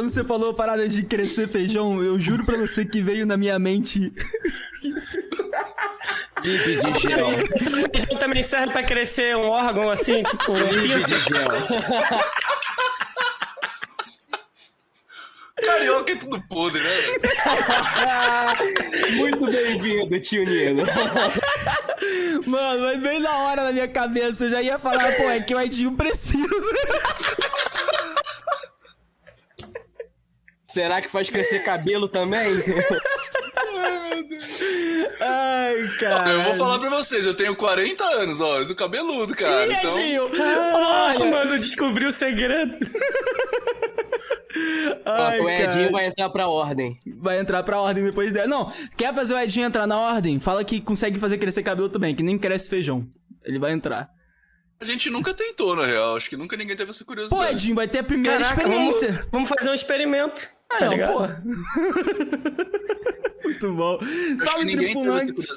quando você falou a parada de crescer feijão, eu juro pra você que veio na minha mente. Bibi de gel. Feijão também serve pra crescer um órgão assim, tipo. Bibi de gel. Carioca é tudo podre, né? Muito bem-vindo, tio Nino. Mano, mas bem na hora na minha cabeça, eu já ia falar, pô, é que o Edinho precisa. Será que faz crescer cabelo também? Ai, cara. Eu vou falar pra vocês, eu tenho 40 anos, ó, eu sou cabeludo, cara. Ih, então, Edinho! Olha, mano, descobri o segredo. ai, o Edinho cara. vai entrar pra ordem. Vai entrar pra ordem depois dela. Não, quer fazer o Edinho entrar na ordem? Fala que consegue fazer crescer cabelo também, que nem cresce feijão. Ele vai entrar. a gente nunca tentou, na real. Acho que nunca ninguém teve essa Pô, curiosidade. Edinho, vai ter a primeira Caraca, experiência. Vamos, vamos fazer um experimento. Ah, tá não, ligado? pô. Muito bom. Salve, tripulantes.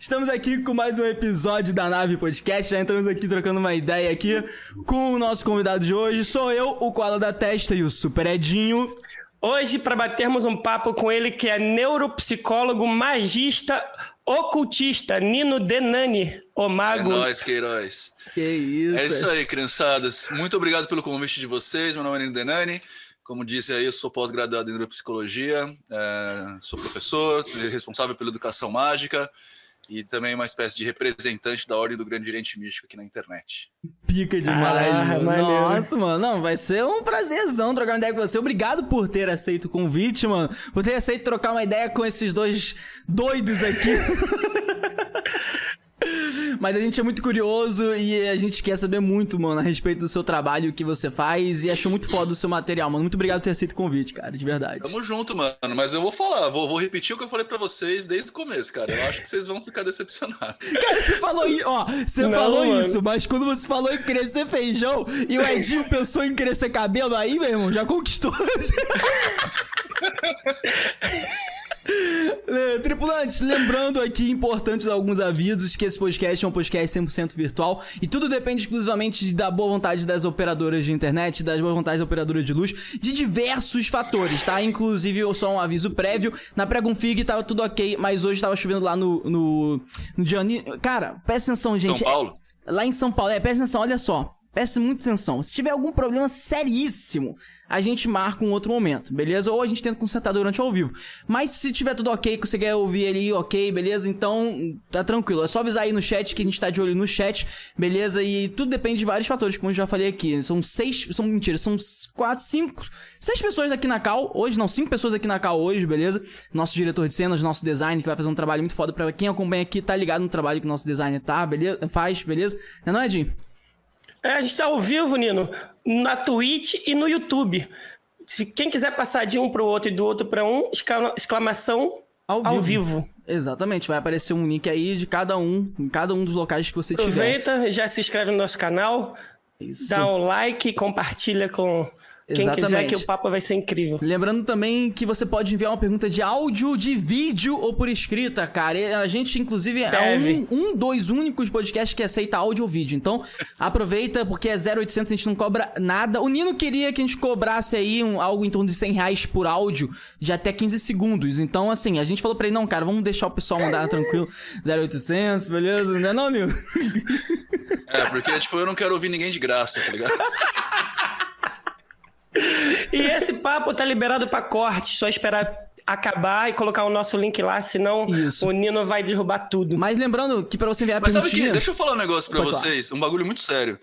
Estamos aqui com mais um episódio da Nave Podcast. Já entramos aqui trocando uma ideia aqui com o nosso convidado de hoje. Sou eu, o Koala da Testa e o Super Edinho. Hoje, para batermos um papo com ele, que é neuropsicólogo, magista, ocultista, Nino Denani, o É mago. nóis, Queiroz. Que isso. É isso aí, criançadas. Muito obrigado pelo convite de vocês. Meu nome é Nino Denani. Como disse aí, eu sou pós-graduado em neuropsicologia, é, sou professor, responsável pela educação mágica e também uma espécie de representante da Ordem do Grande Oriente Místico aqui na internet. Pica demais, Ah, mano. Nossa, mano. Não, vai ser um prazerzão trocar uma ideia com você. Obrigado por ter aceito o convite, mano. Por ter aceito trocar uma ideia com esses dois doidos aqui. Mas a gente é muito curioso e a gente quer saber muito, mano, a respeito do seu trabalho, o que você faz e achou muito foda o seu material, mano. Muito obrigado por ter aceito o convite, cara, de verdade. Tamo junto, mano. Mas eu vou falar, vou, vou repetir o que eu falei pra vocês desde o começo, cara. Eu acho que vocês vão ficar decepcionados. Cara, você falou isso, ó, você Não, falou mano. isso, mas quando você falou em crescer feijão e o Edinho pensou em crescer cabelo, aí, meu irmão, já conquistou. É, Tripulantes, lembrando aqui, importantes alguns avisos, que esse podcast é um podcast 100% virtual e tudo depende exclusivamente da boa vontade das operadoras de internet, das boas vontades das operadoras de luz, de diversos fatores, tá? Inclusive, eu só um aviso prévio, na pré-config tava tudo ok, mas hoje tava chovendo lá no, no, no Gianni. Cara, presta atenção, gente. São Paulo? Lá em São Paulo, é, presta atenção, olha só. Presta muita atenção. Se tiver algum problema seríssimo, a gente marca um outro momento, beleza? Ou a gente tenta consertar durante ao vivo. Mas se tiver tudo ok, que você quer ouvir ele, ok, beleza? Então, tá tranquilo. É só avisar aí no chat que a gente tá de olho no chat, beleza? E tudo depende de vários fatores, como eu já falei aqui. São seis, são mentira, são quatro, cinco, seis pessoas aqui na cal, hoje não, cinco pessoas aqui na cal hoje, beleza? Nosso diretor de cenas, nosso design, que vai fazer um trabalho muito foda pra quem acompanha aqui, tá ligado no trabalho que o nosso designer tá, beleza? Faz, beleza? Não é Edinho? É, a gente tá ao vivo, Nino, na Twitch e no YouTube. Se quem quiser passar de um pro outro e do outro para um, exclama- exclamação ao, vivo. Exatamente, vai aparecer um link aí de cada um, em cada um dos locais que você tiver. Aproveita, já se inscreve no nosso canal, Isso. dá um like, compartilha com quem quiser Exatamente. que o papo vai ser incrível. Lembrando também que você pode enviar uma pergunta de áudio, de vídeo ou por escrita, cara. E a gente, inclusive, é Deve. um, um, dois únicos podcasts que aceita áudio ou vídeo. Então, aproveita, porque é 0800, a gente não cobra nada. O Nino queria que a gente cobrasse aí um, algo em torno de 100 reais por áudio de até 15 segundos. Então, assim, a gente falou pra ele, não, cara, vamos deixar o pessoal mandar tranquilo. 0800, beleza? Não é não, Nino? É, porque, tipo, eu não quero ouvir ninguém de graça, tá ligado? E esse papo tá liberado pra corte, só esperar acabar e colocar o nosso link lá, senão Isso. o Nino vai derrubar tudo. Mas lembrando que pra você enviar a Mas sabe o que? Deixa eu falar um negócio pra Pode falar. vocês, um bagulho muito sério.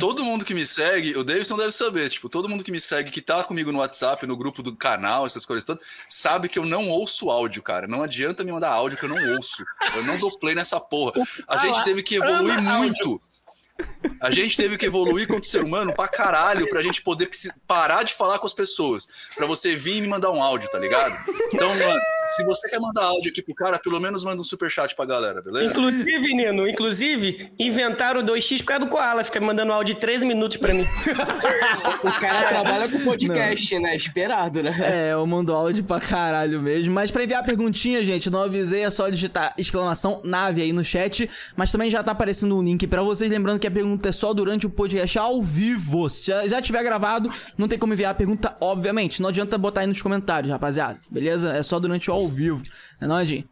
Todo mundo que me segue, o Davidson deve saber, tipo, todo mundo que me segue, que tá comigo no WhatsApp, no grupo do canal, essas coisas todas, sabe que eu não ouço áudio, cara. Não adianta me mandar áudio que eu não ouço. Eu não dou play nessa porra. A gente teve que evoluir muito. A gente teve que evoluir como ser humano pra caralho, pra gente poder parar de falar com as pessoas. Pra você vir e me mandar um áudio, tá ligado? Então, mano, se você quer mandar áudio aqui pro cara, pelo menos manda um superchat pra galera, beleza? Inclusive, Nino, inclusive, inventaram o 2x por causa do Koala. Fica mandando áudio de 13 minutos pra mim. O cara trabalha com podcast, né? Esperado, né? É, eu mando áudio pra caralho mesmo. Mas pra enviar a perguntinha, gente, não avisei, é só digitar exclamação nave aí no chat. Mas também já tá aparecendo um link pra vocês. Lembrando que a pergunta é só durante o podcast ao vivo. Se já, tiver gravado, não tem como enviar a pergunta, obviamente. Não adianta botar aí nos comentários, rapaziada. Beleza? É só durante o ao vivo. É nóis, Jim?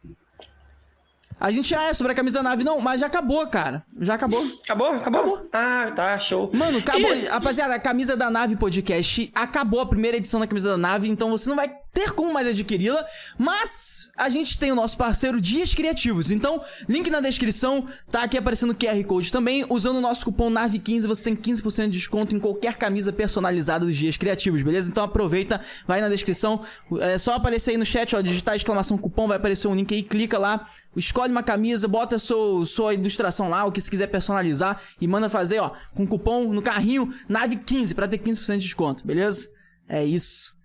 A gente já é sobre a camisa da nave, não, mas já acabou, cara. Já acabou. Acabou? Acabou? Ah, tá, show. Mano, acabou. E- Rapaziada, a camisa da nave podcast acabou a primeira edição da camisa da nave, então você não vai ter como mais adquiri-la. Mas a gente tem o nosso parceiro Dias Criativos. Então, link na descrição, tá aqui aparecendo o QR Code também. Usando o nosso cupom NAVE15, você tem 15% de desconto em qualquer camisa personalizada dos Dias Criativos, beleza? Então aproveita, vai na descrição. É só aparecer aí no chat, ó, digitar exclamação cupom, vai aparecer um link aí, clica lá, escolhe uma camisa, bota seu, sua ilustração lá, o que você quiser personalizar e manda fazer, ó, com cupom no carrinho NAVE15 pra ter 15% de desconto, beleza? É isso.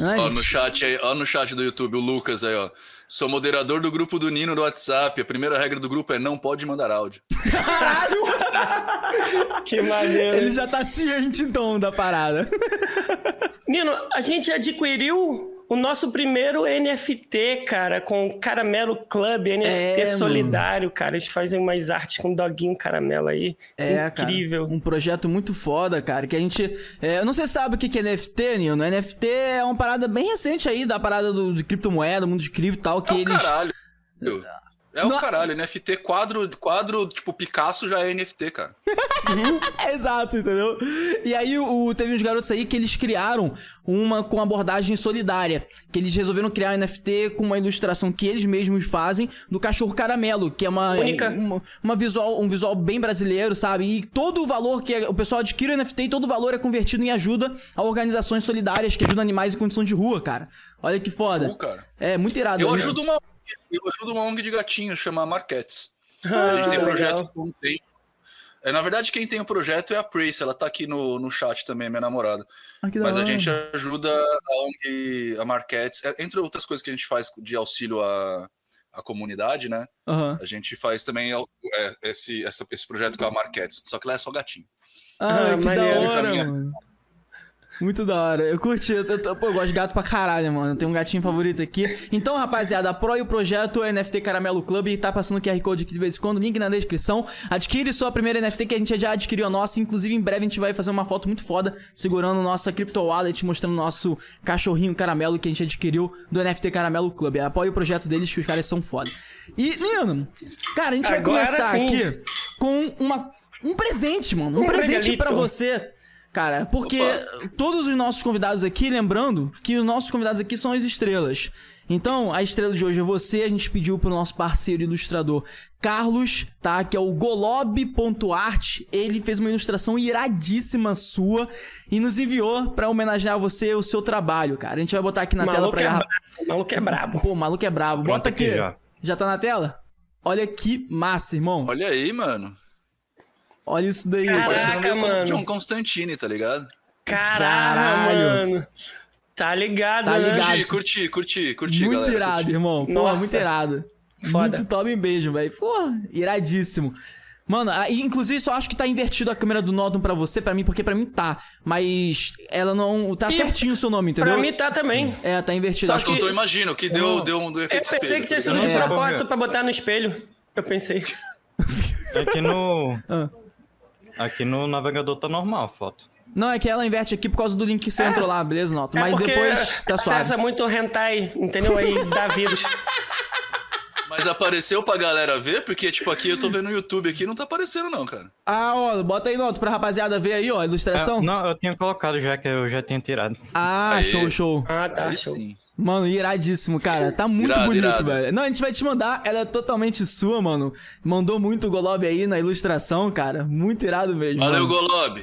Ai, Ó, no chat aí, ó, no chat do YouTube, o Lucas aí, ó. Sou moderador do grupo do Nino no WhatsApp. A primeira regra do grupo é não pode mandar áudio. Que maneiro. Ele já tá ciente então da parada. Nino, a gente adquiriu o nosso primeiro NFT, cara, com o Caramelo Club, NFT É, solidário, cara. Eles fazem umas artes com doguinho caramelo aí. É, Incrível. Cara, um projeto muito foda, cara. Que a gente. é, eu não sei se sabe o que que é NFT, Nino. NFT é uma parada bem recente aí da parada do, de criptomoeda, mundo de cripto e tal. Que É eles. caralho. É o Não- caralho. NFT quadro, quadro, tipo, Picasso já é NFT, cara. É, exato, entendeu? E aí o, o- teve uns garotos aí que eles criaram uma com abordagem solidária. Que eles resolveram criar um NFT com uma ilustração que eles mesmos fazem do cachorro caramelo, que é uma, Única. uma, uma visual, um visual bem brasileiro, sabe? E todo o valor que o pessoal adquire o NFT e todo o valor é convertido em ajuda a organizações solidárias que ajudam animais em condição de rua, cara. Olha que foda. Cara. É muito irado. Eu né? ajudo uma, eu ajudo uma ONG de gatinhos, chama Marquetes. Ah, a gente tem legal. projetos com tem. É, na verdade, quem tem o projeto é a Prace, ela tá aqui no, no chat também, minha namorada. Ah, Mas a hora. gente ajuda a ONG, a Marquetes, é, entre outras coisas que a gente faz de auxílio à, à comunidade, né? Aham. A gente faz também é, esse, essa- esse projeto com a Marquetes, só que lá é só gatinho. Ah, Ah, que maneiro. da hora, mano. Muito da hora. Eu curti. Eu, eu- pô, eu gosto de gato pra caralho, mano. Eu tenho um gatinho favorito aqui. Então, rapaziada, apoie o projeto NFT Caramelo Club e tá passando o QR Code aqui de vez em quando. Link na descrição. Adquire sua primeira NFT que a gente já adquiriu a nossa. Inclusive, em breve a gente vai fazer uma foto muito foda segurando nossa Crypto Wallet, mostrando nosso cachorrinho caramelo que a gente adquiriu do NFT Caramelo Club. Apoie o projeto deles que os caras são foda. E, Nino, cara, a gente vai Agora começar sim. aqui com uma, um presente, mano. Um, Um presente pra você. Cara, porque Opa. todos os nossos convidados aqui, lembrando que os nossos convidados aqui são as estrelas. Então, a estrela de hoje é você. A gente pediu pro nosso parceiro ilustrador Carlos, tá? Que é o golob.art. Ele fez uma ilustração iradíssima sua e nos enviou pra homenagear você e o seu trabalho, cara. A gente vai botar aqui na tela maluco, pra é garra- brabo, maluco é brabo. Pô, o maluco é brabo. Bota aqui. aqui já. Já tá na tela? Olha que massa, irmão. Olha aí, mano. Olha isso daí. Caraca, Parecendo meio mano. John Constantine, tá ligado? Caralho, Caralho. mano. Tá ligado, Tá né? ligado. Curti, curti, curti, curti, muito galera. irado, curti. irmão. Pô, Nossa. muito irado. Foda. Muito top em beijo, velho. Pô, iradíssimo. Mano, inclusive só acho que tá invertido a câmera do Nórdon pra você, pra mim, porque pra mim tá. Mas ela não. Tá E certinho o seu nome, entendeu? Pra mim tá também. É, tá invertido. Só Acho Então, que- eu imagino que deu, deu um do Eu efeito pensei espelho, que tinha tá sido ligado? de É. propósito pra botar no espelho. Eu pensei. Aqui no. Ah. Aqui no navegador tá normal a foto. Não, é que ela inverte aqui por causa do link que você entrou lá, beleza, Noto? É Mas depois tá suave. acessa muito hentai, entendeu? Aí dá vírus. Mas apareceu pra galera ver, porque, tipo, aqui eu tô vendo no YouTube aqui, não tá aparecendo não, cara. Ah, ó, bota aí, Noto, pra rapaziada ver aí, ó, a ilustração. Ah, não, eu tinha colocado já, que eu já tinha tirado. Ah, Aê. show, show. Ah, tá. Aí show. sim. Mano, iradíssimo, cara. Tá muito Irado, bonito, irado. velho. Não, a gente vai te mandar. Ela é totalmente sua, mano. Mandou muito o Golob aí na ilustração, cara. Muito irado mesmo. Valeu, mano. Golob.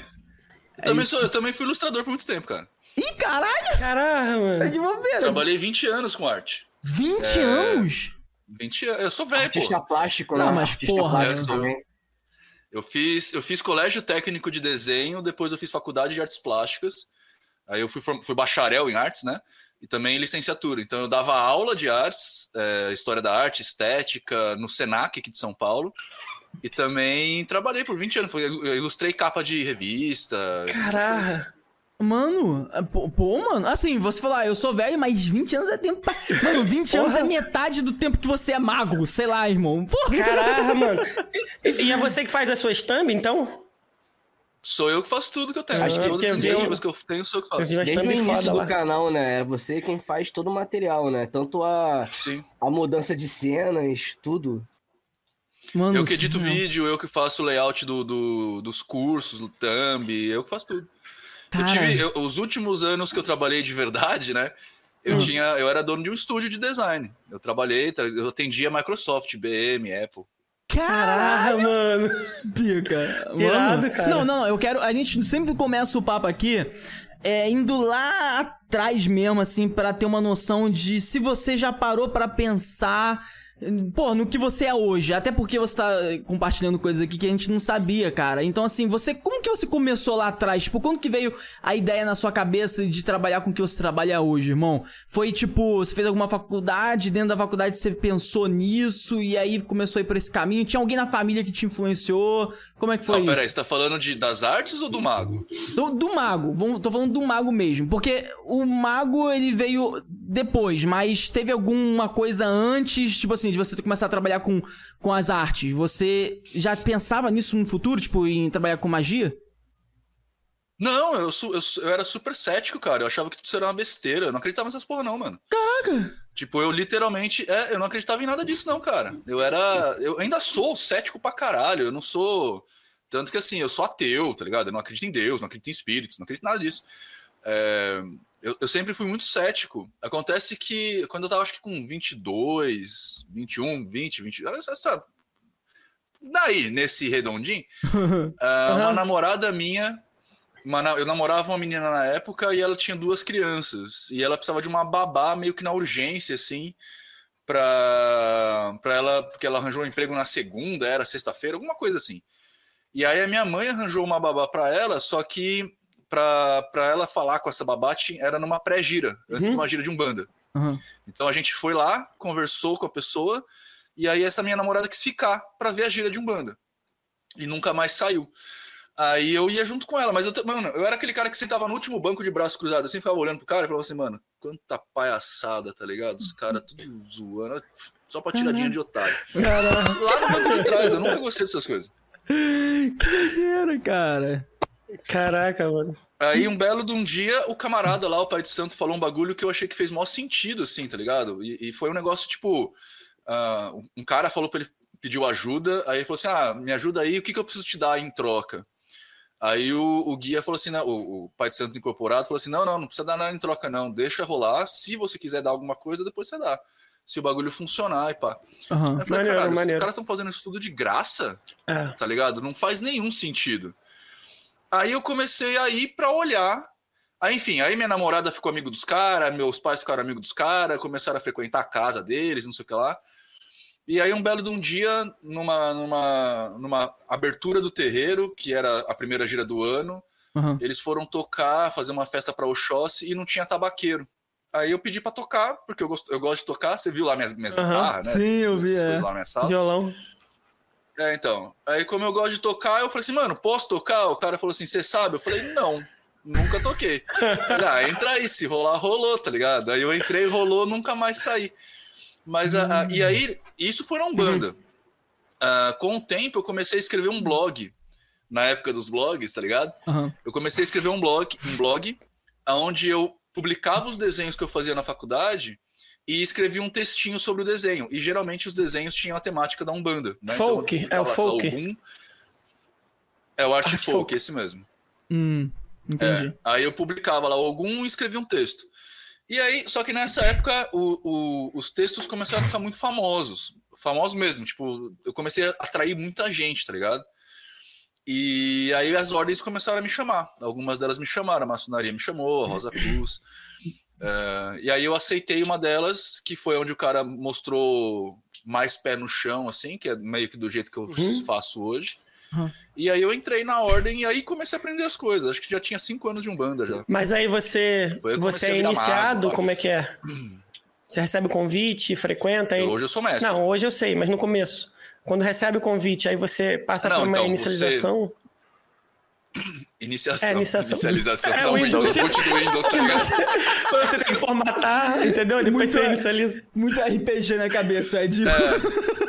Eu, também É isso. sou, eu também fui ilustrador por muito tempo, cara. Ih, caralho! Caralho, Tá mano. de bobeira. Trabalhei 20 anos com arte. 20 É. anos? 20 anos. Eu sou velho, Artista pô. plástico, Não, né? mas Artista porra, plástico né? também. Eu fiz, eu fiz colégio técnico de desenho, depois eu fiz faculdade de artes plásticas. Aí eu fui, fui bacharel em artes, né? E também licenciatura. Então eu dava aula de artes, é, história da arte, estética, no Senac aqui de São Paulo. E também trabalhei por 20 anos. Eu ilustrei capa de revista. Caraca. Mano, é, pô, mano, assim, você falou, ah, eu sou velho, mas 20 anos é tempo pra... Mano, 20 anos é metade do tempo que você é mago, sei lá, irmão. Porra. Caraca, mano. E, e é você que faz a sua thumb, então? Sou eu que faço tudo que eu tenho. Acho que todas as iniciativas que eu tenho, sou eu que faço. Desde o início do lá. canal, né? É você quem faz todo o material, né? Tanto a, Sim. a mudança de cenas, tudo. Mano, Eu que edito vídeo, eu que faço o layout do, do- dos cursos, o thumb, eu que faço tudo. Eu tive, eu- os últimos anos que eu trabalhei de verdade, né? Eu Hum. tinha, eu era dono de um estúdio de design. Eu trabalhei, tra- eu atendia Microsoft, IBM, Apple. Caralho, Caraca, mano. pica. Mano. Irado, cara. Não, não, eu quero... A gente sempre começa o papo aqui... É, indo lá atrás mesmo, assim, pra ter uma noção de se você já parou pra pensar, pô, no que você é hoje. Até porque você tá compartilhando coisas aqui que a gente não sabia, cara. Então, assim, você, como que você começou lá atrás? Tipo, quando que veio a ideia na sua cabeça de trabalhar com o que você trabalha hoje, irmão? Foi tipo, você fez alguma faculdade, dentro da faculdade você pensou nisso e aí começou a ir por esse caminho? Tinha alguém na família que te influenciou? Como é que foi Não, isso? peraí, você tá falando de, das artes ou do mago? Do, do mago, vamos, tô falando do mago mesmo. Porque o mago, ele veio depois, mas teve alguma coisa antes, tipo assim, de você começar a trabalhar com, com as artes? Você já pensava nisso no futuro, tipo, em trabalhar com magia? Não, eu, eu, eu era super cético, cara. Eu achava que tudo isso era uma besteira. Eu não acreditava nessas porra, não, mano. Caraca! Tipo, eu literalmente. É, eu não acreditava em nada disso, não, cara. Eu era. Eu ainda sou cético pra caralho. Eu não sou. Tanto que assim, eu sou ateu, tá ligado? Eu não acredito em Deus, não acredito em espíritos, não acredito em nada disso. É, eu, eu sempre fui muito cético. Acontece que quando eu tava, acho que com 22, 21, 20, 20. Essa, daí, nesse redondinho, ah, uma namorada minha. Eu namorava uma menina na época e ela tinha duas crianças. E ela precisava de uma babá meio que na urgência, assim, pra, pra ela. Porque ela arranjou um emprego na segunda, era sexta-feira, alguma coisa assim. E aí a minha mãe arranjou uma babá pra ela, só que pra, pra ela falar com essa babá tinha- era numa pré-gira, antes Uhum. de uma gira de Umbanda. Aham. Então a gente foi lá, conversou com a pessoa, e aí essa minha namorada quis ficar pra ver a gira de Umbanda. E nunca mais saiu. Aí eu ia junto com ela, mas eu, mano, eu era aquele cara que sentava no último banco de braço cruzado, assim, ficava olhando pro cara e falava assim, mano, quanta palhaçada, tá ligado? Os caras tudo zoando, só pra tiradinha de otário. Lá no banco de trás, eu nunca gostei dessas coisas. Que doideira, cara. Caraca, mano. Aí um belo de um dia, o camarada lá, o pai de santo, falou um bagulho que eu achei que fez maior sentido, assim, tá ligado? E, e foi um negócio tipo. ah, um cara falou pra ele, pediu ajuda, aí ele falou assim: Ah, me ajuda aí, o que, que eu preciso te dar em troca? Aí o, o guia falou assim, não, o, o pai de santo incorporado falou assim: não, não, não precisa dar nada em troca, não. Deixa rolar. Se você quiser dar alguma coisa, depois você dá. Se o bagulho funcionar e pá. Aham. Aí eu falei, Maneiro, caralho, os maneiro. caras estão fazendo isso tudo de graça? É. tá ligado? Não faz nenhum sentido. Aí eu comecei a ir pra olhar. Aí, enfim, aí minha namorada ficou amigo dos caras, meus pais ficaram amigos dos caras, começaram a frequentar a casa deles, não sei o que lá. E aí, um belo de um dia, numa, numa, numa abertura do terreiro, que era a primeira gira do ano, Aham. eles foram tocar, fazer uma festa pra Oxóssi e não tinha tabaqueiro. Aí eu pedi pra tocar, porque eu gosto, eu gosto de tocar. Você viu lá minhas, minhas Aham. guitarras, né? Sim, eu vi, é. lá na minha sala. Violão. É, então. Aí, como eu gosto de tocar, eu falei assim, mano, posso tocar? O cara falou assim, você sabe? Eu falei, não, nunca toquei. Falei, ah, entra aí, se rolar, rolou, tá ligado? Aí eu entrei, rolou, nunca mais saí. Mas, a- a- e aí, isso foi na Umbanda. Ah, com o tempo, eu comecei a escrever um blog. Na época dos blogs, tá ligado? Aham. Eu comecei a escrever um blog, um blog, onde eu publicava os desenhos que eu fazia na faculdade e escrevia um textinho sobre o desenho. E geralmente os desenhos tinham a temática da Umbanda. Né? Folk, eu é o folk. Ogum. É o arte, Arte folk, folk. esse mesmo. Hum, entendi. É, aí eu publicava lá algum e escrevia um texto. E aí, só que nessa época o- o- os textos começaram a ficar muito famosos. Famosos mesmo, tipo, eu comecei a atrair muita gente, tá ligado? E aí as ordens começaram a me chamar. Algumas delas me chamaram, a maçonaria me chamou, a Rosa Cruz. É, e aí eu aceitei uma delas, que foi onde o cara mostrou mais pé no chão, assim, que é meio que do jeito que eu Uhum. faço hoje. Uhum. E aí eu entrei na ordem e aí comecei a aprender as coisas. Acho que já tinha cinco anos de Umbanda já. Mas aí você, você é iniciado, mago, como é que é? Você recebe convite, frequenta aí? Hoje eu sou mestre. Não, hoje eu sei, mas no começo. Quando recebe o convite, aí você passa Não, por uma então, inicialização. Iniciação. É, iniciação. Inicialização. É, Não, Windows. Windows. Do Windows, tá ligado? Quando você tem que formatar, entendeu? Depois Muito você é. inicializa. Muito RPG na cabeça, Ed.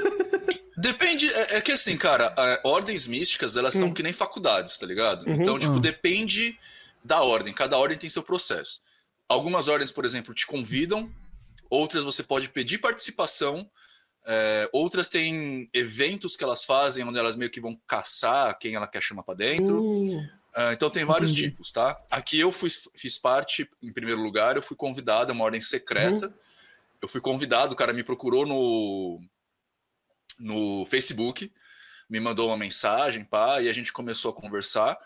Depende, é, é que assim, cara, é, ordens místicas, elas Hum. são que nem faculdades, tá ligado? Uhum. Então, tipo, Ah. depende da ordem. Cada ordem tem seu processo. Algumas ordens, por exemplo, te convidam, outras você pode pedir participação, é, outras têm eventos que elas fazem, onde elas meio que vão caçar quem ela quer chamar pra dentro. Hum, Ah, então tem vários tipos, tá? Aqui eu fui, fiz parte, em primeiro lugar, eu fui convidado, é uma ordem secreta. Uhum. Eu fui convidado, o cara me procurou no, no Facebook, me mandou uma mensagem, pá, e a gente começou a conversar.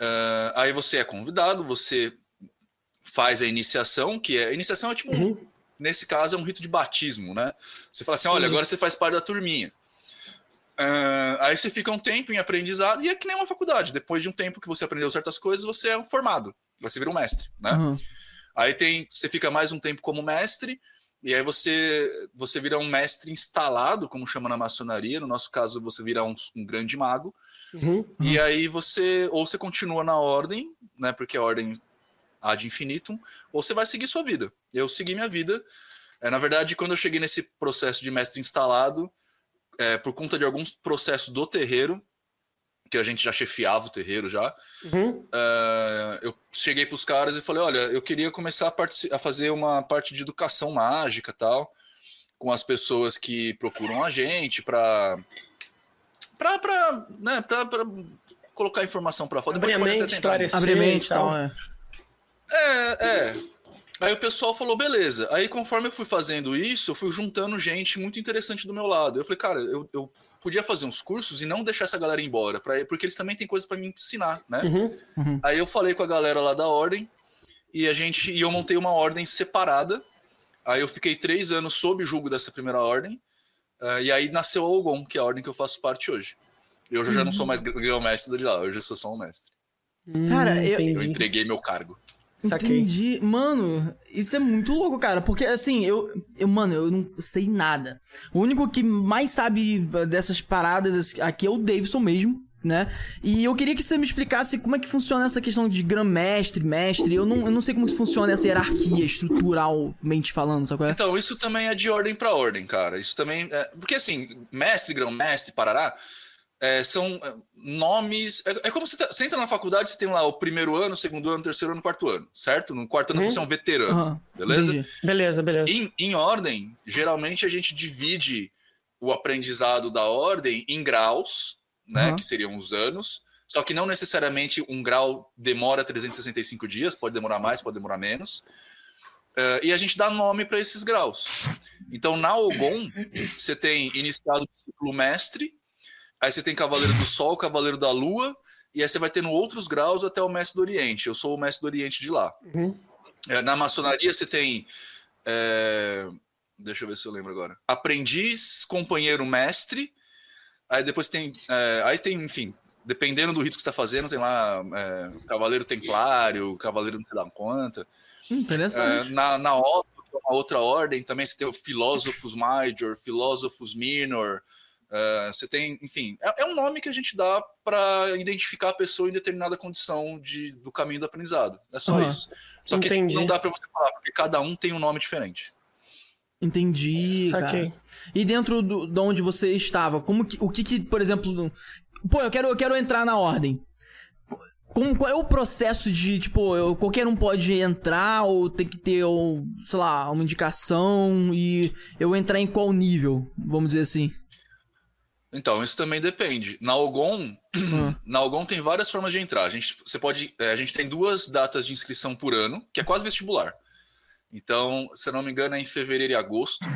Ah, aí você é convidado, você faz a iniciação, que é. A iniciação é tipo, um- Uhum. nesse caso, é um rito de batismo, né? Você fala assim: olha, Uhum. agora você faz parte da turminha. Ah, aí você fica um tempo em aprendizado e é que nem uma faculdade. Depois de um tempo que você aprendeu certas coisas, você é formado. Você vira um mestre, né? Uhum. Aí tem, você fica mais um tempo como mestre e aí você você vira um mestre instalado, como chama na maçonaria. No nosso caso, você vira um, um grande mago. uhum. E aí você ou você continua na ordem, né? Porque a ordem ad infinitum, ou você vai seguir sua vida. Eu segui minha vida. É, na verdade, quando eu cheguei nesse processo de mestre instalado, é, por conta de alguns processos do terreiro, que a gente já chefiava o terreiro já, Uhum. é, eu cheguei para os caras e falei, olha, eu queria começar a, a fazer uma parte de educação mágica tal, com as pessoas que procuram a gente para para para né, pra, pra colocar informação para fora. Abrir a mente, esclarecer. Mente e tal. tal, é. É, é. Aí o pessoal falou, beleza. Aí conforme eu fui fazendo isso, eu fui juntando gente muito interessante do meu lado. Eu falei, cara, eu, eu podia fazer uns cursos e não deixar essa galera ir embora, pra, porque eles também têm coisas para me ensinar, né? Uhum. Aí eu falei com a galera lá da ordem e a gente e eu montei uma ordem separada. Aí eu fiquei três anos sob julgo dessa primeira ordem. eh, e aí nasceu a Ogon, que é a ordem que eu faço parte hoje. Eu já não sou mais grão-mestre de lá, hoje eu sou só um mestre. Cara, Hum, eu- Eu entendi. entreguei meu cargo. Saquei. Entendi. Mano, isso é muito louco, cara. Porque, assim, eu, eu. Mano, eu não sei nada. O único que mais sabe dessas paradas aqui é o Davidson mesmo, né? E eu queria que você me explicasse como é que funciona essa questão de grã-mestre, mestre. Eu não, eu não sei como que funciona essa hierarquia, estruturalmente falando, sabe qual é? Então, isso também é de ordem para ordem, cara. Isso também. É... Porque assim, mestre, grão-mestre, parará. É, são é, nomes. É, é como você, tá- você entra na faculdade, você tem lá o primeiro ano, segundo ano, terceiro ano, quarto ano, certo? No quarto ano Uhum. você é um veterano, Aham, beleza? entendi. Beleza, beleza. Em, em ordem, geralmente a gente divide o aprendizado da ordem em graus, né? Uhum. Que seriam os anos. Só que não necessariamente um grau demora 365 dias, pode demorar mais, pode demorar menos. Eh, e a gente dá nome para esses graus. Então, na Ogon, você tem iniciado o ciclo mestre, aí você tem Cavaleiro do Sol, Cavaleiro da Lua, e aí você vai tendo outros graus até o Mestre do Oriente. Eu sou o Mestre do Oriente de lá. Uhum. É, na maçonaria você tem. é, deixa eu ver se eu lembro agora. Aprendiz, companheiro, mestre. Aí depois tem. é, aí tem, enfim, dependendo do rito que você está fazendo, tem lá é, Cavaleiro Templário, Cavaleiro não sei lá quanta. Hum, É, interessante. na, na é uma outra ordem, também você tem o Filósofos Major, Filósofos Minor. É, você tem, enfim, é, é um nome que a gente dá para identificar a pessoa em determinada condição de, do caminho do aprendizado. É só Aham. isso. Só que tipo, Entendi. não dá para você falar, porque cada um tem um nome diferente. Entendi. Saquei. Cara. E dentro do, de onde você estava, como que, o que que, por exemplo, pô, eu quero, eu quero entrar na ordem. Como, qual é o processo de, tipo, eu, qualquer um pode entrar ou tem que ter, ou, sei lá, uma indicação e eu entrar em qual nível, vamos dizer assim? Então, isso também depende. Na Ogon, Hum. na Ogon tem várias formas de entrar. A gente, você pode, é, a gente tem duas datas de inscrição por ano, que é quase vestibular. Então, se eu não me engano, é em fevereiro e agosto.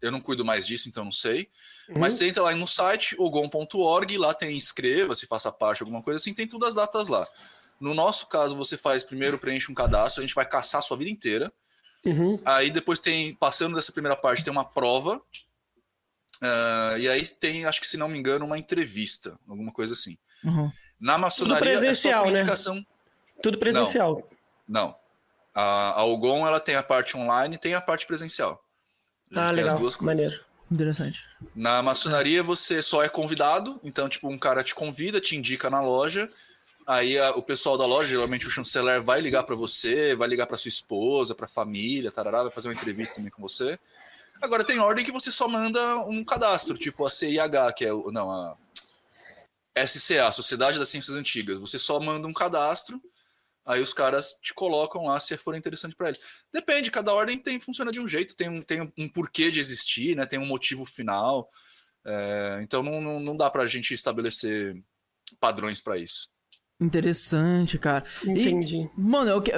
Eu não cuido mais disso, então não sei. Mas você entra lá no site, ogon.org, lá tem inscreva-se, faça parte, alguma coisa assim, tem todas as datas lá. No nosso caso, você faz primeiro, preenche um cadastro, a gente vai caçar a sua vida inteira. Uhum. Aí depois tem, passando dessa primeira parte, tem uma prova. Uh, e aí tem, acho que se não me engano, uma entrevista, alguma coisa assim. Uhum. Na maçonaria Tudo presencial, é por né? indicação. Tudo presencial. Não. A, a Algon, ela tem a parte online e tem a parte presencial. A Ah, tem as legal. duas coisas. Maneiro. Interessante. Na maçonaria você só é convidado, então tipo um cara te convida, te indica na loja, aí a- o pessoal da loja, geralmente o chanceler vai ligar para você, vai ligar para sua esposa, para família, tarará, vai fazer uma entrevista também com você. Agora tem ordem que você só manda um cadastro, tipo a CIH, que é o não a SCA, Sociedade das Ciências Antigas. Você só manda um cadastro, aí os caras te colocam lá se for interessante para eles. Depende, cada ordem tem funciona de um jeito, tem um, tem um porquê de existir, né? Tem um motivo final. É, então não, não, não dá pra gente estabelecer padrões para isso. Interessante, cara. E, Entendi. mano, eu que...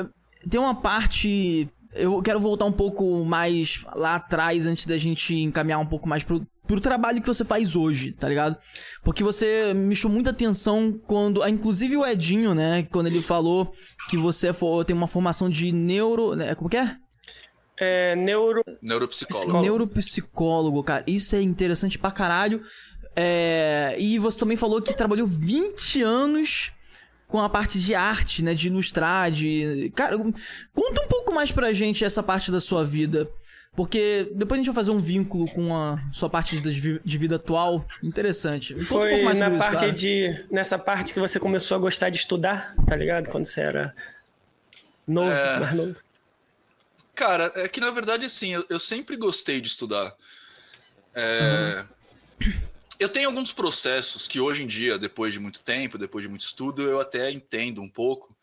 tem uma parte. Eu quero voltar um pouco mais lá atrás, antes da gente encaminhar um pouco mais pro, pro trabalho que você faz hoje, tá ligado? Porque você me chamou muita atenção quando. ah, Inclusive o Edinho, né? Quando ele falou que você for- tem uma formação de neuro. né, Como que é? É, neuro. Neuropsicólogo. Neuropsicólogo, cara. Isso é interessante pra caralho. É, E você também falou que trabalhou 20 anos com a parte de arte, né? De ilustrar, de. Cara, conta um pouco mais pra gente essa parte da sua vida. Porque depois a gente vai fazer um vínculo com a sua parte de vi- de vida atual. Interessante. Conta um Foi pouco mais na isso, parte cara. de. Nessa parte que você começou a gostar de estudar, tá ligado? Quando você era novo, É. mais novo. Cara, é que na verdade, assim, eu, eu sempre gostei de estudar. É, Eu tenho alguns processos que hoje em dia, depois de muito tempo, depois de muito estudo, eu até entendo um pouco.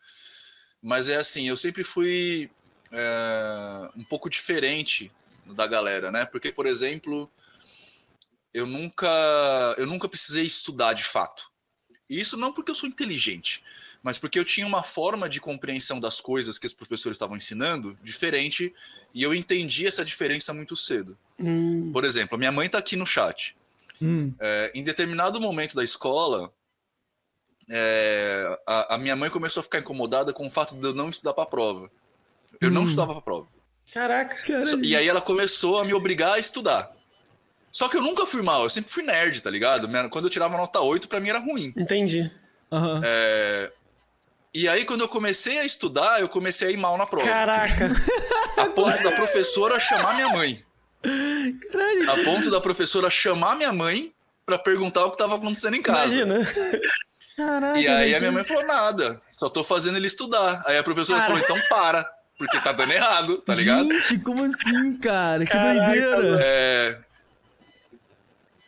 Mas é assim, eu sempre fui é, um pouco diferente da galera, né? Porque, por exemplo, eu nunca, eu nunca precisei estudar de fato. E isso não porque eu sou inteligente, mas porque eu tinha uma forma de compreensão das coisas que os professores estavam ensinando diferente e eu entendi essa diferença muito cedo. Hum, Por exemplo, a minha mãe está aqui no chat. Hum, É, em determinado momento da escola, é, a, a minha mãe começou a ficar incomodada com o fato de eu não estudar para a prova. Eu não Hum. estudava para a prova. Caraca. Só- E aí ela começou a me obrigar a estudar. Só que eu nunca fui mal, eu sempre fui nerd, tá ligado? Quando eu tirava nota 8, pra mim era ruim. Entendi. aham. É, E aí, quando eu comecei a estudar, eu comecei a ir mal na prova. Caraca. A ponto da professora chamar minha mãe. A ponto da professora chamar minha mãe pra perguntar o que tava acontecendo em casa. Imagina. Caraca. E aí a minha mãe falou, nada, só tô fazendo ele estudar. Aí a professora Cara. falou, então para, porque tá dando errado, tá ligado? Gente, como assim, cara? Que Caraca, doideira. É,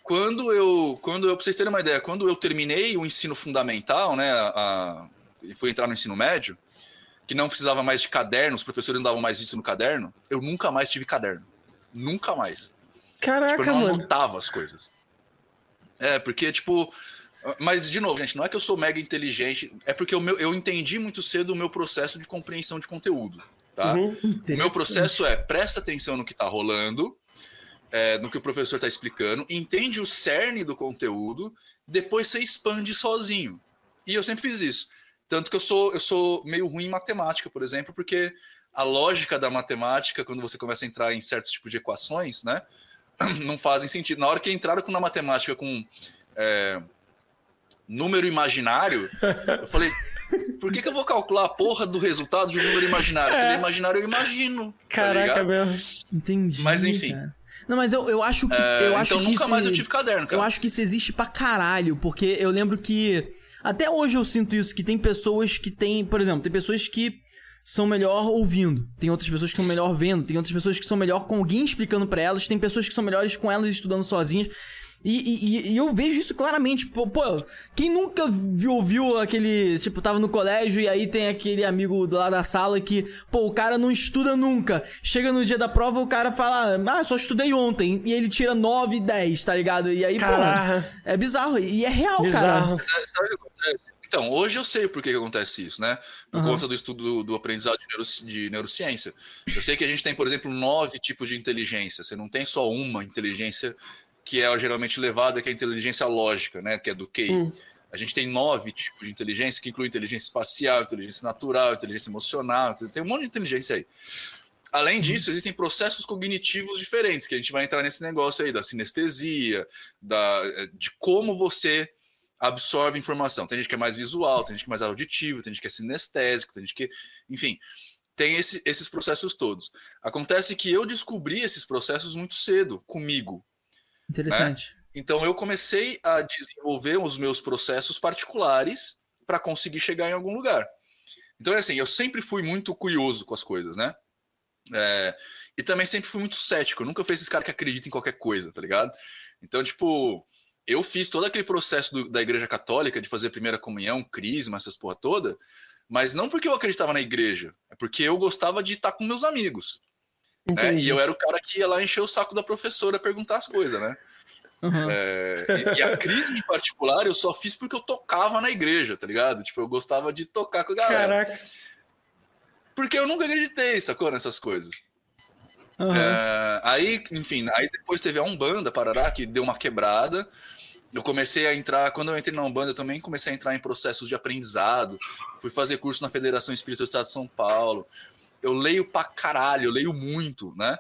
Quando eu, quando eu, pra vocês terem uma ideia, quando eu terminei o ensino fundamental, né, a- e fui entrar no ensino médio, que não precisava mais de caderno, os professores não davam mais isso no caderno, eu nunca mais tive caderno. Nunca mais. Caraca, Tipo, eu não mano. anotava as coisas. É, porque, tipo. Mas, de novo, gente, não é que eu sou mega inteligente, é porque o meu, eu entendi muito cedo o meu processo de compreensão de conteúdo. Tá? Uhum. O meu processo é presta atenção no que está rolando, é, no que o professor está explicando, entende o cerne do conteúdo, depois você expande sozinho. E eu sempre fiz isso. Tanto que eu sou, eu sou meio ruim em matemática, por exemplo, porque a lógica da matemática, quando você começa a entrar em certos tipos de equações, né, não fazem sentido. Na hora que entraram com- na matemática com é, número imaginário, eu falei, por que, que eu vou calcular a porra do resultado de um número imaginário? Se ele é imaginário, eu imagino. tá Caraca, ligado? mesmo. Entendi. Mas, enfim. cara. Não, mas eu, eu acho que. É, eu acho então que nunca isso- mais eu tive caderno, cara. Eu acho que isso existe pra caralho, porque eu lembro que. Até hoje eu sinto isso, que tem pessoas que têm. Por exemplo, tem pessoas que são melhor ouvindo. Tem outras pessoas que são melhor vendo. Tem outras pessoas que são melhor com alguém explicando pra elas. Tem pessoas que são melhores com elas estudando sozinhas. E, e- e eu vejo isso claramente. Pô, pô, quem nunca viu, ouviu aquele. Tipo, tava no colégio e aí tem aquele amigo do lado da sala que, pô, o cara não estuda nunca. Chega no dia da prova, o cara fala, ah, só estudei ontem. E ele tira 9 e 10, tá ligado? E aí, pô, Caraca. é bizarro. E é real, cara. Bizarro. Sabe sabe o que acontece? Então, hoje eu sei por que, que acontece isso, né? Por Aham. conta do estudo do, do aprendizado de, neuroci- de neurociência. Eu sei que a gente tem, por exemplo, nove tipos de inteligência. Você não tem só uma inteligência que é geralmente levada, que é a inteligência lógica, né? Que é do QI. A gente tem nove tipos de inteligência, que inclui inteligência espacial, inteligência natural, inteligência emocional, tem um monte de inteligência aí. Além disso, existem processos cognitivos diferentes, que a gente vai entrar nesse negócio aí da sinestesia, da, de como você absorve informação. Tem gente que é mais visual, tem gente que é mais auditivo, tem gente que é sinestésico, tem gente que. Enfim, tem esse, esses processos todos. Acontece que eu descobri esses processos muito cedo comigo. Interessante. Né? Então eu comecei a desenvolver os meus processos particulares para conseguir chegar em algum lugar. Então é assim, eu sempre fui muito curioso com as coisas, né? É, e também sempre fui muito cético. Eu nunca fui esse cara que acredita em qualquer coisa, tá ligado? Então, tipo, eu fiz todo aquele processo do, da igreja católica de fazer primeira comunhão, crisma, essas porra toda, mas não porque eu acreditava na igreja, é porque eu gostava de estar com meus amigos. Né? E eu era o cara que ia lá encher o saco da professora perguntar as coisas, né? Uhum. É, e, e, a crise em particular eu só fiz porque eu tocava na igreja, tá ligado? Tipo, eu gostava de tocar com a galera. Caraca. Porque eu nunca acreditei, sacou, nessas coisas. Uhum. É, aí, enfim, aí depois teve a Umbanda, Parará, que deu uma quebrada. Eu comecei a entrar, quando eu entrei na Umbanda, eu também comecei a entrar em processos de aprendizado. Fui fazer curso na Federação Espírita do Estado de São Paulo. Eu leio pra caralho, eu leio muito, né?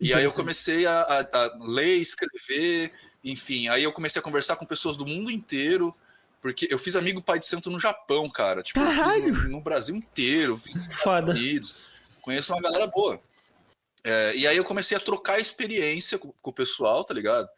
E aí eu comecei a, a, a ler, escrever, enfim, aí eu comecei a conversar com pessoas do mundo inteiro, porque eu fiz amigo pai de santo no Japão, cara. Tipo, Caralho! No, no, Brasil inteiro, fiz nos Foda. Estados Unidos. Conheço uma galera boa. É, e aí eu comecei a trocar experiência com, com o pessoal, tá ligado?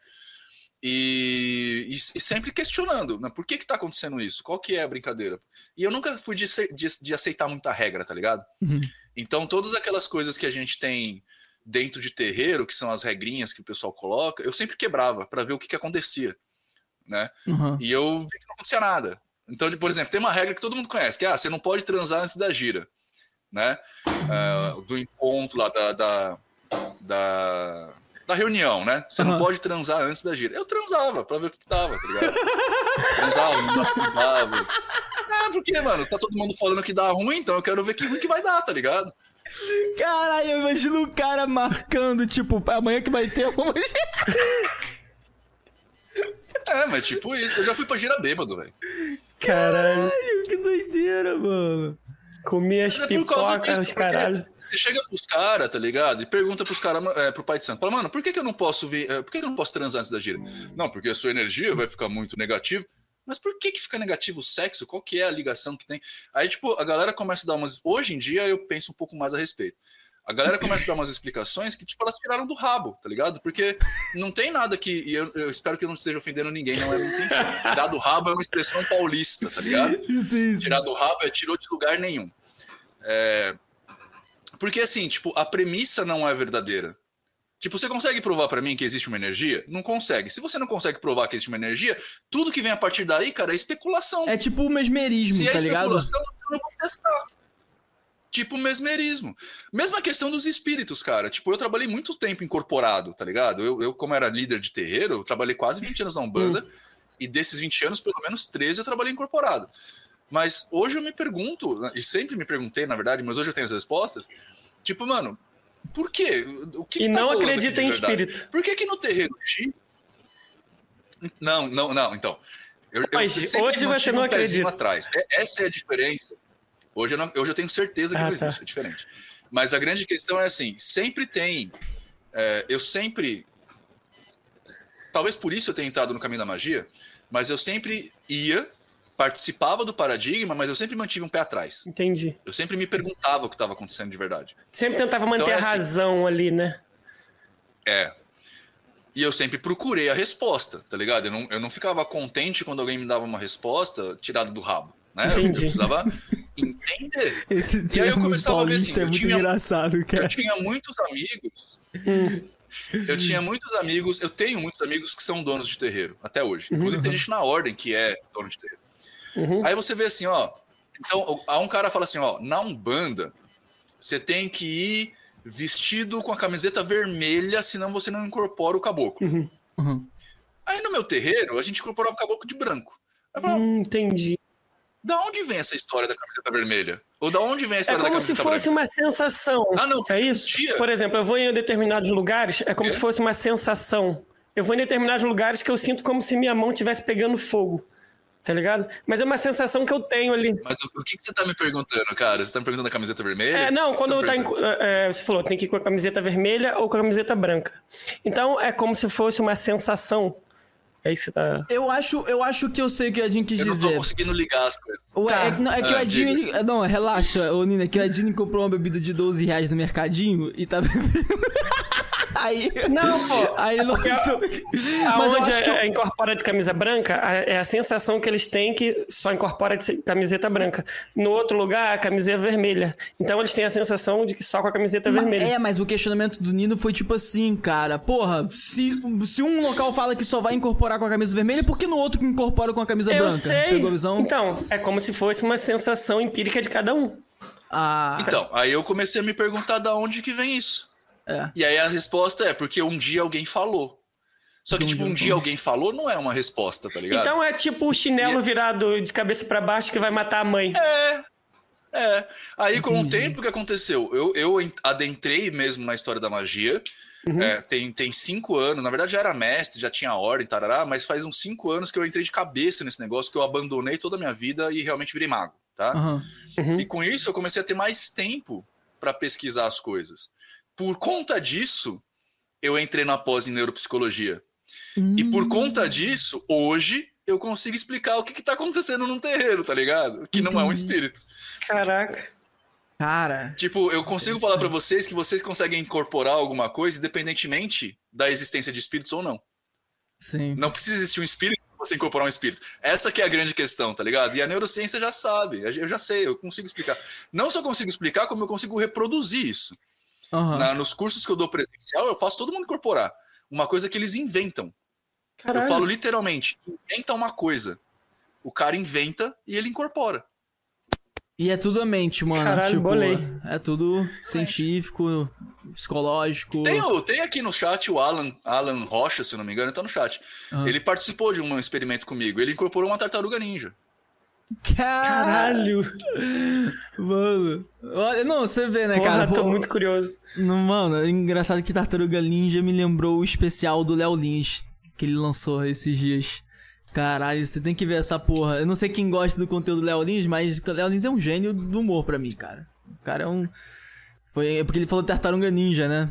E, e, e, sempre questionando, né? Por que que tá acontecendo isso? Qual que é a brincadeira? E eu nunca fui de, de, de aceitar muita regra, tá ligado? Uhum. Então, todas aquelas coisas que a gente tem dentro de terreiro, que são as regrinhas que o pessoal coloca, eu sempre quebrava para ver o que, que acontecia, né? Uhum. E eu vi que não acontecia nada. Então, por exemplo, tem uma regra que todo mundo conhece, que é, ah, você não pode transar antes da gira, né? Uhum. Uh, do encontro lá da, da, da, da reunião, né? Você uhum. não pode transar antes da gira. Eu transava pra ver o que, que dava, tá ligado? transava, me masturbava. Ah, porque, mano, tá todo mundo falando que dá ruim, então eu quero ver que ruim que vai dar, tá ligado? Caralho, eu imagino o cara marcando, tipo, amanhã que vai ter alguma. É, mas tipo isso. Eu já fui pra gira bêbado, velho. Caralho, que doideira, mano. Comi as é pipocas, os caralho. Você chega pros caras, tá ligado? E pergunta pros caras, é, pro pai de santo. Fala, mano, por que, que eu não posso vir. É, por que, que eu não posso transar antes da gira? Não, porque a sua energia vai ficar muito negativa. Mas por que que fica negativo o sexo? Qual que é a ligação que tem? Aí, tipo, a galera começa a dar umas... Hoje em dia, eu penso um pouco mais a respeito. A galera começa a dar umas explicações que, tipo, elas tiraram do rabo, tá ligado? Porque não tem nada que... E eu, eu espero que eu não esteja ofendendo ninguém, não é minha intenção. Tirar do rabo é uma expressão paulista, tá ligado? Sim, sim. Tirar do rabo é tirou de lugar nenhum. É... Porque, assim, tipo, a premissa não é verdadeira. Tipo, você consegue provar para mim que existe uma energia? Não consegue. Se você não consegue provar que existe uma energia, tudo que vem a partir daí, cara, é especulação. É tipo o mesmerismo, Se é tá é especulação, ligado? eu não vou testar. Tipo mesmerismo. Mesma questão dos espíritos, cara. Tipo, eu trabalhei muito tempo incorporado, tá ligado? Eu, eu como era líder de terreiro, eu trabalhei quase 20 anos na Umbanda. Hum. E desses 20 anos, pelo menos 13 eu trabalhei incorporado. Mas hoje eu me pergunto, e sempre me perguntei, na verdade, mas hoje eu tenho as respostas. Tipo, mano, por quê? O que e que tá não acredita em espírito. Por que que no terreiro X... Não, não, não, então. Eu, Mas, eu hoje você não um acredita. Atrás. É, essa é a diferença. Hoje eu, não, hoje eu tenho certeza que ah, não tá. existe, é diferente. Mas a grande questão é assim, sempre tem... É, eu sempre... Talvez por isso eu tenha entrado no caminho da magia, mas eu sempre ia participava do paradigma, mas eu sempre mantive um pé atrás. Entendi. Eu sempre me perguntava o que estava acontecendo de verdade. Sempre tentava manter então, é a assim, razão ali, né? É. E eu sempre procurei a resposta, tá ligado? Eu não, eu não ficava contente quando alguém me dava uma resposta tirada do rabo. Né? Entendi. Eu precisava entender. Esse e aí eu começava a ver assim. É muito tinha, engraçado, cara. Eu tinha muitos amigos. Hum. Eu tinha muitos amigos, eu tenho muitos amigos que são donos de terreiro, até hoje. Inclusive, uhum. tem gente na ordem que é dono de terreiro. Uhum. Aí você vê assim, ó. Então, há um cara fala assim, ó, na Umbanda, você tem que ir vestido com a camiseta vermelha, senão você não incorpora o caboclo. Uhum. Uhum. Aí no meu terreiro, a gente incorporava o caboclo de branco. hum, entendi. Da onde vem essa história da camiseta vermelha? Ou da onde vem a história é da camiseta branca? É como se fosse branca? uma sensação. Ah, não. É isso? Dia. Por exemplo, eu vou em determinados lugares, é como é? se fosse uma sensação. Eu vou em determinados lugares que eu sinto como se minha mão estivesse pegando fogo. Tá ligado? Mas é uma sensação que eu tenho ali. Mas o, o que, que você tá me perguntando, cara? Você tá me perguntando da camiseta vermelha? É, não, quando você tá em, perguntando? é, você falou, tem que ir com a camiseta vermelha ou com a camiseta branca. Então é como se fosse uma sensação. É isso que você tá. Eu acho, eu acho que eu sei o que o Edinho quis Eu não tô dizer. conseguindo ligar as coisas. Ué, é, que- não, é que Ah, o Edinho. diga. não, relaxa, ô Nina, é que o Edinho comprou uma bebida de 12 reais no mercadinho e tá bebendo. Aí. Não, pô. Aí ele lançou. Mas que. é, é incorpora de camisa branca, é a sensação que eles têm que só incorpora de camiseta branca. No outro lugar, a camiseta vermelha. Então eles têm a sensação de que só com a camiseta Ma- vermelha. É, mas o questionamento do Nino foi tipo assim, cara. Porra, se, se um local fala que só vai incorporar com a camisa vermelha, por que no outro que incorpora com a camisa Eu branca? sei. Pegou a visão? Então, é como se fosse uma sensação empírica de cada um. Ah, Então, aí eu comecei a me perguntar da onde que vem isso. É. E aí a resposta é porque um dia alguém falou. Só que, tipo, um dia alguém falou não é uma resposta, tá ligado? Então é tipo o chinelo E- virado de cabeça pra baixo que vai matar a mãe. É. É. Aí, com o tempo, o que aconteceu? Eu, eu en- adentrei mesmo na história da magia. É, tem, tem cinco anos, na verdade já era mestre, já tinha ordem, tarará, mas faz uns cinco anos que eu entrei de cabeça nesse negócio, que eu abandonei toda a minha vida e realmente virei mago, tá? Aham. E com isso eu comecei a ter mais tempo para pesquisar as coisas. Por conta disso, eu entrei na pós em neuropsicologia. E por Hum. conta disso, hoje eu consigo explicar o que, que tá acontecendo num terreiro, tá ligado? Que não é um espírito. Caraca. Cara. Tipo, eu consigo falar pra vocês que vocês conseguem incorporar alguma coisa independentemente da existência de espíritos ou não. Sim. Não precisa existir um espírito pra você incorporar um espírito. Essa que é a grande questão, tá ligado? E a neurociência já sabe, eu já sei, eu consigo explicar. Não só consigo explicar, como eu consigo reproduzir isso. Aham. Na- nos cursos que eu dou presencial, eu faço todo mundo incorporar. Uma coisa que eles inventam. Caralho. Eu falo literalmente, inventa uma coisa. O cara inventa e ele incorpora. E é tudo a mente, mano. Caralho, tipo, bolei. É tudo científico, psicológico. Tem, tem aqui no chat o Alan, Alan Rocha, se eu não me engano, ele tá no chat. Aham. Ele participou de um experimento comigo. Ele incorporou uma tartaruga ninja. Caralho! Mano. Olha, não, você vê, né, Porra, cara? tô Pô, muito curioso. mano, é engraçado que Tartaruga Ninja me lembrou o especial do Léo Lins, que ele lançou esses dias. Caralho, você tem que ver essa porra. Eu não sei quem gosta do conteúdo do Léo Lins, mas o Léo Lins é um gênio do humor pra mim, cara. O cara é um. Foi é porque ele falou Tartaruga Ninja, né?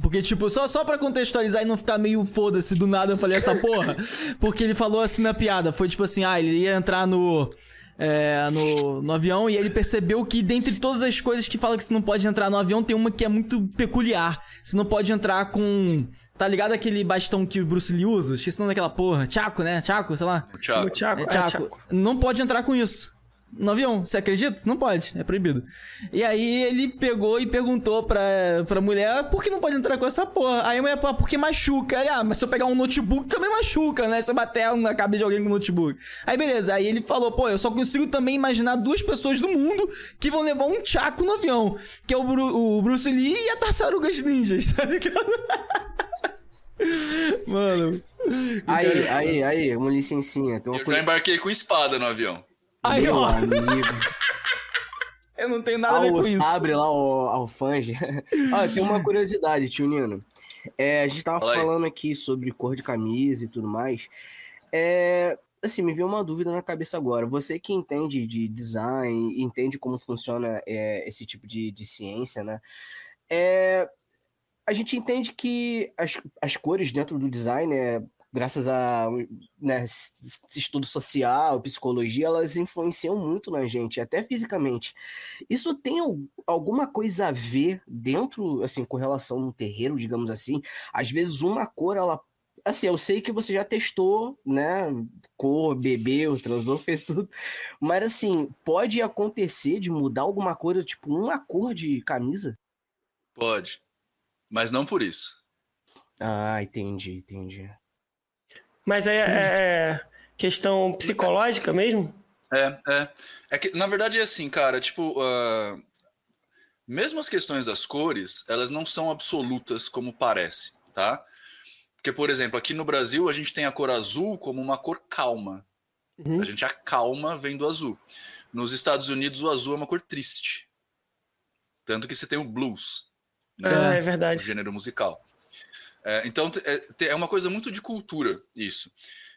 Porque, tipo, só, só pra contextualizar e não ficar meio foda-se do nada eu falei essa porra. Porque ele falou assim na piada. Foi tipo assim, ah, ele ia entrar no. é, no, no avião e ele percebeu que dentre todas as coisas que fala que você não pode entrar no avião, tem uma que é muito peculiar. Você não pode entrar com. Tá ligado aquele bastão que o Bruce Lee usa? Esqueci o nome daquela porra. Chaco, né? Chaco, sei lá. O Thiago. O Thiago, É, é, Chaco. Thiago. Não pode entrar com isso. No avião, você acredita? Não pode, é proibido. E aí ele pegou e perguntou pra, pra mulher por que não pode entrar com essa porra. Aí a mulher, pô, porque machuca. Aí, ah, mas se eu pegar um notebook também machuca, né? Se eu bater na cabeça de alguém com notebook. Aí beleza, aí ele falou, pô, eu só consigo também imaginar duas pessoas do mundo que vão levar um chaco no avião. Que é o, Bru- o Bruce Lee e a Tartarugas Ninjas, tá ligado? Mano. Aí, aí, aí, uma licencinha. Uma Eu já embarquei com espada no avião. Aí, Meu ó, amigo. eu não tenho nada a ver com isso. sabre lá, o alfange. ah, tem uma curiosidade, tio Nino. É, a gente tava aí. falando aqui sobre cor de camisa e tudo mais. É, assim, me veio uma dúvida na cabeça agora. Você que entende de design, entende como funciona é, esse tipo de, de ciência, né? É, a gente entende que as, as cores dentro do design, é, graças a né, estudo social, psicologia, elas influenciam muito na gente, até fisicamente. Isso tem al- alguma coisa a ver dentro, assim, com relação no terreiro, digamos assim? Às vezes uma cor, ela. Assim, eu sei que você já testou, né? Cor, bebeu, transou, fez tudo. Mas, assim, pode acontecer de mudar alguma coisa, tipo, uma cor de camisa? Pode. Mas não por isso. Ah, entendi, entendi. Mas é, é questão psicológica mesmo? É, é. É que, na verdade, é assim, cara, tipo, ah, mesmo as questões das cores, elas não são absolutas como parece, tá? Porque, por exemplo, aqui no Brasil a gente tem a cor azul como uma cor calma. Uhum. A gente acalma vem do azul. Nos Estados Unidos o azul é uma cor triste. Tanto que você tem o blues, né? Ah, é o verdade. gênero musical. É, então, é, é uma coisa muito de cultura isso.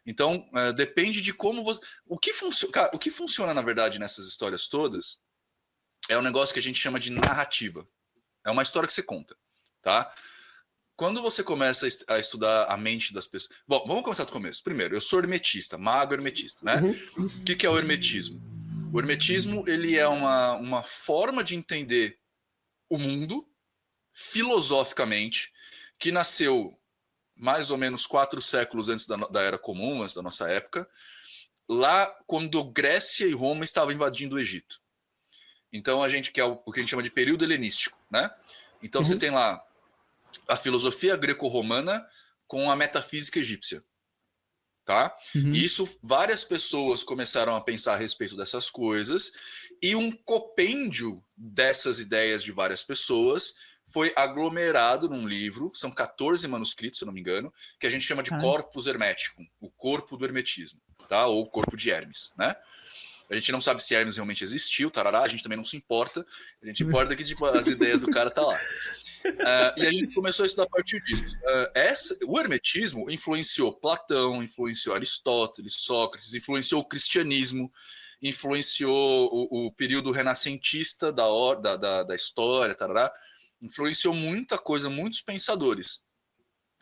Então, é, depende de como você. O que, funcio... Cara, o que funciona, na verdade, nessas histórias todas é um negócio que a gente chama de narrativa. É uma história que você conta, tá? Quando você começa a estudar a mente das pessoas. Bom, vamos começar do começo. Primeiro, eu sou hermetista, mago hermetista, né? Uhum. O que, que é o hermetismo? O hermetismo ele é uma, uma forma de entender o mundo filosoficamente que nasceu mais ou menos quatro séculos antes da, da Era Comum, antes da nossa época, lá quando Grécia e Roma estavam invadindo o Egito. Então a gente quer o, o que a gente chama de período helenístico, né? Então uhum. você tem lá a filosofia greco-romana com a metafísica egípcia, tá? Uhum. Isso várias pessoas começaram a pensar a respeito dessas coisas e um compêndio dessas ideias de várias pessoas foi aglomerado num livro, são 14 manuscritos, se não me engano, que a gente chama de ah. Corpus Hermeticum, o corpo do hermetismo, tá? Ou o corpo de Hermes, né? A gente não sabe se Hermes realmente existiu, tarará, a gente também não se importa. A gente importa que tipo, as ideias do cara tá lá. Uh, e a gente começou a estudar a partir disso. Uh, essa, o hermetismo influenciou Platão, influenciou Aristóteles, Sócrates, influenciou o cristianismo, influenciou o, o período renascentista da, da, da, da história, tarará influenciou muita coisa, muitos pensadores.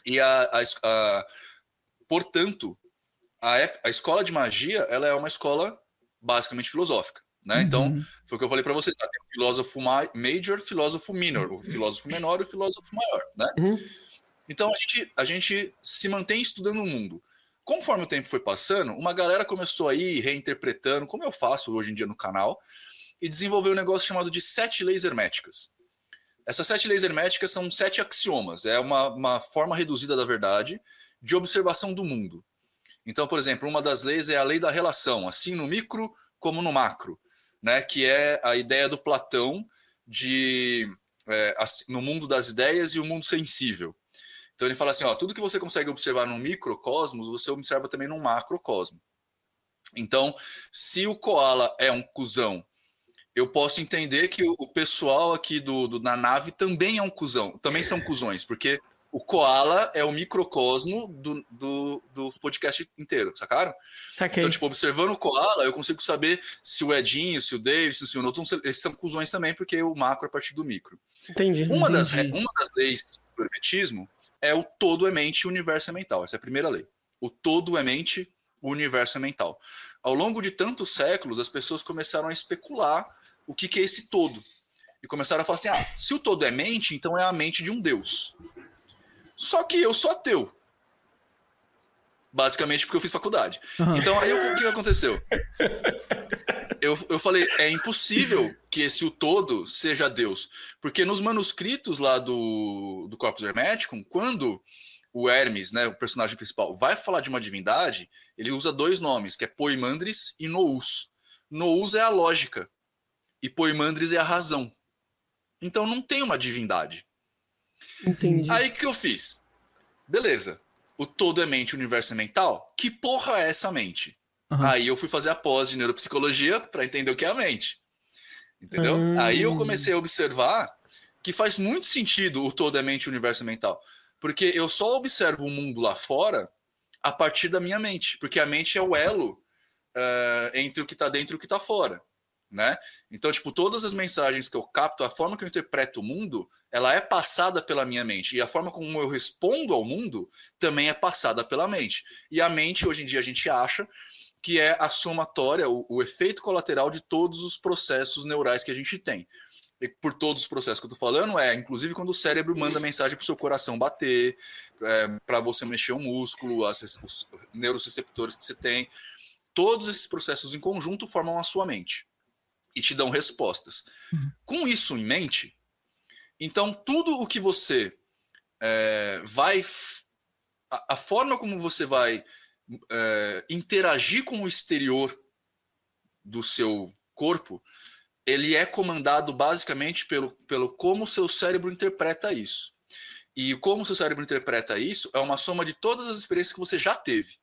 E a, a, a portanto, a, a escola de magia ela é uma escola basicamente filosófica. Né? Uhum. Então, foi o que eu falei para vocês: tá? tem o filósofo major, filósofo minor, o filósofo menor e o filósofo maior. Né? Uhum. Então, a gente, a gente se mantém estudando o mundo. Conforme o tempo foi passando, uma galera começou a ir reinterpretando, como eu faço hoje em dia no canal, e desenvolveu um negócio chamado de sete leis herméticas. Essas sete leis herméticas são sete axiomas, é uma, uma forma reduzida da verdade de observação do mundo. Então, por exemplo, uma das leis é a lei da relação, assim no micro como no macro, né? que é a ideia do Platão de é, no mundo das ideias e o mundo sensível. Então ele fala assim, ó, tudo que você consegue observar no microcosmos, você observa também no macrocosmo. Então, se o koala é um cuzão eu posso entender que o pessoal aqui do, do, da nave também é um cuzão, também são cuzões, porque o Koala é o microcosmo do, do, do podcast inteiro, sacaram? Saquei. Então, tipo, observando o Koala, eu consigo saber se o Edinho, se o Davis, se o Newton, esses são cuzões também, porque o macro é a partir do micro. Entendi. Uma, entendi. Das, uma das leis do hermetismo é o todo é mente, o universo é mental. Essa é a primeira lei. O todo é mente, o universo é mental. Ao longo de tantos séculos, as pessoas começaram a especular o que, que é esse todo. E começaram a falar assim: ah, se o todo é mente, então é a mente de um Deus. Só que eu sou ateu. Basicamente porque eu fiz faculdade. Uhum. Então aí o que aconteceu? Eu, eu falei, é impossível que esse o todo seja Deus. Porque nos manuscritos lá do, do Corpus Hermeticum, quando o Hermes, né, o personagem principal, vai falar de uma divindade, ele usa dois nomes, que é Poimandres e Nous. Nous é a lógica e Poimandres é a razão. Então não tem uma divindade. Entendi. Aí que eu fiz? Beleza. O todo é mente, o universo é mental? Que porra é essa mente? Uhum. Aí eu fui fazer a pós de neuropsicologia para entender o que é a mente. Entendeu? Uhum. Aí eu comecei a observar que faz muito sentido o todo é mente, o universo é mental. Porque eu só observo o mundo lá fora a partir da minha mente. Porque a mente é o elo uh, entre o que está dentro e o que está fora né? Então, tipo, todas as mensagens que eu capto, a forma que eu interpreto o mundo, ela é passada pela minha mente. E a forma como eu respondo ao mundo também é passada pela mente. E a mente, hoje em dia, a gente acha que é a somatória, o, o efeito colateral de todos os processos neurais que a gente tem. E por todos os processos que eu tô falando, é inclusive quando o cérebro manda mensagem para o seu coração bater, é, para você mexer o músculo, as, os neuroreceptores que você tem. Todos esses processos em conjunto formam a sua mente e te dão respostas. Uhum. Com isso em mente, então tudo o que você é, vai. A, a, forma como você vai é, interagir com o exterior do seu corpo, ele é comandado basicamente pelo, pelo como o seu cérebro interpreta isso. E como o seu cérebro interpreta isso é uma soma de todas as experiências que você já teve.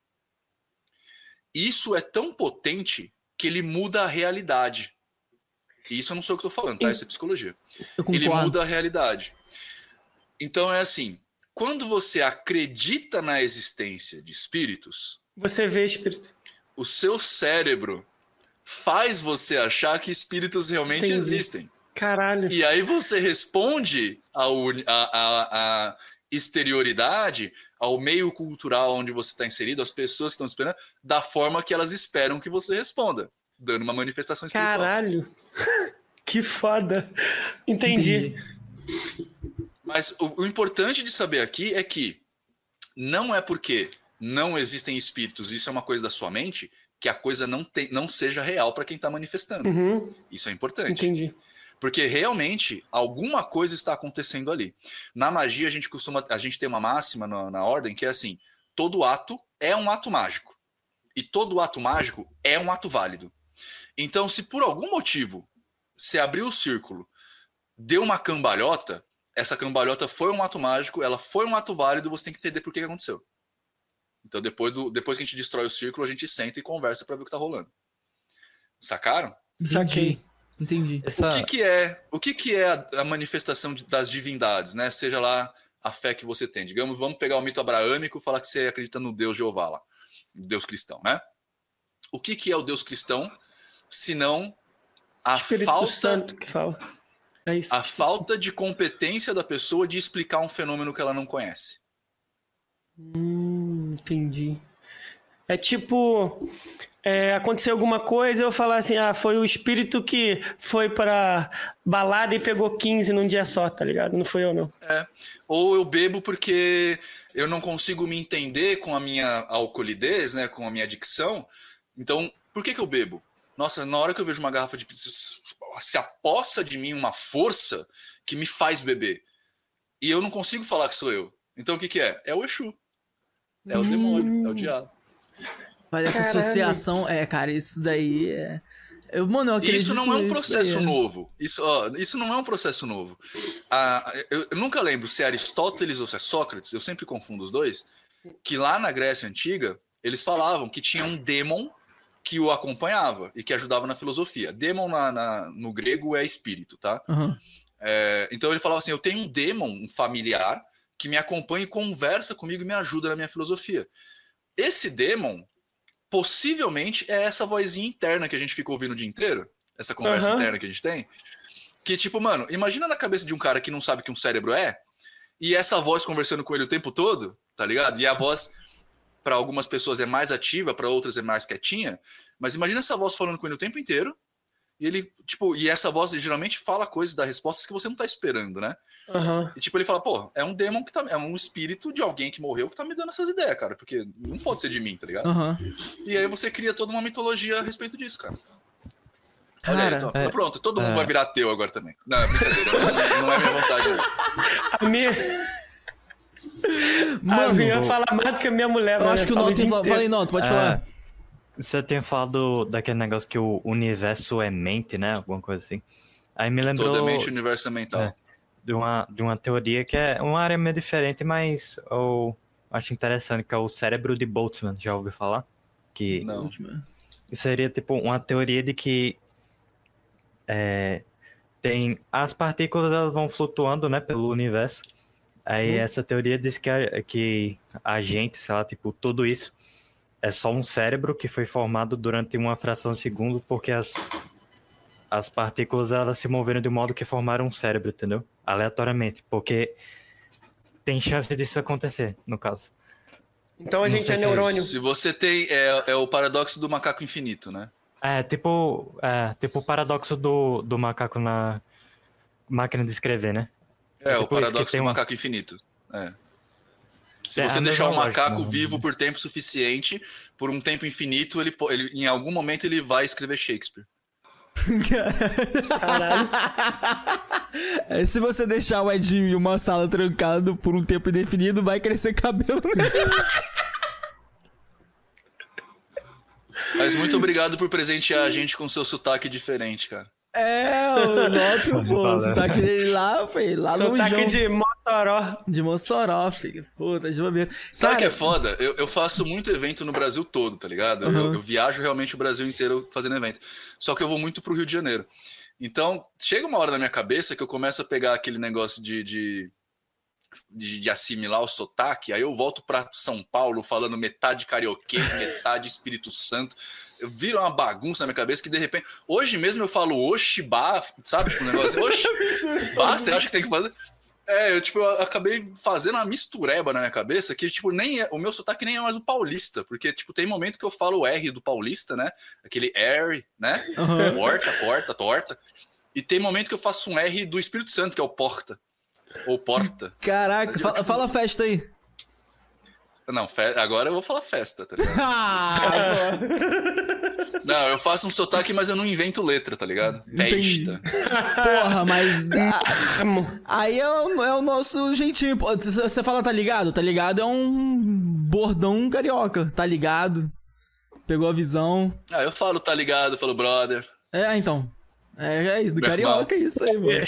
Isso é tão potente que ele muda a realidade. E isso eu não sou o que estou falando, tá? Isso é psicologia. Ele muda a realidade. Então é assim: quando você acredita na existência de espíritos, Você vê espírito. O seu cérebro faz você achar que espíritos realmente Entendi. existem. Caralho. E aí você responde à à- à- à exterioridade, ao meio cultural onde você está inserido, às pessoas que estão esperando, da forma que elas esperam que você responda, dando uma manifestação espiritual. Caralho. que foda. Entendi. Mas o, o importante de saber aqui é que não é porque não existem espíritos, isso é uma coisa da sua mente, que a coisa não, tem, não seja real para quem está manifestando. Uhum, Isso é importante. entendi. Porque realmente alguma coisa está acontecendo ali. Na magia, a gente costuma. A gente tem uma máxima na, na ordem que é assim: todo ato é um ato mágico. E todo ato mágico é um ato válido. Então, se por algum motivo você abriu o círculo, deu uma cambalhota, essa cambalhota foi um ato mágico, ela foi um ato válido, você tem que entender por que que aconteceu. Então, depois, do, depois que a gente destrói o círculo, a gente senta e conversa para ver o que tá rolando. Sacaram? Saquei. Entendi. Essa... O que, que é, o que, que é a, a manifestação de- das divindades, né? Seja lá a fé que você tem. Digamos, vamos pegar o mito abraâmico e falar que você acredita no Deus Jeová lá, Deus cristão, né? O que, que é o Deus cristão, se não a Espírito falta, Santo que fala. É isso. a falta de competência da pessoa de explicar um fenômeno que ela não conhece? Hum, entendi. É tipo, é, aconteceu alguma coisa, eu falar assim, ah, foi o espírito que foi pra balada e pegou 15 num dia só, tá ligado? Não foi eu, não. Ou eu bebo porque eu não consigo me entender com a minha alcoolidez, né, com a minha adicção. Então, por que, que eu bebo? Nossa, na hora que eu vejo uma garrafa de se apossa de mim uma força que me faz beber. E eu não consigo falar que sou eu. Então o que, que é? É o Exu. É o demônio, é o diabo. Faz essa associação. É, cara, isso daí é. Eu, mano, eu E isso não é um processo é. novo. Isso, ó, isso não é um processo novo. Ah, eu, eu nunca lembro se é Aristóteles ou se é Sócrates, eu sempre confundo os dois, que lá na Grécia Antiga, eles falavam que tinha um demon que o acompanhava e que ajudava na filosofia. Demon na, na- no grego é espírito, tá? Aham. É, então ele falava assim: eu tenho um demon, um familiar, que me acompanha e conversa comigo e me ajuda na minha filosofia. Esse demon, possivelmente, é essa vozinha interna que a gente fica ouvindo o dia inteiro, essa conversa Aham. interna que a gente tem. Que, tipo, mano, imagina na cabeça de um cara que não sabe o que um cérebro é, e essa voz conversando com ele o tempo todo, tá ligado? E a voz, para algumas pessoas, é mais ativa, para outras é mais quietinha, mas imagina essa voz falando com ele o tempo inteiro, e ele, tipo, e essa voz geralmente fala coisas, dá respostas que você não tá esperando, né? Aham. E tipo, ele fala, pô, é um demon que tá. É um espírito de alguém que morreu que tá me dando essas ideias, cara. Porque não pode ser de mim, tá ligado? Aham. E aí você cria toda uma mitologia a respeito disso, cara. Olha aí, Cara, então, é- pronto, todo mundo é. vai virar teu agora também. Não, é brincadeira, não, não é minha vontade. A minha, a Mano, minha fala mais do que a minha mulher. eu acho que o Noto. aí, Noto, pode É, falar. Você tinha falado daquele negócio que o universo é mente, né? Alguma coisa assim. Aí me lembrou Toda mente, universo é mental. É. de uma, de uma teoria que é uma área meio diferente, mas eu acho interessante, que é o cérebro de Boltzmann. Já ouviu falar? Que Não. seria tipo uma teoria de que é, tem as partículas elas vão flutuando, né, pelo universo. Aí essa teoria diz que a, que a gente, sei lá, tipo, tudo isso é só um cérebro que foi formado durante uma fração de segundo porque as as partículas elas se moveram de modo que formaram um cérebro, entendeu? Aleatoriamente, porque tem chance disso acontecer, no caso. Então a gente é é neurônio. Se você tem. É, é o paradoxo do macaco infinito, né? É, tipo, é, tipo o paradoxo do, do macaco na máquina de escrever, né? É, o paradoxo tem do um- macaco infinito. É. Se É, você deixar lógica, macaco né? vivo por tempo suficiente, por um tempo infinito, ele, ele, em algum momento ele vai escrever Shakespeare. Caralho. É, Se você deixar o Edinho em uma sala trancado por um tempo indefinido, vai crescer cabelo. Mas muito obrigado por presentear a gente com seu sotaque diferente, cara. É, o Noto, pô, o Valeu. sotaque dele lá, foi lá no Sotaque de Mossoró. de Mossoró, filho. Puta, de bobeira. Sabe o que é foda? Eu, eu faço muito evento no Brasil todo, tá ligado? Eu- Uhum. Eu, eu viajo realmente o Brasil inteiro fazendo evento. Só que eu vou muito pro Rio de Janeiro. Então, chega uma hora na minha cabeça que eu começo a pegar aquele negócio de, de de, de assimilar o sotaque, aí eu volto para São Paulo falando metade carioquês, metade Espírito Santo. Eu viro uma bagunça na minha cabeça que de repente. Hoje mesmo eu falo Oxibá, sabe? Tipo um negócio. Oxi, bah, você acha que tem que fazer? É, eu, tipo, eu acabei fazendo uma mistureba na minha cabeça que, tipo, nem é, o meu sotaque nem é mais o paulista, porque, tipo, tem momento que eu falo o R do paulista, né? Aquele R, né? Uhum. Porta, porta, torta. E tem momento que eu faço um R do Espírito Santo, que é o porta. Ou porta. Caraca, fala, fala a festa aí. Não, fe... agora eu vou falar festa, tá ligado? Ah, Não, eu faço um sotaque, mas eu não invento letra, tá ligado? Festa. porra, mas. ah. Aí é o, é o nosso jeitinho. Você fala tá ligado? Tá ligado é um bordão carioca. Tá ligado? Pegou a visão. Ah, eu falo, tá ligado? Eu falo, brother. É, então. É, é isso. Do Meu carioca é isso aí, mano.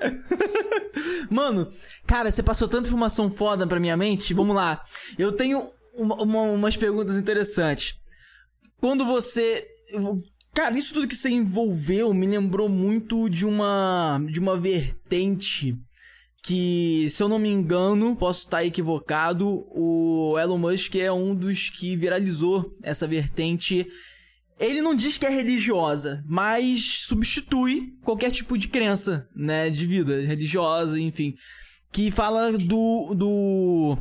Mano, cara, você passou tanta informação foda pra minha mente. Vamos lá. Eu tenho uma- uma- umas perguntas interessantes. Quando você. Cara, isso tudo que você envolveu me lembrou muito de uma. de uma vertente que, se eu não me engano, posso estar equivocado, o Elon Musk é um dos que viralizou essa vertente. Ele não diz que é religiosa, mas substitui qualquer tipo de crença, né, de vida religiosa, enfim, que fala do do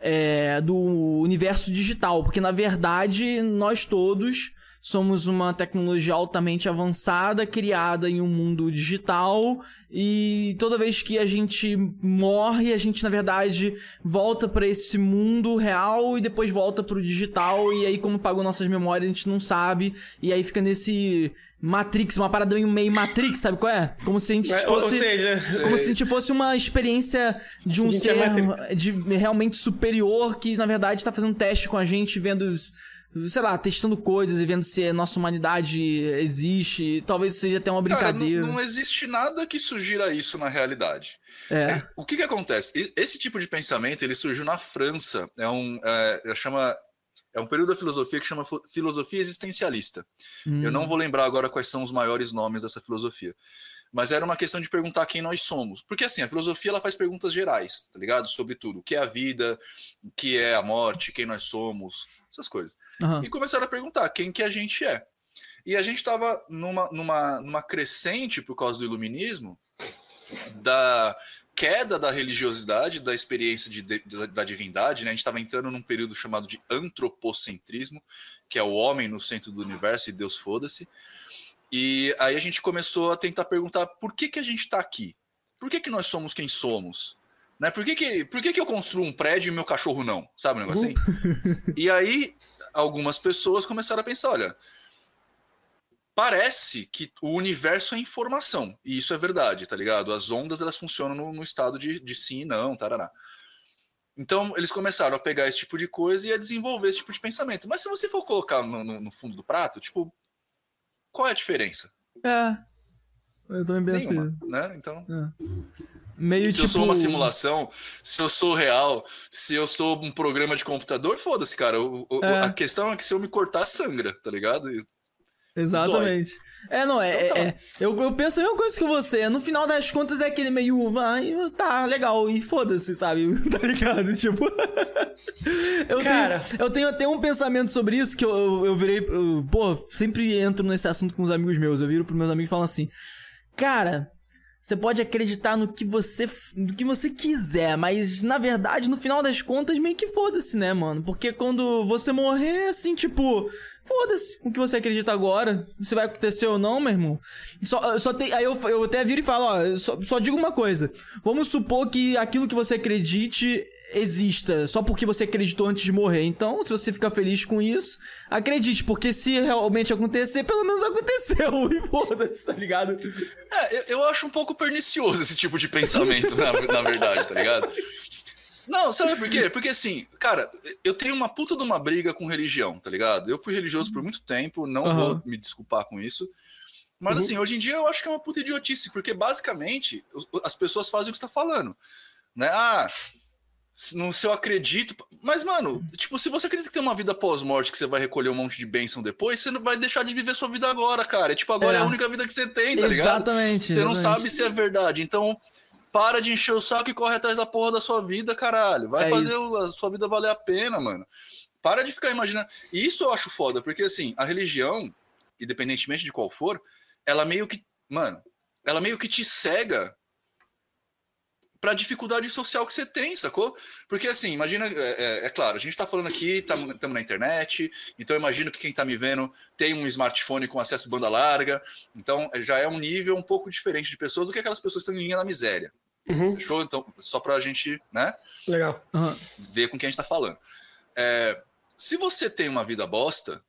é, do universo digital, porque na verdade nós todos somos uma tecnologia altamente avançada criada em um mundo digital e toda vez que a gente morre, a gente na verdade volta pra esse mundo real e depois volta pro digital e aí como pagou nossas memórias a gente não sabe e aí fica nesse Matrix, uma parada meio Matrix, sabe qual é? Como se a gente É, ou, ou fosse seja, como se a gente fosse uma experiência de um é ser Matrix. de realmente superior que, na verdade, tá fazendo teste com a gente, vendo, os- sei lá, testando coisas e vendo se a nossa humanidade existe. Talvez seja até uma Cara, brincadeira. não, não existe nada que sugira isso na realidade. É. O que que acontece? Esse tipo de pensamento, ele surgiu na França. É um, é, é chama, é um período da filosofia que chama filosofia existencialista. Eu Hum. não vou lembrar agora quais são os maiores nomes dessa filosofia. Mas era uma questão de perguntar quem nós somos. Porque assim, a filosofia ela faz perguntas gerais, tá ligado? Sobre tudo. O que é a vida, o que é a morte, quem nós somos, essas coisas. Aham. E começaram a perguntar quem que a gente é. E a gente estava numa, numa, numa crescente por causa do iluminismo, da queda da religiosidade, da experiência de, de- da divindade, né? A gente estava entrando num período chamado de antropocentrismo, que é o homem no centro do universo e Deus foda-se. E aí a gente começou a tentar perguntar por que, que a gente está aqui? Por que, que nós somos quem somos? Né? Por, que, que, por que, que eu construo um prédio e meu cachorro não? Sabe um negócio assim? E aí algumas pessoas começaram a pensar, olha, parece que o universo é informação, e isso é verdade, tá ligado? As ondas, elas funcionam no, no estado de, de sim e não, tarará. Então, eles começaram a pegar esse tipo de coisa e a desenvolver esse tipo de pensamento. Mas se você for colocar no, no- no fundo do prato, tipo, qual é a diferença? É. Eu também penso Nenhuma, isso. né? Então, Meio se tipo. eu sou uma simulação, se eu sou real, se eu sou um programa de computador, foda-se, cara. O- o- É. A questão é que se eu me cortar, sangra, tá ligado? E- Exatamente. É, não, é. Então tá. é- eu, eu penso a mesma coisa que você. No final das contas é aquele meio. Ai, tá, legal. E foda-se, sabe? Tá ligado? Tipo. eu, Cara. tenho, eu tenho até um pensamento sobre isso que eu, eu, eu virei. eu, pô, sempre entro nesse assunto com os amigos meus. Eu viro pros meus amigos e falo assim. Cara. Você pode acreditar no que você no que você quiser, mas na verdade, no final das contas, meio que foda-se, né, mano? Porque quando você morrer, assim, tipo, foda-se o que você acredita agora. Se vai acontecer ou não, meu irmão. Só, só tem, aí eu, eu até viro e falo, ó, só, só digo uma coisa. Vamos supor que aquilo que você acredite exista, só porque você acreditou antes de morrer. Então, se você ficar feliz com isso, acredite, porque se realmente acontecer, pelo menos aconteceu. E foda-se, tá ligado? É, eu, eu acho um pouco pernicioso esse tipo de pensamento, na, na verdade, tá ligado? Não, sabe por quê? Porque assim, cara, eu tenho uma puta de uma briga com religião, tá ligado? Eu fui religioso por muito tempo, não Aham. vou me desculpar com isso. Mas Uhum. assim, hoje em dia eu acho que é uma puta idiotice, porque basicamente as pessoas fazem o que você tá falando. Né? Ah, no se eu acredito. Mas, mano, tipo, se você acredita que tem uma vida pós-morte, que você vai recolher um monte de bênção depois, você não vai deixar de viver sua vida agora, cara. É tipo, agora é, É. a única vida que você tem, tá ligado? exatamente. Você não exatamente. sabe se é verdade. Então, Para de encher o saco e corre atrás da porra da sua vida, caralho. Vai É fazer o- a sua vida valer a pena, mano. Para de ficar imaginando. E isso eu acho foda, porque assim, a religião, independentemente de qual for, ela meio que. Mano, ela meio que te cega pra dificuldade social que você tem, sacou? Porque assim, imagina, é, é- é claro, a gente tá falando aqui, estamos na internet, então eu imagino que quem tá me vendo tem um smartphone com acesso banda larga, então é, já é um nível um pouco diferente de pessoas do que aquelas pessoas que estão em linha da miséria. Uhum, Fechou? Então, só pra gente, né, legal. Aham. ver com quem a gente tá falando. É, se você tem uma vida bosta,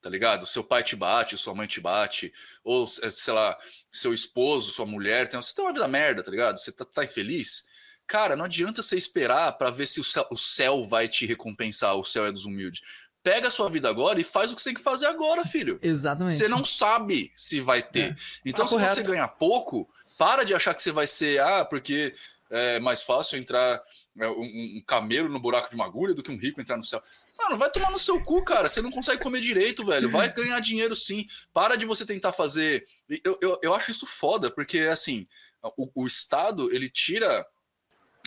tá ligado? Seu pai te bate, sua mãe te bate, ou, é, sei lá, seu esposo, sua mulher, tem, você tem uma vida merda, tá ligado? Você tá, tá infeliz. Cara, não adianta você esperar pra ver se o céu, o céu vai te recompensar, o céu é dos humildes. Pega a sua vida agora e faz o que você tem que fazer agora, filho. Exatamente. Você não sabe se vai ter. Então, Ah, se você correto. ganhar pouco, para de achar que você vai ser, ah, porque é mais fácil entrar é, um, um camelo no buraco de uma agulha do que um rico entrar no céu. Mano, vai tomar no seu cu, cara. Você não consegue comer direito, velho. Vai ganhar dinheiro sim. Para de você tentar fazer. Eu, eu, eu acho isso foda, porque assim, o, o Estado, ele tira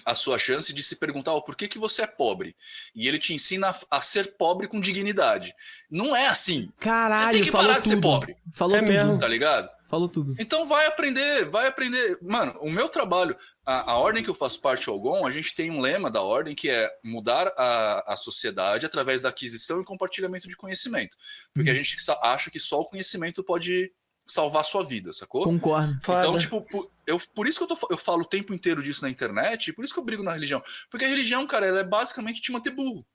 a sua chance de se perguntar o porquê que você é pobre. E ele te ensina a, a ser pobre com dignidade. Não é assim, Caralho, Você tem que falou parar de ser tudo. pobre. Falou É tudo. mesmo. tá ligado? Falou tudo. Então vai aprender, vai aprender. Mano, o meu trabalho, a, a ordem que eu faço parte, o Algon, a gente tem um lema da ordem que é mudar a, a sociedade através da aquisição e compartilhamento de conhecimento. Porque a gente acha que só o conhecimento pode salvar a sua vida, sacou? Concordo. Foda. Então, tipo, por, eu, por isso que eu, tô, eu falo o tempo inteiro disso na internet, e por isso que eu brigo na religião. Porque a religião, cara, ela é basicamente te manter burro.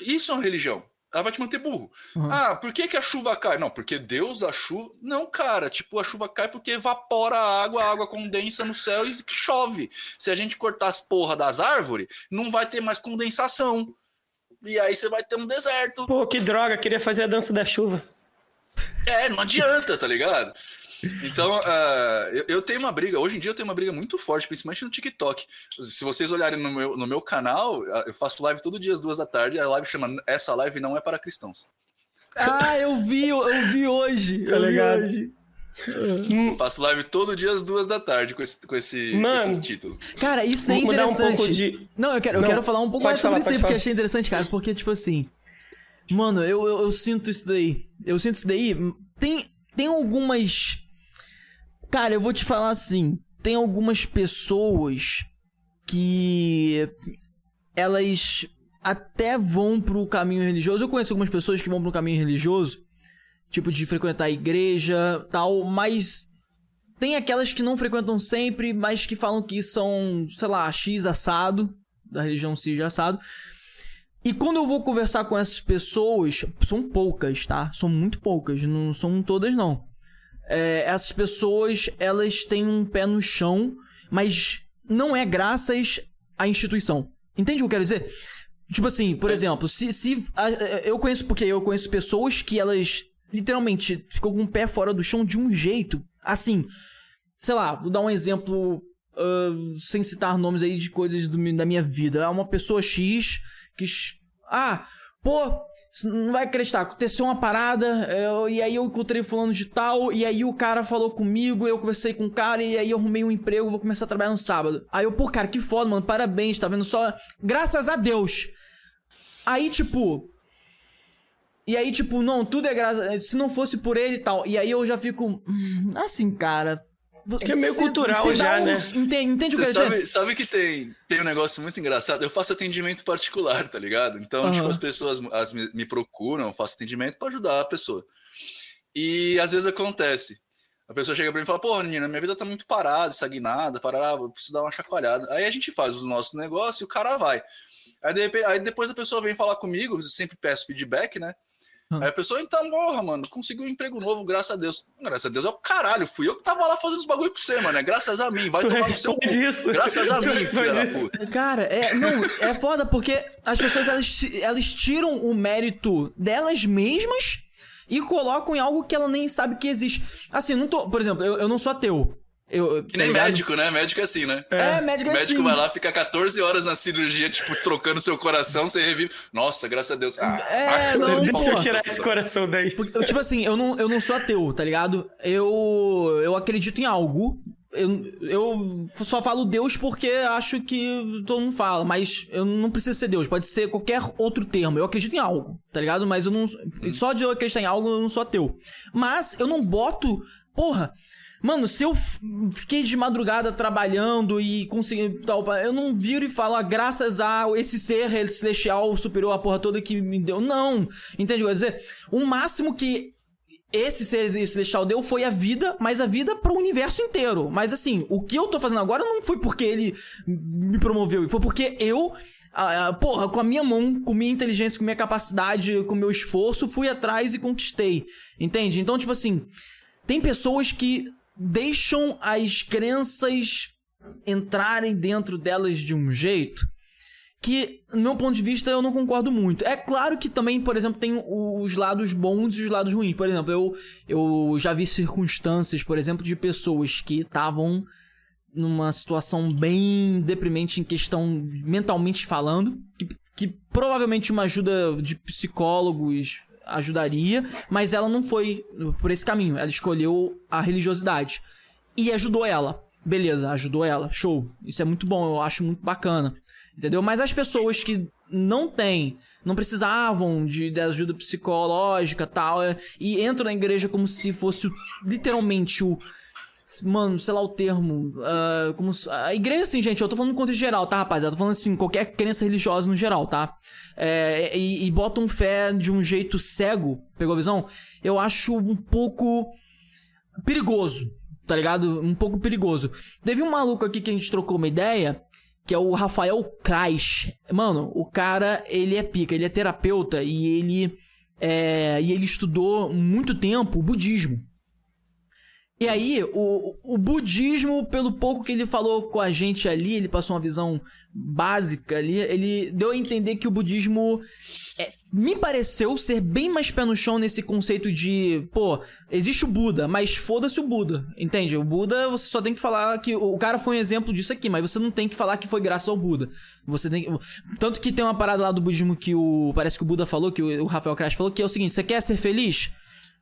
Isso é uma religião. Ela vai te manter burro. Uhum. Ah, por que, que a chuva cai? Não, porque Deus a chuva. Não, cara, tipo, a chuva cai porque evapora a água, a água condensa no céu e chove. Se a gente cortar as porra das árvores, não vai ter mais condensação. E aí você vai ter um deserto. Pô, que droga, queria fazer a dança da chuva. É, não adianta, tá ligado? Então, ah, eu, eu tenho uma briga, hoje em dia eu tenho uma briga muito forte, principalmente no TikTok. Se vocês olharem no meu, no meu canal, ah, eu faço live todo dia às duas da tarde, a live chama Essa Live Não É Para Cristãos. Ah, eu vi, eu, eu vi hoje. Tá eu vi ligado? hoje. Hum, Faço live todo dia às duas da tarde com esse, com esse, com Mano. esse título. Cara, isso daí é um interessante. pouco de. Não, eu quero, eu Não, quero falar um pouco mais sobre falar, isso aí, pode porque achei interessante, cara. Porque, tipo assim. Mano, eu, eu, eu sinto isso daí. Eu sinto isso daí. Tem, tem algumas. Cara, eu vou te falar assim. Tem algumas pessoas que. Elas até vão pro caminho religioso. Eu conheço algumas pessoas que vão pro caminho religioso. Tipo, de frequentar a igreja tal, mas tem aquelas que não frequentam sempre, mas que falam que são, sei lá, X assado, da religião X assado. E quando eu vou conversar com essas pessoas, são poucas, tá? São muito poucas, não são todas não. É, essas pessoas, elas têm um pé no chão, mas não é graças à instituição. Entende o que eu quero dizer? Tipo assim, por exemplo, se, se a- eu conheço porque eu conheço pessoas que elas literalmente ficam com o pé fora do chão de um jeito, assim, sei lá, vou dar um exemplo ah, sem citar nomes aí de coisas do da minha vida. Ah, Uma pessoa X que. Ah, pô, você não vai acreditar, aconteceu uma parada, eu- e aí eu encontrei fulano de tal, e aí o cara falou comigo, eu conversei com o cara, e aí eu arrumei um emprego, vou começar a trabalhar no sábado. Aí eu, pô, cara, que foda, mano, parabéns, tá vendo só? Graças a Deus. Aí, tipo. E aí, tipo, não, tudo é graças. Se não fosse por ele e tal. E aí eu já fico. hum, assim, cara. Que é meio cultural já, dá um- né? Entende, entende o que eu Você quero dizer? sabe, sabe que tem, tem um negócio muito engraçado? Eu faço atendimento particular, tá ligado? Então, Aham. tipo, as pessoas as me, me procuram, eu faço atendimento pra ajudar a pessoa. E às vezes acontece. A pessoa chega pra mim e fala, pô, Nina, minha vida tá muito parada, estagnada, parará, eu preciso dar uma chacoalhada. Aí a gente faz os nossos negócios e o cara vai. Aí, de repente- aí depois a pessoa vem falar comigo, eu sempre peço feedback, né? Hum. Aí a pessoa, então, morra, mano, conseguiu um emprego novo, graças a Deus. Graças a Deus é o caralho, fui eu que tava lá fazendo os bagulho pra você, mano. É graças a mim, vai Tu tomar no seu cu. isso. Graças a Tu mim, filha da puta. Cara, é. Não, é foda porque as pessoas elas, elas tiram o mérito delas mesmas e colocam em algo que ela nem sabe que existe. Assim, não tô. Por exemplo, eu, eu não sou ateu. Eu, Que tá nem ligado? médico, né? Médico é assim, né? É, O médico é médico assim. vai lá, fica 14 horas na cirurgia, tipo, trocando seu coração, você revive. Nossa, graças a Deus. Ah, É, não, Deixa eu tirar esse coração daí. Eu, tipo assim, eu não, eu não sou ateu, tá ligado? Eu, eu acredito em algo. Eu, eu só falo Deus porque acho que todo mundo fala, mas eu não preciso ser Deus, pode ser qualquer outro termo. Eu acredito em algo, tá ligado? Mas eu não. Só de eu acreditar em algo, eu não sou ateu. Mas eu não boto. Porra. Mano, se eu fiquei de madrugada trabalhando e consegui tal, eu não viro e falo, ah, graças a esse ser celestial superior a porra toda que me deu. Não. Entende o que eu dizer? O máximo que esse ser celestial deu foi a vida, mas a vida pro universo inteiro. Mas assim, o que eu tô fazendo agora não foi porque ele me promoveu, foi porque eu, ah, porra, com a minha mão, com minha inteligência, com minha capacidade, com meu esforço, fui atrás e conquistei. Entende? Então, tipo assim, tem pessoas que deixam as crenças entrarem dentro delas de um jeito que, no meu ponto de vista, eu não concordo muito. É claro que também, por exemplo, tem os lados bons e os lados ruins. Por exemplo, eu, eu já vi circunstâncias, por exemplo, de pessoas que estavam numa situação bem deprimente em questão mentalmente falando, que, que provavelmente uma ajuda de psicólogos ajudaria, mas ela não foi por esse caminho. Ela escolheu a religiosidade e ajudou ela. Beleza, ajudou ela. Show. Isso é muito bom, eu acho muito bacana. Entendeu? Mas as pessoas que não têm, não precisavam de, de ajuda psicológica tal, é, e entram na igreja como se fosse literalmente o. Mano, sei lá o termo. ah, como a igreja, assim, gente, eu tô falando no contexto geral, tá, rapaziada? Eu tô falando assim, qualquer crença religiosa no geral, tá? É, e, e botam fé de um jeito cego, pegou a visão? Eu acho um pouco perigoso, tá ligado? Um pouco perigoso. Teve um maluco aqui que a gente trocou uma ideia, que é o Rafael Kreis. Mano, o cara, ele é pica, ele é terapeuta e ele é, e ele estudou muito tempo o budismo. E aí, o, o budismo, pelo pouco que ele falou com a gente ali, ele passou uma visão básica ali, ele deu a entender que o budismo é, me pareceu ser bem mais pé no chão nesse conceito de, pô, existe o Buda, mas foda-se o Buda, entende? O Buda, você só tem que falar que o cara foi um exemplo disso aqui, mas você não tem que falar que foi graças ao Buda. Você tem que... Tanto que tem uma parada lá do budismo que o parece que o Buda falou, que o, Rafael Crash falou, que é o seguinte, você quer ser feliz?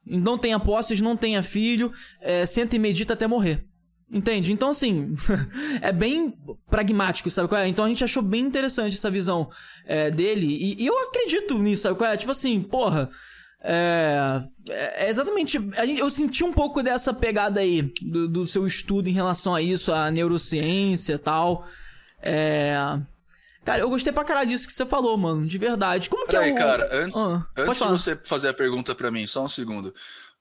Não tenha posses, não tenha filho, é, senta e medita até morrer. Entende? Então, assim, é bem pragmático, sabe qual é? Então a gente achou bem interessante essa visão é, dele. E, e eu acredito nisso, sabe qual é? Tipo assim, porra. É, é exatamente. a gente- Eu senti um pouco dessa pegada aí do, do seu estudo em relação a isso, a neurociência e tal. É. Cara, eu gostei pra caralho disso que você falou, mano. De verdade. Como que Peraí, é o. cara, antes, Ah, antes de você fazer a pergunta pra mim, só um segundo.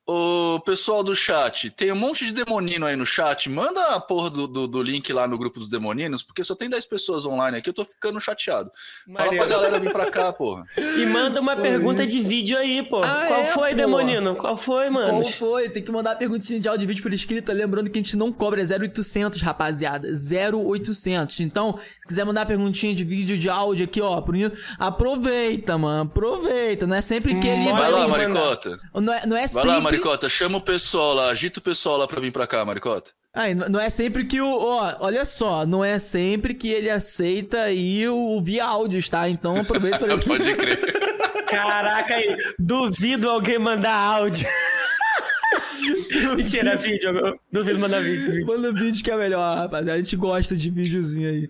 O pessoal do chat, tem um monte de demonino aí no chat. Manda a porra do, do, do link lá no grupo dos demoninos, porque só tem 10 pessoas online aqui, eu tô ficando chateado. Fala pra galera vir pra cá, porra. E manda uma pergunta de vídeo aí, pô. Ah, Qual é, foi, pô? Demonino? Qual foi, mano? Qual foi? Tem que mandar a perguntinha de áudio e vídeo por escrito. Lembrando que a gente não cobra, é 0800, rapaziada. 0800. Então, se quiser mandar a perguntinha de vídeo, de áudio aqui, ó, pro Nino, aproveita, mano. Aproveita. Não é sempre que ele Vai lá, Vai, Maricota. Não é, não é Vai sempre. Maricota. Chama o pessoal lá, agita o pessoal lá pra vir pra cá, Maricota. Ai, n- não é sempre que o. Ó, olha só, não é sempre que ele aceita aí o via áudios, tá? Então aproveita ele. Pode crer. Caraca, aí. Duvido alguém mandar áudio. Mentira, é vídeo. Duvido mandar vídeo. vídeo. Manda vídeo que é melhor, rapaziada. A gente gosta de videozinho aí.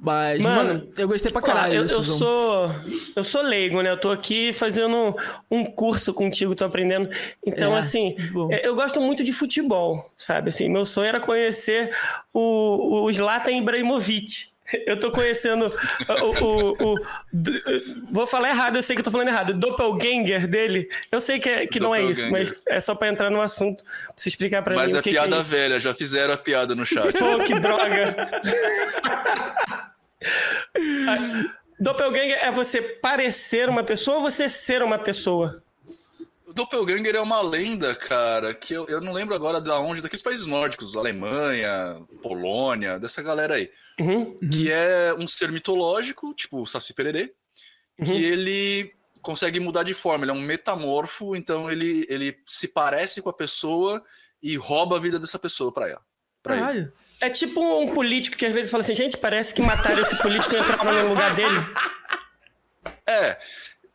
Mas, Mano, mano, eu gostei pra caralho. Ó, eu, eu sou eu sou leigo, né? Eu tô aqui fazendo um curso contigo, tô aprendendo. Então, É, assim, bom. eu gosto muito de futebol, sabe? Assim, meu sonho era conhecer o, o Zlatan Ibrahimovic. Eu tô conhecendo o, o- o- Vou falar errado, eu sei que eu tô falando errado. O doppelganger dele. Eu sei que, é- que não é isso, mas é só pra entrar no assunto, pra você explicar pra Mas mim é que é piada isso. velha, já fizeram a piada no chat. Pô, que droga. Doppelganger é você parecer uma pessoa ou você ser uma pessoa? Doppelganger é uma lenda, cara, que eu, eu não lembro agora da onde, daqueles países nórdicos, Alemanha, Polônia, dessa galera aí. Uhum. Que é um ser mitológico, tipo o Saci Pererê, que Uhum. ele consegue mudar de forma, ele é um metamorfo, então ele, ele se parece com a pessoa e rouba a vida dessa pessoa pra ela. pra ele. É tipo um político que às vezes fala assim, gente, parece que mataram esse político e entraram no lugar dele. É.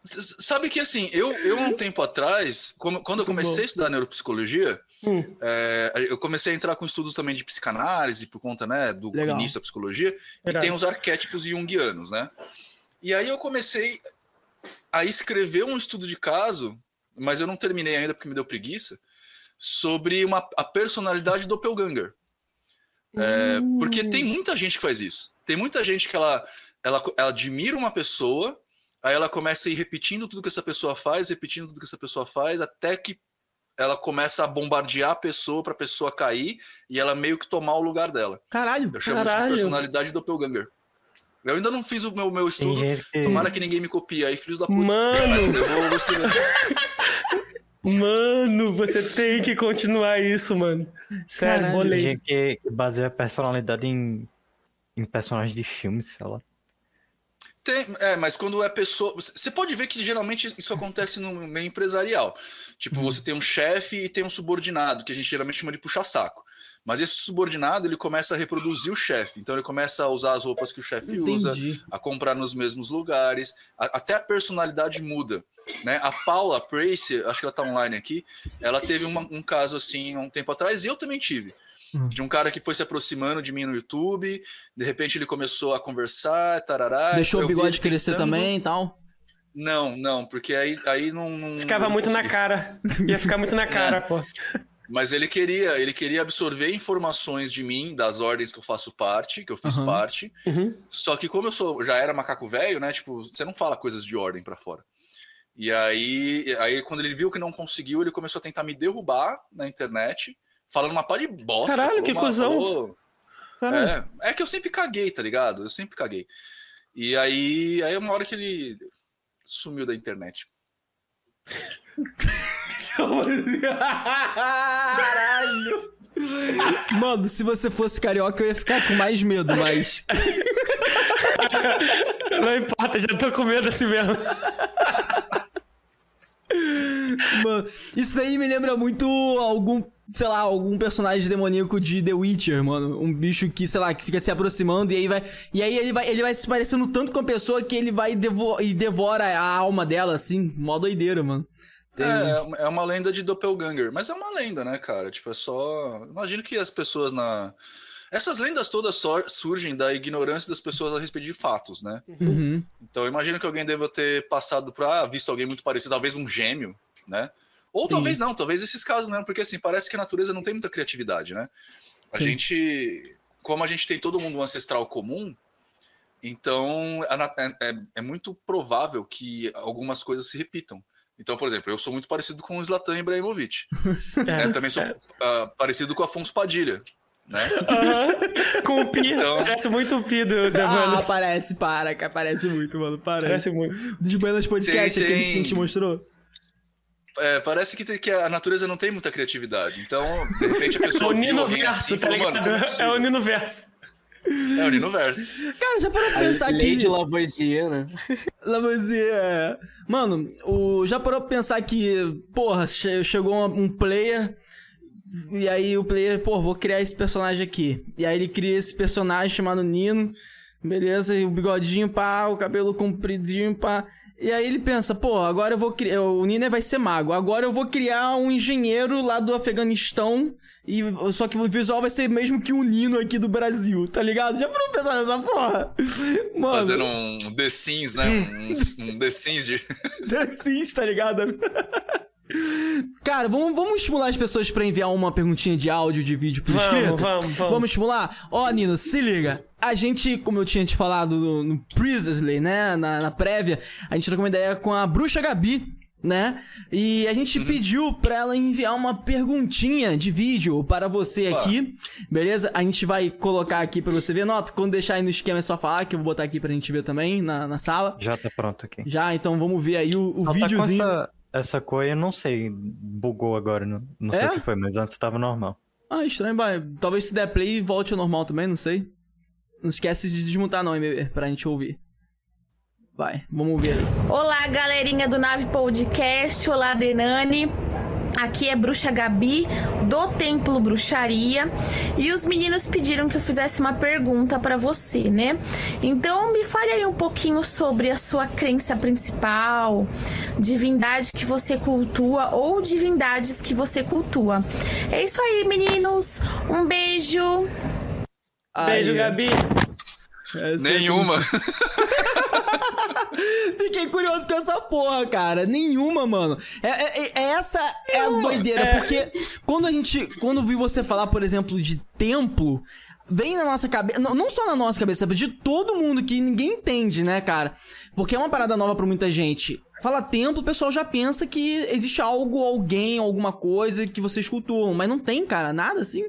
Sabe que assim, eu, eu um tempo atrás, como- quando eu comecei a estudar neuropsicologia, Hum. é, eu comecei a entrar com estudos também de psicanálise, por conta né, do Legal. início da psicologia, e Verdade. tem os arquétipos junguianos, né? E aí eu comecei a escrever um estudo de caso, mas eu não terminei ainda porque me deu preguiça, sobre uma, a personalidade do doppelganger. É, porque tem muita gente que faz isso. Tem muita gente que ela, ela, ela admira uma pessoa, aí ela começa a ir repetindo tudo que essa pessoa faz, repetindo tudo que essa pessoa faz, até que ela começa a bombardear a pessoa para a pessoa cair e ela meio que tomar o lugar dela. Caralho. Eu chamo isso de Caralho. personalidade doppelganger. Eu ainda não fiz o meu, meu estudo, gente que... tomara que ninguém me copie aí, filhos da puta. Mano, Mas eu vou, escrever. mano, você tem que continuar isso, mano. Sério, Caralho, bolei. gente que que baseia a personalidade em, em personagens de filmes, sei lá. Tem, é, mas quando é pessoa. Você pode ver que geralmente isso acontece no meio empresarial. Tipo, Uhum. você tem um chefe e tem um subordinado, que a gente geralmente chama de puxa-saco. Mas esse subordinado, ele começa a reproduzir o chefe. Então, ele começa a usar as roupas que o chefe usa, a comprar nos mesmos lugares, a- até a personalidade muda. Né? A Paula Prace, acho que ela tá online aqui, ela teve uma- um caso assim há um tempo atrás, e eu também tive. Hum. De um cara que foi se aproximando de mim no YouTube, de repente ele começou a conversar, tarará. Deixou o bigode crescer tentando- também e tal. Não, não, porque aí, aí não, não- Ficava não muito na cara. Ia ficar muito na cara, pô. Mas ele queria, ele queria absorver informações de mim, das ordens que eu faço parte, que eu fiz Aham. parte. Uhum. Só que como eu sou, já era macaco velho, né? Tipo, você não fala coisas de ordem pra fora. E aí, aí quando ele viu que não conseguiu, ele começou a tentar me derrubar na internet, falando uma pá de bosta. Caralho, que uma- cuzão. falou- Caralho. É, é que eu sempre caguei, tá ligado? Eu sempre caguei. E aí, aí é uma hora que ele sumiu da internet. Caralho. Mano, se você fosse carioca, eu ia ficar com mais medo, mas. Não importa, já tô com medo assim mesmo. Mano, isso daí me lembra muito algum, sei lá, algum personagem demoníaco de The Witcher, mano. Um bicho que, sei lá, que fica se aproximando e aí vai. E aí ele vai, ele vai se parecendo tanto com a pessoa que ele vai devo e devora a alma dela, assim. Mó doideira, mano. Tem- É, é uma lenda de doppelganger, mas é uma lenda, né, cara? Tipo, é só. Imagino que as pessoas na. Essas lendas todas só surgem da ignorância das pessoas a respeito de fatos, né? Uhum. Então, eu imagino que alguém deva ter passado pra ah, visto alguém muito parecido, talvez um gêmeo, né? Ou talvez não, talvez esses casos mesmo, porque assim, parece que a natureza não tem muita criatividade, né? A Sim. gente, como a gente tem todo mundo um ancestral comum, então a na- é, é- é muito provável que algumas coisas se repitam. Então, por exemplo, eu sou muito parecido com o Zlatan Ibrahimovic. É. Eu também sou ah, parecido com o Afonso Padilha, né? Aham. Com o Pi. Então- Parece muito o Pi do The Ah, parece, para, cara. Parece muito, mano. Parece. Parece muito. Dos Buenas Podcast, Tem- que a gente mostrou. É, parece que, tem- que a natureza não tem muita criatividade. Então, de repente, a É pessoa o Nino Verso, assim tá falou, é É o? Nino Verso. É o Nino Verso. Cara, já parou pra pensar que. Lady Lavoisier, né? Lavoisier. é. Mano, o... já parou pra pensar que, porra, che- chegou um um player. E aí o player, pô, vou criar esse personagem aqui. E aí ele cria esse personagem chamado Nino. Beleza, e o bigodinho, pá, o cabelo compridinho, pá. E aí ele pensa, pô, agora eu vou criar. O Nino vai ser mago. Agora eu vou criar um engenheiro lá do Afeganistão. E só que o visual vai ser mesmo que o Nino aqui do Brasil, tá ligado? Já parou pensar nessa porra? Mano. Fazendo um The Sims, né? Um, um The Sims de. The Sims, tá ligado? Cara, vamos, vamos estimular as pessoas pra enviar uma perguntinha de áudio, de vídeo por escrito? Vamos, vamos, vamos. Vamos estimular? Ó, Nino, se liga. A gente, como eu tinha te falado no, no Previously, né? Na, na prévia, a gente trocou uma ideia com a bruxa Gabi, né? E a gente pediu pra ela enviar uma perguntinha de vídeo para você Opa. aqui, beleza? A gente vai colocar aqui pra você ver. Nota, quando deixar aí no esquema é só falar, que eu vou botar aqui pra gente ver também na, na sala. Já tá pronto aqui. Já, então vamos ver aí o, o tá com videozinho. essa, essa cor, eu não sei, bugou agora, não, não É? sei o que foi, mas antes tava normal. Ah, estranho, vai. Talvez se der play volte ao normal também, não sei. Não esquece de desmutar não, MB, pra gente ouvir. Vai, vamos ver. Olá, galerinha do Nave Podcast. Olá, Denani. Aqui é Bruxa Gabi do Templo Bruxaria e os meninos pediram que eu fizesse uma pergunta para você, né? Então me fale aí um pouquinho sobre a sua crença principal, divindade que você cultua ou divindades que você cultua. É isso aí, meninos. Um beijo. Beijo, Aí, Gabi. essa é Nenhuma. Fiquei curioso com essa porra, cara. Nenhuma, mano. É, é- é- essa é a doideira, É. porque quando a gente. Quando eu vi você falar, por exemplo, de templo, vem na nossa cabeça. Não, não só na nossa cabeça, de todo mundo que ninguém entende, né, cara? Porque é uma parada nova pra muita gente. Fala templo, o pessoal já pensa que existe algo, alguém, alguma coisa que vocês cultuam. Mas não tem, cara, nada assim.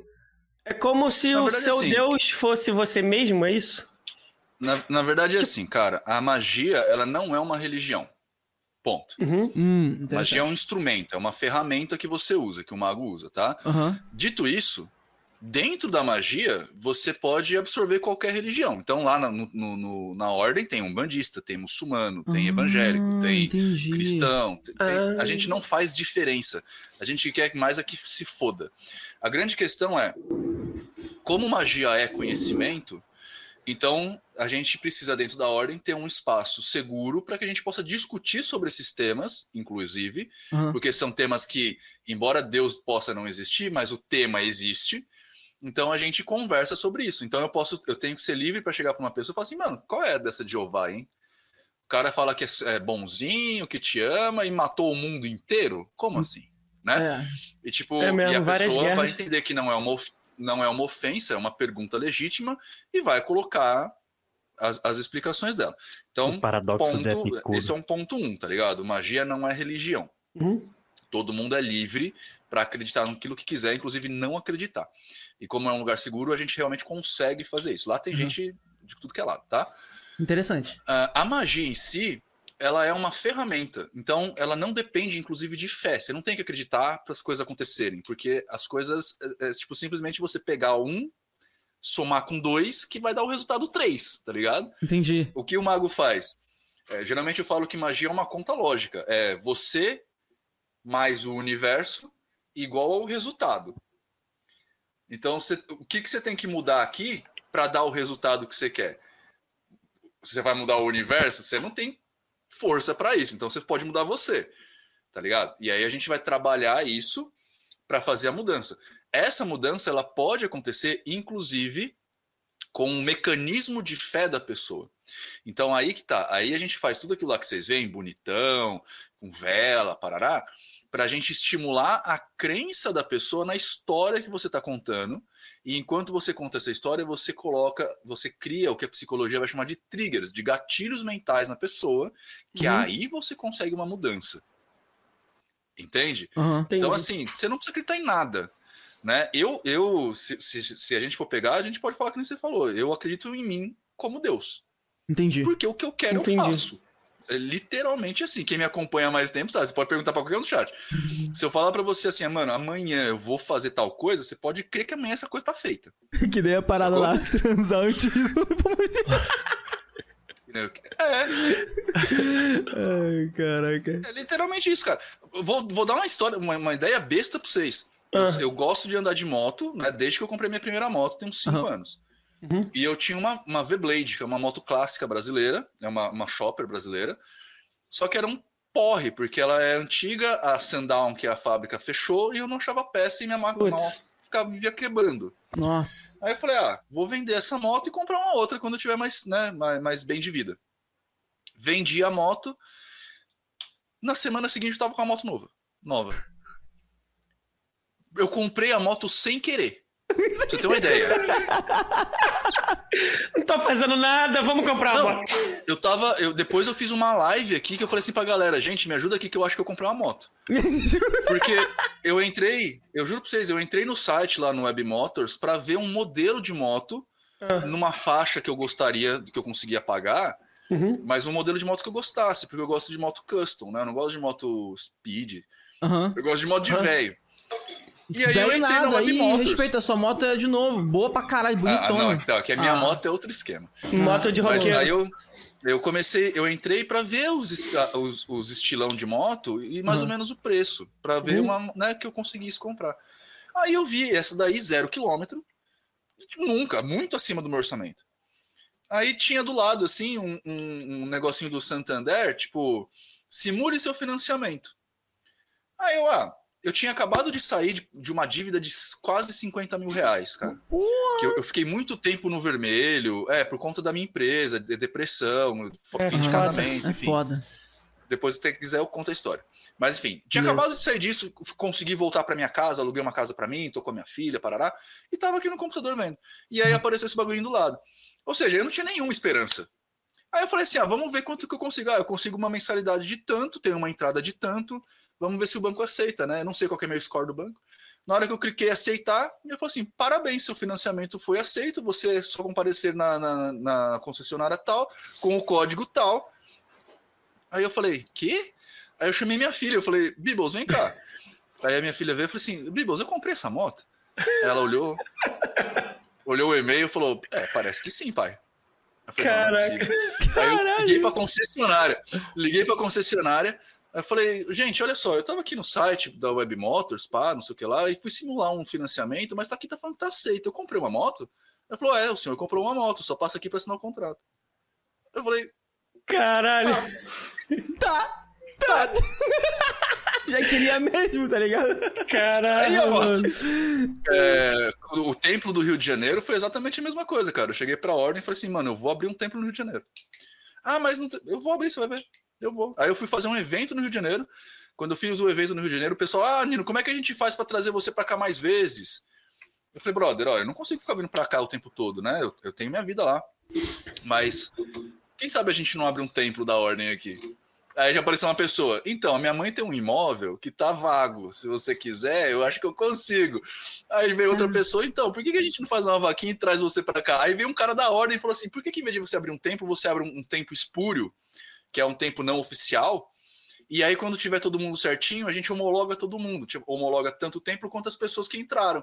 É como se Na o verdade, seu assim- Deus fosse você mesmo, é isso? Na, na verdade é assim, cara. A magia, ela não é uma religião. Ponto. Uhum. Hum. Magia é um instrumento, é uma ferramenta que você usa, que o mago usa, tá? Aham. Dito isso, dentro da magia, você pode absorver qualquer religião. Então, lá na, no- no- na ordem tem um bandista, tem muçulmano, tem Ah, evangélico, tem entendi. cristão. tem- tem-. A gente não faz diferença. A gente quer mais é que se foda. A grande questão é, como magia é conhecimento, então a gente precisa, dentro da ordem, ter um espaço seguro para que a gente possa discutir sobre esses temas, inclusive, Aham. porque são temas que, embora Deus possa não existir, mas o tema existe. Então a gente conversa sobre isso. Então eu posso, eu tenho que ser livre para chegar para uma pessoa e falar assim, mano, qual é dessa de Jeová, hein? O cara fala que é é bonzinho, que te ama e matou o mundo inteiro? Como assim? Né? É. E tipo, É mesmo, e a pessoa vai entender que não é uma of- não é uma ofensa, é uma pergunta legítima e vai colocar as, as explicações dela. Então, o paradoxo ponto, esse é um ponto um, tá ligado? Magia não é religião. Uhum. Todo mundo é livre para acreditar naquilo que quiser, inclusive não acreditar. E como é um lugar seguro, a gente realmente consegue fazer isso. Lá tem Uhum. gente de tudo que é lado, tá? Interessante. Ah, a magia em si, ela é uma ferramenta. Então, ela não depende, inclusive, de fé. Você não tem que acreditar para as coisas acontecerem, porque as coisas é, é, tipo simplesmente você pegar um, somar com dois, que vai dar o resultado três, tá ligado? Entendi. O que o mago faz? É, geralmente eu falo que magia é uma conta lógica. É você mais o universo igual ao resultado. Então, você- o que, que você tem que mudar aqui para dar o resultado que você quer? Você vai mudar o universo? Você não tem força para isso. Então, você pode mudar você. Tá ligado? E aí a gente vai trabalhar isso para fazer a mudança. Essa mudança ela pode acontecer, inclusive, com um mecanismo de fé da pessoa. Então aí que tá. Aí a gente faz tudo aquilo lá que vocês veem, bonitão, com vela, parará, para a gente estimular a crença da pessoa na história que você está contando. E enquanto você conta essa história, você coloca, você cria o que a psicologia vai chamar de triggers, de gatilhos mentais na pessoa, que Uhum. aí você consegue uma mudança. Entende? Entendi. Então, assim, você não precisa acreditar em nada. Né? Eu, eu se, se, se a gente for pegar, a gente pode falar que nem você falou. Eu acredito em mim como Deus. Entendi. Porque o que eu quero, Entendi. eu faço. É literalmente assim. Quem me acompanha há mais tempo sabe. Você pode perguntar pra qualquer um no chat. Se eu falar pra você assim, mano, amanhã eu vou fazer tal coisa, você pode crer que amanhã essa coisa tá feita. que nem a parada Sacou? lá, transar antes do... É, Ai, caraca. é literalmente isso, cara. Vou, vou dar uma história, uma, uma ideia besta pra vocês. Eu, Ah. eu gosto de andar de moto, né? Desde que eu comprei minha primeira moto, tem uns 5 Aham. anos. Uhum. E eu tinha uma, uma V-Blade, que é uma moto clássica brasileira, é uma, uma shopper brasileira. Só que era um porre, porque ela é antiga, a Sundown, que é a fábrica, fechou, e eu não achava peça e minha máquina ficava vivia quebrando. Nossa. Aí eu falei, ah, vou vender essa moto e comprar uma outra quando eu tiver mais, né, mais, mais bem de vida. Vendi a moto. Na semana seguinte eu tava com a moto nova. Nova. Eu comprei a moto sem querer. Pra você ter uma ideia. Não tô fazendo nada, vamos comprar Não. uma moto. Eu tava. Eu, depois eu fiz uma live aqui que eu falei assim pra galera, gente, me ajuda aqui que eu acho que eu comprei uma moto. Porque eu entrei, eu juro pra vocês, eu entrei no site lá no Web Motors pra ver um modelo de moto Ah. numa faixa que eu gostaria, que eu conseguia pagar, Uhum. mas um modelo de moto que eu gostasse, porque eu gosto de moto custom, né? Eu não gosto de moto speed, Aham. eu gosto de moto de Ah. velho. E aí eu Daí nada, aí Motors. respeita, sua moto é de novo, boa pra caralho, Ah, não, bonitona. então, que a minha Ah. moto é outro esquema. Moto de Mas roqueiro. aí eu, eu comecei, eu entrei para ver os, os, os, estilão de moto e mais uhum. ou menos o preço, para ver uhum. uma, né, que eu conseguisse comprar. Aí eu vi essa daí, zero quilômetro, nunca, muito acima do meu orçamento. Aí tinha do lado, assim, um, um, um negocinho do Santander, tipo, simule seu financiamento. Aí eu, ah, eu tinha acabado de sair de, de, uma dívida de quase 50 mil reais, cara. Eu, eu, fiquei muito tempo no vermelho, é, por conta da minha empresa, de depressão, é fim de casamento, é enfim. Foda. Depois, se quiser, eu conto a história. Mas, enfim, tinha acabado de sair disso, consegui voltar para minha casa, aluguei uma casa para mim, tô com a minha filha, parará, e tava aqui no computador vendo. E aí apareceu esse bagulho do lado. Ou seja, eu não tinha nenhuma esperança. Aí eu falei assim, ah, vamos ver quanto que eu consigo. Ah, eu consigo uma mensalidade de tanto, tenho uma entrada de tanto, Vamos ver se o banco aceita, né? Eu não sei qual é o meu score do banco. Na hora que eu cliquei aceitar, ele falou assim: parabéns, seu financiamento foi aceito, você é só comparecer na, na, na concessionária tal, com o código tal. Aí eu falei: que? Aí eu chamei minha filha, eu falei: Bibbles, vem cá. Aí a minha filha veio e falou assim: Bibbles, eu comprei essa moto. Ela olhou, olhou o e-mail e falou: É, parece que sim, pai. Falei, Caraca. Aí eu liguei pra concessionária. Liguei pra concessionária. Aí eu falei, gente, olha só, eu tava aqui no site da Web Motors, pá, não sei o que lá, e fui simular um financiamento, mas tá aqui tá falando que tá aceito. Eu comprei uma moto? Ele falou, é, o senhor comprou uma moto, só passa aqui para assinar o contrato. Eu falei, caralho. Tá, tá. tá. Já queria mesmo, tá ligado? Caralho. É, o templo do Rio de Janeiro foi exatamente a mesma coisa, cara. Eu cheguei pra ordem e falei assim, mano, eu vou abrir um templo no Rio de Janeiro. Ah, mas não eu vou abrir, você vai ver. Eu vou. Aí eu fui fazer um evento no Rio de Janeiro. Quando eu fiz o evento no Rio de Janeiro, o pessoal, ah, Nino, como é que a gente faz para trazer você para cá mais vezes? Eu falei, brother, olha, eu não consigo ficar vindo para cá o tempo todo, né? Eu, eu tenho minha vida lá. Mas quem sabe a gente não abre um templo da ordem aqui? Aí já apareceu uma pessoa. Então, a minha mãe tem um imóvel que tá vago. Se você quiser, eu acho que eu consigo. Aí veio outra pessoa. Então, por que, que a gente não faz uma vaquinha e traz você para cá? Aí veio um cara da ordem e falou assim: por que, que em vez de você abrir um templo, você abre um, um templo espúrio que é um tempo não oficial. E aí, quando tiver todo mundo certinho, a gente homologa todo mundo. Tipo, homologa tanto o tempo quanto as pessoas que entraram.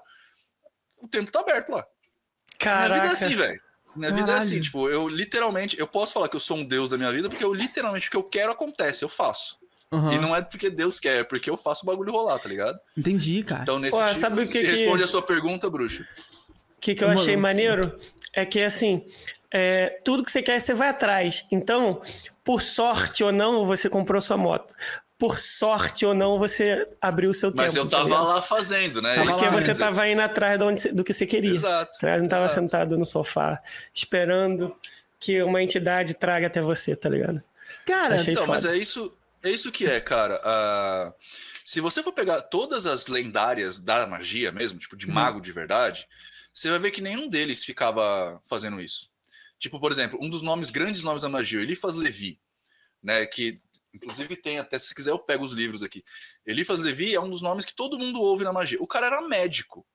O tempo tá aberto lá. Caraca. Minha vida é assim, velho. Minha Caralho. vida é assim, tipo, eu literalmente, eu posso falar que eu sou um deus da minha vida, porque eu literalmente o que eu quero acontece, eu faço. Uhum. E não é porque Deus quer, é porque eu faço o bagulho rolar, tá ligado? Entendi, cara. Então, nesse Pô, tipo, sabe o que se que... responde a sua pergunta, bruxo. O que, que eu achei maneiro é que, assim, é, tudo que você quer, você vai atrás. Então, por sorte ou não, você comprou sua moto. Por sorte ou não, você abriu o seu Mas tempo. Mas eu tava lá fazendo, né? Porque você tava indo atrás de onde, do que você queria. Exato. Você não tava exato. sentado no sofá, esperando que uma entidade traga até você, tá ligado? Cara, Achei então, foda. mas é isso, é isso que é, cara. Uh, se você for pegar todas as lendárias da magia mesmo, tipo de uhum. mago de verdade, você vai ver que nenhum deles ficava fazendo isso. Tipo, por exemplo, um dos nomes, grandes nomes da magia, Eliphas Levi, né? Que inclusive tem, até se quiser eu pego os livros aqui. Eliphas Levi é um dos nomes que todo mundo ouve na magia. O cara era médico.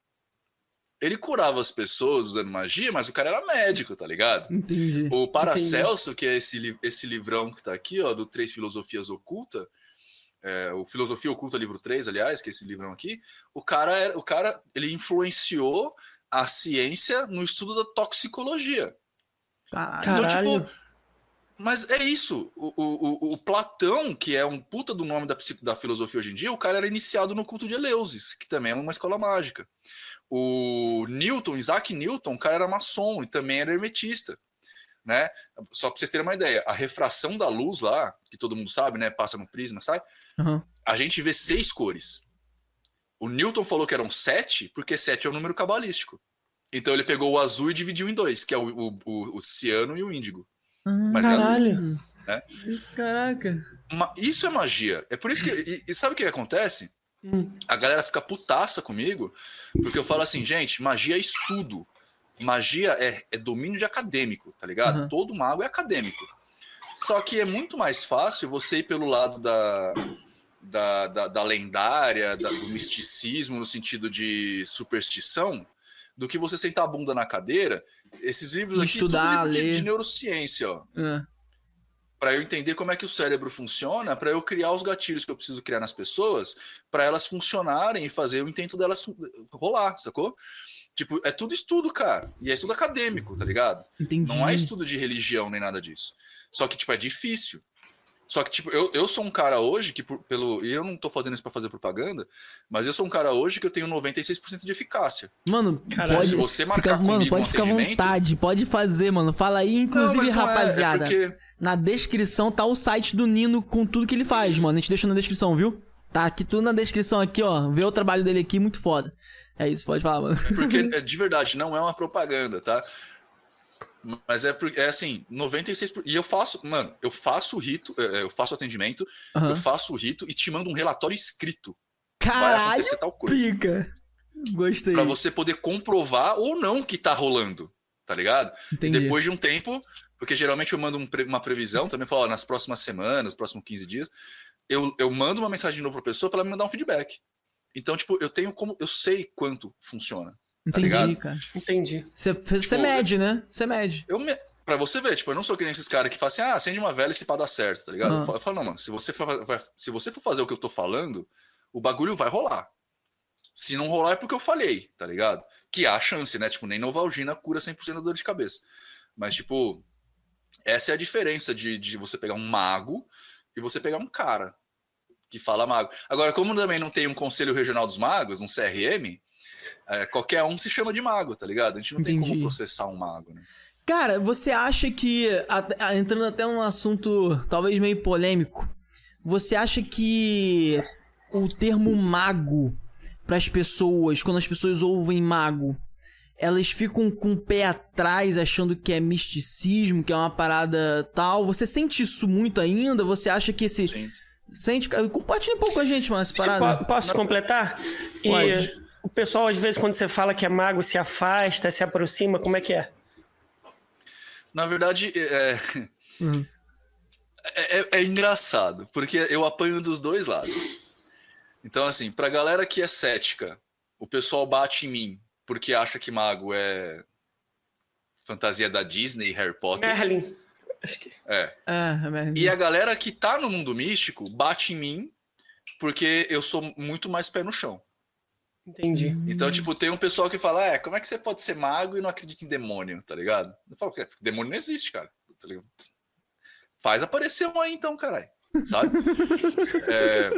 Ele curava as pessoas usando magia, mas o cara era médico, tá ligado? Entendi. O Paracelso, Entendi. que é esse, esse livrão que tá aqui, ó, do Três Filosofias Oculta, é, o Filosofia Oculta, livro 3, aliás, que é esse livrão aqui, o cara, era, o cara ele influenciou a ciência no estudo da toxicologia. Caralho. Então, tipo, mas é isso. O, o, o, Platão, que é um puta do nome da, da filosofia hoje em dia, o cara era iniciado no culto de Eleusis, que também é uma escola mágica. O Newton, Isaac Newton, o cara era maçom e também era hermetista. Né? Só para vocês terem uma ideia, a refração da luz lá, que todo mundo sabe, né? Passa no prisma, sabe? Uhum. A gente vê seis cores. O Newton falou que eram sete, porque sete é o um número cabalístico. Então ele pegou o azul e dividiu em dois, que é o, o, o, o ciano e o índigo. Hum, Mas caralho. É azul, né? Caraca. isso é magia. É por isso que. E, e sabe o que acontece? Hum. A galera fica putaça comigo, porque eu falo assim, gente, magia é estudo. Magia é, é domínio de acadêmico, tá ligado? Uhum. Todo mago é acadêmico. Só que é muito mais fácil você ir pelo lado da, da, da, da lendária, da, do misticismo, no sentido de superstição, do que você sentar a bunda na cadeira. Esses livros aqui Estudar, tudo ler. De, de neurociência, ó. É. Para eu entender como é que o cérebro funciona, para eu criar os gatilhos que eu preciso criar nas pessoas, para elas funcionarem e fazer o intento delas rolar, sacou? Tipo, é tudo estudo, cara. E é estudo acadêmico, tá ligado? Entendi. Não é estudo de religião nem nada disso. Só que, tipo, é difícil. Só que, tipo, eu, eu sou um cara hoje que, por- pelo. E eu não tô fazendo isso pra fazer propaganda, mas eu sou um cara hoje que eu tenho 96% de eficácia. Mano, Caralho, pode, se você marcar fica, mano, pode um ficar à vontade, pode fazer, mano. Fala aí, inclusive, Não, não é, é rapaziada. porque- Na descrição tá o site do Nino com tudo que ele faz, mano. A gente deixou na descrição, viu? Tá aqui tudo na descrição aqui, ó. Vê o trabalho dele aqui, muito foda. É isso, pode falar, mano. Porque, é, de verdade, não é uma propaganda, tá? Mas é, porque é assim, 96%. por- E eu faço, mano, eu faço o rito, é, eu faço atendimento, Aham. eu faço o rito e te mando um relatório escrito. Caralho, tal coisa. pica. Gostei. Pra você poder comprovar ou não que tá rolando, tá ligado? Entendi. E depois de um tempo, porque geralmente eu mando um uma previsão, também falo, ó, nas próximas semanas, nos próximos 15 dias, eu, eu mando uma mensagem de novo pra pessoa pra ela me mandar um feedback. Então, tipo, eu tenho como. Eu sei quanto funciona. Entendi, ligado? cara. Entendi. Você, você Tipo, mede, né? Você mede. Eu me... Pra você ver, tipo, eu não sou que nem esses caras que falam assim, ah, acende uma vela e se pá dá certo, tá ligado? Ah. Eu falo- não, mano, se você, for, vai- se você for fazer o que eu tô falando, o bagulho vai rolar. Se não rolar é porque eu falhei, tá ligado? Que há a chance, né? Tipo, nem Novalgina cura 100% da dor de cabeça. Mas, tipo, essa é a diferença de, de você pegar um mago e você pegar um cara que fala mago. Agora, como também não tem um Conselho Regional dos Magos, um CRM, é, qualquer um se chama de mago, tá ligado? A gente não tem Entendi. como processar um mago, né? Cara, você acha que, entrando até num assunto talvez meio polêmico, você acha que o termo mago para as pessoas, quando as pessoas ouvem mago, elas ficam com o pé atrás achando que é misticismo, que é uma parada tal? Você sente isso muito ainda? Você acha que esse. Sim. Sente. Compartilha um pouco com a gente, mano, essa parada. Po- Posso completar? E Pode. O pessoal, às vezes, quando você fala que é mago, se afasta, se aproxima, como é que é? Na verdade, é, Uhum. é, é- é engraçado, porque eu apanho dos dois lados. Então, assim, pra galera que é cética, o pessoal bate em mim porque acha que mago é fantasia da Disney, Harry Potter. Merlin. Acho que... É. Mesmo. E a galera que tá no mundo místico bate em mim porque eu sou muito mais pé no chão. Entendi. Então, tipo, tem um pessoal que fala, é, como é que você pode ser mago e não acredita em demônio, tá ligado? Eu falo, "É, demônio não existe, cara. Tá? Faz aparecer um aí então, caralho. Sabe? é...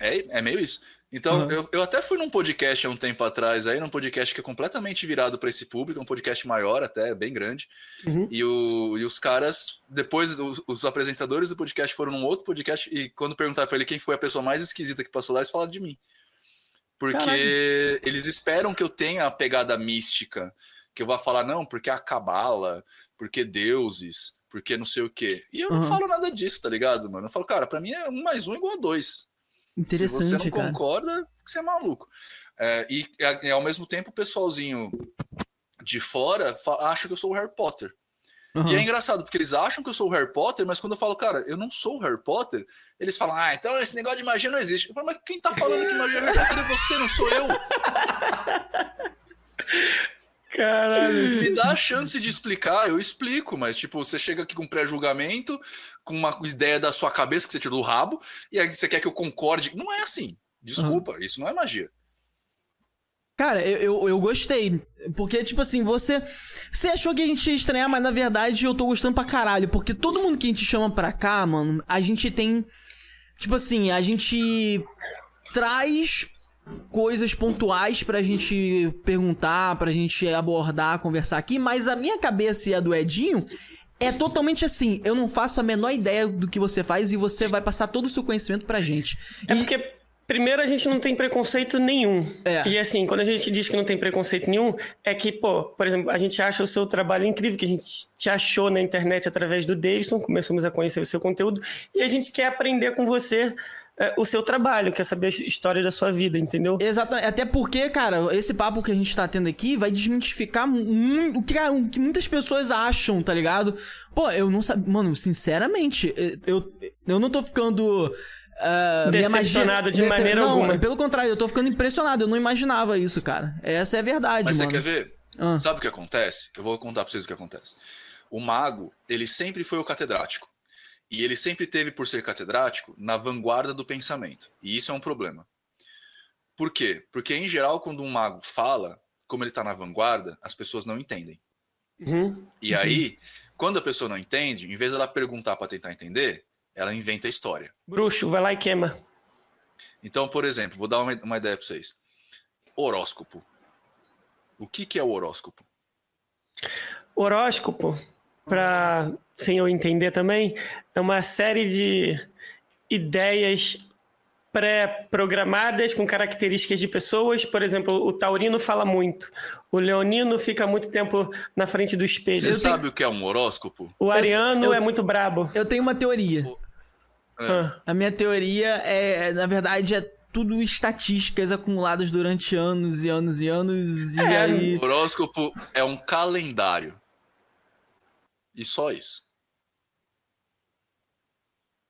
é... é meio isso. Então, Uhum. eu, eu até fui num podcast há um tempo atrás aí, num podcast que é completamente virado para esse público, um podcast maior até, bem grande. Uhum. E, o, e os caras, depois, os, os apresentadores do podcast foram num outro podcast e quando perguntaram pra ele quem foi a pessoa mais esquisita que passou lá, eles falaram de mim. Porque Caralho. eles esperam que eu tenha a pegada mística, que eu vá falar, não, porque a cabala, porque deuses, porque não sei o quê. E eu Uhum. não falo nada disso, tá ligado, mano? Eu falo, cara, pra mim é um mais um igual a dois. Se você Interessante, não cara. concorda, você é maluco. É, e, e, ao mesmo tempo o pessoalzinho de fora acha que eu sou o Harry Potter. Uhum. E é engraçado, porque eles acham que eu sou o Harry Potter, mas quando eu falo, cara, eu não sou o Harry Potter, eles falam, ah, então esse negócio de magia não existe. Eu falo, mas quem tá falando que magia é Harry Potter é você, não sou eu. Caralho. Me dá a chance de explicar, eu explico, mas tipo, você chega aqui com um pré-julgamento, com uma ideia da sua cabeça que você tirou do rabo, e aí você quer que eu concorde. Não é assim. Desculpa, isso não é magia. Cara, eu, eu, eu gostei. Porque, tipo assim, você. Você achou que a gente ia estranhar, mas na verdade eu tô gostando pra caralho. Porque todo mundo que a gente chama pra cá, mano, a gente tem. Tipo assim, a gente traz coisas pontuais pra gente perguntar, pra gente abordar, conversar aqui, mas a minha cabeça e a do Edinho é totalmente assim. Eu não faço a menor ideia do que você faz e você vai passar todo o seu conhecimento pra gente. É E- porque, primeiro, a gente não tem preconceito nenhum. É. E assim, quando a gente diz que não tem preconceito nenhum, é que, pô, por exemplo, a gente acha o seu trabalho incrível, que a gente te achou na internet através do Davidson, começamos a conhecer o seu conteúdo, e a gente quer aprender com você é, o seu trabalho, quer saber a história da sua vida, entendeu? Exatamente. Até porque, cara, esse papo que a gente tá tendo aqui vai desmitificar muito o que, o que muitas pessoas acham, tá ligado? Pô, eu não sabia. Mano, sinceramente, eu, eu não tô ficando. Decepcionado de Dece- maneira não, alguma. Pelo contrário, eu tô ficando impressionado. Eu não imaginava isso, cara. Essa é a verdade, Mas mano. você quer ver? Ah. Sabe o que acontece? Eu vou contar pra vocês o que acontece. O mago, ele sempre foi o catedrático. E ele sempre teve, por ser catedrático, na vanguarda do pensamento. E isso é um problema. Por quê? Porque, em geral, quando um mago fala, como ele tá na vanguarda, as pessoas não entendem. Uhum. E aí, quando a pessoa não entende, em vez dela perguntar para tentar entender, ela inventa a história. Bruxo, vai lá e queima. Então, por exemplo, vou dar uma, uma ideia para vocês. Horóscopo. O que, que é o horóscopo? Horóscopo, para sem eu entender também, é uma série de ideias pré-programadas com características de pessoas. Por exemplo, o taurino fala muito. O leonino fica muito tempo na frente do espelho. Você sabe o que é um horóscopo? O ariano eu- é muito brabo. Eu tenho uma teoria. Ah, A minha teoria é, na verdade, é tudo estatísticas acumuladas durante anos e anos e anos. E É, aí. O horóscopo é um calendário. E só isso.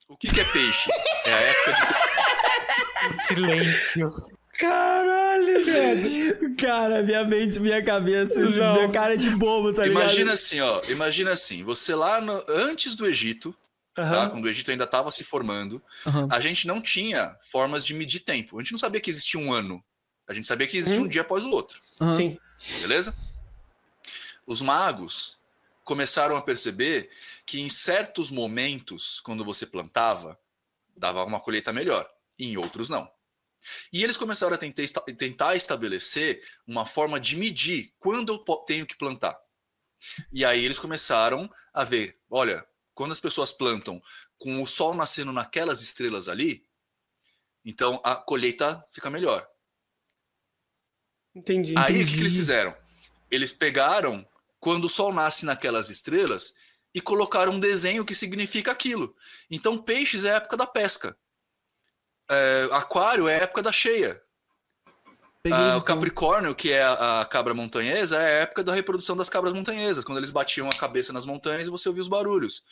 O que, que é peixes? É a época de. Silêncio. Caralho, velho. Cara, minha mente, minha cabeça, Não. minha cara de bobo, tá ligado? Imagina assim, ó. Imagina assim, você lá no- antes do Egito, tá? Aham. Quando o Egito ainda estava se formando, Aham. a gente não tinha formas de medir tempo. A gente não sabia que existia um ano. A gente sabia que existia Hum. um dia após o outro. Sim. Beleza? Os magos começaram a perceber que em certos momentos, quando você plantava, dava uma colheita melhor, e em outros não. E eles começaram a tentar, esta- tentar estabelecer uma forma de medir quando eu tenho que plantar. E aí eles começaram a ver, olha, quando as pessoas plantam com o sol nascendo naquelas estrelas ali, então a colheita fica melhor. Entendi. Aí o que eles fizeram? Eles pegaram quando o sol nasce naquelas estrelas e colocaram um desenho que significa aquilo. Então, peixes é a época da pesca. É, aquário é a época da cheia. Ah, o. Capricórnio, que é a, a cabra montanhesa, é a época da reprodução das cabras montanhesas, quando eles batiam a cabeça nas montanhas e você ouvia os barulhos.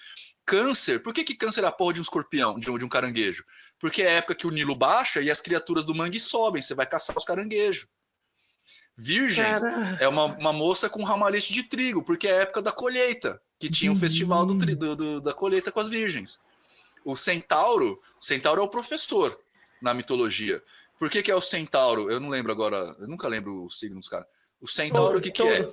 Câncer, por que, que câncer é a porra de um escorpião, de um, de um caranguejo? Porque é a época que o Nilo baixa e as criaturas do mangue sobem, você vai caçar os caranguejos. Virgem Cara... é uma, uma moça com ramalhete de trigo, porque é a época da colheita, que tinha o Entendi. festival do, do- do- da colheita com as virgens. O centauro, centauro é o professor na mitologia. Por que, que é o centauro? Eu não lembro agora, eu nunca lembro o signo dos caras. O centauro, o que, que é?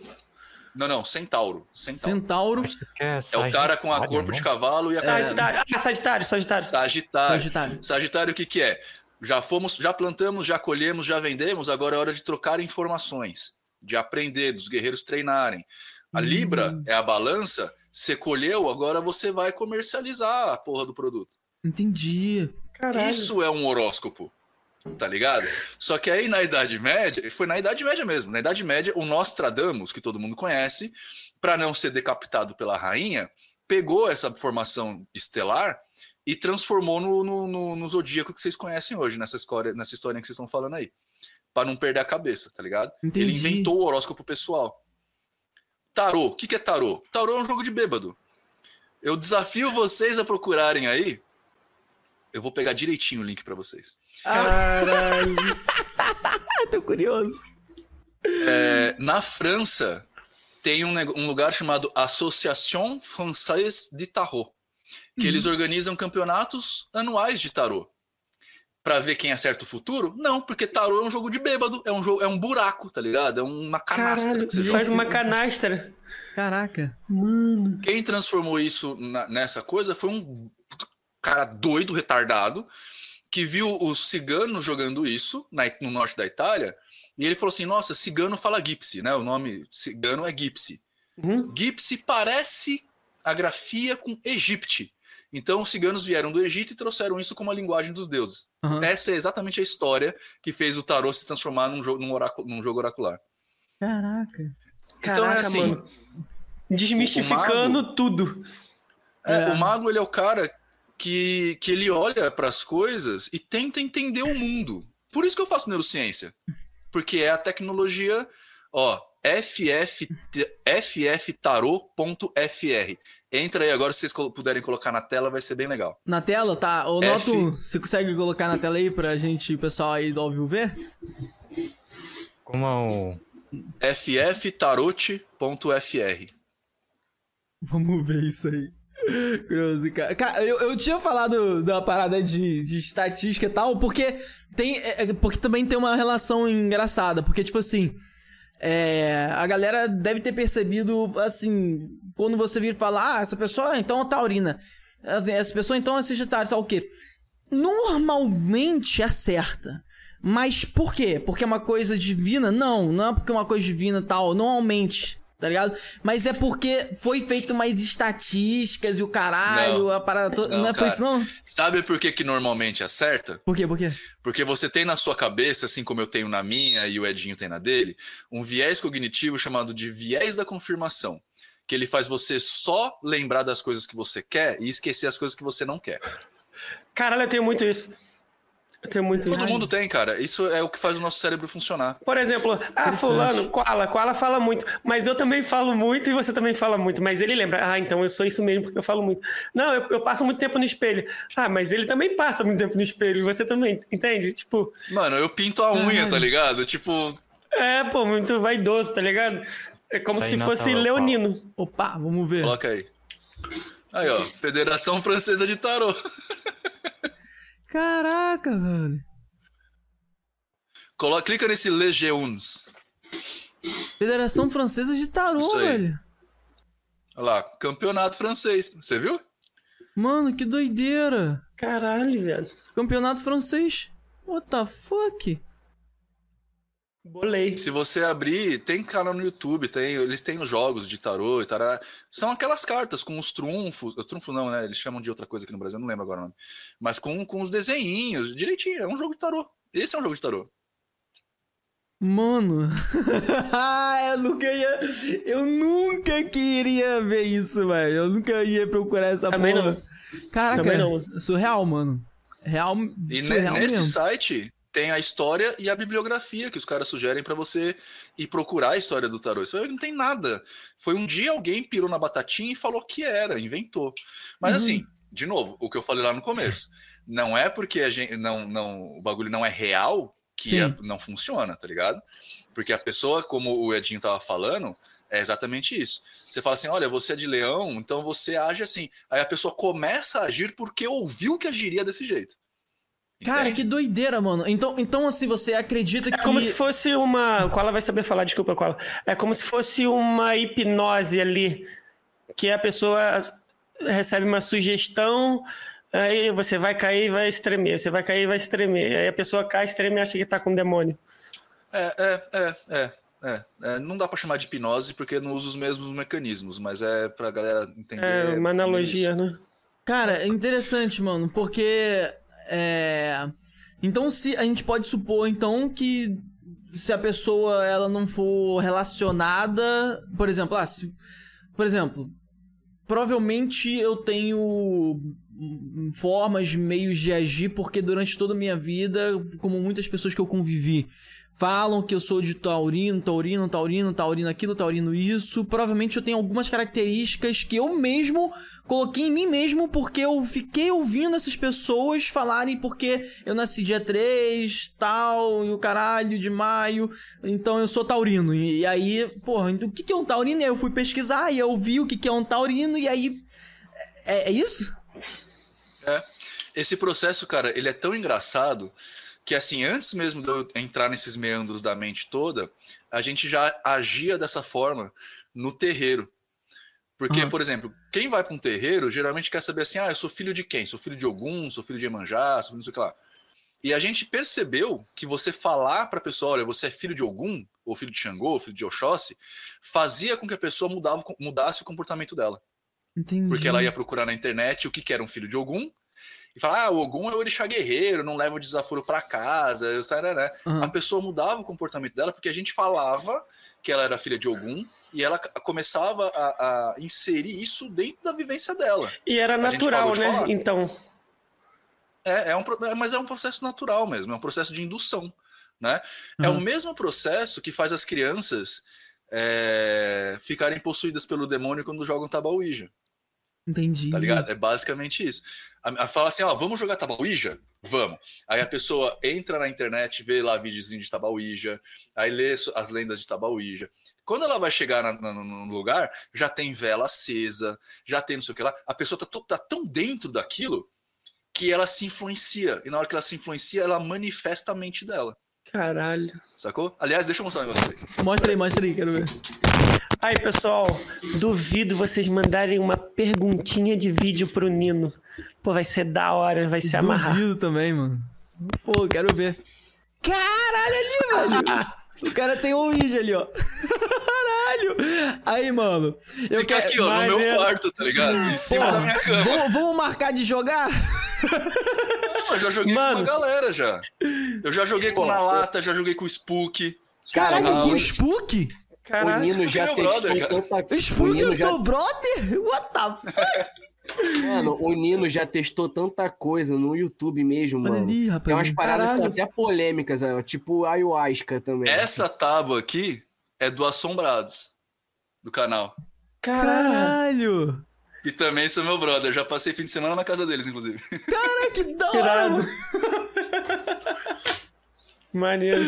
Não, não, centauro. Centauro. Centauro. É, É o cara com a corpo né? de cavalo e a cabeça. Sagitário. Ah, Sagitário, Sagitário. Sagitário. Sagitário. Sagitário, o que, que é? Já fomos, já plantamos, já colhemos, já vendemos, agora é hora de trocar informações, de aprender, dos guerreiros treinarem. A Hum. Libra é a balança, você colheu, agora você vai comercializar a porra do produto. Entendi. Caralho. Isso é um horóscopo. Tá ligado? Só que aí na Idade Média, foi na Idade Média mesmo. Na Idade Média, o Nostradamus, que todo mundo conhece, para não ser decapitado pela rainha, pegou essa formação estelar e transformou no, no, no- no zodíaco que vocês conhecem hoje, nessa história, nessa história que vocês estão falando aí. Para não perder a cabeça, tá ligado? Entendi. Ele inventou o horóscopo pessoal. Tarô. O que, que é tarô? Tarô é um jogo de bêbado. Eu desafio vocês a procurarem aí. Eu vou pegar direitinho o link para vocês. Caralho. Tô curioso. É, na França, tem um, um lugar chamado Association Française de Tarot, que eles organizam campeonatos anuais de tarô. Pra ver quem acerta o futuro? Não, porque tarô é um jogo de bêbado, é um, jogo, é um buraco, tá ligado? É uma canastra Caralho, que você faz joga. uma canastra. Caraca. Quem transformou isso na- nessa coisa foi um cara doido, retardado, que viu os ciganos jogando isso na- no norte da Itália, e ele falou assim: Nossa, cigano fala gipsy, né? O nome cigano é gipsy. Uhum. Gipsy parece a grafia com Egipte. Então os ciganos vieram do Egito e trouxeram isso como a linguagem dos deuses. Aham. Essa é exatamente a história que fez o tarô se transformar num jogo, num oráculo- num jogo oracular. Caraca. Então é Caraca, assim, mano. Desmistificando tudo. É, É. O mago ele é o cara que, que ele olha para as coisas e tenta entender o mundo. Por isso que eu faço neurociência. Porque é a tecnologia, ó, FF, fftarot.fr. Entra aí agora, se vocês puderem colocar na tela, vai ser bem legal. Na tela, tá? Ô, F. Noto, você consegue colocar na tela aí pra gente, o pessoal aí do ao vivo ver? Como é o. fftarot.fr. Vamos ver isso aí. Cara. Eu, eu tinha falado da parada de, de estatística e tal, porque tem. é, é, Porque também tem uma relação engraçada. Porque, tipo assim. É, a galera deve ter percebido, assim, quando você vir falar, ah, essa pessoa então é taurina. Essa pessoa então é sagitário, sabe o quê? Normalmente acerta. Mas por quê? Porque é uma coisa divina? Não, não é porque é uma coisa divina tal. Normalmente, tá ligado? Mas é porque foi feito mais estatísticas e o caralho, Não. a parada toda. Não, Não, é por isso, não? Sabe por que, que normalmente acerta? Por quê? Por quê? Porque você tem na sua cabeça, assim como eu tenho na minha e o Edinho tem na dele, um viés cognitivo chamado de viés da confirmação. Que ele faz você só lembrar das coisas que você quer e esquecer as coisas que você não quer. Caralho, eu tenho muito isso. Tenho muito Todo isso. mundo tem, cara. Isso é o que faz o nosso cérebro funcionar. Por exemplo, ah, fulano, Koala, Koala fala muito, mas eu também falo muito e você também fala muito. Mas ele lembra, ah, então eu sou isso mesmo porque eu falo muito. Não, eu, eu passo muito tempo no espelho. Ah, mas ele também passa muito tempo no espelho e você também, entende? Tipo, Mano, eu pinto a unha, tá ligado? Tipo, é, pô, muito vaidoso, tá ligado? É como Tá se fosse leonino. Opa, vamos ver. coloca aí. Aí, ó, Federação Francesa de Tarô. Caraca, velho. Colo... Clica nesse Legeuns. Federação Francesa de Tarô, velho. Olha lá, campeonato francês. Você viu? Mano, que doideira. Caralho, velho. Campeonato francês. What the fuck? Bolei. Se você abrir, tem canal no YouTube, tem, eles têm os jogos de tarô e tará. São aquelas cartas com os trunfos. Trunfo não, né? Eles chamam de outra coisa aqui no Brasil, eu não lembro agora o nome. Mas com, com os desenhinhos, direitinho. É um jogo de tarô. Esse é um jogo de tarô. Mano, eu nunca ia. Eu nunca queria ver isso, velho. Eu nunca ia procurar essa Também porra. não. Caraca, Também não. surreal, mano. Real, E surreal nesse mesmo. site tem a história e a bibliografia que os caras sugerem pra você ir procurar a história do tarô. Isso aí não tem nada. Foi um dia alguém pirou na batatinha e falou que era, inventou. Mas Uhum. assim, de novo, o que eu falei lá no começo, não é porque a gente não, não o bagulho não é real que é- não funciona, tá ligado? Porque a pessoa, como o Edinho tava falando, é exatamente isso. Você fala assim, olha, você é de leão, então você age assim. Aí a pessoa começa a agir porque ouviu que agiria desse jeito. Cara, Entende? que doideira, mano. Então, então assim, você acredita É que. como se fosse uma. Koala vai saber falar, desculpa, Koala. É como se fosse uma hipnose ali. Que a pessoa recebe uma sugestão, aí você vai cair e vai estremer. Você vai cair e vai estremer. Aí a pessoa cai, estreme e acha que tá com demônio. É, é, é, é, é, é. Não dá pra chamar de hipnose porque não usa os mesmos mecanismos, mas é pra galera entender. É uma analogia, isso. né? Cara, é interessante, mano, porque. É. Então, se a gente pode supor, então, que se a pessoa ela não for relacionada. Por exemplo, ah, se, por exemplo, provavelmente eu tenho formas, meios de agir, porque durante toda a minha vida, como muitas pessoas que eu convivi, falam que eu sou de taurino, taurino, taurino, taurino aquilo, taurino isso. Provavelmente eu tenho algumas características que eu mesmo coloquei em mim mesmo porque eu fiquei ouvindo essas pessoas falarem porque eu nasci dia 3, tal, e o caralho de maio, então eu sou taurino. E, aí, porra, o que, que é um taurino? E aí eu fui pesquisar e eu vi o que, que é um taurino e aí. É, é isso? É. Esse processo, cara, ele é tão engraçado que, assim, antes mesmo de eu entrar nesses meandros da mente toda, a gente já agia dessa forma no terreiro. Porque, Aham. por exemplo, quem vai para um terreiro geralmente quer saber assim: ah, eu sou filho de quem? Sou filho de Ogum, sou filho de Emanjá, sou filho de não sei o que lá. E a gente percebeu que você falar para a pessoa, olha, você é filho de Ogum, ou filho de Xangô, ou filho de Oxóssi, fazia com que a pessoa mudava, mudasse o comportamento dela. Entendi. Porque ela ia procurar na internet o que, que era um filho de Ogum. E falar, ah, o Ogum é o orixá guerreiro, não leva o desaforo para casa, tarará. Aham. A pessoa mudava o comportamento dela porque a gente falava que ela era filha de Ogum e ela começava a, a inserir isso dentro da vivência dela. E era natural, né? falar? Então. É, é um, é, mas é um processo natural mesmo, é um processo de indução. Né? É Uhum. o mesmo processo que faz as crianças é, ficarem possuídas pelo demônio quando jogam Tabaouija. Entendi. Tá ligado? É basicamente isso. A, a- fala assim, ó, vamos jogar Tabauija? Vamos. Aí a pessoa entra na internet, vê lá videozinho de Tabauija, aí lê as lendas de Tabauija. Quando ela vai chegar na- na- no lugar, já tem vela acesa, já tem não sei o que lá. A pessoa tá, tá tão dentro daquilo que ela se influencia. E na hora que ela se influencia, ela manifesta a mente dela. Caralho. Sacou? Aliás, deixa eu mostrar um negócio pra vocês. Mostra aí, mostra aí, quero ver. Aí, pessoal, duvido vocês mandarem uma perguntinha de vídeo pro Nino. Pô, vai ser da hora, vai se amarrar. Duvido também, mano. Pô, quero ver. Caralho, ali, velho. O cara tem um Ouija ali, ó. Caralho. Aí, mano. Eu Fica quero... aqui, ó, vai no meu quarto, tá ligado? Em cima Porra, da minha cama. Vamos, vamos marcar de jogar? Eu já joguei Mano. com uma galera já. Eu já joguei com Pô, Na Lata, já joguei com o Spook. Caralho, com o Spook? O Caralho. Nino já testou brother, tanta O o Nino eu já- sou brother? What the fuck? Mano, o Nino já testou tanta coisa no YouTube mesmo, Olha mano. ali, Tem rapaz. umas paradas que são Caralho. até polêmicas, ó, tipo ayahuasca também. Essa tábua aqui é do Assombrados, do canal. Caralho. E também sou meu brother. Já passei fim de semana na casa deles, inclusive. Cara, que da hora. Maneiro.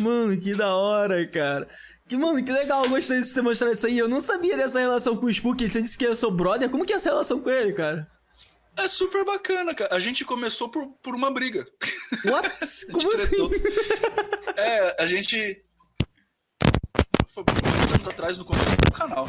Mano, que da hora, cara. Que, mano, que legal, eu gostei de você ter mostrado isso aí. Eu não sabia dessa relação com o Spook. Você disse que eu sou brother. Como que é essa relação com ele, cara? É super bacana, cara. A gente começou por, por uma briga. What? Como assim? É, a gente. Foi muitos anos atrás no começo do canal.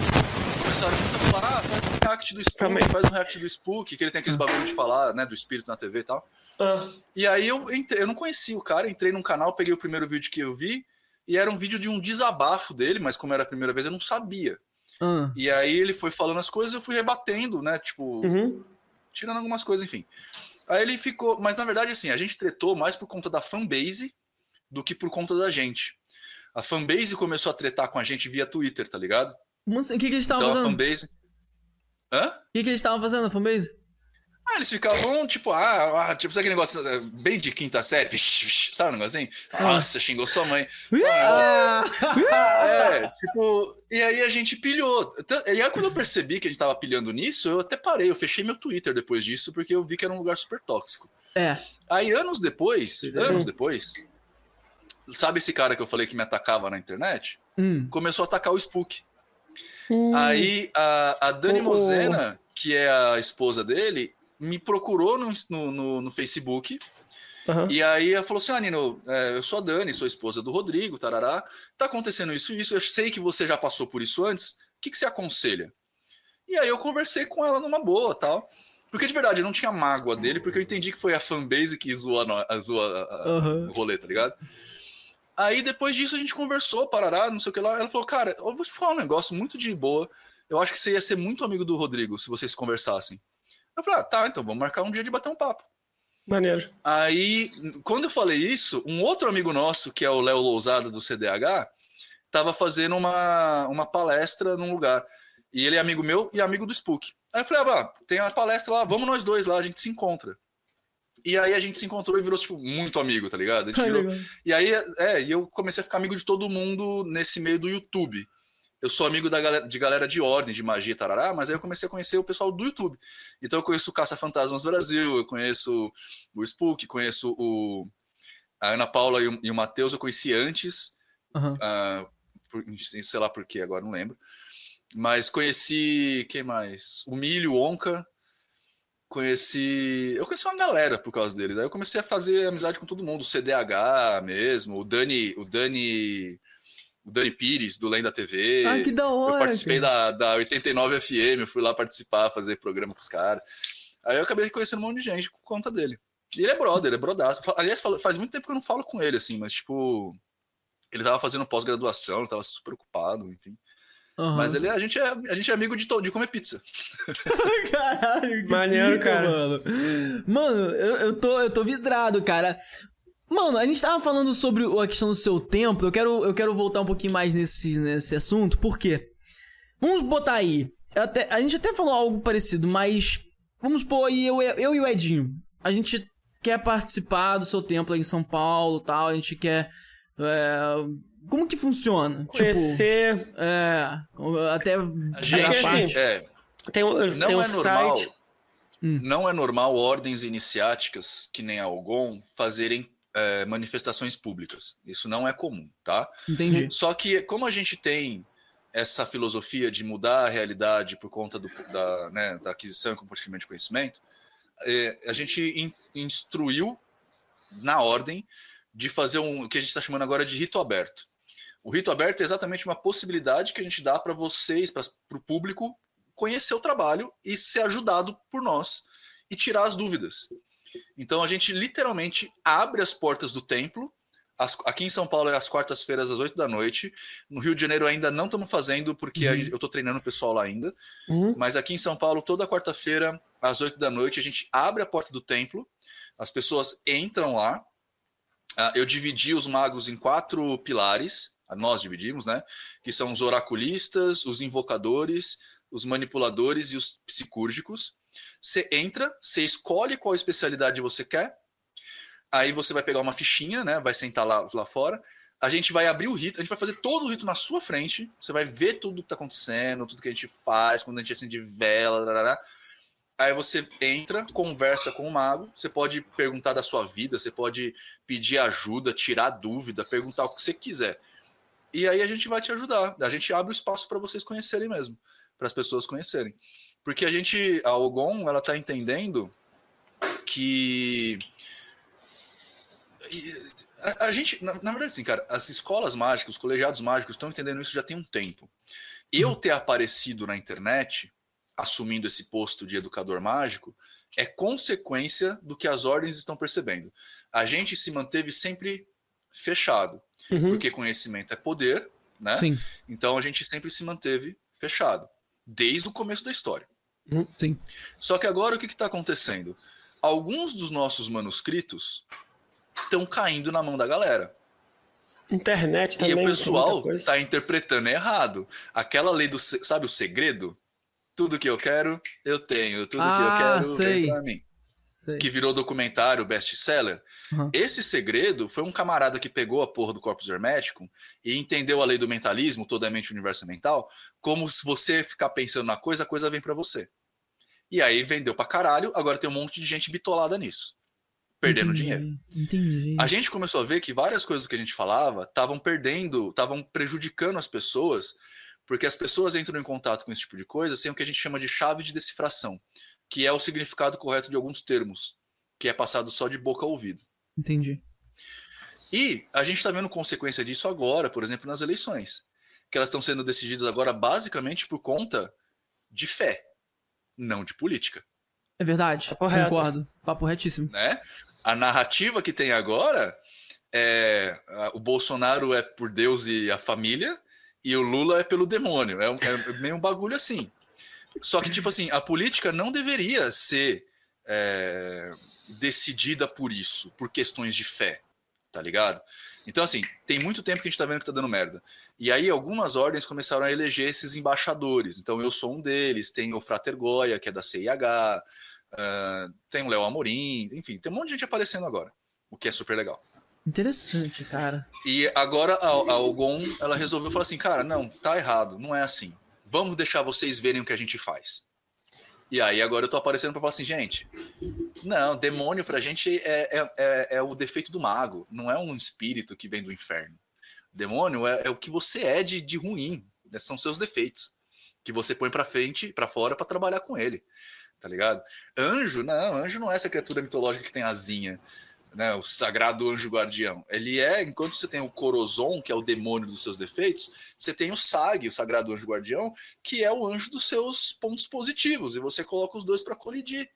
Começaram muito a falar, ah, faz um react do Spook, faz um react do Spook, que ele tem aqueles bagulho de falar, né, do espírito na TV e tal. Ah, E aí eu entrei, eu não conhecia o cara, entrei num canal, peguei o primeiro vídeo que eu vi, e era um vídeo de um desabafo dele, mas como era a primeira vez, eu não sabia. Ah, E aí ele foi falando as coisas, eu fui rebatendo, né? Tipo, uhum. tirando algumas coisas, enfim. Aí ele ficou. Mas na verdade, assim, a gente tretou mais por conta da fanbase do que por conta da gente. A fanbase começou a tretar com a gente via Twitter, tá ligado? O que, que eles estavam Então a fazendo? O fanbase. Hã? que, que eles estavam fazendo, fanbase? Ah, eles ficavam, tipo, ah, ah, tipo, sabe aquele negócio eh, bem de quinta série? Vixe, vixe, sabe um negócio assim? Nossa, xingou sua mãe. Ah! É, tipo, e aí a gente pilhou. E aí quando eu percebi que a gente tava pilhando nisso, eu até parei, eu fechei meu Twitter depois disso, porque eu vi que era um lugar super tóxico. É. Aí anos depois, anos depois, sabe esse cara que eu falei que me atacava na internet? Hum. Começou a atacar o Spook. Hum. Aí a, a Dani Oh. Mozena, que é a esposa dele, me procurou no, no, no- Facebook. Aham. E aí ela falou assim: Ah, Nino, é, eu sou a Dani, sou a esposa do Rodrigo, tarará. Tá acontecendo isso e isso. Eu sei que você já passou por isso antes. O que, que você aconselha? E aí eu conversei com ela numa boa tal. Porque de verdade, eu não tinha mágoa dele, porque eu entendi que foi a fanbase que zoou, a zoou Aham. o rolê, tá ligado? Aí depois disso a gente conversou, parará, não sei o que lá. Ela falou, cara, eu vou te falar um negócio muito de boa. Eu acho que você ia ser muito amigo do Rodrigo se vocês conversassem. Eu falei, ah, tá, então vamos marcar um dia de bater um papo. Maneiro. Aí, quando eu falei isso, um outro amigo nosso, que é o Léo Lousada do CDH, tava fazendo uma, uma palestra num lugar. E ele é amigo meu e amigo do Spook. Aí eu falei, ah, bah, tem uma palestra lá, vamos nós dois lá, a gente se encontra. E aí a gente se encontrou e virou, tipo, muito amigo, tá ligado? A gente Ai, virou- e aí, é, e eu comecei a ficar amigo de todo mundo nesse meio do YouTube. Eu sou amigo galera, de galera de ordem, de magia, tarará, mas aí eu comecei a conhecer o pessoal do YouTube. Então eu conheço o Caça Fantasmas Brasil, eu conheço o Spook, conheço o, a Ana Paula e o, e o Matheus, eu conheci antes, Aham. ah, por- sei lá por quê, agora não lembro. Mas conheci, quem mais? O Milho, Onca, conheci. Eu conheci uma galera por causa deles. Aí eu comecei a fazer amizade com todo mundo, o CDH mesmo, o Dani, o Dani, o Dani Pires do Lenda TV. Ah, que da hora. eu participei da, da 89 FM, eu fui lá participar, fazer programa com os caras. Aí eu acabei conhecendo um monte de gente por conta dele. E ele é brother, ele é brodaço. Aliás, faz muito tempo que eu não falo com ele, assim, mas tipo. Ele tava fazendo pós-graduação, ele tava super ocupado, enfim. Aham. Mas ele, a, gente é, a gente é amigo de, de comer pizza. Caralho, que Maneiro, pica, cara. Mano, mano eu, eu, tô, eu tô vidrado, cara. Mano, a gente tava falando sobre a questão do seu templo. Eu quero, eu quero voltar um pouquinho mais nesse, nesse assunto. Por quê? Vamos botar aí. Até, a gente até falou algo parecido, mas. Vamos pôr aí eu, eu e o Edinho. A gente quer participar do seu templo aí em São Paulo tal. A gente quer. é, como que funciona? Conhecer. Tipo, é. Até. A É gente, assim, é, Tem, Não tem um é normal. site. Hum. Não é normal ordens iniciáticas, que nem a Algon, fazerem é, manifestações públicas. Isso não é comum, tá? Entendi. Só que, como a gente tem essa filosofia de mudar a realidade por conta do- da, né, da aquisição e compartilhamento de conhecimento, é, a gente in- instruiu na ordem de fazer um, o que a gente está chamando agora de rito aberto. O rito aberto é exatamente uma possibilidade que a gente dá para vocês, para o público, conhecer o trabalho e ser ajudado por nós e tirar as dúvidas. Então a gente literalmente abre as portas do templo. As- aqui em São Paulo é às quartas-feiras, às 8 da noite. No Rio de Janeiro ainda não estamos fazendo, porque Uhum. eu estou treinando o pessoal lá ainda. Uhum. Mas aqui em São Paulo, toda quarta-feira, às 8 da noite, a gente abre a porta do templo, as pessoas entram lá. Ah, Eu dividi os magos em quatro pilares, ah, nós dividimos, né? Que são os oraculistas, os invocadores, os manipuladores e os psicúrgicos. Você entra, você escolhe qual especialidade você quer, aí você vai pegar uma fichinha, né? Vai sentar lá, lá fora. A gente vai abrir o rito, a gente vai fazer todo o rito na sua frente. Você vai ver tudo que tá acontecendo, tudo que a gente faz, quando a gente acende vela, tarará. Aí você entra, conversa com o mago. Você pode perguntar da sua vida, você pode pedir ajuda, tirar dúvida, perguntar o que você quiser. E aí a gente vai te ajudar. A gente abre o espaço para vocês conhecerem mesmo, para as pessoas conhecerem. Porque a gente, a Ogon, ela tá entendendo que a, a gente, na, na verdade, assim, cara, as escolas mágicas, os colegiados mágicos estão entendendo isso já tem um tempo. Eu ter aparecido na internet, assumindo esse posto de educador mágico, é consequência do que as ordens estão percebendo. A gente se manteve sempre fechado, Uhum. porque conhecimento é poder, né? Sim, Então a gente sempre se manteve fechado, desde o começo da história. Sim. Só que agora o que está acontecendo? Alguns dos nossos manuscritos estão caindo na mão da galera. Internet também. e o pessoal está interpretando errado. Aquela lei do. Sabe o segredo? Tudo que eu quero, eu tenho. Tudo Ah, que eu quero, sei. vem pra mim. Sei. Que virou documentário best-seller. Uhum. Esse segredo foi um camarada que pegou a porra do corpus hermético e entendeu a lei do mentalismo, toda a mente, universo mental, como se você ficar pensando na coisa, a coisa vem pra você. E aí vendeu pra caralho, agora tem um monte de gente bitolada nisso. Perdendo Entendi, dinheiro. Entendi. A gente começou a ver que várias coisas que a gente falava estavam perdendo, estavam prejudicando as pessoas, porque as pessoas entram em contato com esse tipo de coisa sem o que a gente chama de chave de decifração, que é o significado correto de alguns termos, que é passado só de boca a ouvido. Entendi. E a gente está vendo consequência disso agora, por exemplo, nas eleições, que elas estão sendo decididas agora basicamente por conta de fé, não de política. É verdade. Papo reto. Concordo. Papo retíssimo. né? A narrativa que tem agora é o Bolsonaro é por Deus e a família e o Lula é pelo demônio. É, é meio um bagulho assim. Só que, tipo assim, a política não deveria ser é, decidida por isso, por questões de fé, tá ligado? Então, assim, tem muito tempo que a gente tá vendo que tá dando merda. E aí, algumas ordens começaram a eleger esses embaixadores. Então, eu sou um deles. Tem o Frater Goya, que é da CIH. ah, tem o Léo Amorim. Enfim, tem um monte de gente aparecendo agora. O que é super legal. Interessante, cara. E agora a, a Ogon, ela resolveu falar assim, cara, não, tá errado, não é assim. Vamos deixar vocês verem o que a gente faz. E aí agora eu tô aparecendo pra falar assim, gente, não, demônio pra gente é, é, é, é o defeito do mago, não é um espírito que vem do inferno. Demônio é, é o que você é de, de ruim, né, são seus defeitos, que você põe pra frente, pra fora pra trabalhar com ele, tá ligado? Anjo, não, anjo não é essa criatura mitológica que tem asinha né, o sagrado anjo guardião. Ele é, enquanto você tem o Corozon, que é o demônio dos seus defeitos, você tem o Sag, o sagrado anjo guardião, que é o anjo dos seus pontos positivos, e você coloca os dois para colidir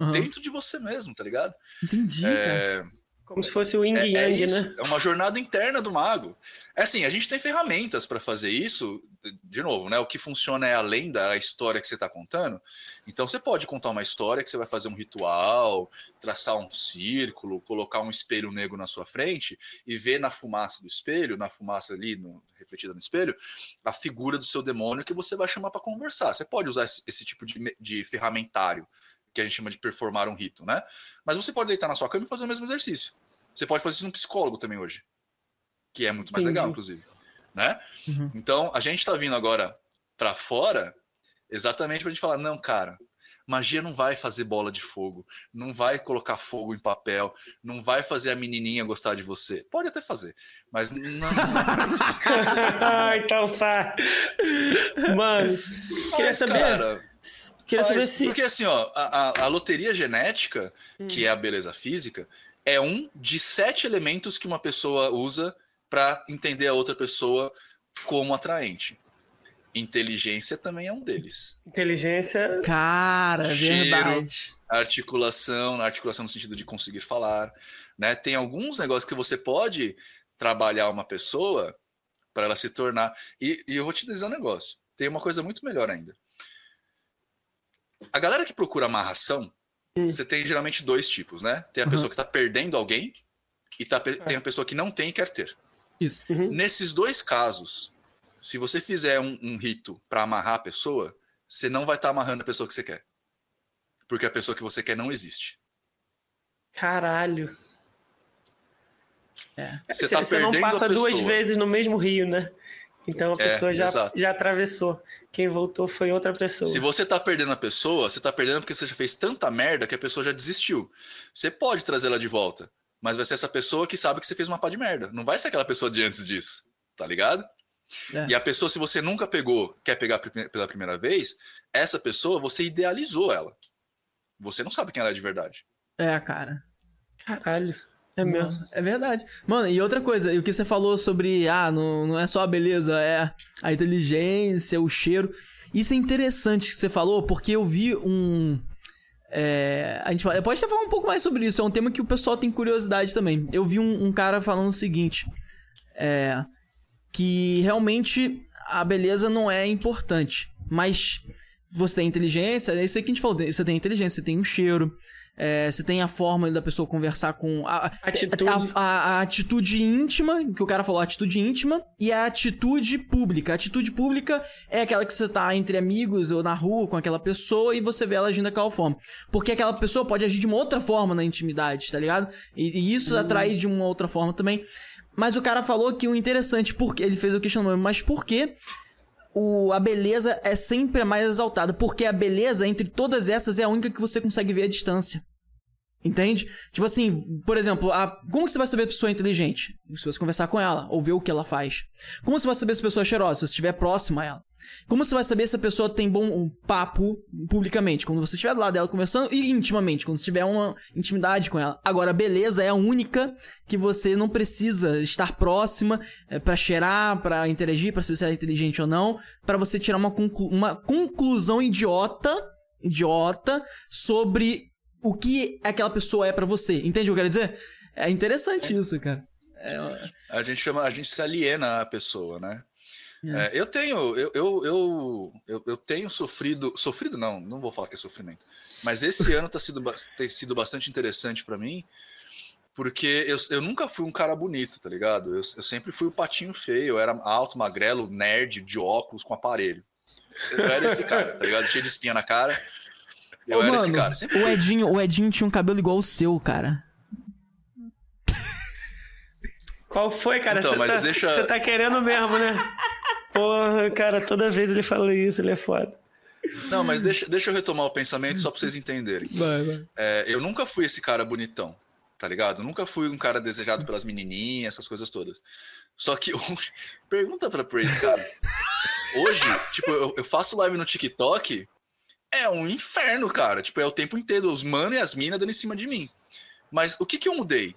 Aham. dentro de você mesmo, tá ligado? Entendi. É, Como se fosse o Yin é, é Yang, isso, né? é uma jornada interna do mago. É assim, a gente tem ferramentas para fazer isso. De novo, né? O que funciona é além da história que você está contando. Então você pode contar uma história que você vai fazer um ritual, traçar um círculo, colocar um espelho negro na sua frente e ver na fumaça do espelho, na fumaça ali no- refletida no espelho, a figura do seu demônio que você vai chamar para conversar. Você pode usar esse, esse tipo de, de ferramentário que a gente chama de performar um rito, né? Mas você pode deitar na sua cama e fazer o mesmo exercício. Você pode fazer isso num psicólogo também hoje, que é muito mais Entendi. legal, inclusive, né? Uhum. Então, a gente está vindo agora para fora Exatamente pra gente falar, não, cara, magia não vai fazer bola de fogo, não vai colocar fogo em papel, não vai fazer a menininha gostar de você. Pode até fazer, mas não, isso. então tá. Mano, queria Mas, saber. cara, queria saber se. Porque assim, ó, a, a- a loteria genética, que é a beleza física, é um de sete elementos que uma pessoa usa pra entender a outra pessoa como atraente. Inteligência também é um deles. Inteligência. Cara, é Cheiro. verdade. articulação, na articulação no sentido de conseguir falar, né? Tem alguns negócios que você pode trabalhar uma pessoa para ela se tornar. E, e eu vou te dizer um negócio. Tem uma coisa muito melhor ainda. A galera que procura amarração, você tem geralmente dois tipos, né? Tem a Uhum. pessoa que tá perdendo alguém e tá tem a pessoa que não tem e quer ter. Isso. Uhum. Nesses dois casos, se você fizer um, um rito para amarrar a pessoa, você não vai estar amarrando a pessoa que você quer. Porque a pessoa que você quer não existe. Caralho. É. Você Você, tá você não passa duas vezes no mesmo rio, né? Então a É, pessoa já, exato. já atravessou. Quem voltou foi outra pessoa. Se você tá perdendo a pessoa, você tá perdendo porque você já fez tanta merda que a pessoa já desistiu. Você pode trazer ela de volta, mas vai ser essa pessoa que sabe que você fez uma pá de merda. Não vai ser aquela pessoa de antes disso, tá ligado? É. E a pessoa, se você nunca pegou, quer pegar pela primeira vez, essa pessoa, você idealizou ela. Você não sabe quem ela é de verdade. É, cara. Caralho. É mesmo. Mano, É verdade. Mano, e outra coisa, e o que você falou sobre, ah, não, não é só a beleza, é a inteligência, o cheiro. Isso é interessante que você falou, porque eu vi um. É, a gente pode até falar um pouco mais sobre isso, é um tema que o pessoal tem curiosidade também. Eu vi um, um cara falando o seguinte: é, que realmente a beleza não é importante, mas você tem inteligência, é isso aí que a gente falou, você tem inteligência, você tem um cheiro, é, você tem a forma da pessoa conversar com. A, Atitude. a, a- a atitude íntima, que o cara falou, a atitude íntima, e a atitude pública. A atitude pública é aquela que você tá entre amigos ou na rua com aquela pessoa e você vê ela agindo daquela forma. Porque aquela pessoa pode agir de uma outra forma na intimidade, tá ligado? E, e isso atrai de uma outra forma também. Mas o cara falou que o interessante, porque ele fez o questionamento, mas por que o, a beleza é sempre a mais exaltada? Porque a beleza, entre todas essas, é a única que você consegue ver à distância. Entende? Tipo assim, por exemplo, a, como que você vai saber se a pessoa é inteligente? Se você conversar com ela, ou ver o que ela faz. Como você vai saber se a pessoa é cheirosa? Se você estiver próximo a ela. Como você vai saber se a pessoa tem bom papo publicamente? Quando você estiver do lado dela conversando e intimamente, quando você tiver uma intimidade com ela. Agora, beleza é a única que você não precisa estar próxima é, para cheirar, pra interagir, pra saber se ela é inteligente ou não, pra você tirar uma, conclu- uma conclusão idiota, idiota, sobre o que aquela pessoa é pra você. Entende o que eu quero dizer? É interessante isso, cara. É, A gente chama, a gente se aliena à pessoa, né? É. É, eu tenho, eu, eu, eu, eu, tenho sofrido, sofrido não, não vou falar que é sofrimento, mas esse ano tá sido, tem sido bastante interessante pra mim, porque eu, eu nunca fui um cara bonito, tá ligado? Eu, eu sempre fui o patinho feio, eu era alto, magrelo, nerd, de óculos, com aparelho. Eu era esse cara, tá ligado? Cheio de espinha na cara. Eu Ô, era esse mano, cara. Sempre o Edinho, o Edinho tinha um cabelo igual o seu, cara. Qual foi, cara? Então, Você tá, deixa- tá querendo mesmo, né? Porra, cara, toda vez ele fala isso, ele é foda. Não, mas deixa, deixa eu retomar o pensamento só pra vocês entenderem. Vai, vai. É, eu nunca fui esse cara bonitão, tá ligado? Nunca fui um cara desejado pelas menininhas, essas coisas todas. Só que hoje, pergunta pra Praise, cara. Hoje, tipo, eu, eu faço live no TikTok, é um inferno, cara. Tipo, é o tempo inteiro, os mano e as minas dando em cima de mim. Mas o que que eu mudei?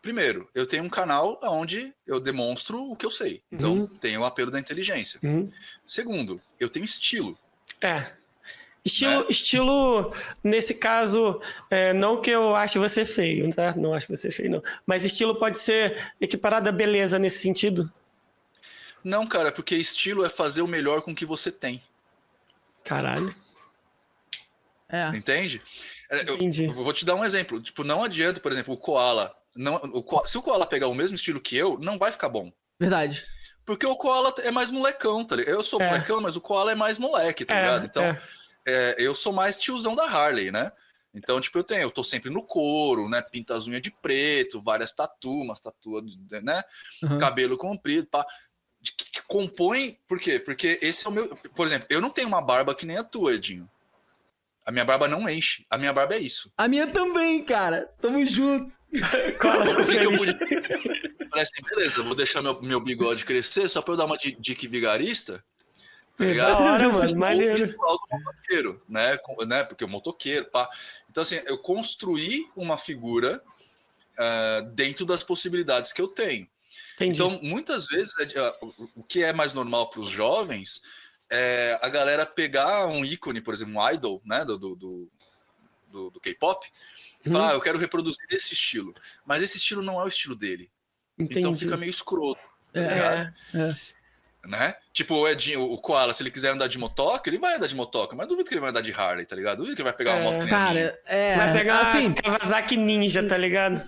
Primeiro, eu tenho um canal onde eu demonstro o que eu sei. Então, Uhum. tem o apelo da inteligência. Uhum. Segundo, eu tenho estilo. É. Estilo, Né? estilo nesse caso, é, não que eu ache você feio, tá? Não acho você feio, não. Mas estilo pode ser equiparado à beleza nesse sentido? Não, cara, porque estilo é fazer o melhor com o que você tem. Caralho. É. Entende? É, Eu, Entendi. eu vou te dar um exemplo. Tipo, não adianta, por exemplo, o koala. Não, o koala- se o koala pegar o mesmo estilo que eu, não vai ficar bom. Verdade. Porque o koala é mais molecão, tá ligado? Eu sou É. molecão, mas o koala é mais moleque, tá É, ligado? Então, é. é, eu sou mais tiozão da Harley, né? Então, tipo, eu tenho, eu tô sempre no couro, né? Pinto as unhas de preto, várias tatu, umas tatu, né? Uhum. Cabelo comprido, pá. De- compõe. Por quê? Porque esse é o meu. Por exemplo, eu não tenho uma barba que nem a tua, Edinho. A minha barba não enche. A minha barba é isso. A minha também, cara. Tamo junto. Que que eu Falei assim, beleza, vou deixar meu, meu bigode crescer só pra eu dar uma di- dica vigarista. Tá Da ligado? hora, mano, maneiro. visual do motoqueiro, né? Com- né? Porque o motoqueiro, pá. Então, assim, eu construí uma figura ah, dentro das possibilidades que eu tenho. Entendi. Então, muitas vezes, é, o- o que é mais normal para os jovens é a galera pegar um ícone, por exemplo, um idol, né, do, do, do, do- K-pop, e Uhum. falar, ah, eu quero reproduzir esse estilo. Mas esse estilo não é o estilo dele. Entendi. Então fica meio escroto. tá ligado? É, Né? Tipo, o Edinho, o Koala, se ele quiser andar de motoca, ele vai andar de motoca, mas duvido que ele vai andar de Harley, tá ligado? Duvido que ele vai pegar uma É. moto que nem. Cara, é. Vai pegar assim, uma Kawasaki Ninja, tá ligado?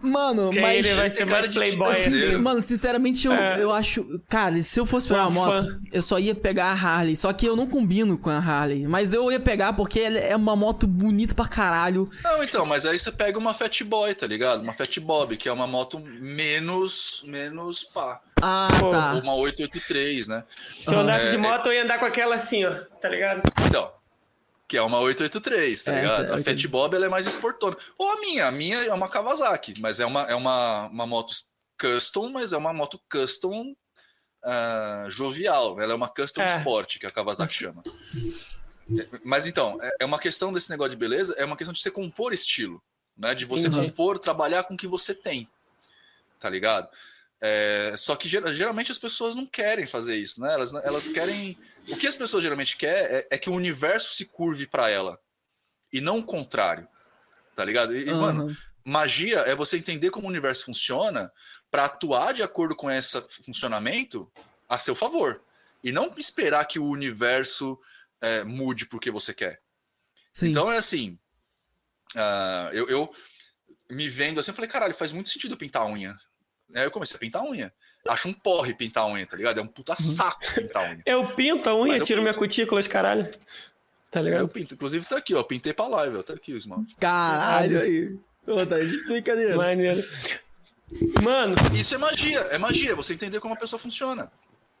mano, Que mas. ele vai ser mais playboy titezinho. assim. Mano, sinceramente, eu, É. eu acho. Cara, se eu fosse pegar uma Uma moto, fã. eu só ia pegar a Harley. Só que eu não combino com a Harley. Mas eu ia pegar porque ela é uma moto bonita pra caralho. Não, então, mas aí você pega uma Fat Boy, tá ligado? Uma Fat Bob, que é uma moto menos, menos pá. Ah, tá. uma 883, né? Se eu andasse É, de é. moto, eu ia andar com aquela assim, ó, tá ligado? Então, que é uma 883, tá É, ligado? essa é a Fat 883. Bob ela é mais esportona. Ou a minha, a minha é uma Kawasaki, mas é uma, é uma, uma moto custom, mas é uma moto custom ah, jovial. Ela é uma custom É. sport, que a Kawasaki chama. Mas então, é- é uma questão desse negócio de beleza, é uma questão de você compor estilo, né? De você Entendi. compor, trabalhar com o que você tem, tá ligado? É, só que ger- geralmente as pessoas não querem fazer isso, né? Elas, elas querem. O que as pessoas geralmente querem é, é que o universo se curve para ela e não o contrário, tá ligado? E, e, mano, magia é você entender como o universo funciona para atuar de acordo com esse funcionamento a seu favor e não esperar que o universo é, mude porque você quer. Sim. Então é assim, ah, eu, eu me vendo assim, eu falei, caralho, faz muito sentido pintar a unha. Aí eu comecei a pintar a unha. Acho um porre pintar a unha, tá ligado? É um puta saco pintar a unha. Eu pinto a unha, Mas eu tiro minha pinto. cutícula, os caralho. Tá Eu ligado? pinto, inclusive tá aqui, ó, pintei pra live, ó, tá aqui o esmalte. Caralho aí. Ô, tá de brincadeira. Maneiro. Mano, Isso é magia, é magia, é você entender como a pessoa funciona,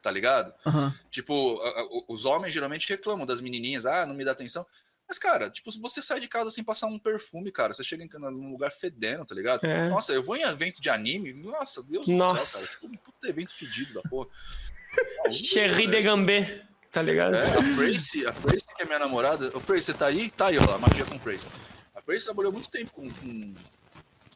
tá ligado? Aham. Tipo, os homens geralmente reclamam das menininhas, ah, não me dá atenção. Mas, cara, tipo, se você sai de casa sem passar um perfume, cara, você chega em num lugar fedendo, tá ligado? É. Nossa, eu vou em evento de anime, nossa, Deus Nossa. do céu, cara. Tipo, um puta evento fedido da porra. Cherry de Gambé, tá ligado? É, a Prace, a Prace, que é minha namorada. O Prace, você tá aí? Tá aí, ó, a magia com Prace. A Prace trabalhou muito tempo com, com,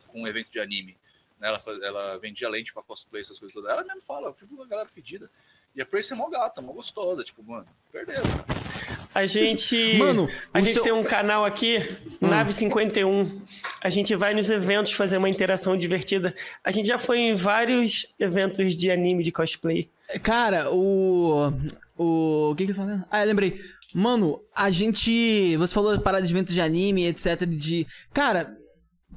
com um evento de anime. né? Ela, ela vendia lente pra cosplay, essas coisas todas. Ela mesmo fala, tipo, uma galera fedida. E a Prace é mó gata, mó gostosa. Tipo, mano, perdeu. cara. A gente. Mano, a gente seu- tem um canal aqui, Nave 51. A gente vai nos eventos fazer uma interação divertida. A gente já foi em vários eventos de anime, de cosplay. Cara, o. O. O que que eu falei? Ah, eu lembrei. Mano, a gente. Você falou parada de eventos de anime, etc. De. Cara,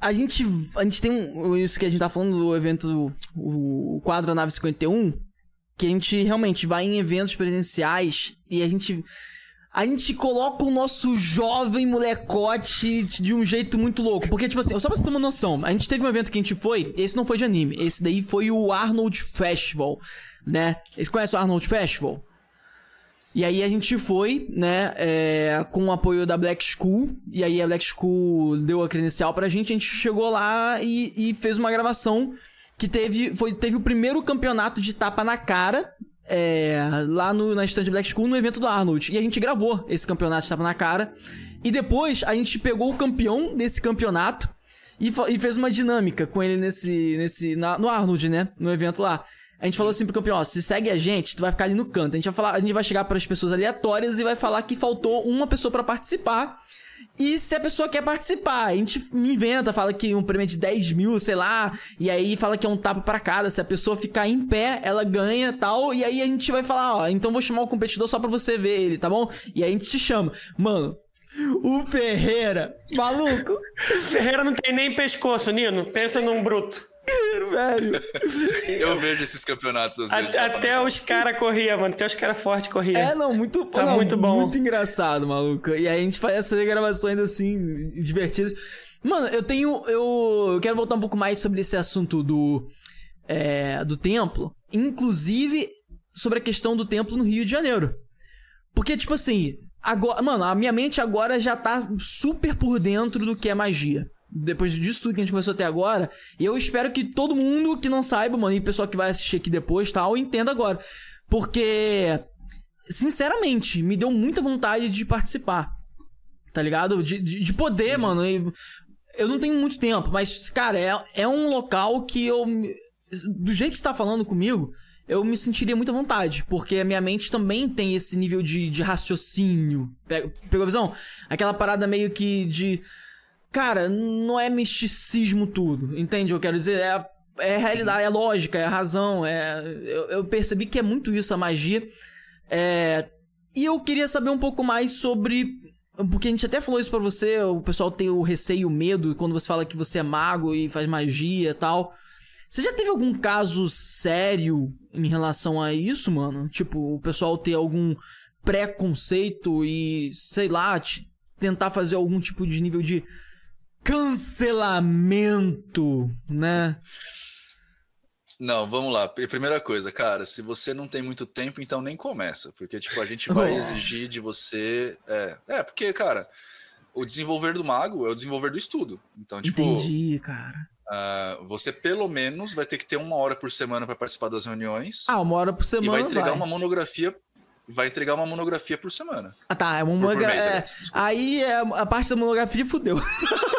a gente. A gente tem um. Isso que a gente tá falando do evento. O, o quadro Nave 51. Que a gente realmente vai em eventos presenciais e a gente. A gente coloca o nosso jovem molecote de um jeito muito louco. Porque, tipo assim, só pra você ter uma noção, a gente teve um evento que a gente foi, esse não foi de anime, esse daí foi o Arnold Festival, né? Vocês conhecem o Arnold Festival? E aí a gente foi, né, é, com o apoio da Black School, e aí a Black School deu a credencial pra gente, a gente chegou lá e, e fez uma gravação que teve, foi, teve o primeiro campeonato de tapa na cara, é, lá no, na estante Black School, no evento do Arnold. E a gente gravou esse campeonato de tapa na cara, e depois a gente pegou o campeão desse campeonato e, e fez uma dinâmica com ele nesse, nesse na- no Arnold, né, no evento lá. A gente falou assim pro campeão, ó, se segue a gente, tu vai ficar ali no canto. A gente vai falar, a gente vai chegar para as pessoas aleatórias e vai falar que faltou uma pessoa pra participar. E se a pessoa quer participar, a gente inventa, fala que um prêmio é de 10 mil, sei lá, e aí fala que é um tapa pra cada. Se a pessoa ficar em pé, ela ganha tal. E aí a gente vai falar, ó, então vou chamar o competidor só pra você ver ele, tá bom? E aí a gente te chama. Mano, o Ferreira, maluco, Ferreira não tem nem pescoço, Nino. Pensa num bruto. Velho. Eu vejo esses campeonatos às A- vezes. até os caras corriam, mano. Até os caras fortes corriam. É, não, muito, Tá não, muito bom. Muito engraçado, maluco. E aí a gente faz essas gravações assim, divertidas. Mano, eu tenho. Eu, eu quero voltar um pouco mais sobre esse assunto do. É, do templo. Inclusive, sobre a questão do templo no Rio de Janeiro. Porque, tipo assim, agora, mano, a minha mente agora já tá super por dentro do que é magia. Depois disso tudo que a gente conversou até agora, e eu espero que todo mundo que não saiba, mano, e o pessoal que vai assistir aqui depois tal, entenda agora. Porque, sinceramente, me deu muita vontade de participar. Tá ligado? De, de, de poder, mano. e Eu não tenho muito tempo, mas, cara, é, é um local que eu. Do jeito que você tá falando comigo, eu me sentiria muita vontade, porque a minha mente também tem esse nível de, de raciocínio. Pe- Pegou a visão? Aquela parada meio que de. Cara, não é misticismo tudo, entende o que eu quero dizer? É, a- é realidade, é lógica, é razão, é. Eu, eu percebi que é muito isso a magia. É, e eu queria saber um pouco mais sobre. Porque a gente até falou isso pra você, o pessoal tem o receio, o medo quando você fala que você é mago e faz magia e tal. Você já teve algum caso sério em relação a isso, mano? Tipo, o pessoal ter algum preconceito e, sei lá, te- tentar fazer algum tipo de nível de cancelamento, né? Não, vamos lá. Primeira coisa, cara, se você não tem muito tempo, então nem começa. Porque, tipo, a gente vai Oh. exigir de você. É, é, porque, cara, o desenvolver do mago é o desenvolver do estudo. Então, tipo, Entendi, cara. ah, você pelo menos vai ter que ter uma hora por semana para participar das reuniões Ah, uma hora por e semana. vai entregar vai. uma monografia. Vai entregar uma monografia por semana. Ah, tá. É uma Por, por monogra- mês, é. Aí é, a parte da monografia fudeu.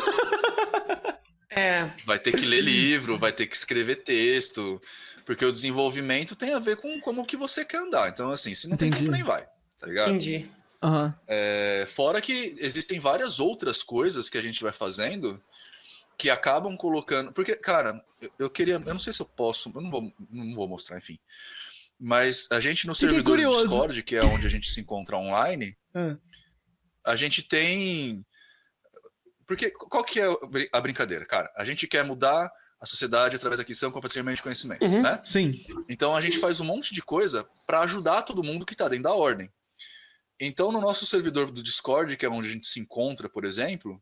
É, Vai ter que ler livro, vai ter que escrever texto, porque o desenvolvimento tem a ver com como que você quer andar. Então, assim, se não tem Entendi. tempo, nem vai, tá ligado? entendi. Aham. É, fora que existem várias outras coisas que a gente vai fazendo que acabam colocando. Porque, cara, eu, eu queria. Eu não sei se eu posso. Eu não vou, não vou mostrar, enfim. Mas a gente no Fiquei servidor do. Discord, que é onde a gente se encontra online, Ah. a gente tem. Porque qual que é a brincadeira, cara? A gente quer mudar a sociedade através da aquisição, compartilhamento de conhecimento, Uhum. né? Sim. Então a gente faz um monte de coisa para ajudar todo mundo que está dentro da ordem. Então no nosso servidor do Discord, que é onde a gente se encontra, por exemplo,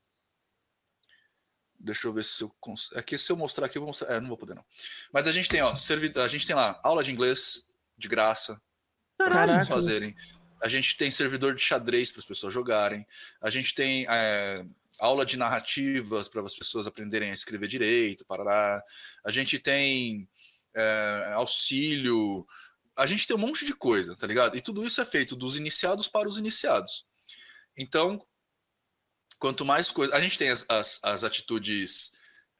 deixa eu ver se eu consigo. Aqui se eu mostrar aqui eu vou mostrar. É, não vou poder não. Mas a gente tem, ó, servi... a gente tem lá aula de inglês de graça para pessoas fazerem. A gente tem servidor de xadrez para as pessoas jogarem. A gente tem é, aula de narrativas para as pessoas aprenderem a escrever direito, parará. A gente tem é, auxílio. A gente tem um monte de coisa, tá ligado? E tudo isso é feito dos iniciados para os iniciados. Então, quanto mais coisa. A gente tem as, as, as atitudes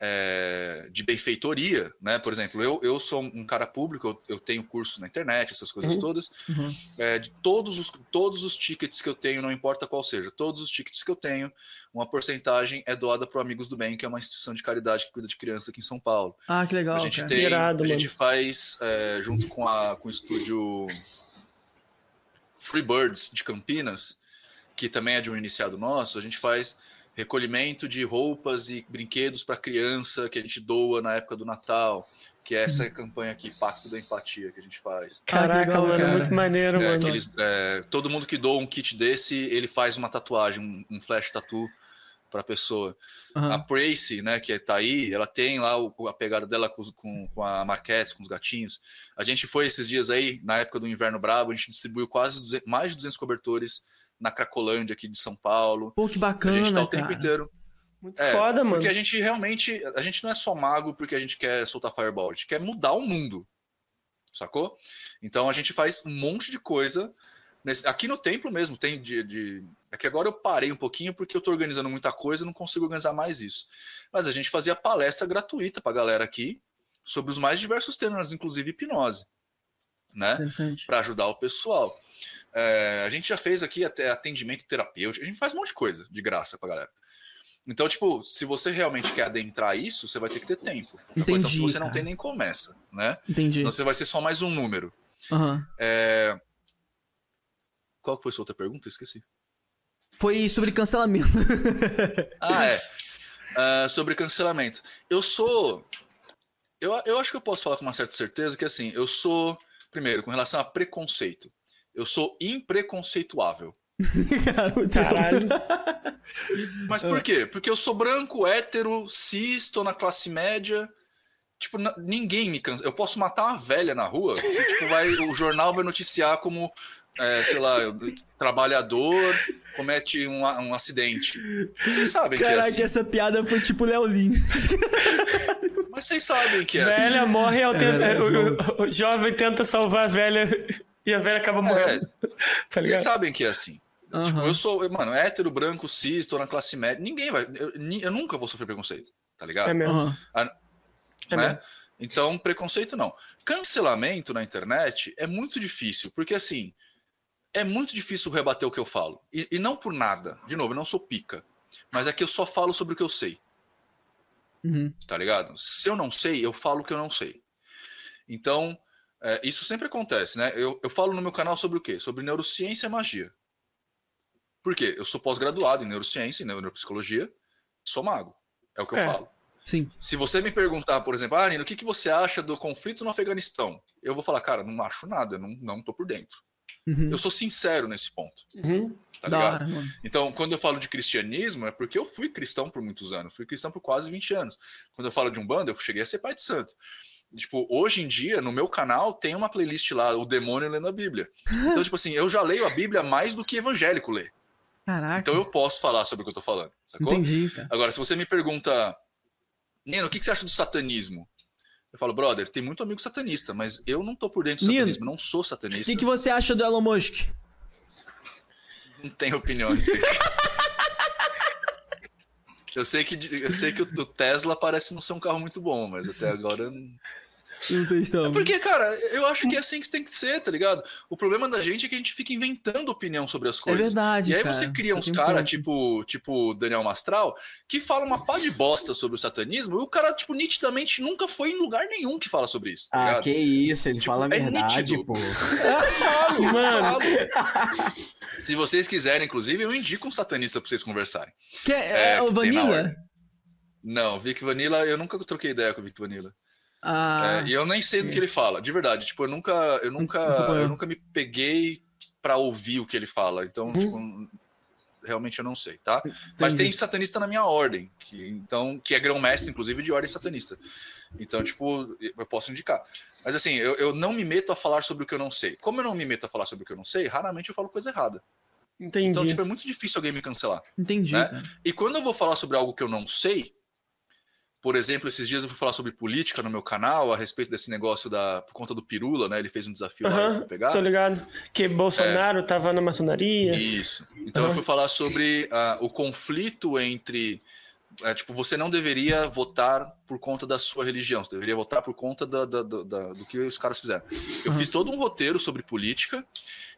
é, de benfeitoria, né? Por exemplo, eu, eu sou um cara público, eu, eu tenho curso na internet, essas coisas Uhum. todas. Uhum. É, de todos os, todos os tickets que eu tenho, não importa qual seja, todos os tickets que eu tenho, uma porcentagem é doada para o Amigos do Bem, que é uma instituição de caridade que cuida de criança aqui em São Paulo. Ah, que legal, a gente cara. tem, Irado, a gente faz é, junto com, a, com o estúdio Free Birds de Campinas, que também é de um iniciado nosso, a gente faz recolhimento de roupas e brinquedos para criança que a gente doa na época do Natal, que é essa campanha aqui, Pacto da Empatia, que a gente faz. Caraca, legal, mano, cara. muito maneiro, É, mano. eles, é, todo mundo que doa um kit desse, ele faz uma tatuagem, um, um flash tattoo para pessoa. Aham. A Pracy, né, que tá aí, ela tem lá o- a pegada dela com, com, com a Marquette, com os gatinhos. A gente foi esses dias aí, na época do Inverno Brabo, a gente distribuiu quase 200 mais de 200 cobertores na Cracolândia aqui de São Paulo. Pô, que A bacana, gente tá o cara. tempo inteiro. Muito É, foda, mano. Porque a gente realmente, a gente não é só mago porque a gente quer soltar fireball, a gente quer mudar o mundo. Sacou? Então a gente faz um monte de coisa. nesse- aqui no templo mesmo tem de, de. É que agora eu parei um pouquinho porque eu tô organizando muita coisa e não consigo organizar mais isso. Mas a gente fazia palestra gratuita pra galera aqui sobre os mais diversos temas, inclusive hipnose. Né? Interessante. para ajudar o pessoal. É, a gente já fez aqui até atendimento terapêutico, a gente faz um monte de coisa de graça pra galera. Então, tipo, se você realmente quer adentrar isso, você vai ter que ter tempo. então, Entendi, se você não cara. tem, nem começa, né? Entendi. Senão você vai ser só mais um número. Aham. É... Qual que foi a sua outra pergunta? Esqueci. Foi sobre cancelamento. Ah, é. Ah, sobre cancelamento. Eu sou. Eu, eu acho que eu posso falar com uma certa certeza que, assim, eu sou. Primeiro, com relação a preconceito, eu sou impreconceituável. Caralho. Mas por quê? Porque eu sou branco, hétero, cis, tô na classe média. Tipo, ninguém me cansa. Eu posso matar uma velha na rua, que, tipo, vai, o jornal vai noticiar como, é, sei lá, trabalhador comete um, um acidente. Vocês sabem que é Caraca, assim. essa piada foi tipo Léo Lins. Mas vocês sabem que é assim. velha morre ao tenta- o, o- o jovem tenta salvar a velha e a velha acaba morrendo. É, Tá vocês sabem que é assim. Aham. Tipo, eu sou, mano, hétero, branco, cis, tô na classe média. Ninguém vai. Eu, eu nunca vou sofrer preconceito, tá ligado? É mesmo. Aham. É né? mesmo. Então, preconceito não. Cancelamento na internet é muito difícil, porque assim, é muito difícil rebater o que eu falo. E, e não por nada. De novo, eu não sou pica. Mas é que eu só falo sobre o que eu sei, Uhum. tá ligado? Se eu não sei, eu falo o que eu não sei. Então, é, isso sempre acontece, né? Eu, eu falo no meu canal sobre o quê? Sobre neurociência e magia. Por quê? Eu sou pós-graduado em neurociência e neuropsicologia, sou mago. É o que eu É. falo. Sim. Se você me perguntar, por exemplo, ah, Nino, o que, que você acha do conflito no Afeganistão? Eu vou falar, cara, não acho nada, não, não tô por dentro. Uhum. Eu sou sincero nesse ponto, Uhum. tá ligado? hora. Então, quando eu falo de cristianismo, é porque eu fui cristão por muitos anos, fui cristão por quase 20 anos. Quando eu falo de Umbanda, eu cheguei a ser pai de santo. Tipo, hoje em dia, no meu canal, tem uma playlist lá, O Demônio Lendo a Bíblia. Então, tipo assim, eu já leio a Bíblia mais do que evangélico lê. Caraca. Então eu posso falar sobre o que eu tô falando, sacou? Entendi, cara. Agora, se você me pergunta, Nino, o que que você acha do satanismo? Eu falo, brother, tem muito amigo satanista, mas eu não tô por dentro do Nino, satanismo, não sou O satanista, que, que você acha do Elon Musk? não tenho opinião a respeito. Eu sei que, eu sei que o o Tesla parece não ser um carro muito bom, mas até agora. Não- tem É porque, cara, eu acho que é assim que tem que ser, tá ligado? O problema da gente é que a gente fica inventando opinião sobre as É coisas. verdade, E aí cara. você cria uns um caras, tipo, tipo Daniel Mastral, que fala uma pá de bosta sobre o satanismo, e o cara, tipo, nitidamente nunca foi em lugar nenhum que fala sobre isso, tá Ah, ligado? que isso, ele Tipo, fala a é verdade, nítido. pô. Falo, Mano. falo. Se vocês quiserem, inclusive, eu indico um satanista pra vocês conversarem. Que é, É, o que tem na Vanilla? Não, Vic Vanilla, eu nunca troquei ideia com o Vic Vanilla. Ah, É, e eu nem sei do que ele fala, de verdade. Tipo, eu nunca, eu nunca, eu nunca me peguei pra ouvir o que ele fala. Então, tipo, realmente eu não sei, tá? Mas tem satanista na minha ordem, que, então, que é grão-mestre, inclusive, de ordem satanista. Então, tipo, eu posso indicar. Mas assim, eu, eu não me meto a falar sobre o que eu não sei. Como eu não me meto a falar sobre o que eu não sei, raramente eu falo coisa errada. Entendi. Então, tipo, é muito difícil alguém me cancelar. entendi, né? E quando eu vou falar sobre algo que eu não sei, por exemplo, esses dias eu fui falar sobre política no meu canal, a respeito desse negócio da. por conta do Pirula, né? Ele fez um desafio lá Aham, pra pegar. tô ligado. Que Bolsonaro tava na maçonaria. Isso. Então eu Aham. fui falar sobre ah, o conflito entre. é, tipo, você não deveria votar por conta da sua religião, você deveria votar por conta da- da- da- da- do que os caras fizeram. Eu fiz todo um roteiro sobre política,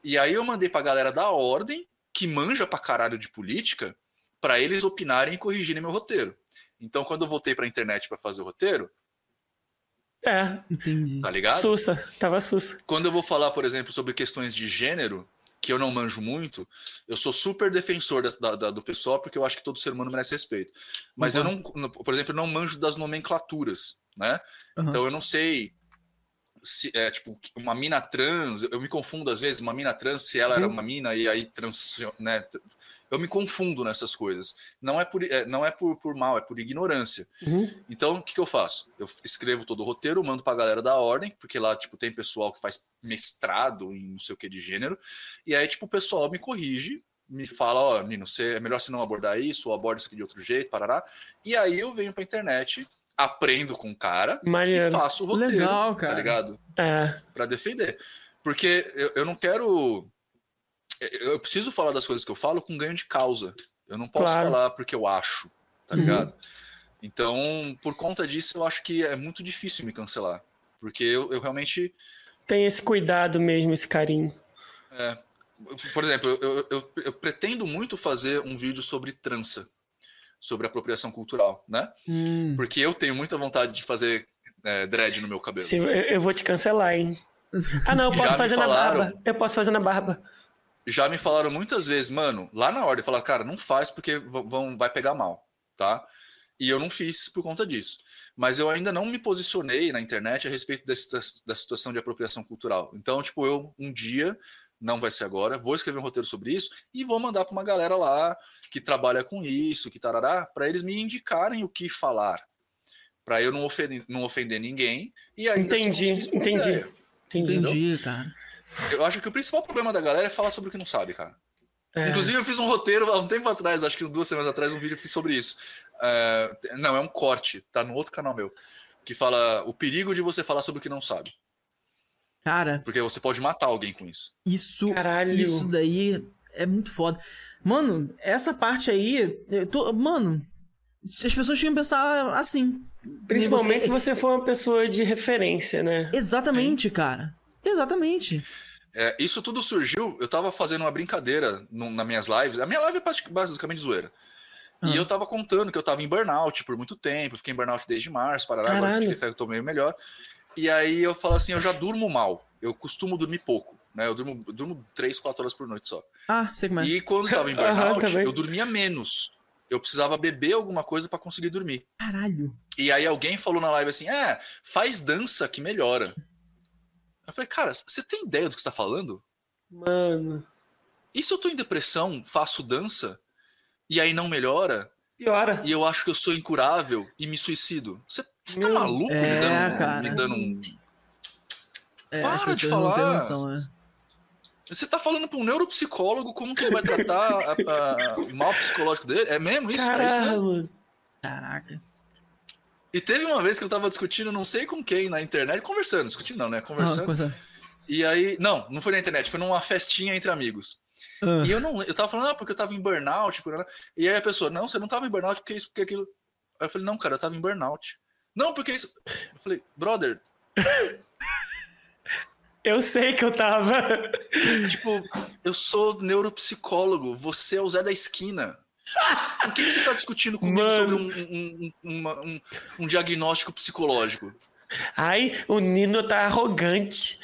e aí eu mandei pra galera da ordem, que manja pra caralho de política, pra eles opinarem e corrigirem meu roteiro. Então, quando eu voltei pra internet pra fazer o roteiro, É, Entendi. tá ligado? sussa. Tava sussa. quando eu vou falar, por exemplo, sobre questões de gênero, que eu não manjo muito, eu sou super defensor da- da- do pessoal, porque eu acho que todo ser humano merece respeito. Mas eu não, por exemplo, eu não manjo das nomenclaturas, né? Aham. Então eu não sei se é tipo uma mina trans, eu me confundo às vezes, uma mina trans, se ela era uma mina e aí trans, né? Eu me confundo nessas coisas. Não é por, é, não é por, por mal, é por ignorância. Uhum. Então, o que, que eu faço? Eu escrevo todo o roteiro, mando pra galera da ordem, porque lá, tipo, tem pessoal que faz mestrado em não sei o que de gênero, e aí, tipo, o pessoal me corrige, me fala, ó, Nino, você, é melhor você não abordar isso, ou aborda isso aqui de outro jeito, parará. E aí eu venho pra internet, aprendo com o cara e Maneiro. faço o roteiro, Legal, tá cara. ligado? É, Pra defender. Porque eu, eu não quero... Eu preciso falar das coisas que eu falo com ganho de causa. Eu não posso Claro. falar porque eu acho, tá Uhum. ligado? Então, por conta disso, eu acho que é muito difícil me cancelar. Porque eu, eu realmente. tem esse cuidado mesmo, esse carinho. é, por exemplo, eu, eu, eu- pretendo muito fazer um vídeo sobre trança, sobre apropriação cultural, né? Hum. Porque eu tenho muita vontade de fazer é, dread no meu cabelo. Se, eu, vou te cancelar, hein? Ah, não, eu Já posso me fazer na barba. Eu posso fazer na barba. Já me falaram muitas vezes, mano, lá na ordem, falaram, cara, não faz porque vão, vai pegar mal, tá? E eu não fiz por conta disso. Mas eu ainda não me posicionei na internet a respeito desse, das- da situação de apropriação cultural. Então, tipo, eu um dia, não vai ser agora, vou escrever um roteiro sobre isso e vou mandar para uma galera lá que trabalha com isso, que tarará, para eles me indicarem o que falar. Pra eu não ofender, não ofender ninguém e ainda assim Entendi, ideia. Entendi. Entendi, cara. Eu acho que o principal problema da galera é falar sobre o que não sabe, cara. É. Inclusive, eu fiz um roteiro há um tempo atrás, acho que duas semanas atrás, um vídeo eu fiz sobre isso. É, não, é um corte, tá no outro canal meu. Que fala o perigo de você falar sobre o que não sabe. Cara, Porque você pode matar alguém com isso. isso, Caralho. isso daí é muito foda. Mano, essa parte aí, eu tô- mano, as pessoas tinham que pensar assim. Principalmente Você- se você for uma pessoa de referência, né? Exatamente, cara. Exatamente. É, isso tudo surgiu, eu tava fazendo uma brincadeira num- nas minhas lives. A minha live é basic- basicamente zoeira. Ah. E eu tava contando que eu tava em burnout por muito tempo, fiquei em burnout desde março, para agora eu tô meio melhor. E aí eu falo assim, eu já durmo mal. Eu costumo dormir pouco, né? Eu durmo, eu durmo 3, 4 horas por noite só. Ah, sei como é. E quando eu tava em burnout, também. eu dormia menos. Eu precisava beber alguma coisa pra conseguir dormir. Caralho. E aí alguém falou na live assim: "É, faz dança que melhora". Eu falei: "Cara, você tem ideia do que você tá falando?" Mano. E se eu tô em depressão, faço dança e aí não melhora Piora. e eu acho que eu sou incurável e me suicido? Você, tá Meu- maluco É, me dando, cara. me dando um É, Para de falar. noção, né? Você tá falando pra um neuropsicólogo como que ele vai tratar a- a- o mal psicológico dele? É mesmo isso? É isso mesmo? Caraca. E teve uma vez que eu tava discutindo, não sei com quem na internet, conversando, discutindo não, né? Ah, Conversando. coisa- E aí, não, não foi na internet, foi numa festinha entre amigos. Ah. E eu não, eu tava falando, ah, porque eu tava em burnout, por... e aí a pessoa, não, você não tava em burnout, porque isso, porque aquilo. Aí eu falei, não, cara, eu tava em burnout. Não, porque isso. Eu falei, brother, Eu sei que eu tava. tipo, eu sou neuropsicólogo, você é o Zé da esquina. Por que, você tá discutindo comigo Mano. sobre um, um, um- um diagnóstico psicológico? Ai, o Nino tá arrogante.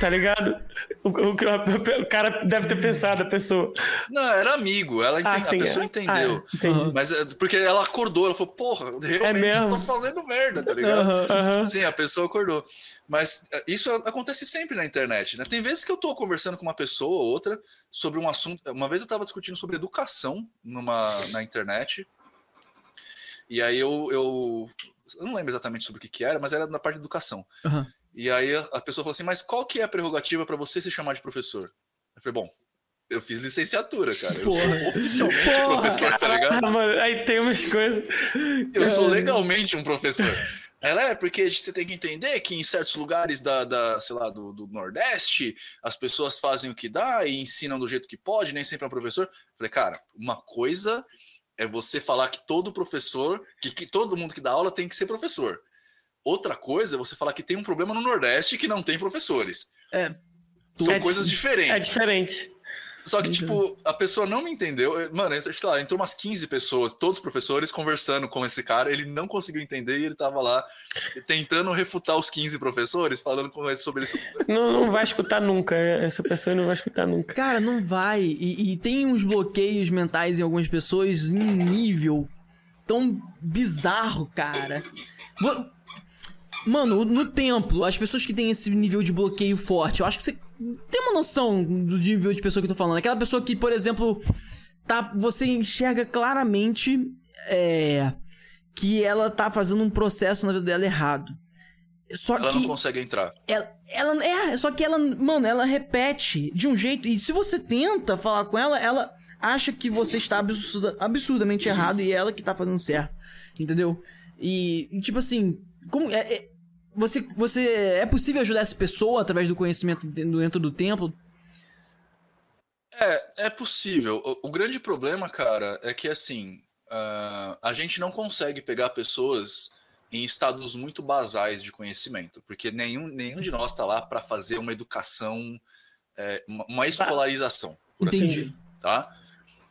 Tá ligado? O, o- o cara deve ter pensado, a pessoa. Não, era amigo, ela ente- Ah, sim, a pessoa é. entendeu. Ah. Mas é porque ela acordou, ela falou, porra, realmente É mesmo? tô fazendo merda, tá ligado? Sim, a pessoa acordou. Mas é, isso acontece sempre na internet, né? Tem vezes que eu tô conversando com uma pessoa ou outra sobre um assunto. Uma vez eu tava discutindo sobre educação numa, na internet. E aí eu, eu. Eu não lembro exatamente sobre o que, que era, mas era na parte de educação. Aham. E aí a pessoa falou assim: Mas qual que é a prerrogativa para você se chamar de professor? Eu falei: Bom, eu fiz licenciatura, cara. Eu Porra. sou oficialmente Porra, professor, tá ligado? Ah, mano, aí tem umas coisas. Eu sou legalmente um professor. Ela é porque você tem que entender que em certos lugares da, da sei lá, do, do Nordeste, as pessoas fazem o que dá e ensinam do jeito que pode, nem sempre é um professor. Falei, cara, uma coisa é você falar que todo professor, que, que todo mundo que dá aula tem que ser professor. Outra coisa é você falar que tem um problema no Nordeste que não tem professores. É. São É coisas di- diferentes. É diferente. Só que, tipo, a pessoa não me entendeu. Eu- Mano, sei lá, entrou umas 15 pessoas, todos professores, conversando com esse cara. Ele não conseguiu entender e ele tava lá tentando refutar os 15 professores, falando com eles sobre isso. Não, não vai escutar nunca. Essa pessoa não vai escutar nunca. Cara, não vai. E, e tem uns bloqueios mentais em algumas pessoas em um nível tão bizarro, cara. Mano, no templo, as pessoas que têm esse nível de bloqueio forte, eu acho que você tem uma noção do nível de pessoa que eu tô falando. Aquela pessoa que, por exemplo, tá, você enxerga claramente é, que ela tá fazendo um processo na vida dela errado. Só Ela que não consegue entrar. ela, ela é, só que ela, mano, ela repete de um jeito. E se você tenta falar com ela, ela acha que você está absurda- absurdamente errado e ela que tá fazendo certo. Entendeu? E, e, tipo assim, como. É, é- você, você. É possível ajudar essa pessoa através do conhecimento dentro do templo? É, é possível. O, o grande problema, cara, é que assim, ah, a gente não consegue pegar pessoas em estados muito basais de conhecimento, porque nenhum, nenhum de nós está lá para fazer uma educação, é, uma, uma escolarização, por assim Entendi. dizer, tá?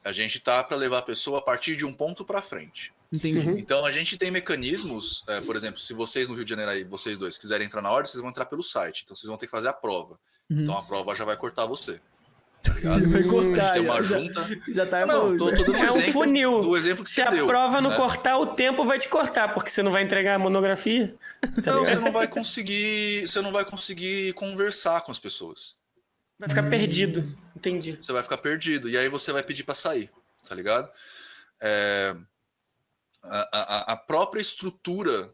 A gente tá para levar a pessoa a partir de um ponto para frente. Entendi. Uhum. Então a gente tem mecanismos, é, por exemplo, se vocês no Rio de Janeiro aí, vocês dois quiserem entrar na ordem, vocês vão entrar pelo site. Então vocês vão ter que fazer a prova. Uhum. Então a prova já vai cortar você. Tá ligado? Vai a cortar, gente tem uma já- junta. Já tá Não, tô, tô um É um funil. do exemplo que Se você a deu. prova não né? cortar, o tempo vai te cortar, porque você não vai entregar a monografia. Tá Não, você não vai conseguir, você não vai conseguir conversar com as pessoas. Vai ficar perdido. Entendi. Você vai ficar perdido e aí você vai pedir para sair, tá ligado? É, a, a- a própria estrutura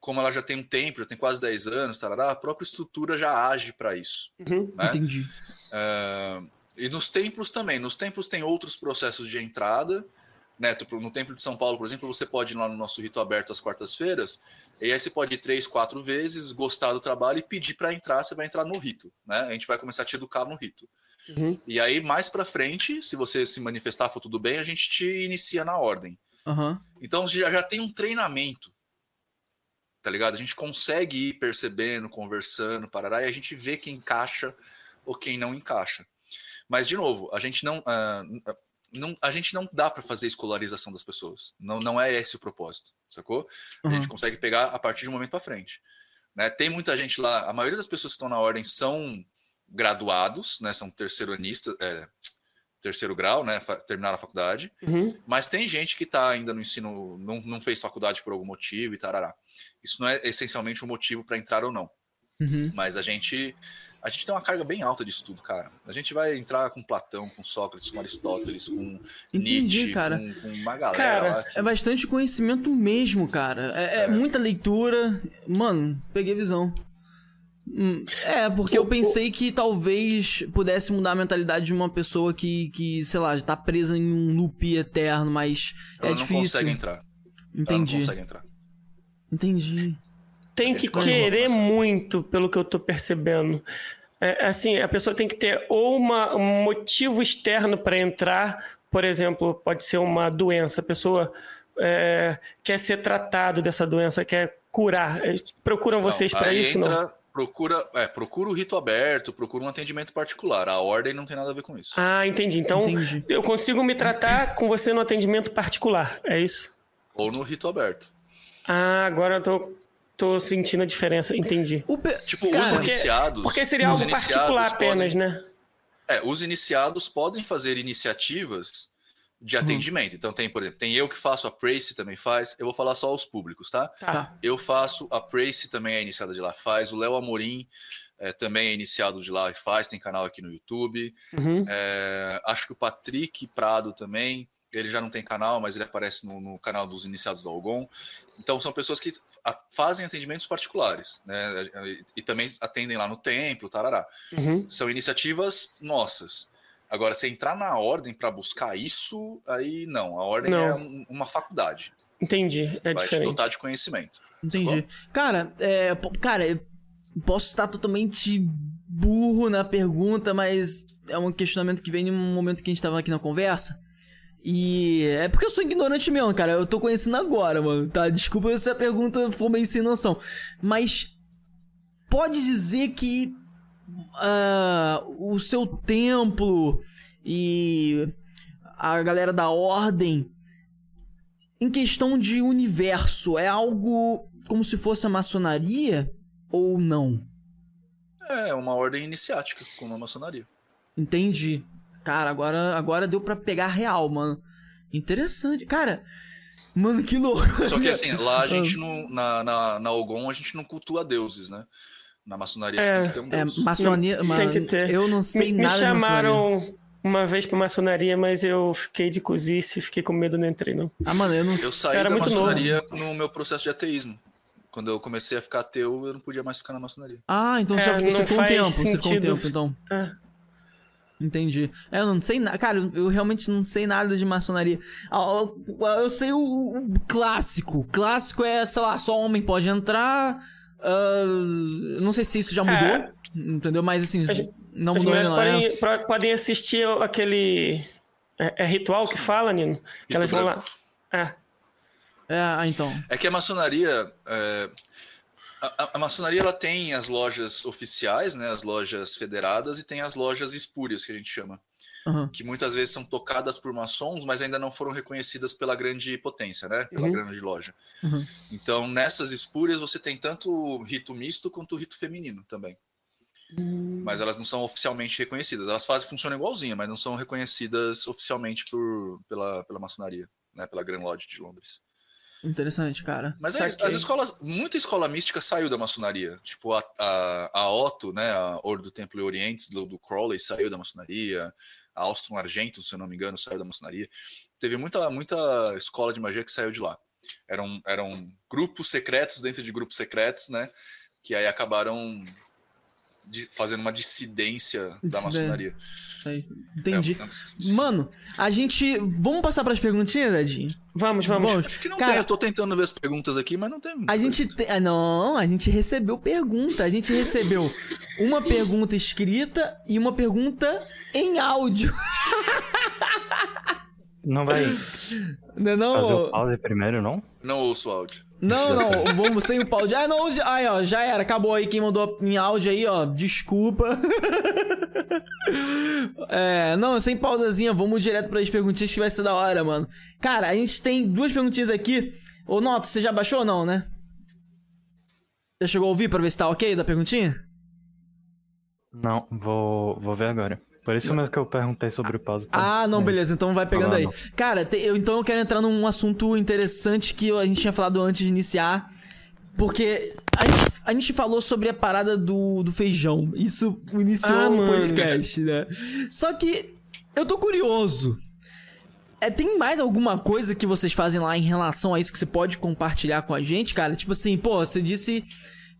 como ela já tem um tempo, já tem quase 10 anos, tarará, a própria estrutura já age para isso. Uhum. Né? Entendi. Uh, e nos templos também. Nos templos tem outros processos de entrada. Né? No Templo de São Paulo, por exemplo, você pode ir lá no nosso rito aberto às quartas-feiras, e aí você pode ir três, quatro vezes, gostar do trabalho e pedir para entrar, você vai entrar no rito. Né? A gente vai começar a te educar no rito. Uhum. E aí, mais para frente, se você se manifestar, for tudo bem, a gente te inicia na ordem. Uhum. Então já, já tem um treinamento. Tá ligado? A gente consegue ir percebendo, conversando, parará, e a gente vê quem encaixa ou quem não encaixa. Mas, de novo, a gente não. Uh, não a gente não dá para fazer escolarização das pessoas. Não, não é esse o propósito, sacou? Uhum. A gente consegue pegar a partir de um momento para frente. Né? Tem muita gente lá, a maioria das pessoas que estão na ordem são graduados, né? São terceiro anistas, é, terceiro grau, né? Terminaram a faculdade. Uhum. Mas tem gente que está ainda no ensino, não, não fez faculdade por algum motivo e tarará. Isso não é essencialmente um motivo para entrar ou não. Uhum. Mas a gente a gente tem uma carga bem alta de estudo, cara. A gente vai entrar com Platão, com Sócrates, com Aristóteles, com Entendi, Nietzsche, cara. Com, com uma galera Cara, lá. que- É bastante conhecimento mesmo, cara. É, é É. muita leitura. Mano, peguei visão. Hum, É, porque eu pensei que talvez pudesse mudar a mentalidade de uma pessoa que, que sei lá, tá presa em um loop eterno, mas ela é não difícil. consegue entrar. Ela não Entendi. consegue entrar. Entendi. Tem que querer muito, pelo que eu tô percebendo. É, assim, a pessoa tem que ter ou uma- um motivo externo para entrar, por exemplo, pode ser uma doença. A pessoa é, quer ser tratado dessa doença, quer curar. É, Procuram vocês Não, para isso, não? Procura, é, procura o rito aberto, procura um atendimento particular. A ordem não tem nada a ver com isso. Ah, entendi. Então, Entendi. eu consigo me tratar com você no atendimento particular, é isso? Ou no rito aberto. Ah, agora eu tô, tô sentindo a diferença, entendi. Pe- Tipo, Cara, os porque- iniciados. Porque seria os algo particular apenas, podem- né? É, os iniciados podem fazer iniciativas de Uhum. atendimento. Então tem, por exemplo, tem eu que faço, a Prace também faz. Eu vou falar só aos públicos, tá? Tá. Eu faço, a Prace também é iniciada de lá, faz. O Léo Amorim é, também é iniciado de lá e faz, tem canal aqui no YouTube. Uhum. É, acho que o Patrick Prado também, ele já não tem canal, mas ele aparece no, no canal dos iniciados da Algon. Então são pessoas que a- fazem atendimentos particulares, né? E, e também atendem lá no templo, tarará. Uhum. São iniciativas nossas. Agora, se entrar na ordem para buscar isso, aí não. A ordem Não. é um- uma faculdade. Entendi, é vai te diferente. dotar de conhecimento. Entendi. Cara, é, cara, eu posso estar totalmente burro na pergunta, mas é um questionamento que vem num momento que a gente tava aqui na conversa. E é porque eu sou ignorante mesmo, cara. Eu tô conhecendo agora, mano. Tá? Desculpa se a pergunta for meio sem noção. Mas pode dizer que ah, o seu templo e a galera da ordem em questão de universo, é algo como se fosse a maçonaria ou não? É uma ordem iniciática, como a maçonaria. Entendi. Cara, agora, agora deu pra pegar real, mano. Interessante. Cara, mano, que louco. Só que assim, lá a gente não. Na, na, na Ogon a gente não cultua deuses, né? Na maçonaria É, você tem que ter um É, deus. maçonaria. Não, mano, tem que ter. Eu não sei Me, me nada de maçonaria. chamaram uma vez pra maçonaria, mas eu fiquei de cozice, fiquei com medo, não entrei, não. Ah, mano, eu não Eu saí era da muito novo. maçonaria no meu processo de ateísmo. Quando eu comecei a ficar ateu, eu não podia mais ficar na maçonaria. Ah, então É, você, você ficou um tempo. Você ficou um sentido. tempo, então. Ah, Entendi. É, eu não sei nada. Cara, eu realmente não sei nada de maçonaria. Ah, Eu, eu sei o, o clássico. O clássico é, sei lá, só homem pode entrar. Ah, não sei se isso já mudou. É. Entendeu? Mas assim, As- não mudou ainda. né? podem, pro- podem assistir aquele. É, é ritual que fala, Nino? Que elas vão lá. branco. Ah, É, ah, então. É que a maçonaria. é, a, a- a maçonaria ela tem as lojas oficiais, né, as lojas federadas, e tem as lojas espúrias, que a gente chama. Aham. Que muitas vezes são tocadas por maçons, mas ainda não foram reconhecidas pela grande potência, né? Pela Uhum. grande loja. Uhum. Então, nessas espúrias, você tem tanto o rito misto quanto o rito feminino também. Mas elas não são oficialmente reconhecidas. Elas fazem funcionam igualzinha, mas não são reconhecidas oficialmente por, pela, pela maçonaria, né? Pela Grand Lodge de Londres. Interessante, cara. Mas é, as escolas, muita escola mística saiu da maçonaria. Tipo, a, a, a Otto, né, a Ordem do Templo e Orientes, do, do Crowley, saiu da maçonaria. A Argento, se eu não me engano, saiu da maçonaria. Teve muita, muita escola de magia que saiu de lá. Eram, eram grupos secretos dentro de grupos secretos, né? Que aí acabaram fazendo uma dissidência da Dissidência. maçonaria. Isso aí. Entendi. É, é, Mano, a gente. Vamos passar pras perguntinhas, Edinho? Vamos, vamos. Vamos. Acho que não Cara, tem, eu tô tentando ver as perguntas aqui, mas não tem. A gente tem. ah, Não, a gente recebeu pergunta. A gente recebeu uma pergunta escrita e uma pergunta em áudio. Não vai Não, é não? fazer o pause primeiro, não? Não ouço o áudio. Não, não, vamos sem o pau. Ah, não, aí, ó, já era, acabou aí quem mandou em áudio aí, ó, desculpa. é, não, sem pausazinha, vamos direto para as perguntinhas que vai ser da hora, mano. Cara, a gente tem duas perguntinhas aqui. Ô, Noto, você já baixou ou não, né? Já chegou a ouvir pra ver se tá ok da perguntinha? Não, vou, vou ver agora. Por isso mesmo que eu perguntei sobre o pause. tá? Ah, não, É. beleza, então vai pegando Tá aí. Cara, te- eu, então eu quero entrar num assunto interessante que a gente tinha falado antes de iniciar. Porque a gente, a gente falou sobre a parada do, do feijão. Isso iniciou Ah, o podcast, né? Só que eu tô curioso. É, tem mais alguma coisa que vocês fazem lá em relação a isso que você pode compartilhar com a gente, cara? Tipo assim, pô, você disse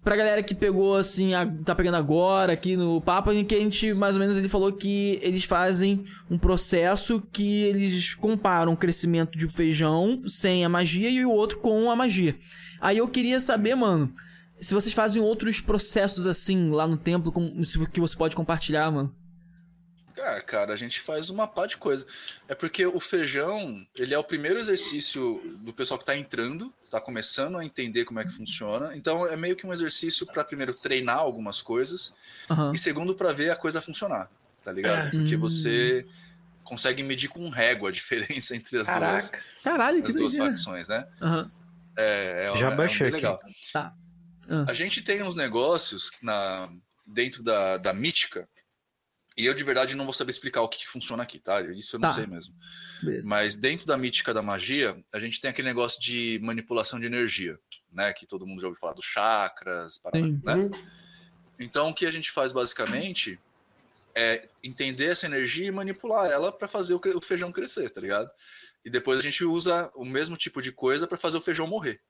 pra galera que pegou assim, a- tá pegando agora aqui no papo, em que a gente, mais ou menos, ele falou que eles fazem um processo que eles comparam o crescimento de feijão sem a magia e o outro com a magia. Aí eu queria saber, mano, se vocês fazem outros processos assim lá no templo, com- que você pode compartilhar, mano. Ah, cara, a gente faz uma pá de coisa. É porque o feijão, ele é o primeiro exercício do pessoal que tá entrando, tá começando a entender como é que funciona. Então é meio que um exercício para primeiro treinar algumas coisas Aham. e segundo para ver a coisa funcionar, tá ligado? É. Porque Hum. você consegue medir com régua a diferença entre as duas, Caraca. Caralho, que as duas doideira. facções, né? Aham. É, é, Já é, é baixei bem aqui. legal. Tá. Ah. A gente tem uns negócios na, dentro da, da mítica, e eu de verdade não vou saber explicar o que, que funciona aqui, tá? Isso eu não Tá. sei mesmo. Beleza. Mas dentro da mítica da magia, a gente tem aquele negócio de manipulação de energia, né? Que todo mundo já ouviu falar dos chakras, parada, né? Então o que a gente faz basicamente é entender essa energia e manipular ela para fazer o feijão crescer, tá ligado? E depois a gente usa o mesmo tipo de coisa para fazer o feijão morrer.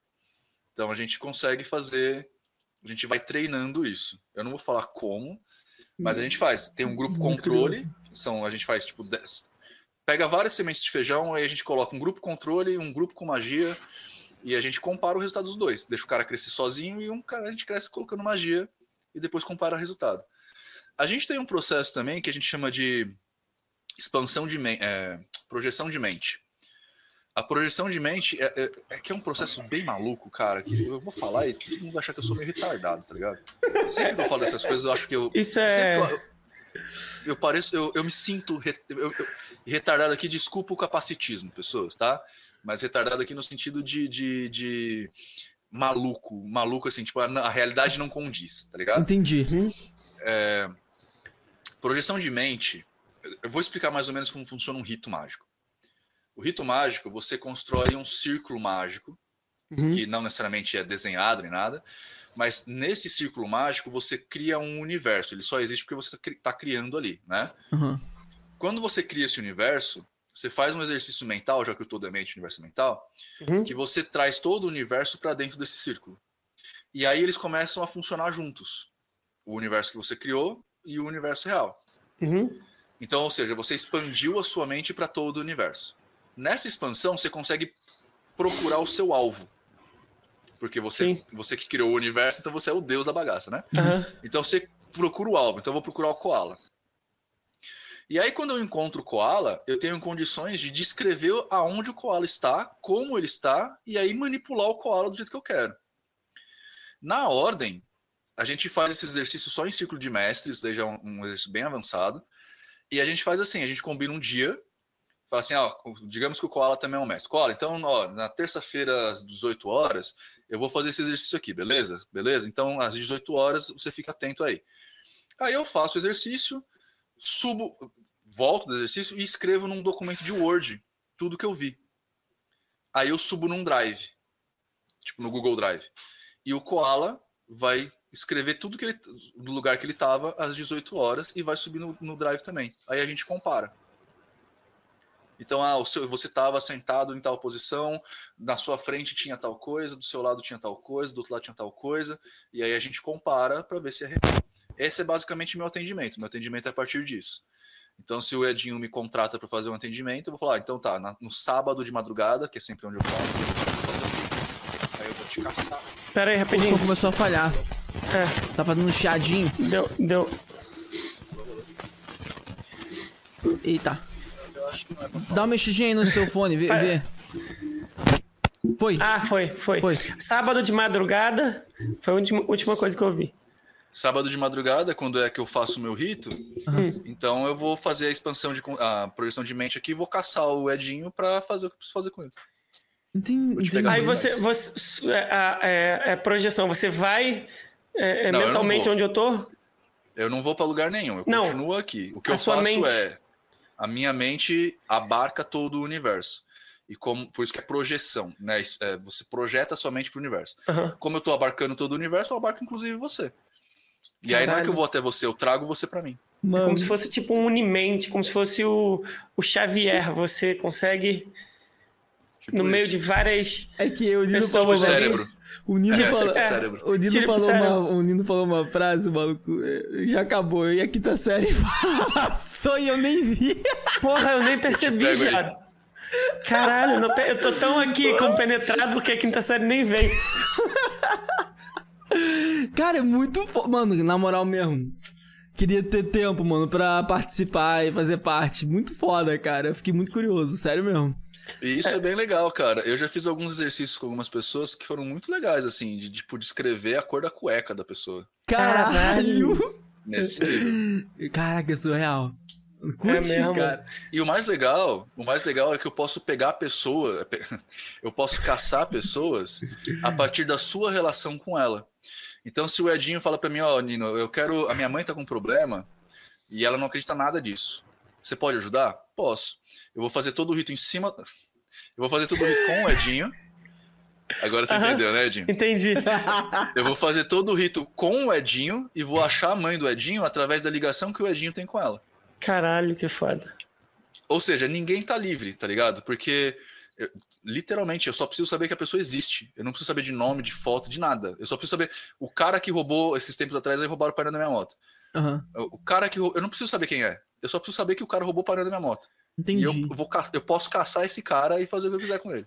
Então a gente consegue fazer, a gente vai treinando isso. Eu não vou falar como, mas a gente faz. Tem um grupo Muito controle, curioso. são a gente faz tipo 10 pega várias sementes de feijão, aí a gente coloca um grupo controle, um grupo com magia, e a gente compara o resultado dos dois. Deixa o cara crescer sozinho e um cara a gente cresce colocando magia e depois compara o resultado. A gente tem um processo também que a gente chama de expansão de mente, projeção de mente. A projeção de mente é, é- é que é um processo bem maluco, cara, que eu vou falar e todo mundo vai achar que eu sou meio retardado, tá ligado? Sempre que eu falo dessas coisas, eu acho que eu, Isso é. que eu, eu pareço, eu, eu me sinto re- eu- eu- retardado aqui, desculpa o capacitismo, pessoas, tá? Mas retardado aqui no sentido de, de, de maluco, maluco assim, tipo, a, a realidade não condiz, tá ligado? Entendi. Projeção de mente, eu vou explicar mais ou menos como funciona um rito mágico. O rito mágico, você constrói um círculo mágico, Uhum. que não necessariamente é desenhado nem nada, mas nesse círculo mágico você cria um universo, ele só existe porque você está criando ali, né? Aham. quando você cria esse universo, você faz um exercício mental, já que o todo é mente, universo mental, Uhum. que você traz todo o universo para dentro desse círculo. E aí eles começam a funcionar juntos. O universo que você criou e o universo real. Uhum. Então, ou seja, você expandiu a sua mente para todo o universo. Nessa expansão, você consegue procurar o seu alvo. Porque você, Sim. você que criou o universo, então você é o deus da bagaça, né? Aham. Então você procura o alvo. Então eu vou procurar o koala. E aí quando eu encontro o koala, eu tenho condições de descrever aonde o koala está, como ele está, e aí manipular o koala do jeito que eu quero. Na ordem, a gente faz esse exercício só em círculo de mestres, daí já é um, um exercício bem avançado. E a gente faz assim, a gente combina um dia, fala assim, ó, digamos que o koala também é um mestre. Koala, então, ó, na terça-feira às 18 horas, eu vou fazer esse exercício aqui, beleza? Beleza? Então, às 18 horas, você fica atento aí. Aí eu faço o exercício, subo, volto do exercício e escrevo num documento de Word tudo que eu vi. Aí eu subo num Drive, tipo no Google Drive. E o Koala vai escrever tudo que ele, do lugar que ele estava às 18 horas e vai subir no, no Drive também. Aí a gente compara. Então, ah, o seu, você estava sentado em tal posição, na sua frente tinha tal coisa, do seu lado tinha tal coisa, do outro lado tinha tal coisa, e aí a gente compara para ver se é real. Esse é basicamente meu atendimento. Meu atendimento é a partir disso. Então, se o Edinho me contrata para fazer um atendimento, eu vou falar, ah, então tá, na, no sábado de madrugada, que é sempre onde eu falo, eu vou fazer um aí eu vou te caçar. Pera aí, O rapidinho. som começou a falhar. É, Tá fazendo um chiadinho. deu, deu. Eita. Dá uma mexidinha aí no seu fone, vê. Vê. Foi. Ah, foi, foi, Foi. Sábado de madrugada foi a última, última coisa que eu vi. Sábado de madrugada, quando é que eu faço o meu rito, então eu vou fazer a expansão de a projeção de mente aqui e vou caçar o Edinho para fazer o que eu preciso fazer com ele. Entendi. Aí você, você é, a- é- é projeção, você vai é, é, Não, eu mentalmente vou. onde eu tô? Eu não vou para lugar nenhum, eu Não. continuo aqui. O que A eu sua faço mente. é a minha mente abarca todo o universo. E como por isso que é projeção, né? É, você projeta a sua mente para o universo. Aham. Como eu tô abarcando todo o universo, eu abarco inclusive você. E aí não é que Caralho. eu vou até você, eu trago você para mim. Mano, Como se fosse tipo um unimente, como se fosse o, o Xavier. Você consegue, Tipo no meio isso. de várias. é que o Nino Pessoas falou. o Exato. cérebro. O Nino É, falou. é. O Nino, falou uma, o Nino falou uma frase, maluco. é, Já acabou. E a quinta série passou e eu nem vi. Porra, eu nem percebi, aí. viado. Caralho, eu não eu tô tão aqui compenetrado porque a quinta série nem veio. Cara, é muito foda. Mano, na moral mesmo. Queria ter tempo, mano, pra participar e fazer parte. Muito foda, cara. Eu fiquei muito curioso, sério mesmo. E isso é. bem legal, cara. Eu já fiz alguns exercícios com algumas pessoas que foram muito legais, assim, de tipo descrever a cor da cueca da pessoa. Caralho! Nesse nível. Caraca, é surreal. Curti, mesmo? cara. E o mais legal, o mais legal é que eu posso pegar a pessoa, eu posso caçar pessoas a partir da sua relação com ela. Então, se o Edinho fala pra mim, ó, Nino, eu quero, a minha mãe tá com um problema e ela não acredita nada disso. Você pode ajudar? Posso. Eu vou fazer todo o rito em cima, eu vou fazer todo o rito com o Edinho. Agora você Aham. entendeu, né, Edinho? Entendi. Eu vou fazer todo o rito com o Edinho e vou achar a mãe do Edinho através da ligação que o Edinho tem com ela. Caralho, que foda. Ou seja, ninguém tá livre, tá ligado? Porque, eu- literalmente, eu só preciso saber que a pessoa existe. Eu não preciso saber de nome, de foto, de nada. Eu só preciso saber. O cara que roubou esses tempos atrás, aí roubaram o painel da minha moto. Aham, O cara que. rou- Eu não preciso saber quem é. Eu só preciso saber que o cara roubou o painel da minha moto. Entendi. E eu, vou, eu posso caçar esse cara e fazer o que eu quiser com ele.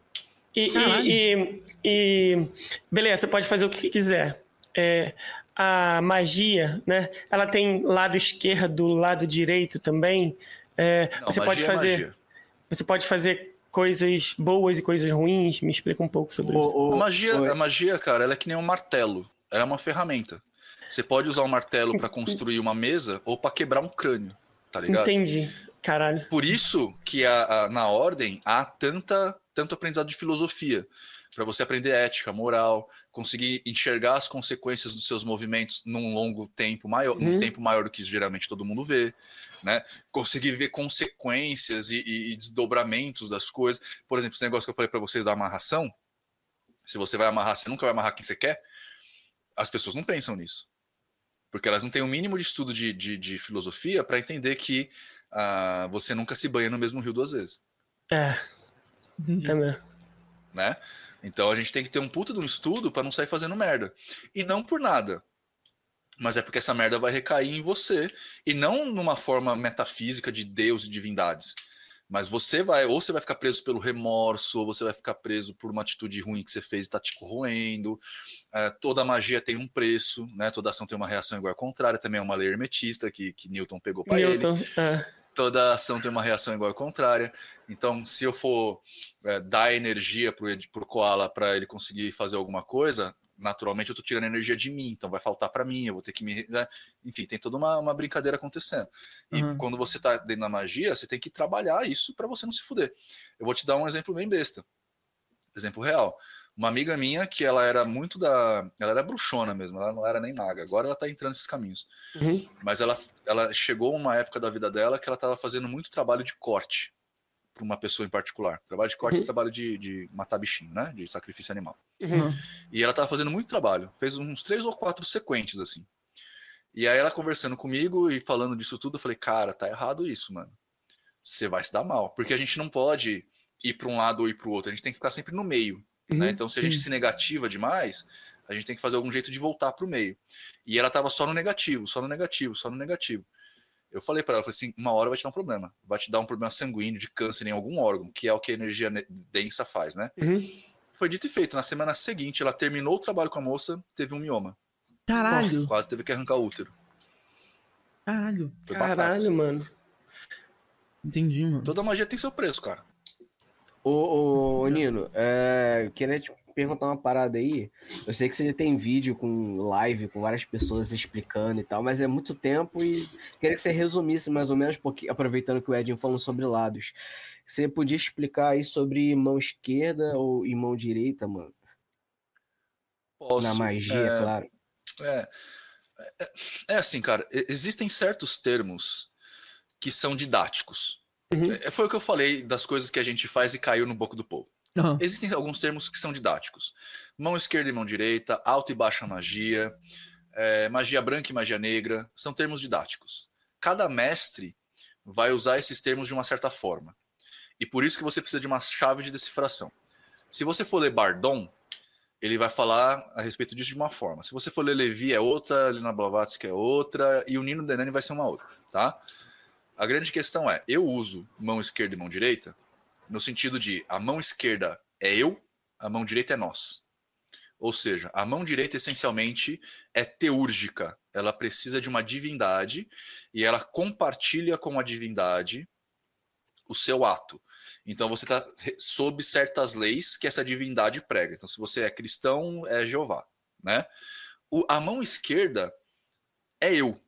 E, e, e- e- beleza, você pode fazer o que quiser. É, a magia, né? Ela tem lado esquerdo, lado direito também. É, Não, você magia pode é fazer, magia. você pode fazer coisas boas e coisas ruins. Me explica um pouco sobre isso. O- o- A magia, o- a magia, cara, ela é que nem um martelo. Ela é uma ferramenta. Você pode usar o martelo para construir uma mesa ou para quebrar um crânio, tá ligado? Entendi. Caralho. Por isso que a- a- na ordem há tanta, tanto aprendizado de filosofia. Para você aprender ética, moral, conseguir enxergar as consequências dos seus movimentos num longo tempo maior, num Uhum. tempo maior do que geralmente todo mundo vê, né? Conseguir ver consequências e, e- e desdobramentos das coisas. Por exemplo, esse negócio que eu falei para vocês da amarração. Se você vai amarrar, você nunca vai amarrar quem você quer. As pessoas não pensam nisso. Porque elas não têm o mínimo de estudo de, de, de filosofia para entender que ah, você nunca se banha no mesmo rio duas vezes, É, Entendi. é mesmo. né? Então a gente tem que ter um puta de um estudo para não sair fazendo merda. E não por nada. Mas é porque essa merda vai recair em você. E não numa forma metafísica de Deus e divindades. Mas você vai, ou você vai ficar preso pelo remorso, ou você vai ficar preso por uma atitude ruim que você fez e tá te corroendo. É, toda magia tem um preço, né? Toda ação tem uma reação igual à contrária. Também é uma lei hermetista que, que Newton pegou para ele. Newton. é. Toda ação tem uma reação igual e contrária. Então, se eu for é, dar energia Ed- pro Koala para ele conseguir fazer alguma coisa, naturalmente eu tô tirando energia de mim, então vai faltar para mim, eu vou ter que me. né? Enfim, tem toda uma, uma brincadeira acontecendo. E Uhum. quando você tá dentro da magia, você tem que trabalhar isso para você não se fuder. Eu vou te dar um exemplo bem besta. Exemplo real. Uma amiga minha que ela era muito da. Ela era bruxona mesmo, ela não era nem maga. Agora ela tá entrando nesses caminhos. Uhum. Mas ela, ela chegou uma época da vida dela que ela estava fazendo muito trabalho de corte para uma pessoa em particular. Trabalho de corte Uhum. é trabalho de, de matar bichinho, né? De sacrifício animal. Uhum. E ela estava fazendo muito trabalho. Fez uns três ou quatro sequentes, assim. E aí ela conversando comigo e falando disso tudo, eu falei, cara, tá errado isso, mano. você vai se dar mal. Porque a gente não pode ir para um lado ou ir para o outro, a gente tem que ficar sempre no meio. Uhum. Né? Então, se a gente se negativa demais, a gente tem que fazer algum jeito de voltar para o meio. E ela estava só no negativo, só no negativo, só no negativo. Eu falei para ela, falei assim, uma hora vai te dar um problema. Vai te dar um problema sanguíneo, de câncer em algum órgão, que é o que a energia ne- densa faz, né? Uhum. Foi dito e feito. Na semana seguinte, ela terminou o trabalho com a moça, teve um mioma. Caralho. Nossa. Quase teve que arrancar o útero. Caralho. Foi batata, Caralho, assim. mano. Entendi, mano. Toda magia tem seu preço, cara. Ô, ô, Nino, é, queria te perguntar uma parada aí. Eu sei que você tem vídeo com live, com várias pessoas explicando e tal, mas é muito tempo e queria que você resumisse mais ou menos, porque, aproveitando que o Edinho falou sobre lados. Você podia explicar aí sobre mão esquerda ou e mão direita, mano? Posso. Na magia, é, claro. É, é, é assim, cara, existem certos termos que são didáticos. Uhum. É, foi o que eu falei das coisas que a gente faz e caiu no boco do povo. Aham. Existem alguns termos que são didáticos. Mão esquerda e mão direita, alta e baixa magia, é, magia branca e magia negra, são termos didáticos. Cada mestre vai usar esses termos de uma certa forma. E por isso que você precisa de uma chave de decifração. Se você for ler Bardon, ele vai falar a respeito disso de uma forma. Se você for ler Levi é outra, Lina Blavatsky é outra, e o Nino Denani vai ser uma outra, tá? A grande questão é, eu uso mão esquerda e mão direita no sentido de a mão esquerda é eu, a mão direita é nós. Ou seja, a mão direita essencialmente é teúrgica, ela precisa de uma divindade e ela compartilha com a divindade o seu ato. Então você está sob certas leis que essa divindade prega. Então, se você é cristão, é Jeová, né? O- a mão esquerda é eu.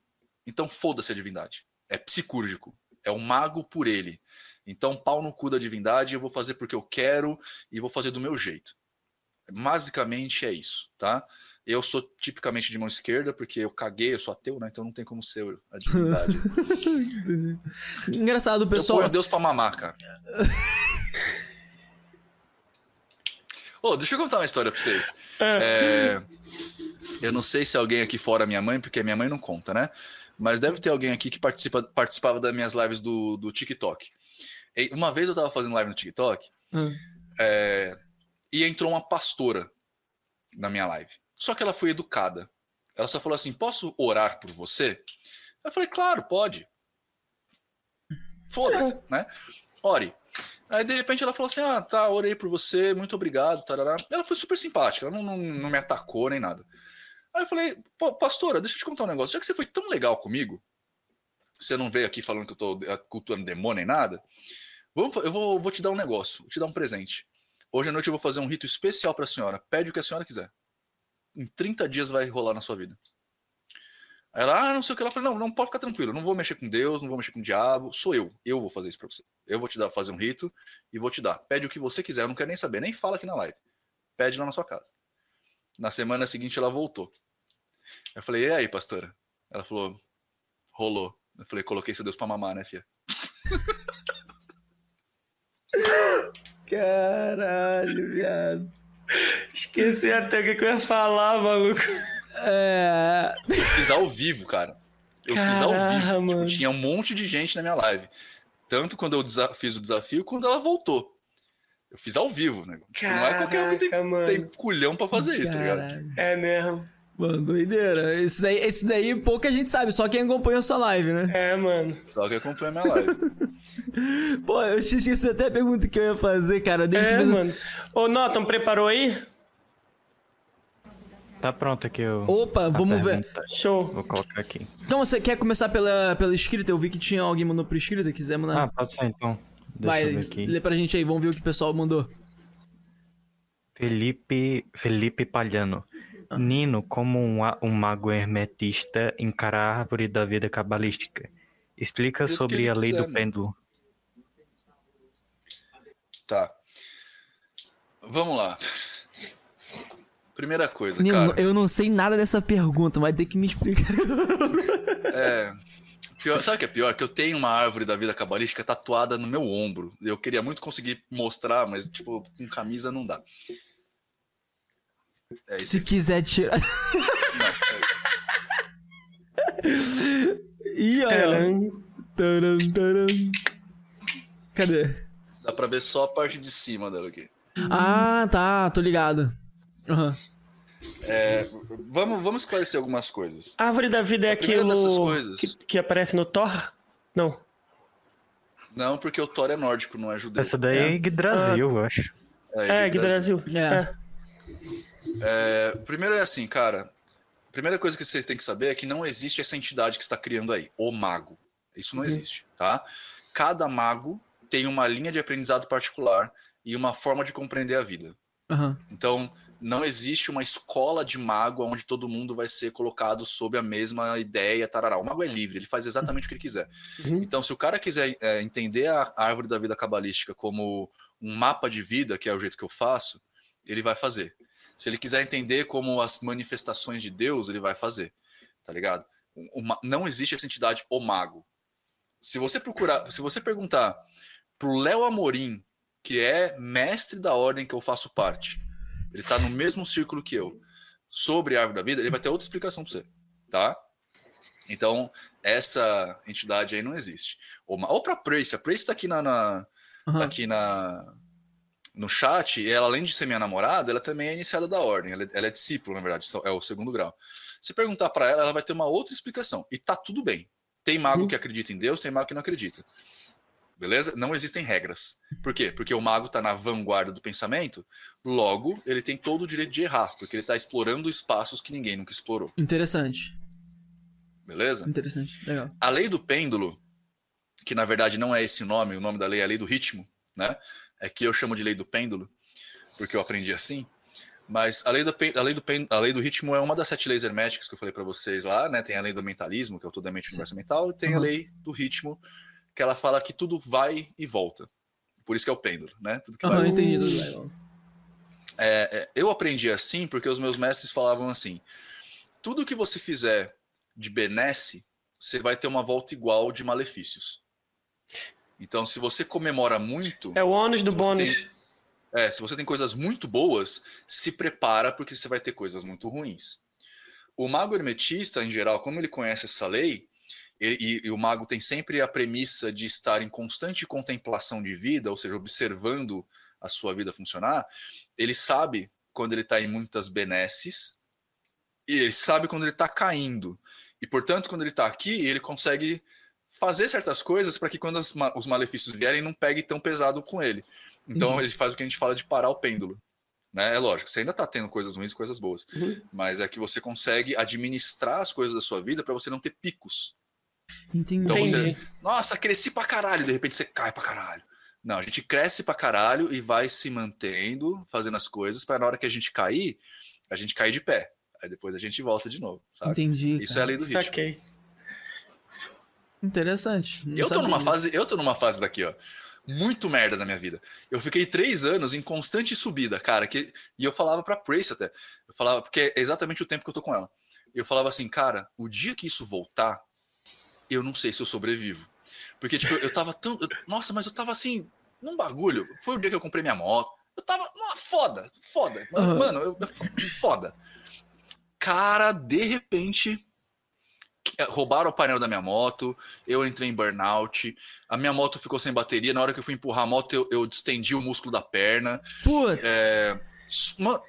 Então foda-se a divindade. É psicúrgico. É o mago por ele. Então, pau no cu da divindade, eu vou fazer porque eu quero e vou fazer do meu jeito. Basicamente é isso, tá? Eu sou tipicamente de mão esquerda, porque eu caguei, eu sou ateu, né? Então não tem como ser a divindade. Engraçado, eu pessoal. ponho Deus pra mamar, cara. Ô, deixa eu contar uma história pra vocês. É, eu não sei se alguém aqui fora é minha mãe, porque minha mãe não conta, né? Mas deve ter alguém aqui que participa, participava das minhas lives do, do TikTok. E uma vez eu tava fazendo live no TikTok Hum. é, e entrou uma pastora na minha live. Só que ela foi educada. Ela só falou assim: posso orar por você? Eu falei, claro, pode. Foda-se, né? Ore. Aí de repente ela falou assim: Ah, tá, orei por você, muito obrigado. Tarará. Ela foi super simpática, ela não, não, não me atacou nem nada. Aí eu falei, pastora, deixa eu te contar um negócio. Já que você foi tão legal comigo, você não veio aqui falando que eu tô eh, cultuando demônio nem nada. Vamos, eu vou, vou te dar um negócio, vou te dar um presente. Hoje à noite eu vou fazer um rito especial pra senhora. Pede o que a senhora quiser. Em 30 dias vai rolar na sua vida. Aí ela, ah, não sei o que. Ela falou, não, não pode ficar tranquilo. Não vou mexer com Deus, não vou mexer com o diabo. Sou eu. Eu vou fazer isso pra você. Eu vou te dar, fazer um rito e vou te dar. Pede o que você quiser. Eu não quero nem saber. Nem fala aqui na live. Pede lá na sua casa. Na semana seguinte ela voltou. Eu falei, e aí, pastora? Ela falou, rolou. Eu falei, coloquei seu Deus pra mamar, né, filha? Caralho, viado. Esqueci até o que que eu ia falar, maluco. É. Fiz ao vivo, cara. Eu fiz ao Caraca, vivo. Tipo, tinha um monte de gente na minha live. Tanto quando eu fiz o desafio, quando ela voltou. Eu fiz ao vivo, né? Tipo, não é qualquer um que tem, Caraca, mano. tem culhão pra fazer isso, tá ligado? É mesmo. Mano, doideira. Esse daí, esse daí pouca gente sabe, só quem acompanha a sua live, né? É, mano. Só que acompanha minha live. Pô, eu esqueci até a pergunta que eu ia fazer, cara. Deixa É, eu mano. Ô, Noton, preparou aí? Tá pronto aqui o. Opa, a vamos ver. pergunta. Show. Vou colocar aqui. Então você quer começar pela, pela escrita? Eu vi que tinha alguém mandou por escrita, quiser mandar. Ah, pode ser então. Deixa Vai, eu ver aqui. lê pra gente aí, vamos ver o que o pessoal mandou. Felipe, Felipe Palhano. Ah. Nino, como um, um mago hermetista, encara a árvore da vida cabalística. Explica que sobre a lei quiser, do né? pêndulo. Tá. Vamos lá. Primeira coisa, Nino, cara. eu não sei nada dessa pergunta, vai ter que me explicar. É. Pior, sabe o que é pior? Que eu tenho uma árvore da vida cabalística tatuada no meu ombro. Eu queria muito conseguir mostrar, mas, tipo, com camisa não dá. É isso. Se quiser tirar. Não, é. Ih, olha. Taram, taram. Cadê? Dá pra ver só a parte de cima dela aqui. Ah, tá, tô ligado. Aham. É, vamos, vamos esclarecer algumas coisas. A árvore da vida é aquilo que, que aparece no Thor? Não. Não, porque o Thor é nórdico, não é judeu. Essa daí é Yggdrasil, eu acho. É, Yggdrasil. Yggdrasil. É. É. Primeiro é assim, cara. A primeira coisa que vocês têm que saber é que não existe essa entidade que está criando aí, o mago. Isso não existe, tá? Cada mago tem uma linha de aprendizado particular e uma forma de compreender a vida. Aham. Então, não existe uma escola de mago onde todo mundo vai ser colocado sob a mesma ideia, tarará. O mago é livre, ele faz exatamente o que ele quiser. Uhum. Então, se o cara quiser é, entender a árvore da vida cabalística como um mapa de vida, que é o jeito que eu faço, ele vai fazer. Se ele quiser entender como as manifestações de Deus, ele vai fazer. Tá ligado? Uma- não existe essa entidade, o mago. Se você procurar, se você perguntar pro Léo Amorim, que é mestre da ordem que eu faço parte, ele tá no mesmo círculo que eu, sobre a árvore da vida, ele vai ter outra explicação pra você, tá? Então, essa entidade aí não existe. Ou, ou pra Prace, a Prace tá aqui na, na- Aham. tá aqui na no chat, e ela além de ser minha namorada, ela também é iniciada da ordem, ela, é- ela é discípulo, na verdade, é o segundo grau. Se perguntar pra ela, ela vai ter uma outra explicação, e tá tudo bem. Tem mago Uhum. que acredita em Deus, tem mago que não acredita. Beleza? Não existem regras. Por quê? Porque o mago tá na vanguarda do pensamento, logo ele tem todo o direito de errar, porque ele tá explorando espaços que ninguém nunca explorou. Interessante. Beleza? Interessante. Legal. A lei do pêndulo, que na verdade não é esse nome, o nome da lei é a lei do ritmo, né? É que eu chamo de lei do pêndulo, porque eu aprendi assim. Mas a lei do, a lei do, a lei do ritmo é uma das sete leis herméticas que eu falei para vocês lá, né? Tem a lei do mentalismo, que é o toda mente universo mental, e tem a Uhum. lei do ritmo, que ela fala que tudo vai e volta. Por isso que é o pêndulo, né? Tudo que vai Aham, e entendi. tudo legal. é, é, eu aprendi assim porque os meus mestres falavam assim: tudo que você fizer de benesse, você vai ter uma volta igual de malefícios. Então, se você comemora muito, É o ônus do bônus. tem- é, se você tem coisas muito boas, se prepara porque você vai ter coisas muito ruins. O mago hermetista, em geral, como ele conhece essa lei, ele- e, e o mago tem sempre a premissa de estar em constante contemplação de vida, ou seja, observando a sua vida funcionar, ele sabe quando ele está em muitas benesses e ele sabe quando ele está caindo. E, portanto, quando ele está aqui, ele consegue fazer certas coisas para que quando as os malefícios vierem, não pegue tão pesado com ele. Então, Entendi. ele faz o que a gente fala de parar o pêndulo. Né? É lógico, você ainda está tendo coisas ruins e coisas boas. Uhum. Mas é que você consegue administrar as coisas da sua vida para você não ter picos. Entendi. Então você-. Nossa, cresci pra caralho, de repente você cai pra caralho. Não, a gente cresce pra caralho e vai se mantendo, fazendo as coisas, para na hora que a gente cair, a gente cair de pé. Aí depois a gente volta de novo, sabe? Entendi. Isso é a lei do ritmo. Saquei. Interessante. Eu tô numa fase, eu tô numa fase daqui, ó. Muito merda na minha vida. Eu fiquei três anos em constante subida, cara. Que, e eu falava pra Prace até. Eu falava, porque é exatamente o tempo que eu tô com ela. Eu falava assim, cara, o dia que isso voltar, eu não sei se eu sobrevivo. Porque, tipo, eu tava tão. eu- nossa, mas eu tava assim, num bagulho. Foi o dia que eu comprei minha moto. Eu tava numa foda, foda. Mano, Aham. mano, eu, eu- foda. Cara, de repente, roubaram o painel da minha moto, eu entrei em burnout, a minha moto ficou sem bateria, na hora que eu fui empurrar a moto, eu, eu distendi o músculo da perna. Putz. É, mano,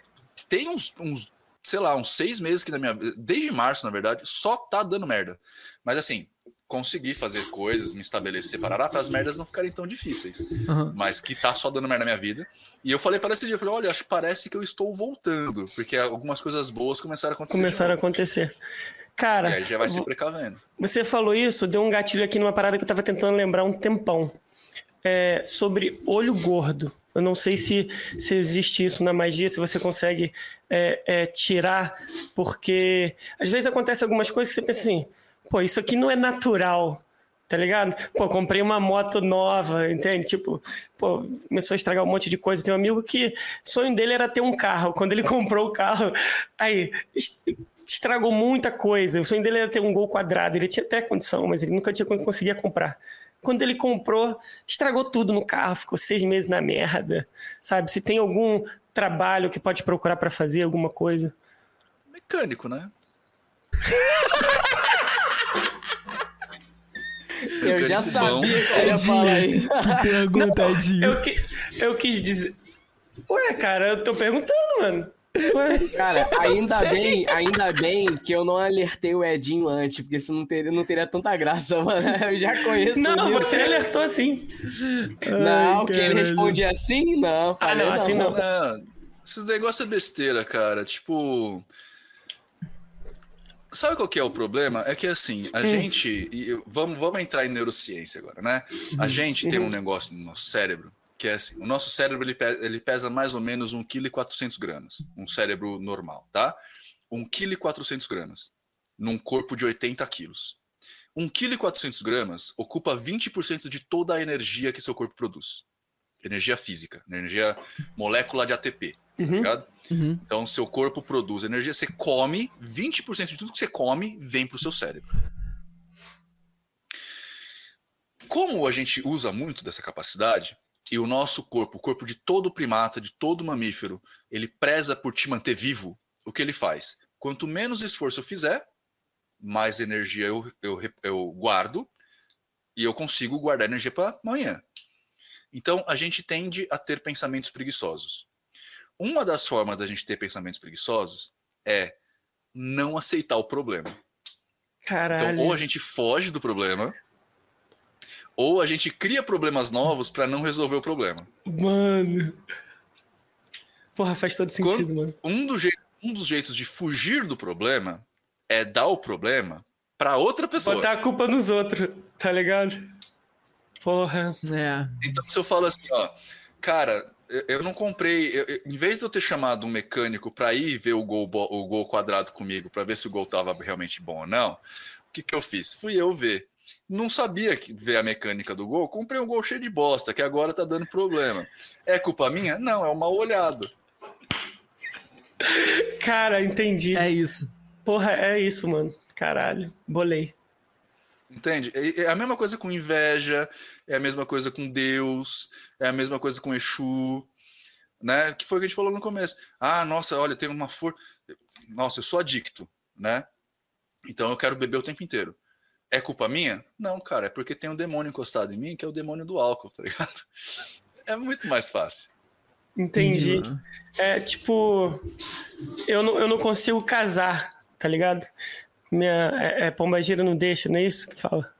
tem uns, uns, sei lá, uns seis meses que na minha desde março, na verdade, só tá dando merda. Mas assim, consegui fazer coisas, me estabelecer, parará, para as merdas não ficarem tão difíceis. Aham. Mas que tá só dando merda na minha vida. E eu falei para esse dia, eu falei, olha, acho que parece que eu estou voltando, porque algumas coisas boas começaram a acontecer. Começaram a novo. Acontecer. E Cara, aí já vai se precavendo. Você falou isso, deu um gatilho aqui numa parada que eu tava tentando lembrar um tempão. É, sobre olho gordo. Eu não sei se, se existe isso na magia, se você consegue é, é, tirar, porque às vezes acontece algumas coisas que você pensa assim, pô, isso aqui não é natural, tá ligado? Pô, comprei uma moto nova, entende? Tipo, pô, começou a estragar um monte de coisa. Tem um amigo que o sonho dele era ter um carro. Quando ele comprou o carro, aí estragou muita coisa. O sonho dele era ter um gol quadrado. Ele tinha até condição, mas ele nunca tinha conseguia comprar. Quando ele comprou, estragou tudo no carro, ficou seis meses na merda. Sabe? Se tem algum trabalho que pode procurar para fazer alguma coisa. Mecânico, né? Eu Já sabia que eu ia falar aí. Que pergunta, Edinho. Eu, que, eu quis dizer. Ué, cara, eu tô perguntando, mano. Cara, ainda bem, ainda bem que eu não alertei o Edinho antes, porque senão não teria, não teria tanta graça, mano. Eu já conheço Não, isso. você alertou assim. Não, Ai, que ele respondia assim, não. Ah, não, assim não. Não, esses negócios é besteira, cara. Tipo. Sabe qual que é o problema? É que assim, a gente. vamos, vamos entrar em neurociência agora, né? A gente tem um negócio no nosso cérebro que é assim: o nosso cérebro ele pesa, ele pesa mais ou menos 1,4 kg. Um cérebro normal, tá? 1,4 kg. Num corpo de 80 quilos. 1,4 kg ocupa 20% de toda a energia que seu corpo produz. Energia física, energia molécula de ATP, tá Uhum. ligado? Uhum. Então, seu corpo produz energia, você come, 20% de tudo que você come vem para o seu cérebro. Como a gente usa muito dessa capacidade, e o nosso corpo, o corpo de todo primata, de todo mamífero, ele preza por te manter vivo, o que ele faz? Quanto menos esforço eu fizer, mais energia eu, eu, eu guardo, e eu consigo guardar energia para amanhã. Então, a gente tende a ter pensamentos preguiçosos. Uma das formas da gente ter pensamentos preguiçosos é não aceitar o problema. Caralho. Então, ou a gente foge do problema, ou a gente cria problemas novos para não resolver o problema. Mano. Porra, faz todo sentido, Quando- mano. Um, do je- um dos jeitos de fugir do problema é dar o problema para outra pessoa. Botar a culpa nos outros, tá ligado? Porra. É. Então, se eu falo assim, ó, cara, eu, eu não comprei. eu- eu- em vez de eu ter chamado um mecânico para ir ver o gol, o gol quadrado comigo, para ver se o gol tava realmente bom ou não, o que, que eu fiz? Fui eu ver. Não sabia que ver a mecânica do gol, comprei um gol cheio de bosta, que agora tá dando problema. É culpa minha? Não, é um mal olhado. Cara, entendi. É isso. Porra, é isso, mano. Caralho. Bolei. Entende? É é a mesma coisa com inveja, é a mesma coisa com Deus, é a mesma coisa com Exu, né? Que foi o que a gente falou no começo. Ah, nossa, olha, tem uma força. Nossa, eu sou adicto, né? Então eu quero beber o tempo inteiro. É culpa minha? Não, cara, é porque tem um demônio encostado em mim, que é o demônio do álcool, tá ligado? É muito mais fácil. Entendi. mano. É tipo. Eu não, eu não consigo casar, tá ligado? Minha é, é, pombagira não deixa, não é isso que fala?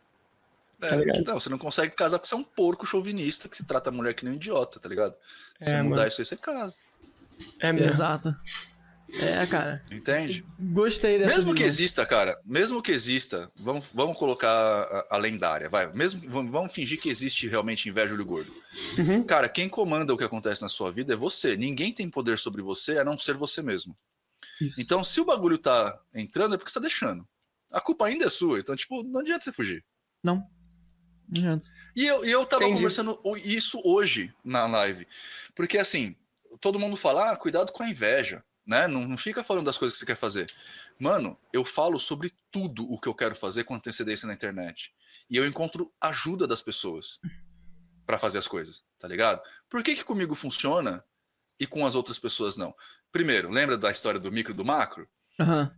É, Tá não, você não consegue casar porque você é um porco chauvinista que se trata a mulher que nem um idiota, tá ligado? Se É, mudar mano. isso aí, você casa. É mesmo. Exato. É, cara. Entende? Gostei dessa Mesmo que visão. exista, cara, mesmo que exista, vamos, vamos colocar a, a lendária, vai. Mesmo, vamos, fingir que existe realmente inveja olho gordo. Uhum. Cara, quem comanda o que acontece na sua vida é você. Ninguém tem poder sobre você a não ser você mesmo. Isso. Então, se o bagulho tá entrando, é porque você tá deixando. A culpa ainda é sua. Então, tipo, não adianta você fugir. Não. Não adianta. E eu, e eu tava Entendi. conversando isso hoje na live. Porque, assim, todo mundo fala, ah, cuidado com a inveja, né? Não, não fica falando das coisas que você quer fazer. Mano, eu falo sobre tudo o que eu quero fazer com antecedência na internet. E eu encontro ajuda das pessoas pra fazer as coisas, tá ligado? Por que que comigo funciona e com as outras pessoas não? Primeiro, lembra da história do micro e do macro? Aham.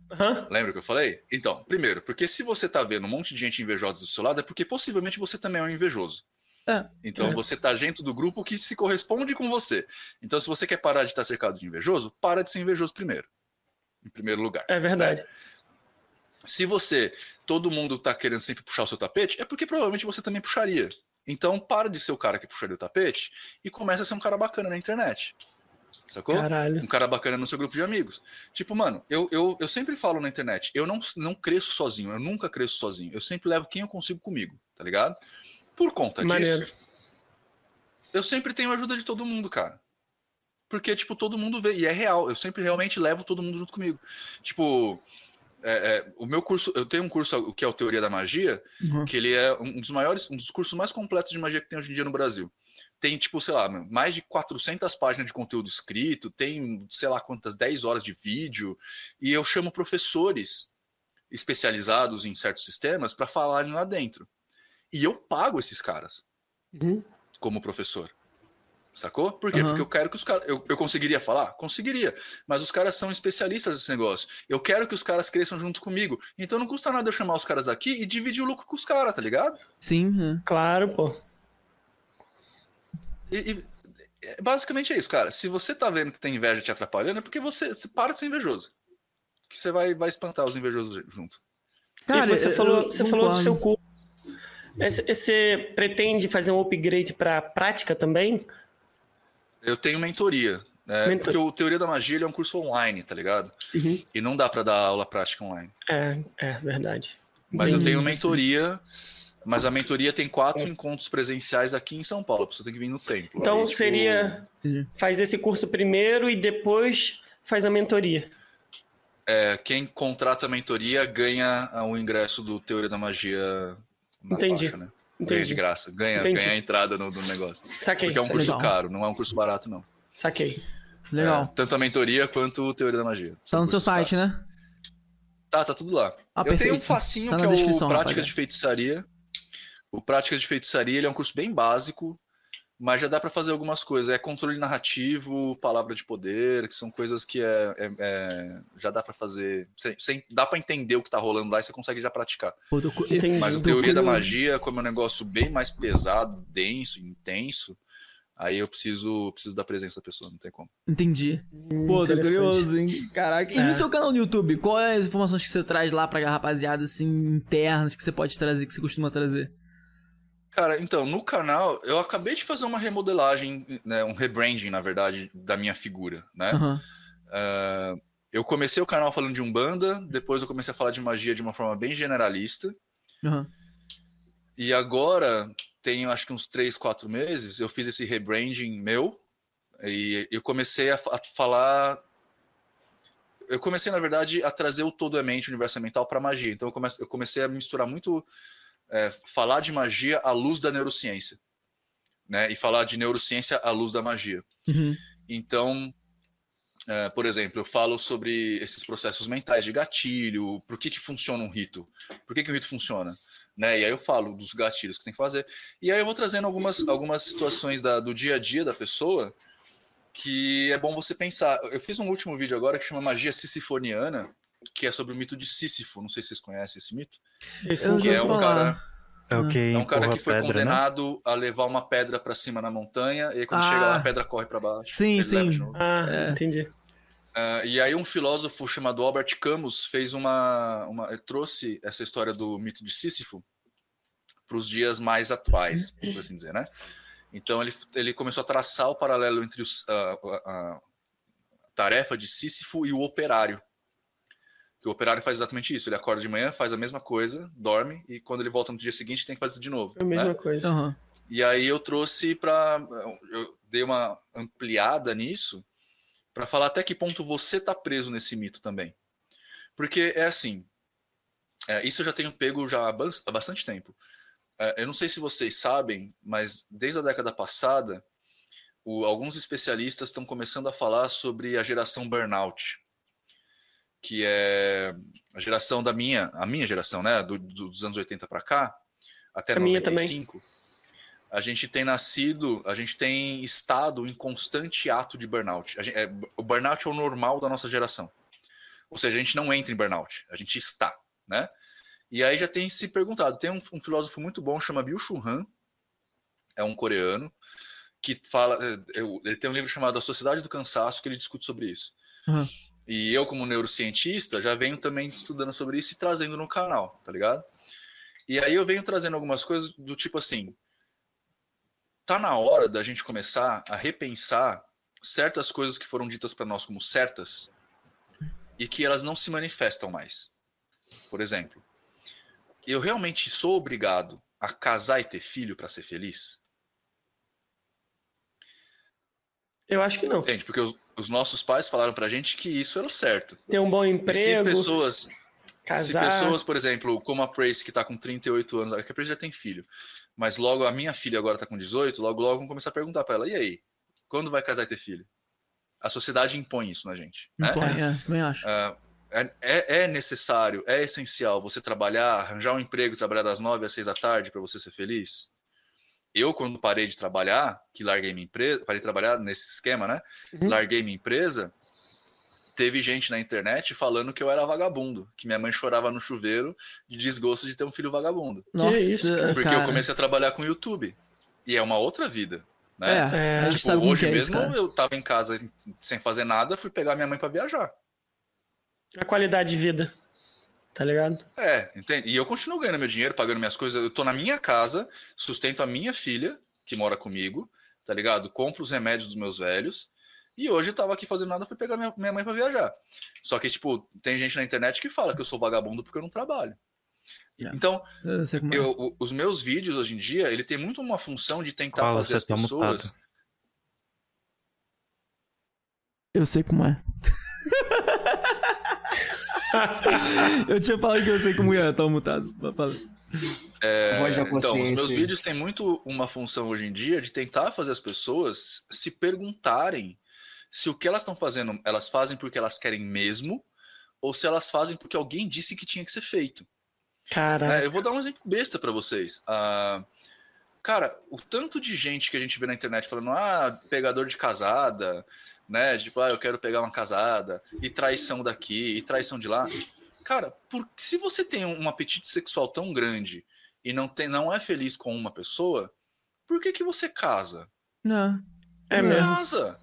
Lembra que eu falei? Então, primeiro, porque se você tá vendo um monte de gente invejosa do seu lado, é porque possivelmente você também é um invejoso. É. Então É. você tá dentro do grupo que se corresponde com você. Então, se você quer parar de estar cercado de invejoso, para de ser invejoso primeiro. Em primeiro lugar. É verdade. Se você, todo mundo tá querendo sempre puxar o seu tapete, é porque provavelmente você também puxaria. Então, para de ser o cara que puxaria o tapete e começa a ser um cara bacana na internet. Sacou? Caralho. um cara bacana no seu grupo de amigos. Tipo, mano, eu, eu, eu sempre falo na internet, eu não, não cresço sozinho, eu nunca cresço sozinho. Eu sempre levo quem eu consigo comigo, tá ligado? Por conta Maneiro. disso, eu sempre tenho a ajuda de todo mundo, cara. Porque, tipo, todo mundo vê, e é real, eu sempre realmente levo todo mundo junto comigo. Tipo, é, é, o meu curso, eu tenho um curso que é o Teoria da Magia, Uhum. que ele é um dos maiores, um dos cursos mais completos de magia que tem hoje em dia no Brasil. Tem, tipo, sei lá, mais de 400 páginas de conteúdo escrito, tem, sei lá quantas, 10 horas de vídeo, e eu chamo professores especializados em certos sistemas para falarem lá dentro. E eu pago esses caras Uhum. como professor. Sacou? Por quê? Aham. Porque eu quero que os caras. Eu, eu conseguiria falar? Conseguiria. Mas os caras são especialistas nesse negócio. Eu quero que os caras cresçam junto comigo. Então não custa nada eu chamar os caras daqui e dividir o lucro com os caras, tá ligado? Sim. Claro, pô. E, e- é, basicamente é isso, cara. Se você tá vendo que tem inveja te atrapalhando, é porque você, você para de ser invejoso. Que você vai, vai espantar os invejosos junto. Cara, e você eu- falou, eu você falou do seu curso. Você pretende fazer um upgrade para prática também? Eu tenho mentoria. né? Mentor- Porque o Teoria da Magia ele é um curso online, tá ligado? E não dá pra dar aula prática online. É, é verdade. Mas eu Entendi. tenho mentoria. Mas a mentoria tem quatro encontros presenciais aqui em São Paulo. Você tem que vir no templo. Então Aí, tipo, seria faz esse curso primeiro e depois faz a mentoria. é, quem contrata a mentoria ganha o ingresso do Teoria da Magia Entendi. faixa, né? Ganha de Entendi. graça. Ganha, Entendi. ganha a entrada no, no negócio. Saquei. Porque é um curso legal. caro, não é um curso barato, não. Saquei. Legal. É, tanto a mentoria quanto o Teoria da Magia. Tá São no seu site, caros. né? Tá, tá tudo lá. Ah, eu tenho um facinho Tá na que é o Práticas rapaziada. de Feitiçaria. O Práticas de Feitiçaria ele é um curso bem básico, mas já dá pra fazer algumas coisas. É controle narrativo, palavra de poder, que são coisas que é, é- é- já dá pra fazer. Sem, sem- dá pra entender o que tá rolando lá e você consegue já praticar. Entendi. Mas a teoria da magia, como é um negócio bem mais pesado, denso, intenso, aí eu preciso, preciso da presença da pessoa, não tem como. Entendi. Pô, tô curioso, hein? Caraca. E É. no seu canal no YouTube, quais as informações que você traz lá pra rapaziada, assim, internas, que você pode trazer, que você costuma trazer? Cara, então, no canal, eu acabei de fazer uma remodelagem, né, um rebranding, na verdade, da minha figura, né? Aham. Ah, eu comecei o canal falando de Umbanda, depois eu comecei a falar de magia de uma forma bem generalista, Aham. e agora, tem acho que uns 3, 4 meses, eu fiz esse rebranding meu, e eu comecei a, a falar... Eu comecei, na verdade, a trazer o todo é mente, o universo mental para magia. Então eu comecei a misturar muito, é, falar de magia à luz da neurociência, né? E falar de neurociência à luz da magia. Uhum. Então, é, por exemplo, eu falo sobre esses processos mentais de gatilho, por que, que funciona um rito, por que, que o rito funciona, né? E aí eu falo dos gatilhos que tem que fazer. E aí eu vou trazendo algumas, algumas situações da- do dia a dia da pessoa que é bom você pensar. Eu fiz um último vídeo agora que chama Magia Sisifoniana, que é sobre o mito de Sísifo. Não sei se vocês conhecem esse mito. Não Que é um falar. cara, É o que é um cara que foi pedra, né? condenado a levar uma pedra pra cima na montanha, e aí quando Ah. chega lá a pedra corre pra baixo. Sim, sim. Ah, É. entendi. Ah, e aí um filósofo chamado Albert Camus fez uma, uma ele trouxe essa história do mito de Sísifo para os dias mais atuais, por assim dizer, né? Então ele, ele começou a traçar o paralelo entre os, a, a- a tarefa de Sísifo e o operário. Que o operário faz exatamente isso. Ele acorda de manhã, faz a mesma coisa, dorme e quando ele volta no dia seguinte tem que fazer de novo. É a mesma né? coisa. Aham. E aí eu trouxe para eu dei uma ampliada nisso para falar até que ponto você tá preso nesse mito também. Porque é assim, é, isso eu já tenho pego já há bastante tempo. É, eu não sei se vocês sabem, mas desde a década passada, o- alguns especialistas estão começando a falar sobre a geração burnout, que é a geração da minha, a minha geração, né, do- do- dos anos 80 para cá, até A minha também. 95. A gente tem nascido, a gente tem estado em constante ato de burnout. Gente- é, o burnout é o normal da nossa geração. Ou seja, a gente não entra em burnout, a gente está, né? E aí já tem se perguntado, tem um, um filósofo muito bom, chama Byung-Chul Han, é um coreano, que fala, é, ele tem um livro chamado A Sociedade do Cansaço, que ele discute sobre isso. Uhum. E eu, como neurocientista, já venho também estudando sobre isso e trazendo no canal, tá ligado? E aí eu venho trazendo algumas coisas do tipo assim, tá na hora da gente começar a repensar certas coisas que foram ditas para nós como certas e que elas não se manifestam mais. Por exemplo, eu realmente sou obrigado a casar e ter filho para ser feliz? Eu acho que não. Entende? Porque os, os nossos pais falaram pra gente que isso era o certo. Ter um bom E se emprego, pessoas, se casar. pessoas, por exemplo, como a Prace, que tá com 38 anos, a Prace já tem filho, mas logo a minha filha agora tá com 18, logo logo vão começar a perguntar pra ela, e aí, quando vai casar e ter filho? A sociedade impõe isso na gente. Né? Impõe, é, também acho. Ah, é, é- é necessário, é essencial você trabalhar, arranjar um emprego, trabalhar das 9 às 6 da tarde para você ser feliz? Eu, quando parei de trabalhar, que larguei minha empresa, parei de trabalhar nesse esquema, né? Uhum. Larguei minha empresa, teve gente na internet falando que eu era vagabundo, que minha mãe chorava no chuveiro de desgosto de ter um filho vagabundo. Nossa, isso, Porque cara. eu comecei a trabalhar com YouTube. E é uma outra vida, né? É, gente Tipo, hoje é isso, mesmo cara. eu tava em casa sem fazer nada, fui pegar minha mãe pra viajar. A qualidade de vida. Tá ligado? É, entende? E eu continuo ganhando meu dinheiro, pagando minhas coisas. Eu tô na minha casa, sustento a minha filha, que mora comigo, tá ligado? Compro os remédios dos meus velhos. E hoje eu tava aqui fazendo nada, fui pegar minha, minha mãe pra viajar. Só que, tipo, tem gente na internet que fala que eu sou vagabundo porque eu não trabalho. Yeah. Então, Eu sei como é. eu, os meus vídeos hoje em dia, ele tem muito uma função de tentar Fala, fazer as tá pessoas. mutado. Eu sei como é. eu tinha falado que eu sei como é, tava mutado. Mas fala. É, Voz da então, os meus vídeos têm muito uma função hoje em dia de tentar fazer as pessoas se perguntarem se o que elas estão fazendo, elas fazem porque elas querem mesmo, ou se elas fazem porque alguém disse que tinha que ser feito. Cara, É, eu vou dar um exemplo besta pra vocês. Ah, cara, o tanto de gente que a gente vê na internet falando, ah, pegador de casada, né? Tipo, ah, eu quero pegar uma casada, e traição daqui, e traição de lá. Cara, por, se você tem um apetite sexual tão grande e não, tem, não é feliz com uma pessoa, por que, que você casa? Não. é mesmo. Casa!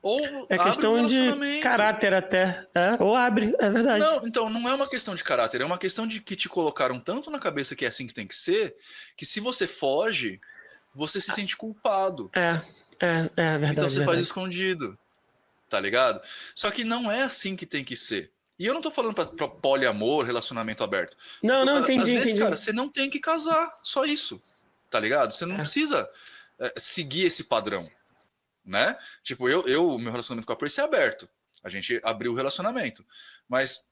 Ou É abre um questão de caráter até. É, ou abre, é verdade. Não, então não é uma questão de caráter, é uma questão de que te colocaram tanto na cabeça que é assim que tem que ser, que se você foge, você se sente culpado. É, é, é verdade. então você faz verdade. escondido. Tá ligado? Só que não é assim que tem que ser. E eu não tô falando pra, pra poliamor, relacionamento aberto. Não, não, Às entendi, vezes, entendi. cara, você não tem que casar, só isso. Tá ligado? Você não É. precisa é, seguir esse padrão, né? Tipo, eu, eu, meu relacionamento com a Percy é aberto. A gente abriu o relacionamento. Mas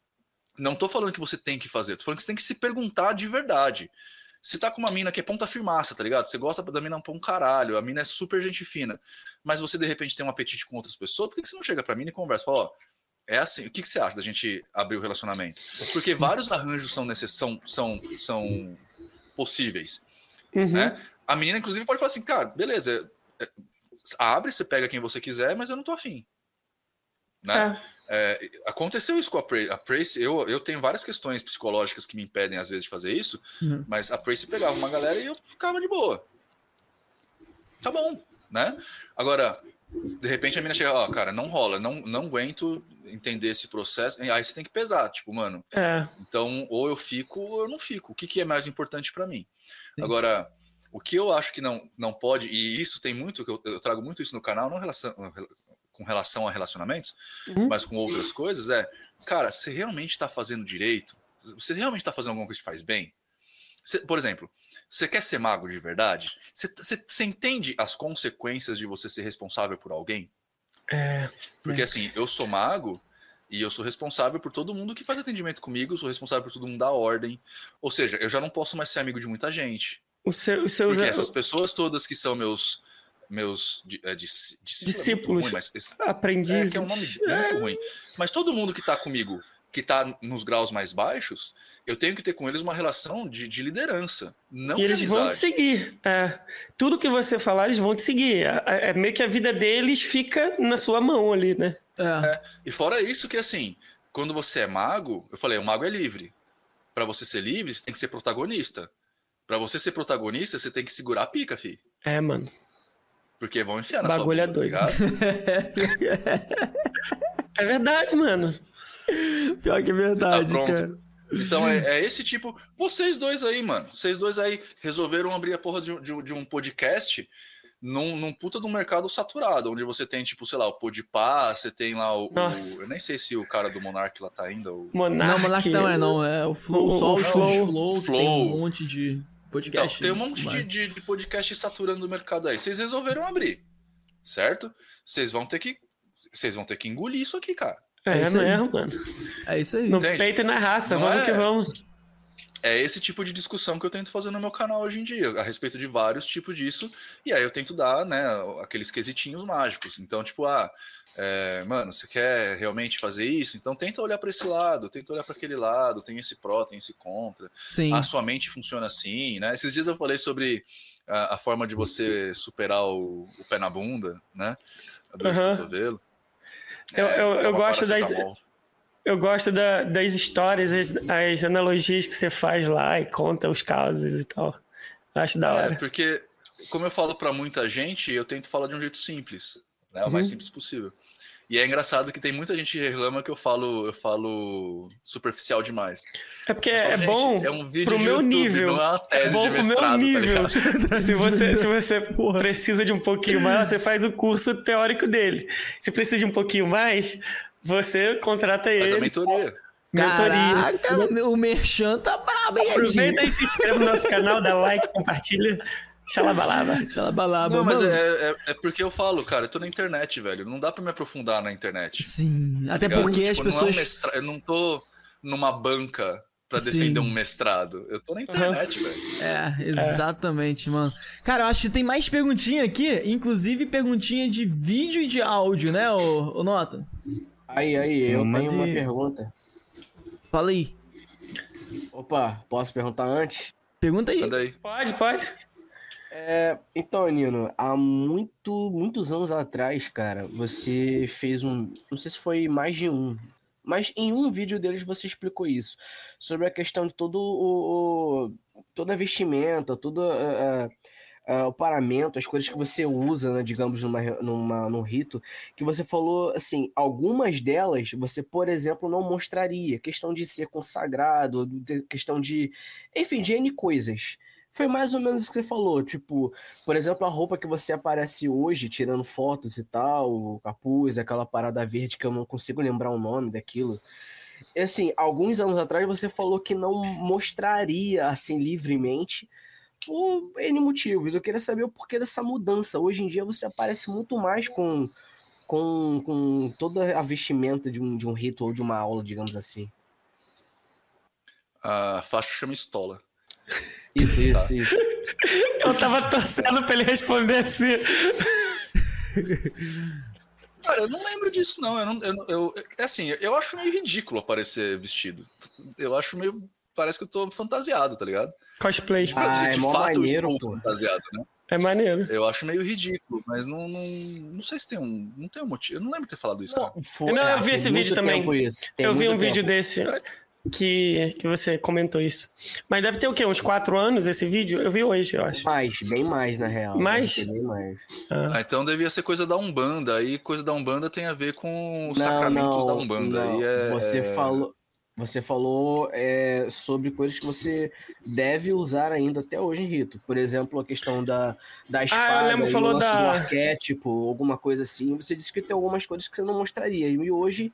não tô falando que você tem que fazer, tô falando que você tem que se perguntar de verdade. Você tá com uma mina que é ponta firmaça, tá ligado? Você gosta da mina pra um caralho, a mina é super gente fina, mas você de repente tem um apetite com outras pessoas, por que você não chega pra mina e conversa? Fala, ó, é assim, o que, que você acha da gente abrir o relacionamento? Porque vários arranjos são, necess... são, são, são possíveis, Uhum. né? A menina, inclusive, pode falar assim, cara, beleza, é, abre, você pega quem você quiser, mas eu não tô afim. Né? É. É, aconteceu isso com a Prace. A Prace eu, eu tenho várias questões psicológicas que me impedem, às vezes, de fazer isso, Uhum. mas a Prace pegava uma galera e eu ficava de boa. Tá bom, né? Agora, de repente a mina chega, ó, cara, não rola, não, não aguento entender esse processo. Aí você tem que pesar, tipo, mano, É. então ou eu fico ou eu não fico. O que, que é mais importante pra mim? Sim. Agora, o que eu acho que não, não pode, e isso tem muito, que eu, eu trago muito isso no canal, não relação, com relação a relacionamentos, Uhum. mas com outras coisas, é, cara, você realmente está fazendo direito? Você realmente está fazendo alguma coisa que faz bem? Você- por exemplo, você quer ser mago de verdade? Você, você- você entende as consequências de você ser responsável por alguém? É. Porque É. assim, eu sou mago e eu sou responsável por todo mundo que faz atendimento comigo, eu sou responsável por todo mundo da ordem. Ou seja, eu já não posso mais ser amigo de muita gente. O seu, os seus Porque essas pessoas todas que são meus meus é, dis- discípulos, é ruim, mas aprendizes. é que é um nome muito ruim. Mas todo mundo que tá comigo, que tá nos graus mais baixos, eu tenho que ter com eles uma relação de, de liderança, não E eles de vão te amizade. seguir. É. Tudo que você falar, eles vão te seguir. É, é meio que a vida deles fica na sua mão ali, né? É. E fora isso que assim, quando você é mago, eu falei, o mago é livre. Pra você ser livre, você tem que ser protagonista. Pra você ser protagonista, você tem que segurar a pica, fi. É, mano. Porque vão enfiar na Bagulho é sua bunda, tá doido. ligado? É verdade, mano. Pior que é verdade, Tá pronto. cara. Então é, é esse tipo. Vocês dois aí, mano. Vocês dois aí resolveram abrir a porra de, um- de de um podcast num, num puta de um mercado saturado, onde você tem, tipo, sei lá, o Podpah, você tem lá o, o-. Eu nem sei se o cara do Monark lá tá ainda. O... Monark. Não, Monark não é, não. É o Flow, O- só o o Flow, Flow. Flow. tem um monte de Então, podcast. tem um monte de, de, de podcast saturando o mercado aí. Vocês resolveram abrir, certo? Vocês vão ter que. Vocês vão ter que engolir isso aqui, cara. É, É isso aí. mesmo, mano. É isso aí. No Entende? peito e na raça, Não vamos é- que vamos. é esse tipo de discussão que eu tento fazer no meu canal hoje em dia, a respeito de vários tipos disso. E aí eu tento dar, né, aqueles quesitinhos mágicos. Então, tipo, ah, é, mano, você quer realmente fazer isso? Então tenta olhar para esse lado, tenta olhar para aquele lado, tem esse pró, tem esse contra. Sim. A sua mente funciona assim, né? Esses dias eu falei sobre a, a forma de você superar o, o, pé na bunda, né? A dor uhum. de cotovelo. Eu, é, eu, eu gosto das. Eu gosto da, das histórias, as, as, analogias que você faz lá e conta os casos e tal. Acho da é, hora. É, porque, como eu falo para muita gente, eu tento falar de um jeito simples, né? O mais uhum. simples possível. E é engraçado que tem muita gente que reclama que eu falo, eu falo superficial demais. É porque falo, é bom é um vídeo pro meu YouTube, nível. Não é uma tese é bom de mestrado, pro meu nível. Tá se você, se você precisa de um pouquinho mais, você faz o curso teórico dele. Se precisa de um pouquinho mais, você contrata ele. Faz a mentoria. Mentoria. Caraca, o Merchan tá brabo, hein, Aproveita e se inscreve no nosso canal, dá like, compartilha. Xalabalaba. Xalabalaba. Não, mas é, é, é, porque eu falo, cara, eu tô na internet, velho. Não dá pra me aprofundar na internet. Sim. Tá Até porque tipo, as pessoas. Não é um mestra... Eu não tô numa banca para defender Sim. um mestrado. Eu tô na internet, velho. É, exatamente, é. mano. Cara, eu acho que tem mais perguntinha aqui, inclusive perguntinha de vídeo e de áudio, né, ô, ô Noto? Aí, aí, eu tenho uma pergunta. Fala aí. Opa, posso perguntar antes? Pergunta aí. Pode, pode. É, então, Nino, há muito, muitos anos atrás, cara, você fez um. Não sei se foi mais de um. Mas em um vídeo deles você explicou isso. Sobre a questão de todo o. toda a vestimenta, todo o paramento, as coisas que você usa, né, digamos, numa, numa, num rito, que você falou assim, algumas delas você, por exemplo, não mostraria. Questão de ser consagrado, questão de. Enfim, de N coisas foi mais ou menos o que você falou. Tipo, por exemplo, a roupa que você aparece hoje, tirando fotos e tal, o capuz, aquela parada verde que eu não consigo lembrar o nome daquilo. Assim, alguns anos atrás você falou que não mostraria assim livremente por N motivos. Eu queria saber o porquê dessa mudança. Hoje em dia você aparece muito mais com, com, com toda a vestimenta de um, de um rito ou de uma aula, digamos assim. A faixa chama estola. Isso, isso, isso. Eu tava torcendo pra ele responder assim. Cara, eu não lembro disso, não. Eu, não, eu, eu, é assim, eu acho meio ridículo aparecer vestido. Eu acho meio. Parece que eu tô fantasiado, tá ligado? Cosplay. De, ah, de, de é fato, maneiro, eu fantasiado, né? É maneiro. Eu acho meio ridículo, mas não, não, não sei se tem um. Não tem um motivo. Eu não lembro de ter falado isso. Não, foi, não eu vi esse vídeo também. Eu vi um tempo. vídeo desse que, que você comentou isso. Mas deve ter o quê? Uns quatro anos esse vídeo? Eu vi hoje, eu acho. Mais, bem mais, na real. Mais? Bem mais. Ah. ah. então devia ser coisa da Umbanda. Aí coisa da Umbanda tem a ver com os não, sacramentos não, da Umbanda. Não. É, você falou. Você falou é, sobre coisas que você deve usar ainda até hoje em rito. Por exemplo, a questão da, da espada, ah, eu lembro, falou da... do arquétipo, alguma coisa assim. Você disse que tem algumas coisas que você não mostraria. E hoje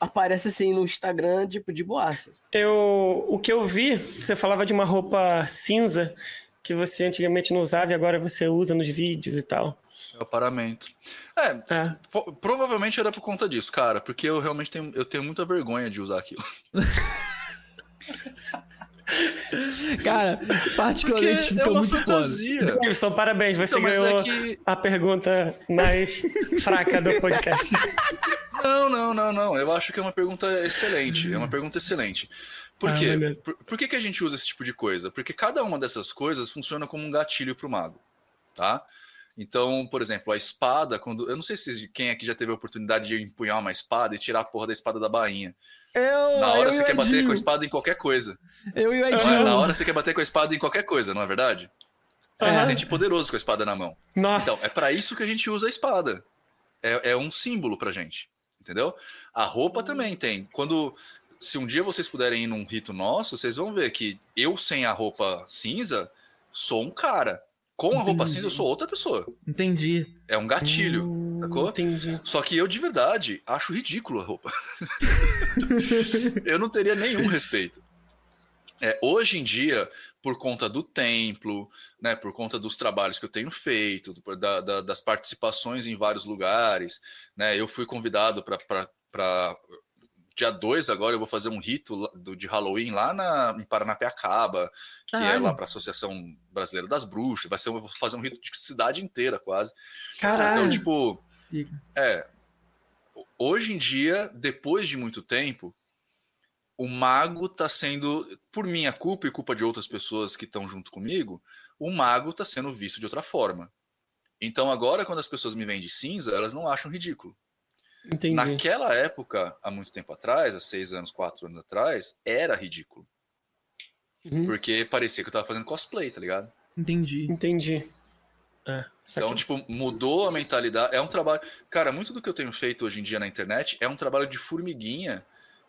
aparece assim no Instagram, tipo, de boaça. Eu, o que eu vi, você falava de uma roupa cinza que você antigamente não usava e agora você usa nos vídeos e tal. É o paramento. É, é. provavelmente era por conta disso, cara, porque eu realmente tenho, eu tenho muita vergonha de usar aquilo. Cara, particularmente ficou é muito fantasia. Gibson, parabéns, você então, ganhou é que... a pergunta mais fraca do podcast. Não, não, não, não. Eu acho que é uma pergunta excelente. É uma pergunta excelente. Por ah, quê? Por, por, que, que a gente usa esse tipo de coisa? Porque cada uma dessas coisas funciona como um gatilho para o mago, tá? Então, por exemplo, a espada, quando. Eu não sei se quem aqui já teve a oportunidade de empunhar uma espada e tirar a porra da espada da bainha. Eu, na hora eu você quer bater com a espada em qualquer coisa. Eu e o Edinho. Na hora você quer bater com a espada em qualquer coisa, não é verdade? Você uhum. se sente poderoso com a espada na mão. Nossa. Então, é para isso que a gente usa a espada. É, é um símbolo pra gente. Entendeu? A roupa também tem. Quando. Se um dia vocês puderem ir num rito nosso, vocês vão ver que eu sem a roupa cinza sou um cara. Com a Entendi. roupa cinza eu sou outra pessoa. Entendi. É um gatilho, hum, sacou? Entendi. Só que eu de verdade acho ridículo a roupa. eu não teria nenhum respeito. É, hoje em dia, por conta do templo, né, por conta dos trabalhos que eu tenho feito, da, da, das participações em vários lugares, né, eu fui convidado para dia 2 agora eu vou fazer um rito de Halloween lá na, em Paranapiacaba, que é lá para a Associação Brasileira das Bruxas. Vai ser, eu vou fazer um rito de cidade inteira quase. Caralho. Então, tipo, é. Hoje em dia, depois de muito tempo, o mago tá sendo, por minha culpa e culpa de outras pessoas que estão junto comigo, o mago tá sendo visto de outra forma. Então agora, quando as pessoas me veem de cinza, elas não acham ridículo. Entendi. Naquela época, há muito tempo atrás, há seis anos, quatro anos atrás, era ridículo. Uhum. Porque parecia que eu tava fazendo cosplay, tá ligado? Entendi. Entendi. É. Então, tipo, mudou a mentalidade. É um trabalho. Cara, muito do que eu tenho feito hoje em dia na internet é um trabalho de formiguinha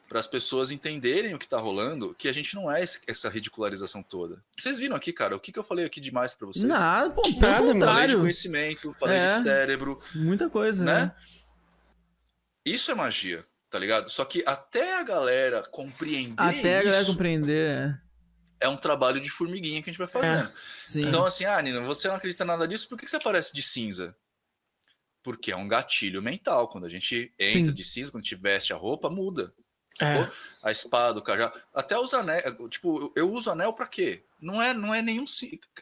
para as pessoas entenderem o que tá rolando, que a gente não é esse- essa ridicularização toda. Vocês viram aqui, cara, o que, que eu falei aqui demais para vocês? Nada, pô, pelo Nada, mano. Falei de contrário. conhecimento, falei É. de cérebro, Muita coisa, né? né? Isso é magia, tá ligado? Só que até a galera compreender Até a galera isso compreender. é um trabalho de formiguinha que a gente vai fazendo. Sim. Então, assim, ah, Nina, você não acredita nada disso, por que que você aparece de cinza? Porque é um gatilho mental. Quando a gente entra Sim. de cinza, quando a gente veste a roupa, muda. É. A espada, o cajado. Até os anéis. Tipo, eu- uso anel pra quê? Não é, não é nenhum.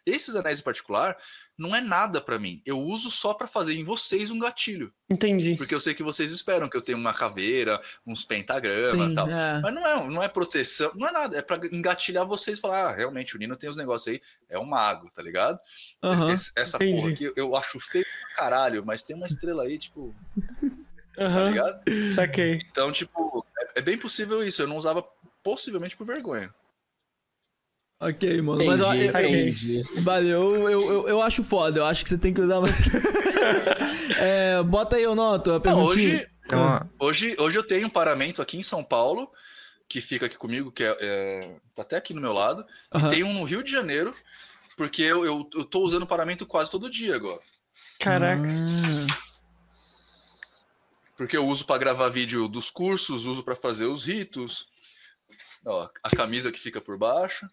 Esses anéis em particular, não é nada pra mim. Eu uso só pra fazer em vocês um gatilho. Entendi. Porque eu sei que vocês esperam que eu tenha uma caveira, uns pentagramas e tal. é. Mas não é, não é proteção, não é nada. É pra engatilhar vocês e falar, ah, realmente, o Nino tem os negócios aí. É um mago, tá ligado? Esse- essa Entendi. porra aqui eu acho feio pra caralho, mas tem uma estrela aí, tipo, tá Aham. ligado? Saquei. Então, tipo, é, é bem possível isso. Eu não usava possivelmente por vergonha. Ok, mano. Mas ó, Entendi, eu- entendi. valeu, eu, eu, eu acho foda. Eu acho que você tem que usar mais. É, bota aí, ô Noto, a Não, perguntinha. hoje, Então, hoje, hoje eu tenho um paramento aqui em São Paulo, que fica aqui comigo, que é, é- tá até aqui no meu lado. Aham. E tem um no Rio de Janeiro, porque eu, eu, eu tô usando paramento quase todo dia agora. Caraca. Ah, Porque eu uso pra gravar vídeo dos cursos, uso pra fazer os ritos. Ó, a camisa que fica por baixo.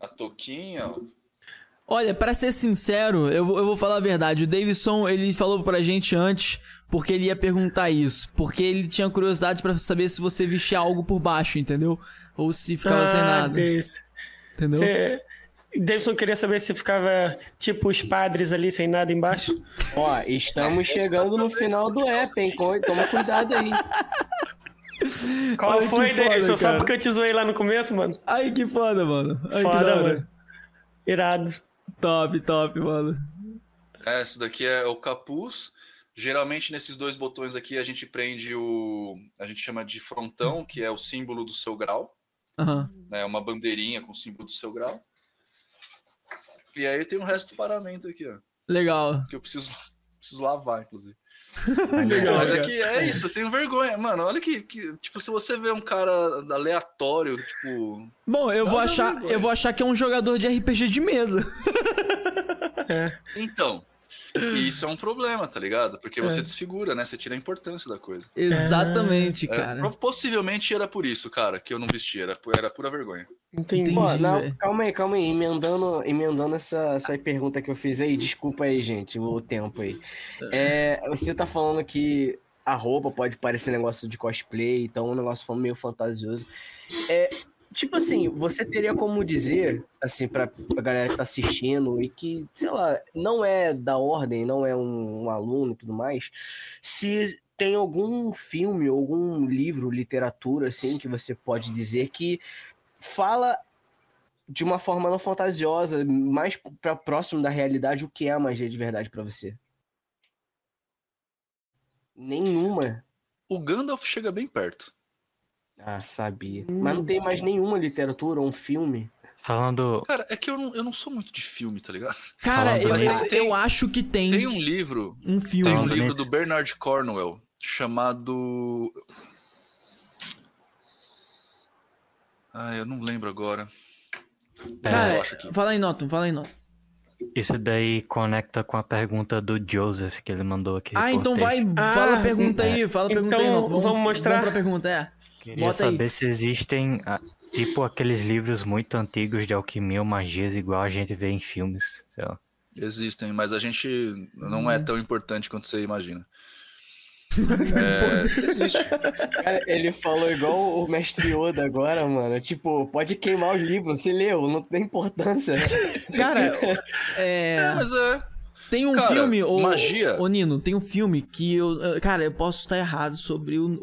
A touquinha, ó. Olha, pra ser sincero, eu, vou- eu vou falar a verdade. O Davidson, ele falou pra gente antes, porque ele ia perguntar isso. Porque ele tinha curiosidade pra saber se você vestia algo por baixo, entendeu? Ou se ficava sem Ah, nada. Deus. Entendeu? Você... Davidson queria saber se ficava tipo os padres ali sem nada embaixo. Ó, estamos chegando no final do app, hein? Toma cuidado aí. Qual que foi, Davidson? Só porque eu te zoei lá no começo, mano? Ai, que foda, mano. Ai, Foda, mano. Irado. Top, top, mano. Essa daqui é o capuz. Geralmente nesses dois botões aqui a gente prende o. A gente chama de frontão, que é o símbolo do seu grau. Aham. Né? Uma bandeirinha com o símbolo do seu grau. E aí tem o resto do paramento aqui, ó. Legal. Que eu preciso, preciso lavar, inclusive. Legal, Mas cara. aqui é isso, eu tenho vergonha. Mano, olha que, que. Tipo, se você vê um cara aleatório, tipo. Bom, eu vou achar, vergonha. eu vou achar que é um jogador de RPG de mesa. É. Então. E isso é um problema, tá ligado? Porque você É. desfigura, né? Você tira a importância da coisa. Exatamente, É, cara. possivelmente era por isso, cara, que eu não vestia. Era, era pura vergonha. Entendi. Pô, não, calma aí, calma aí. Emendando, emendando essa, essa pergunta que eu fiz aí, desculpa aí, gente, o tempo aí. É, você tá falando que a roupa pode parecer negócio de cosplay, então um negócio meio fantasioso. É, tipo assim, você teria como dizer, assim, pra, pra galera que tá assistindo e que, sei lá, não é da ordem, não é um, um aluno e tudo mais, se tem algum filme, algum livro, literatura, assim, que você pode dizer que fala de uma forma não fantasiosa, mais para próximo da realidade, o que é a magia de verdade pra você? Nenhuma. O Gandalf chega bem perto. Ah, sabia. Mas não tem mais nenhuma literatura ou um filme. falando. Cara, é que eu não, eu não sou muito de filme, tá ligado? Cara, Falando eu, também. eu, eu acho que tem, Tem um livro, um filme. tem um livro do Bernard Cornwell chamado. Ah, eu não lembro agora. É, Cara, eu fala aí, Noto, fala aí, Noto. Isso daí conecta com a pergunta do Joseph que ele mandou aqui. Ah, então vai, Ah, fala a pergunta aí, fala a pergunta aí, então Noto. vamos mostrar. Vamos pra pergunta, é. Queria Bota aí. saber se existem, ah, tipo, aqueles livros muito antigos de alquimia ou magias, igual a gente vê em filmes, sei lá. Existem, mas a gente não é tão importante quanto você imagina. É, existe. Cara, ele falou igual o mestre Yoda agora, mano. Tipo, pode queimar os livros, você leu, não tem importância. Cara, é. É, mas é. Tem um Cara, filme, ô, magia. ô Nino, tem um filme que eu. eh, Cara, eu posso estar errado sobre o,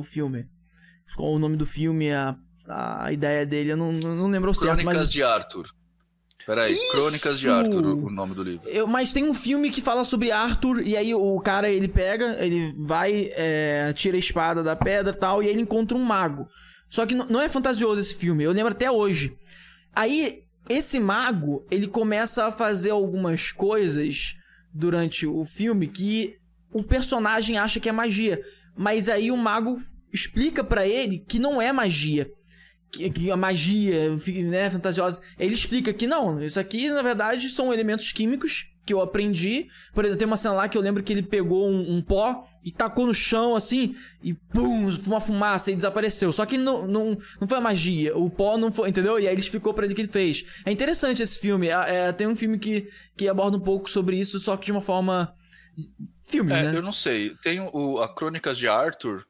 o filme. Qual o nome do filme, a, a ideia dele, eu não, não lembro o certo, Crônicas mas. de Arthur. Peraí, Isso! Crônicas de Arthur, o nome do livro. Eu, mas tem um filme que fala sobre Arthur, e aí o cara ele pega, ele vai, é, tira a espada da pedra e tal, e aí ele encontra um mago. Só que não é fantasioso esse filme, eu lembro até hoje. Aí, esse mago, ele começa a fazer algumas coisas durante o filme que o personagem acha que é magia. Mas aí o mago explica pra ele que não é magia. Que, que a magia, né, fantasiosa. Ele explica que não, isso aqui na verdade são elementos químicos que eu aprendi. Por exemplo, tem uma cena lá que eu lembro que ele pegou um, um pó e tacou no chão assim, e pum, uma fumaça e desapareceu. Só que não, não, não foi a magia, o pó não foi, entendeu? E aí ele explicou pra ele o que ele fez. É interessante esse filme. É, é, tem um filme que, que aborda um pouco sobre isso, só que de uma forma. Filme, É, né? eu não sei. Tem o, a Crônicas de Arthur.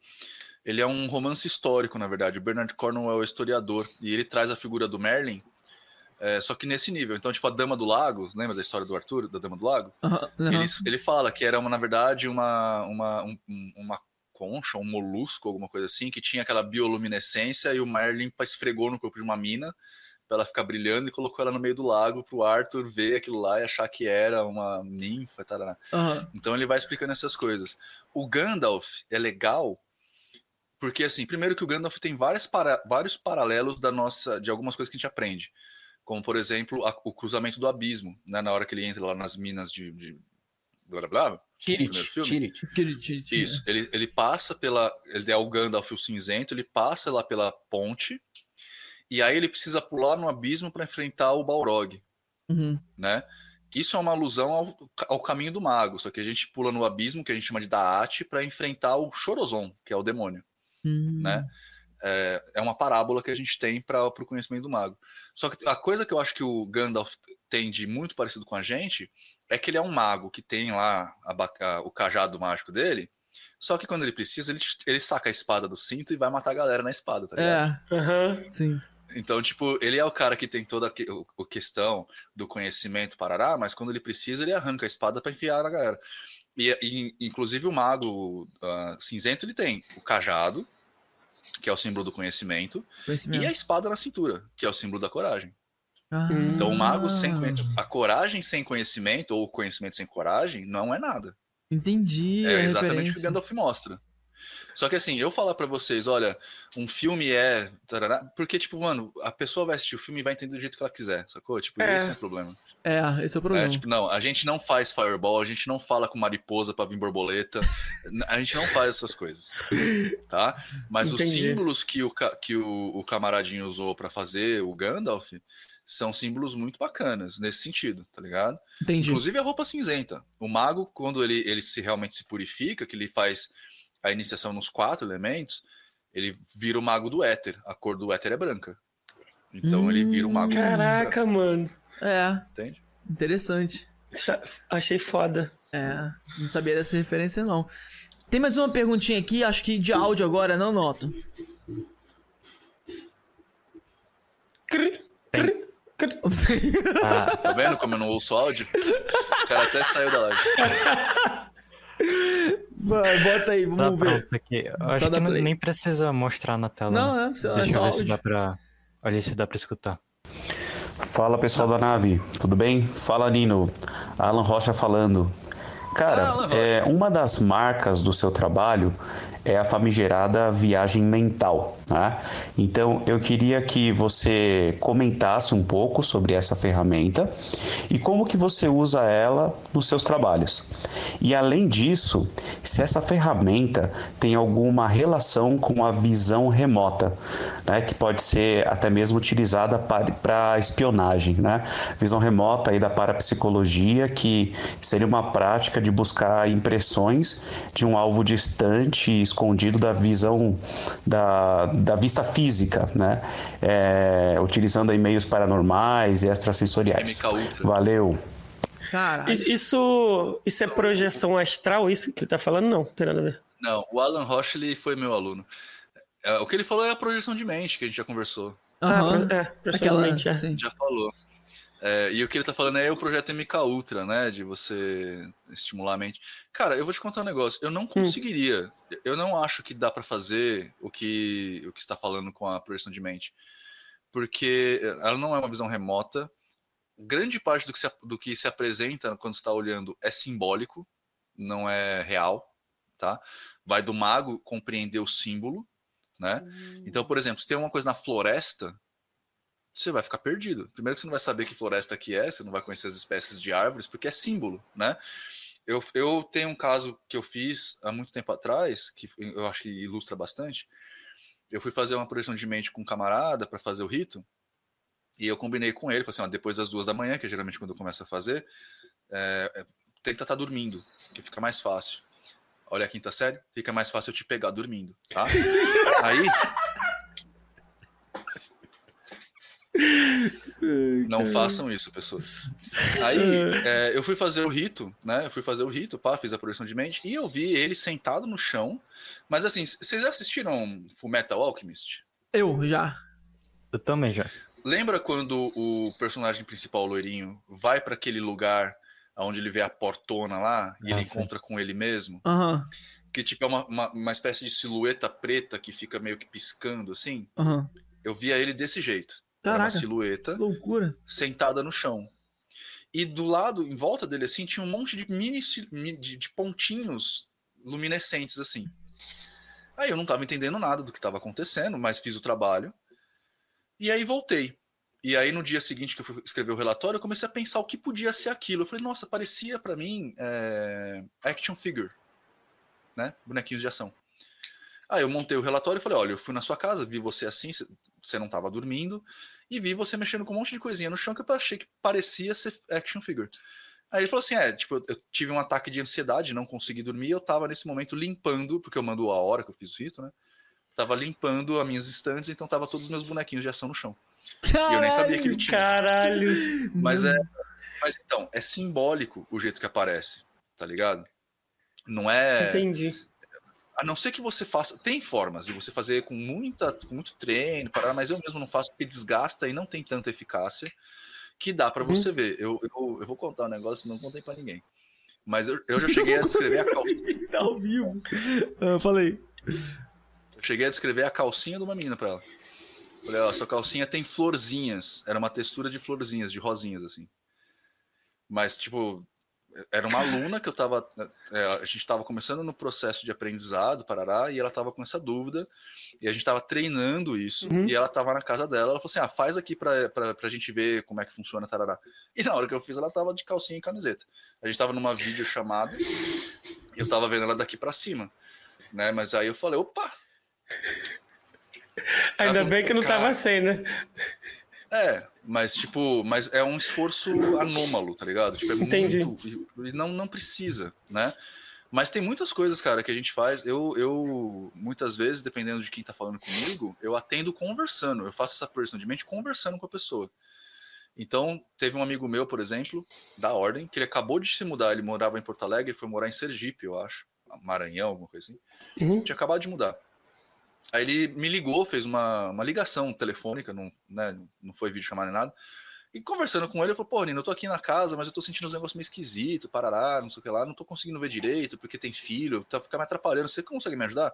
Ele é um romance histórico, na verdade. O Bernard Cornwell é o historiador. E ele traz a figura do Merlin, é, só que nesse nível. Então, tipo, a Dama do Lago, lembra da história do Arthur, da Dama do Lago? Ele, ele fala que era, uma, na verdade, uma, uma, um- um- uma concha, um molusco, alguma coisa assim, que tinha aquela bioluminescência e o Merlin esfregou no corpo de uma mina pra ela ficar brilhando e colocou ela no meio do lago pro Arthur ver aquilo lá e achar que era uma ninfa, tarará. Aham. Então ele vai explicando essas coisas. O Gandalf é legal porque assim, primeiro que o Gandalf tem várias para- vários paralelos da nossa de algumas coisas que a gente aprende, como por exemplo a- o cruzamento do abismo, né, na hora que ele entra lá nas minas de, de blá blá blá. Que- que- que- Isso, ele, ele passa pela. Ele é o Gandalf o cinzento, ele passa lá pela ponte, e aí ele precisa pular no abismo para enfrentar o Balrog, Uhum. né? Isso é uma alusão ao, ao caminho do mago, só que a gente pula no abismo, que a gente chama de Daat, para enfrentar o Chorozon, que é o demônio, Hum. né? É, é uma parábola que a gente tem para o conhecimento do mago. Só que a coisa que eu acho que o Gandalf tem de muito parecido com a gente é que ele é um mago que tem lá a a- o cajado mágico dele. Só que quando ele precisa, ele, ele saca a espada do cinto e vai matar a galera na espada, tá ligado? É, Aham. sim. Então, tipo, ele é o cara que tem toda a que- o, o questão do conhecimento parará, mas quando ele precisa, ele arranca a espada para enfiar na galera. E, e, inclusive o mago ah, cinzento ele tem o cajado, que é o símbolo do conhecimento, Conhecimento. e a espada na cintura, que é o símbolo da coragem. Ah. Então, o mago sem a coragem sem conhecimento ou o conhecimento sem coragem não é nada. Entendi. É exatamente o que o. Gandalf mostra. Só que assim, eu falar pra vocês, olha, um filme é. tarará, porque, tipo, mano, a pessoa vai assistir o filme e vai entender do jeito que ela quiser, sacou? Tipo, É. esse é o problema. É, esse é o É, problema. tipo, não, a gente não faz fireball, a gente não fala com mariposa pra vir borboleta, a gente não faz essas coisas, tá? Mas os Entendi. símbolos que o, que o, o camaradinho usou pra fazer o Gandalf são símbolos muito bacanas nesse sentido, tá ligado? Entendi. Inclusive a roupa cinzenta. O mago, quando ele, ele se realmente se purifica, que ele faz a iniciação nos quatro elementos, ele vira o mago do éter. A cor do éter é branca. Então ele vira o mago. branco, Caraca, mano. É, Entende? interessante. Achei foda. É, não sabia dessa referência não. Tem mais uma perguntinha aqui, acho que de áudio agora, não noto. Cri, cri, cri. Ah, Tá vendo como eu não ouço áudio? O cara até saiu da live. Vai, bota aí, tá vamos ver. aqui. Acho dá que não- nem precisa mostrar na tela. Não, né? é, só- é Deixa só eu ver se áudio. dá pra. Olha se dá pra escutar. Fala pessoal da nave, tudo bem? Fala Nino, Alan Rocha falando. Cara, é, uma das marcas do seu trabalho é a famigerada viagem mental. Né? Então eu queria que você comentasse um pouco sobre essa ferramenta e como que você usa ela nos seus trabalhos. E além disso, se essa ferramenta tem alguma relação com a visão remota, né, que pode ser até mesmo utilizada para espionagem, né? Visão remota aí da parapsicologia, que seria uma prática de buscar impressões de um alvo distante e escondido da visão da, da vista física, né? É, utilizando aí meios paranormais e extrasensoriais. Valeu. Caralho. Is- Isso, isso é projeção astral, isso que ele tá falando? Não, não tem nada a ver. Não, o Alan Roche ele foi meu aluno. É, o que ele falou é a projeção de mente, que a gente já conversou. Aham. Ah, é, Aquela. projecionalmente, é. sim. Já falou. É, e o que ele tá falando é o projeto MK Ultra, né? De você estimular a mente. Cara, eu vou te contar um negócio. Eu não conseguiria. Eu não acho que dá pra fazer o que o que está falando com a projeção de mente. Porque ela não é uma visão remota. Grande parte do que se, do que se apresenta quando está olhando é simbólico, não é real, tá? Vai do mago compreender o símbolo, né? Então, por exemplo, se tem uma coisa na floresta, você vai ficar perdido. Primeiro que você não vai saber que floresta que é, você não vai conhecer as espécies de árvores, porque é símbolo, né? Eu, eu tenho um caso que eu fiz há muito tempo atrás, que eu acho que ilustra bastante. Eu fui fazer uma projeção de mente com um camarada para fazer o rito, e eu combinei com ele, falei assim, ó, depois das duas da manhã, que é geralmente quando eu começo a fazer, é, é, tenta estar dormindo, que fica mais fácil. Olha a quinta série, fica mais fácil eu te pegar dormindo, tá? Aí, Não façam isso, pessoas. Aí é, eu fui fazer o rito, né? Eu fui fazer o rito, pá, fiz a projeção de mente e eu vi ele sentado no chão. Mas assim, vocês já assistiram Fullmetal Alchemist? Eu já. Eu também já. Lembra quando o personagem principal, o loirinho, vai pra aquele lugar onde ele vê a portona lá e Ah, ele sim. encontra com ele mesmo? Aham. Que tipo é uma, uma, uma espécie de silhueta preta que fica meio que piscando assim? Aham. Eu via ele desse jeito. Era uma Caraca. silhueta. Loucura. sentada no chão. E do lado, em volta dele, assim, tinha um monte de mini de, de pontinhos luminescentes, assim. Aí eu não tava entendendo nada do que estava acontecendo, mas fiz o trabalho. E aí voltei. E aí no dia seguinte que eu fui escrever o relatório, eu comecei a pensar o que podia ser aquilo. Eu falei, nossa, parecia pra mim é, action figure, né? Bonequinhos de ação. Aí eu montei o relatório e falei, olha, eu fui na sua casa, vi você assim, você não tava dormindo, e vi você mexendo com um monte de coisinha no chão que eu achei que parecia ser action figure. Aí ele falou assim: é, tipo, eu tive um ataque de ansiedade, não consegui dormir, eu tava nesse momento limpando, porque eu mando a hora que eu fiz o rito, né? Tava limpando as minhas estantes, então tava todos os meus bonequinhos de ação no chão. E eu nem sabia que ele tinha. Caralho. Mas é. Mas então, é simbólico o jeito que aparece, tá ligado? Não é. Entendi. A não ser que você faça. Tem formas de você fazer com, muita, com muito treino, parar, mas eu mesmo não faço porque desgasta e não tem tanta eficácia que dá pra você ver. Eu, eu, eu vou contar um negócio, não contei pra ninguém. Mas eu, eu já cheguei a descrever a calcinha. Tá ao vivo. Eu falei. Eu cheguei a descrever a calcinha de uma menina pra ela. Falei, ó, sua calcinha tem florzinhas. Era uma textura de florzinhas, de rosinhas, assim. Mas, tipo, era uma aluna que eu tava. é, a gente tava começando no processo de aprendizado, parará, e ela tava com essa dúvida. E a gente tava treinando isso. Uhum. E ela tava na casa dela. Ela falou assim: ah, faz aqui pra, pra, pra gente ver como é que funciona, tarará. E na hora que eu fiz, ela tava de calcinha e camiseta. A gente tava numa videochamada. E eu tava vendo ela daqui pra cima. Né? Mas aí eu falei: opa, Ainda bem que não tava Cara. sem, né? É, mas tipo, mas é um esforço anômalo, tá ligado? Tipo, é Entendi. muito. E não, não precisa, né? Mas tem muitas coisas, cara, que a gente faz. Eu, eu, muitas vezes, dependendo de quem tá falando comigo, eu atendo conversando. Eu faço essa projeção de mente conversando com a pessoa. Então, teve um amigo meu, por exemplo, da Ordem, que ele acabou de se mudar. Ele morava em Porto Alegre, foi morar em Sergipe, eu acho. Maranhão, alguma coisa assim. Uhum. Tinha acabado de mudar. Aí ele me ligou, fez uma, uma ligação telefônica, não, né, não foi vídeo chamado nem nada. E conversando com ele, eu falei, pô, Nino, eu tô aqui na casa, mas eu tô sentindo uns negócios meio esquisitos, parará, não sei o que lá, não tô conseguindo ver direito, porque tem filho, tá ficar me atrapalhando, você consegue me ajudar?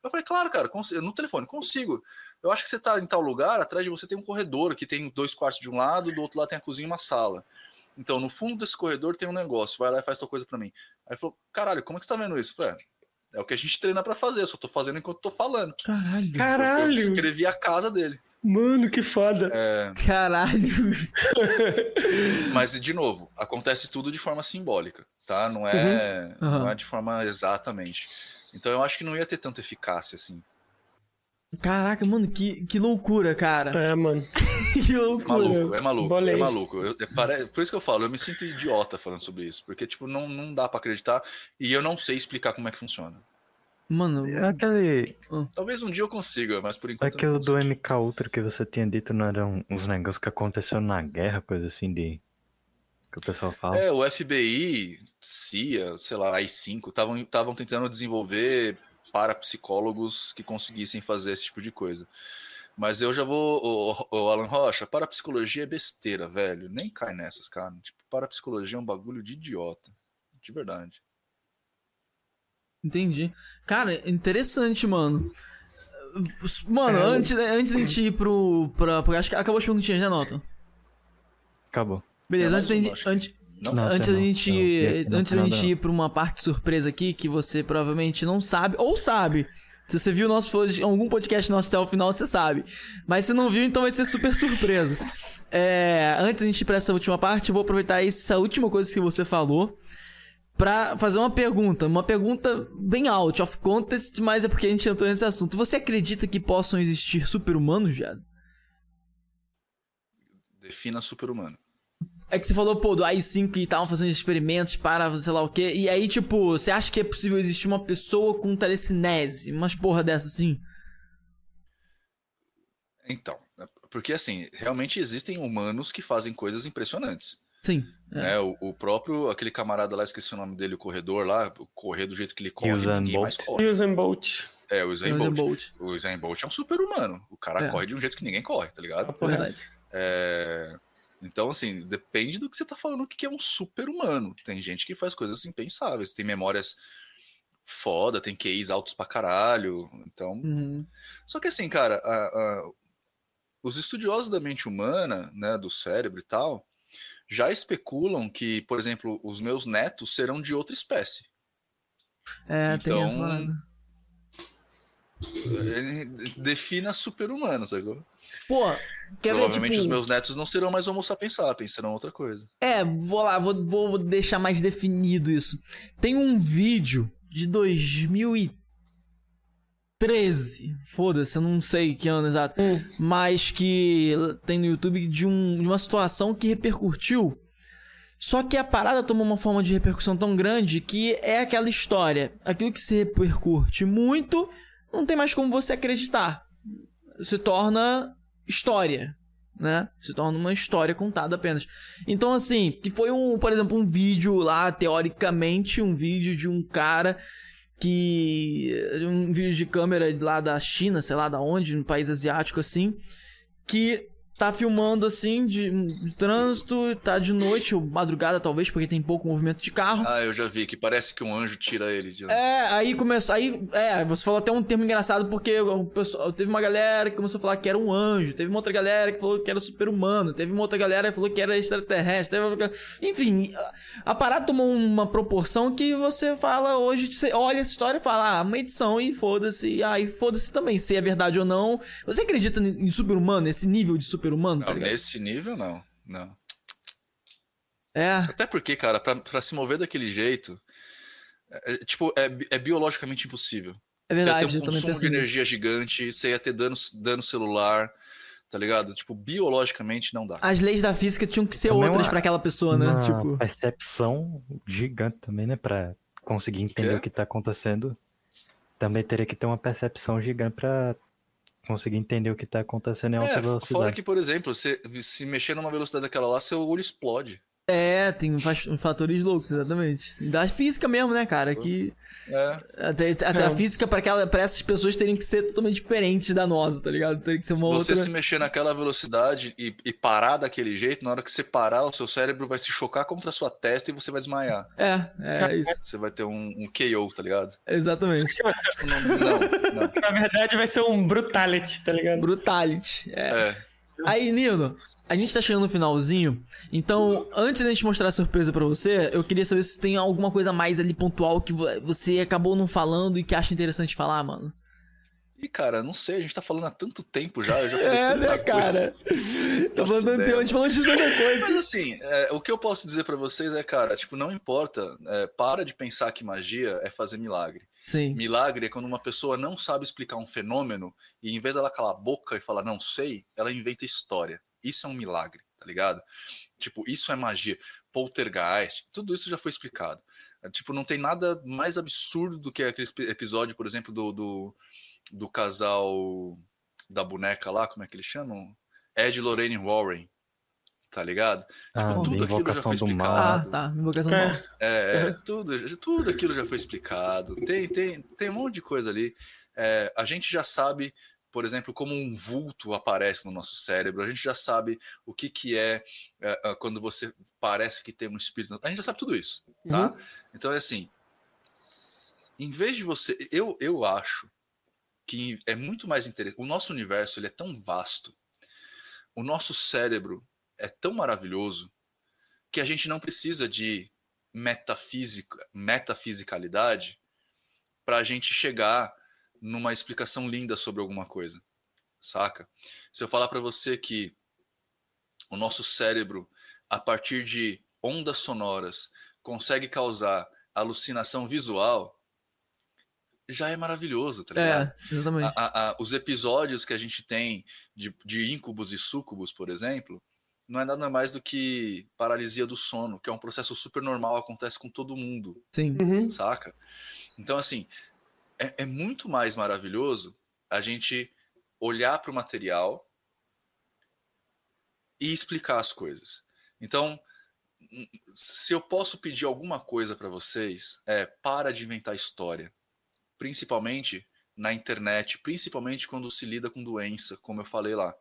Eu falei, claro, cara, no telefone, consigo. Eu acho que você tá em tal lugar, atrás de você tem um corredor, que tem dois quartos de um lado, do outro lado tem a cozinha e uma sala. Então, no fundo desse corredor tem um negócio, vai lá e faz tal coisa pra mim. Aí ele falou, caralho, como é que você tá vendo isso? Eu falei, é, é o que a gente treina pra fazer, eu só tô fazendo enquanto tô falando. Caralho. Eu Caralho. escrevi a casa dele. Mano, que foda. É, Caralho. mas, de novo, acontece tudo de forma simbólica, tá? Não é, Uhum. não é de forma exatamente. Então eu acho que não ia ter tanta eficácia assim. Caraca, mano, que, que loucura, cara. É, mano. Que loucura. Maluco, é maluco, Bolei. é maluco. Eu- é, pare- Por isso que eu falo, eu me sinto idiota falando sobre isso, porque tipo não, não dá pra acreditar e eu não sei explicar como é que funciona. Mano, Aquele, Talvez um dia eu consiga, mas por enquanto aquilo do. MK Ultra que você tinha dito não eram uns negócios que aconteceram na guerra, coisa assim de. que o pessoal fala. É, o FBI, CIA, sei lá, AI5, estavam tentando desenvolver parapsicólogos que conseguissem fazer esse tipo de coisa. Mas eu já vou. O, o Alan Rocha, parapsicologia é besteira, velho. Nem cai nessas, cara. Tipo, parapsicologia é um bagulho de idiota. De verdade. Entendi. Cara, interessante, mano. Mano, É, antes, antes da gente ir pro. Pra, pra- acho que acabou as perguntinhas, né, Noto? Acabou. Beleza, Não, antes eu que- Antes, Não, Não, antes da não. gente, Não, não, não antes da gente ir pra uma parte surpresa aqui, que você provavelmente não sabe, ou sabe. Se você viu nosso, algum podcast nosso até o final, você sabe. Mas se não viu, então vai ser super surpresa. É, antes da gente ir pra essa última parte, eu vou aproveitar essa última coisa que você falou pra fazer uma pergunta. Uma pergunta bem out, of context, mas é porque a gente entrou nesse assunto. Você acredita que possam existir super-humanos, viado? Defina super-humano. É que você falou, pô, do AI-5 que estavam fazendo experimentos para sei lá o quê. E aí, tipo, você acha que é possível existir uma pessoa com telecinese? Umas porra dessa assim? Então, porque assim, realmente existem humanos que fazem coisas impressionantes. Sim. É. né? O, o próprio, aquele camarada lá, esqueci o nome dele, o corredor lá, correr do jeito que ele corre, Usain ninguém mais Bolt. corre. Usain Bolt. É, o Usain Usain Bolt. Bolt. O Usain Bolt é um super-humano. O cara É. corre de um jeito que ninguém corre, tá ligado? Verdade. É, Então, assim, depende do que você tá falando, o que é um super-humano. Tem gente que faz coisas impensáveis, tem memórias foda, tem QIs altos pra caralho. Então. Uhum. Só que assim, cara, a- a- os estudiosos da mente humana, né, do cérebro e tal, já especulam que, por exemplo, os meus netos serão de outra espécie. É, tem Então, essa parada. É, Defina super-humano, sacou? Pô, quer ver, Provavelmente tipo... os meus netos não serão mais homo sapiens sapiens, serão outra coisa. É, vou lá, vou, vou deixar mais definido isso. Tem um vídeo de 2013, foda-se, eu não sei que ano exato, Hum. mas que tem no YouTube de, um, de uma situação que repercutiu. Só que a parada tomou uma forma de repercussão tão grande que é aquela história. Aquilo que se repercute muito, não tem mais como você acreditar. Se torna história, né? Se torna uma história contada apenas. Então, assim, que foi um, por exemplo, um vídeo lá, teoricamente, um vídeo de um cara que. Um vídeo de câmera lá da China, sei lá da onde, um país asiático assim, que tá filmando assim de, de trânsito, tá de noite ou madrugada talvez, porque tem pouco movimento de carro. Ah, eu já vi, que parece que um anjo tira ele de É, aí começou. Aí, é, você falou até um termo engraçado, porque o pessoal, teve uma galera que começou a falar que era um anjo, teve uma outra galera que falou que era super-humano, teve uma outra galera que falou que era extraterrestre, teve outra... enfim, a, parada tomou uma proporção que você fala hoje, você olha essa história e fala, ah, uma edição e foda-se, ah, e foda-se também, se é verdade ou não. Você acredita em super-humano, nesse nível de super-humano, tá Não, nesse nível, não. Não. É, Até porque, cara, pra, pra se mover daquele jeito, é, é, tipo, é, é biologicamente impossível. é você verdade, ia eu ter um consumo de energia gigante, você ia ter dano, dano celular, tá ligado? Tipo, biologicamente não dá. As leis da física tinham que ser Também outras uma- pra aquela pessoa, né? Uma Tipo, percepção gigante também, né? Pra conseguir entender Quê? o que tá acontecendo. Também teria que ter uma percepção gigante pra conseguir entender o que tá acontecendo em alta É, fora velocidade. que, por exemplo, você se mexer numa velocidade daquela lá, seu olho explode. É, tem fa- fatores loucos, exatamente. Da física mesmo, né, cara? Que É. até, até a física pra, aquela, pra essas pessoas teriam que ser totalmente diferentes da nossa, tá ligado? Teria que ser uma Você outra. se mexer naquela velocidade e, e parar daquele jeito, na hora que você parar, o seu cérebro vai se chocar contra a sua testa e você vai desmaiar. É, é isso. Você vai ter um, um KO, tá ligado? Exatamente. Não, não. Na verdade, vai ser um brutality, tá ligado? Brutality. É. É. Aí, Nino, a gente tá chegando no finalzinho. Então, antes da gente mostrar a surpresa pra você, eu queria saber se tem alguma coisa mais ali pontual que vo- você acabou não falando e que acha interessante falar, mano. E, cara, não sei, a gente tá falando há tanto tempo já, eu já falei É, né, cara? Tá mandando velho. tempo, a gente falando de tanta coisa. Mas assim, é, o que eu posso dizer pra vocês é, cara, tipo, não importa, é, para de pensar que magia é fazer milagre. Sim. Milagre é quando uma pessoa não sabe explicar um fenômeno e em vez dela calar a boca e falar não sei, ela inventa história. Isso é um milagre, tá ligado? Tipo, isso é magia. Poltergeist, tudo isso já foi explicado. É, tipo, não tem nada mais absurdo do que aquele episódio, por exemplo, do, do, do casal da boneca lá, como é que eles chamam? Ed Lorraine Warren. Tá ligado? Ah, Tipo, tudo aquilo já foi do explicado. mal. Ah, tá. Invocação do É. mal. É, é, tudo, tudo aquilo já foi explicado. Tem, tem, tem um monte de coisa ali. É, a gente já sabe, por exemplo, como um vulto aparece no nosso cérebro. A gente já sabe o que, que é, é, é, quando você parece que tem um espírito. A gente já sabe tudo isso, tá? Então é assim. Em vez de você, eu, eu acho que é muito mais interessante. O nosso universo ele é tão vasto. O nosso cérebro é tão maravilhoso que a gente não precisa de metafísica, metafisicalidade para a gente chegar numa explicação linda sobre alguma coisa, saca? Se eu falar para você que o nosso cérebro, a partir de ondas sonoras, consegue causar alucinação visual, já é maravilhoso, tá ligado? É, exatamente. A- a- a- os episódios que a gente tem de, de íncubos e súcubos, por exemplo, não é nada mais do que paralisia do sono, que é um processo super normal, acontece com todo mundo, Sim. Uhum. saca? Então, assim, é, é muito mais maravilhoso a gente olhar para o material e explicar as coisas. Então, n- se eu posso pedir alguma coisa para vocês, é para de inventar história, principalmente na internet, principalmente quando se lida com doença, como eu falei lá,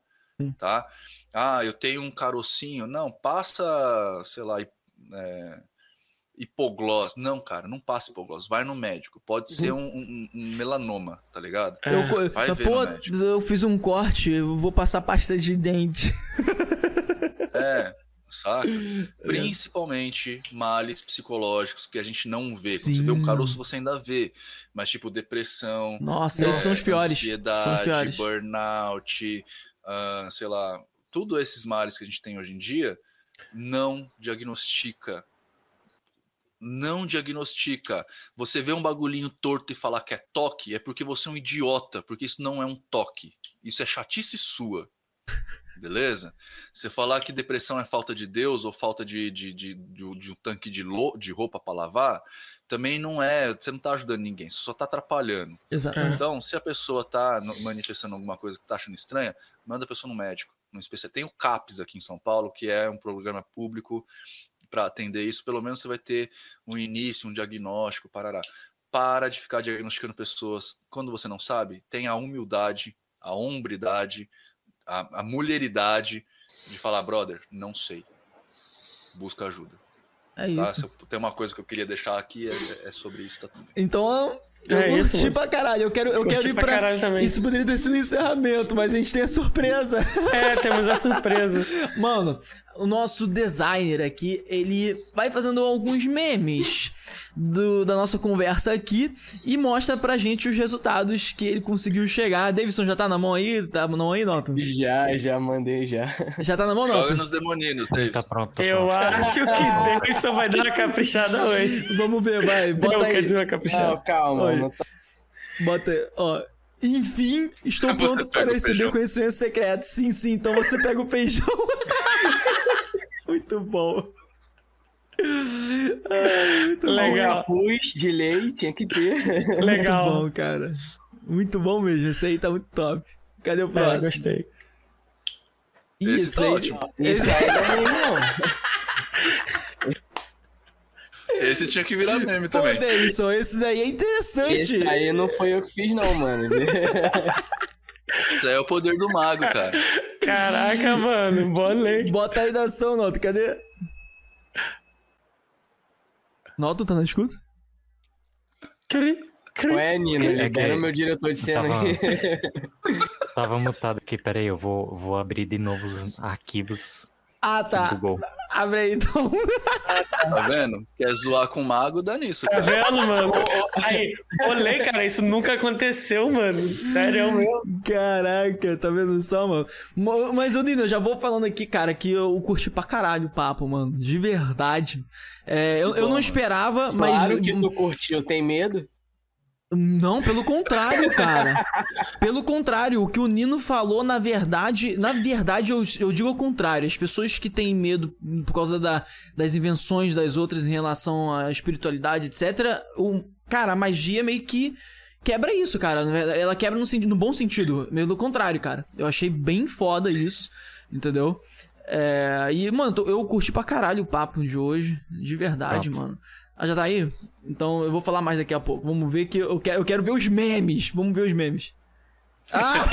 tá? Ah, eu tenho um carocinho, não, passa, sei lá, é, hipoglós. Não, cara, não passa hipoglós, vai no médico. Pode ser um, um- um melanoma, tá ligado? É. Eu, vai ver pô, no médico. eu fiz um corte, eu vou passar pasta de dente. É, saca? Principalmente males psicológicos que a gente não vê. Quando você vê um Sim. caroço, você ainda vê. Mas, tipo, depressão, Nossa, esses são os é, piores. São os Ansiedade, piores. burnout, ah, sei lá, tudo esses males que a gente tem hoje em dia não diagnostica. Não diagnostica. Você vê um bagulhinho torto e falar que é toque, é porque você é um idiota, porque isso não é um toque. Isso é chatice sua. Beleza? Você falar que depressão é falta de Deus ou falta de, de, de, de, de um tanque de, lo, de roupa para lavar, também não é. Você não tá ajudando ninguém, você só tá atrapalhando. Exatamente. Então, se a pessoa tá no- manifestando alguma coisa que tá achando estranha, manda a pessoa no médico. No especial. Tem o CAPS aqui em São Paulo, que é um programa público para atender isso. Pelo menos você vai ter um início, um diagnóstico, parará. Para de ficar diagnosticando pessoas quando você não sabe. Tenha a humildade, a hombridade, a, a mulheridade de falar, brother, não sei. Busca ajuda. É Tá? isso. Tem uma coisa que eu queria deixar aqui, é, é sobre isso tá também. Então, eu É isso, curti mano. pra caralho. Eu quero, eu Curti quero ir pra pra. Isso poderia ter sido um encerramento, mas a gente tem a surpresa. É, temos a surpresa. Mano, o nosso designer aqui, ele vai fazendo alguns memes do- da nossa conversa aqui e mostra pra gente os resultados que ele conseguiu chegar. Davidson já tá na mão aí? Tá na mão aí, Noto? Já, já mandei já. Já tá na mão, Joga Noto? nos demoninos, Davis. Tá pronto. Tá Eu pronto. acho que Davidson vai dar uma caprichada hoje. Vamos ver, vai. Bota Não, quer aí. dizer uma Não, caprichada. calma, Oi. não tá Bota aí, ó. Enfim, estou Você pronto para receber o conhecimento secreto. Sim, sim, então você pega o feijão. muito bom. Ai, muito bom. Legal. capuz de lei, tinha que ter. Legal. Muito bom, cara. Muito bom mesmo. Esse aí tá muito top. Cadê o É, próximo? gostei. Ih, Esse tá daí- ótimo. Isso aí não é não. Esse tinha que virar meme Pô, também. Davidson, esse daí é interessante. Esse aí não foi eu que fiz, não, mano. Isso aí é o poder do mago, cara. Caraca, mano, bolei. Bota aí na ação, Noto. Cadê? Noto, tá na escuta? Cri, cri. Ué, Nino, É que- libera o meu diretor de cena Tava- aí. Tava mutado aqui, peraí, eu vou, vou abrir de novo os arquivos Ah, tá. Abre aí, então. Tá vendo? Quer zoar com o mago, dá nisso, Tá cara. vendo, mano? Aí, olhei, cara, isso nunca aconteceu, mano. Sério mesmo. Caraca, tá vendo só, mano? Mas, ô Nino, eu já vou falando aqui, cara, que eu curti pra caralho o papo, mano. De verdade. É, eu, eu não esperava, mas. Claro que tu curtiu, tem medo? Não, pelo contrário, cara. pelo contrário, o que o Nino falou, na verdade, na verdade eu, eu digo ao contrário. As pessoas que têm medo por causa da- das invenções das outras em relação à espiritualidade, etc. O, cara, a magia meio que quebra isso, cara. Ela quebra no, no bom sentido. Pelo contrário, cara. Eu achei bem foda isso, entendeu? É, e, mano, eu curti pra caralho o papo de hoje. De verdade, mano. Ah, já tá aí? Então eu vou falar mais daqui a pouco. Vamos ver que eu quero, eu quero ver os memes. Vamos ver os memes. Ah!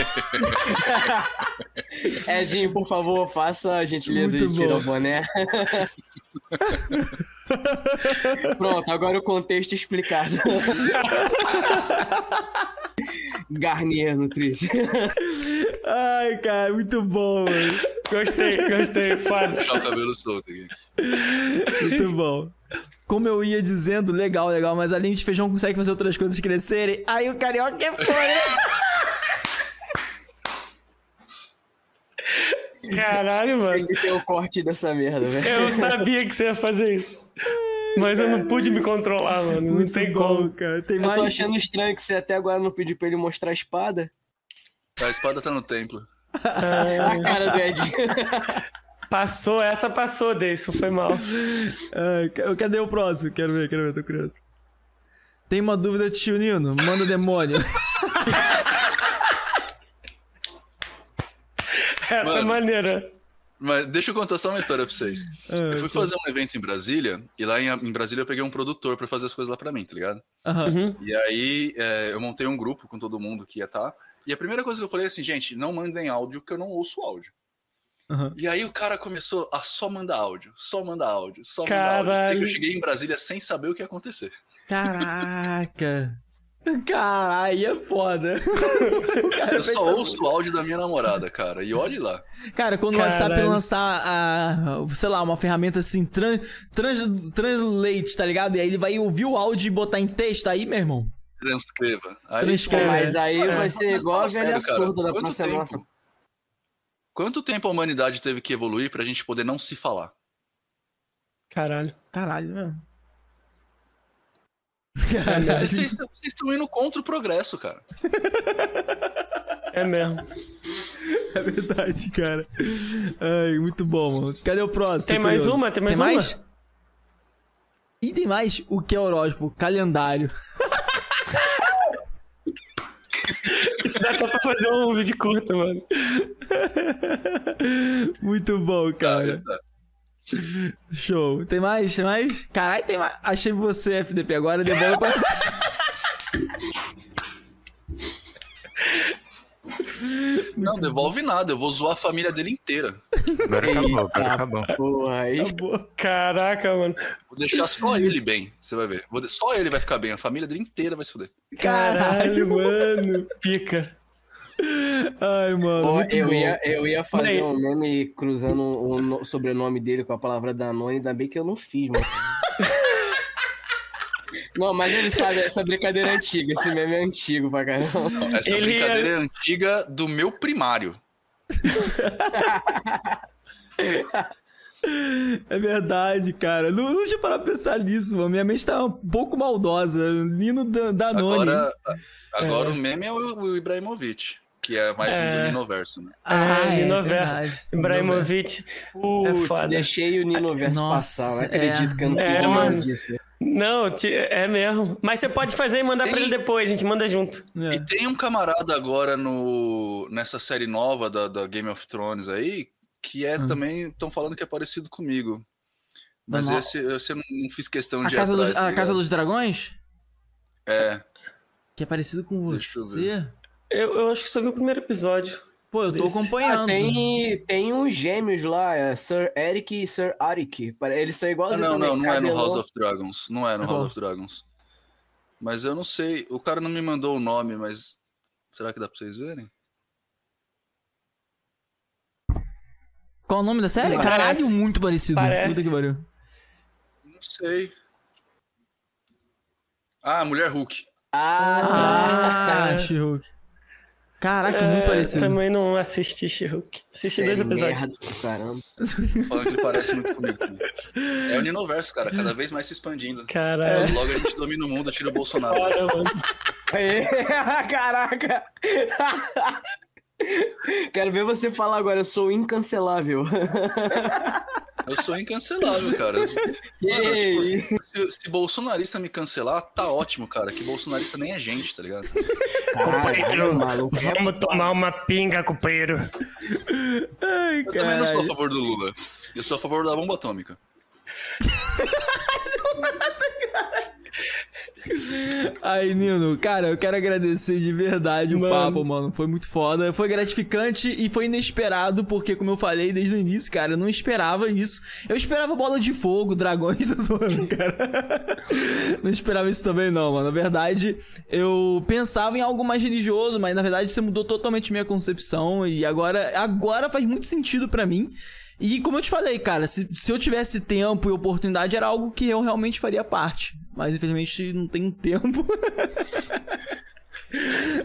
Edinho, por favor, faça a gentileza Muito de tirar bom. o boné. Pronto, agora o contexto explicado. Garnier Nutrice. Ai, cara, muito bom, mano. Gostei, gostei. Foda. Deixar o cabelo solto aqui. Muito bom. Como eu ia dizendo, legal, legal, mas além de feijão consegue fazer outras coisas crescerem. Aí o carioca é foda, né? Caralho, mano. Tem que ter o corte dessa merda, velho. Eu sabia que você ia fazer isso. Mas eu não pude me controlar, mano. Não Muito tem bom, como. cara. Tem Eu tô mais. achando estranho que você até agora não pediu pra ele mostrar a espada. A espada tá no templo. A cara do Edinho. Passou, essa passou, Deison. Foi mal. Ca- cadê o próximo? Quero ver, quero ver, tô curioso. Tem uma dúvida, tio Nino? Manda demônio. Essa é Mano. maneira. Mas deixa eu contar só uma história pra vocês. Ah, Eu fui tá. fazer um evento em Brasília, e lá em, em Brasília eu peguei um produtor pra fazer as coisas lá pra mim, tá ligado? Uhum. E aí é, eu montei um grupo com todo mundo que ia estar. E a primeira coisa que eu falei é assim, gente, não mandem áudio, que eu não ouço áudio. Aham. E aí o cara começou a só mandar áudio, só mandar áudio, só mandar áudio. Até que Caralho. eu cheguei em Brasília sem saber o que ia acontecer. Caraca. Caralho, é foda. O cara Eu só ouço o áudio da minha namorada, cara. E olhe lá. Cara, quando o Caralho. WhatsApp lançar a, sei lá, uma ferramenta assim, tran, trans, translate, tá ligado? E aí ele vai ouvir o áudio e botar em texto aí, meu irmão. Transcreva. Aí, Transcreva. pô, Mas aí É. vai ser mas igual a velha sério, surda da quanto tempo? Nossa. Quanto tempo a humanidade teve que evoluir pra gente poder não se falar? Caralho. Caralho, mesmo. Vocês vocês estão indo contra o progresso, cara. É mesmo. É verdade, cara. Ai, muito bom, mano. Cadê o próximo? Tem mais curioso. uma? Tem mais uma? E tem mais o que é horóscopo? Calendário. Isso dá até pra fazer um vídeo curto, mano. Muito bom, Tá, cara. Show. Tem mais? Tem mais? Caralho, tem mais. Achei você, FDP. Agora devolve pra. Não, devolve nada. Eu vou zoar a família dele inteira. Agora acabou, agora acabou. Porra, aí. Acabou. Caraca, mano. Vou deixar só ele bem. Você vai ver. Vou Só ele vai ficar bem. A família dele inteira vai se fuder. Caralho, mano. Pica. Ai, mano. Pô, eu, bom. ia, eu ia fazer um meme cruzando o no- sobrenome dele com a palavra Danone, ainda bem que eu não fiz, mano. Não, mas ele sabe, essa brincadeira é antiga, esse meme é antigo pra caramba. Essa Ele brincadeira é antiga do meu primário. É verdade, cara. Não, não tinha parado pra pensar nisso, mano. Minha mente tá um pouco maldosa. Nino Dan- Danone. Agora, agora É. o meme é o, o Ibrahimovic, que é mais um É. do Ninoverso, né? Ah, é, é Ninoverso. Ibrahimovic. Putz, foda. deixei o Nino Verso Nossa, passar, não acredito que eu não é. fiz É, mais disso. Não, é mesmo. Mas você pode fazer e mandar pra Tem- ele depois, a gente manda junto. É. E tem um camarada agora no, nessa série nova da, da Game of Thrones aí, que é Hum. também, estão falando que é parecido comigo. Mas no- esse, esse eu não, não fiz questão A, de casa atrás, dos, tá a ligado? Casa dos Dragões? É, Que é parecido com Deixa eu você? Eu, eu acho que só vi o primeiro episódio. Pô, eu tô Desse. acompanhando. Ah, tem, tem uns gêmeos lá, é Sir Eric e Sir Arik. Eles são Ah, igualzinhos não, também. não, não é no. House of Dragons. Não é no Qual? House of Dragons. Mas eu não sei. O cara não me mandou o nome, mas. Será que dá pra vocês verem? Qual o nome da série? Parece. Caralho, muito parecido. Parece. Puta que pariu. Não sei. Ah, Mulher Hulk. Ah, Ah, tá. She-Hulk. Caraca, É, muito parecido. Também não assisti She-Hulk. Assisti dois Série episódios. merda do caramba. Falando que ele parece muito comigo também. É o Ninoverso, cara, cada vez mais se expandindo. Caralho. Logo a gente domina o mundo, tira o Bolsonaro. Mano. Aê, Caraca! Quero ver você falar agora, eu sou incancelável. Eu sou incancelável, cara. Mano, tipo, se, se, se bolsonarista me cancelar, tá ótimo, cara. Que bolsonarista nem é gente, tá ligado? Companheiro, maluco, vamos tomar uma pinga, companheiro. Ai, Eu também não sou a favor do Lula. Eu sou a favor da bomba atômica. Aí, Nino, cara, eu quero agradecer de verdade o Mano. papo, mano. Foi muito foda. Foi gratificante e foi inesperado, porque, como eu falei desde o início, cara, eu não esperava isso. Eu esperava bola de fogo, dragões, tô zoando, cara. Não esperava isso também, não, mano. Na verdade, eu pensava em algo mais religioso, mas na verdade você mudou totalmente minha concepção e agora, agora faz muito sentido pra mim. E como eu te falei, cara, se, se eu tivesse tempo e oportunidade, era algo que eu realmente faria parte. Mas infelizmente não tenho tempo.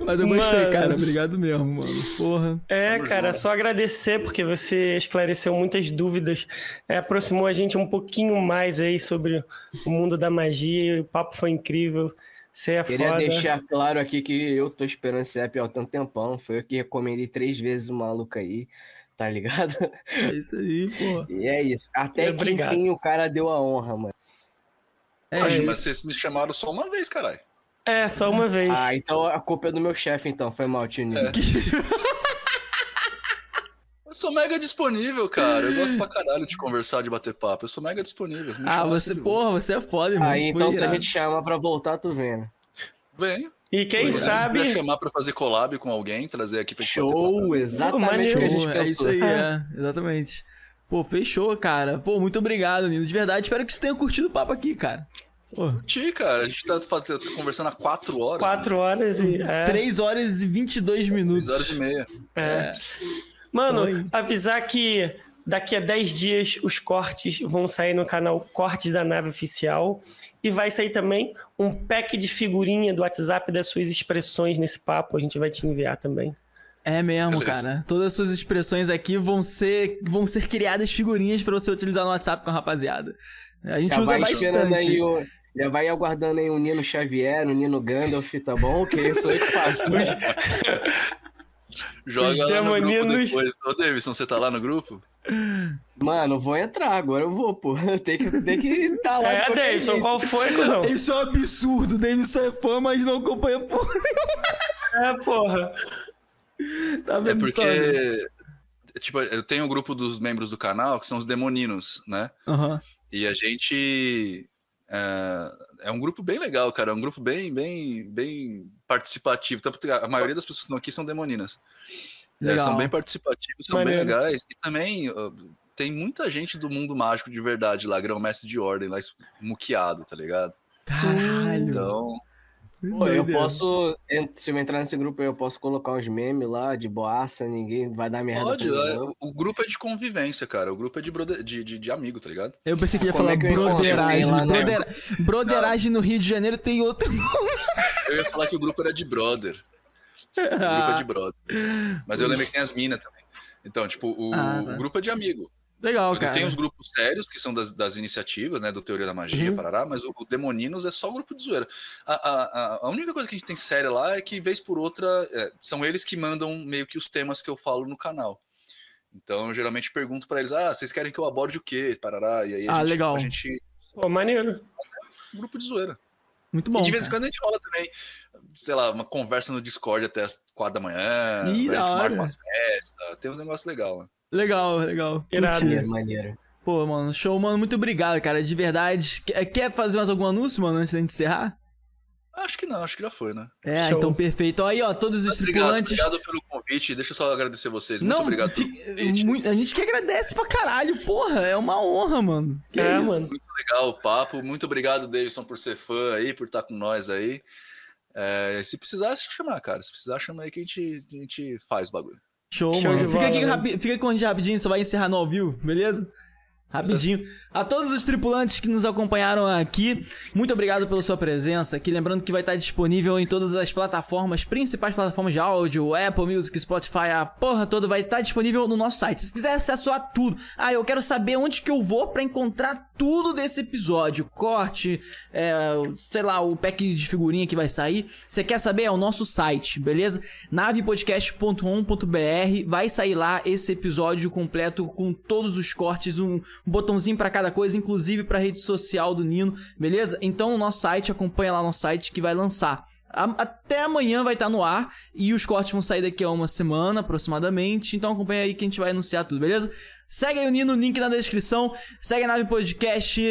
Mas eu gostei, Mano. cara. Obrigado mesmo, mano. Porra. É, cara, só agradecer porque você esclareceu muitas dúvidas, é, aproximou a gente um pouquinho mais aí sobre o mundo da magia. O papo foi incrível. Você é Queria foda. deixar claro aqui que eu tô esperando esse app há tanto tempão. Foi eu que recomendei três vezes o maluco aí, tá ligado? É isso aí, porra. E é isso. Até Obrigado. que enfim o cara deu a honra, mano. É, Poxa, mas vocês me chamaram só uma vez, caralho. É, só uma vez. Ah, então a culpa é do meu chefe, então. Foi mal, tio Nino. É. Eu sou mega disponível, cara. Eu gosto pra caralho de conversar, de bater papo. Eu sou mega disponível. Me Ah, você, sempre. porra, você é foda, irmão. Aí Foi então se a gente chama pra voltar, tu vem. né? Venho. E quem Se quiser sabe. chamar pra fazer collab com alguém, trazer aqui pra gente bater papo. Show, exatamente maneiro. o que a gente Show, é isso aí, é. Exatamente. Pô, fechou, cara. Pô, muito obrigado, Nino. De verdade, espero que você tenha curtido o papo aqui, cara. Pô, Ti, cara, a gente tá, fazendo- tá conversando há quatro horas. Quatro horas e. É, 3 horas e 22 minutos. Três horas e meia. é. Mano, Oi. avisar que daqui a 10 dias os cortes vão sair no canal Cortes da Nave Oficial. E vai sair também um pack de figurinha do WhatsApp das suas expressões nesse papo. A gente vai te enviar também. É mesmo, Beleza. cara. Todas as suas expressões aqui vão ser, vão ser criadas figurinhas pra você utilizar no WhatsApp com a rapaziada. A gente Já usa vai esperando bastante. aí o... Já vai aguardando aí o Nino Xavier, o Nino Gandalf, tá bom? Que isso aí que faz. Joga Os lá no grupo demoninos. depois. Ô, Davidson, você tá lá no grupo? Mano, vou entrar, agora eu vou, pô. Tem que tem que estar lá. É, Davidson, jeito. qual foi, cuzão? Isso é um absurdo. O Davidson é fã, mas não acompanha porra. É, porra. Tá É vendo só? porque. Tipo, eu tenho um grupo dos membros do canal que são os demoninos, né? Aham. E a gente. É, é um grupo bem legal, cara. É um grupo bem, bem, bem participativo. A maioria das pessoas que estão aqui são demoninas. É, são bem participativos, são Maneiro. bem legais. E também uh, tem muita gente do mundo mágico de verdade lá, grão-mestre de ordem, lá muqueado, tá ligado? Caralho. Então, Pô, eu posso, se eu entrar nesse grupo, eu posso colocar uns memes lá de boaça, ninguém vai dar merda. pode. pra mim, é, o- grupo é de convivência, cara. O grupo é de, brother- de, de, de amigo, tá ligado? Eu pensei que ia Como falar é que broderagem. né? Broder... Broderagem no Rio de Janeiro tem outro. Eu ia falar que o grupo era de brother. O grupo é de brother. Mas eu lembrei que tem as minas também. Então, tipo, o, Ah, tá. o grupo é de amigo. Legal, cara. Tem os grupos sérios, que são das, das iniciativas, né? Do Teoria da Magia, Uhum. parará, mas o, o Demoninos é só o grupo de zoeira. A, a, a- única coisa que a gente tem séria lá é que, vez por outra, é, são eles que mandam meio que os temas que eu falo no canal. Então, eu geralmente pergunto pra eles, ah, vocês querem que eu aborde o quê? Parará, e aí a Ah, gente, legal. a gente... Pô, maneiro. um grupo de zoeira. Muito bom. e de vez em quando a gente rola também, sei lá, uma conversa no Discord até as quatro da manhã, Ih, da hora. umas festas, tem uns negócios legais lá. Legal, legal. Maneiro, maneiro. Pô, mano, show, mano. Muito obrigado, cara. De verdade. Quer quer fazer mais algum anúncio, mano, antes da gente encerrar? Acho que não, acho que já foi, né? É, Show. então perfeito. Aí, ó, todos os obrigado, tripulantes. obrigado pelo convite. Deixa eu só agradecer vocês. Muito Não, obrigado pelo convite. muito- a gente que agradece pra caralho, porra. É uma honra, mano. Que É, isso? mano. Muito legal o papo. Muito obrigado, Davidson, por ser fã aí, por estar com nós aí. É, se precisar, se chamar, cara. Se precisar, chama aí que a gente, a gente faz o bagulho. Show, Show mano. Fica aqui, fica com a gente rapidinho, só vai encerrar no ao vivo, beleza? Rapidinho. A todos os tripulantes que nos acompanharam aqui, muito obrigado pela sua presença aqui. Lembrando que vai estar disponível em todas as plataformas, principais plataformas de áudio, Apple Music, Spotify, a porra toda vai estar disponível no nosso site. Se quiser acesso a tudo, ah, eu quero saber onde que eu vou pra encontrar tudo desse episódio, corte, é, sei lá, o pack de figurinha que vai sair. Você quer saber? É o nosso site, beleza? navepodcast.com.br. Vai sair lá esse episódio completo com todos os cortes, um botãozinho para cada coisa, inclusive para rede social do Nino, beleza? Então o nosso site, acompanha lá no site que vai lançar. Até amanhã vai estar no ar e os cortes vão sair daqui a uma semana aproximadamente. Então acompanha aí que a gente vai anunciar tudo, beleza? Segue aí o Nino, link na descrição. Segue a Nave Podcast.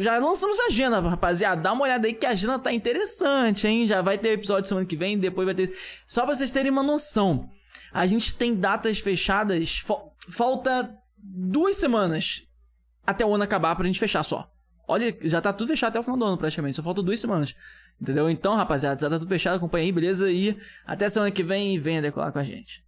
Já lançamos a agenda, rapaziada. Dá uma olhada aí que a agenda tá interessante, hein? Já vai ter episódio semana que vem, depois vai ter. Só pra vocês terem uma noção. A gente tem datas fechadas. Falta duas semanas até o ano acabar pra gente fechar só. Olha, já tá tudo fechado até o final do ano praticamente. Só falta duas semanas. Entendeu? Então, rapaziada, já tá tudo fechado. Acompanha aí, beleza? E até semana que vem. Venha decolar com a gente.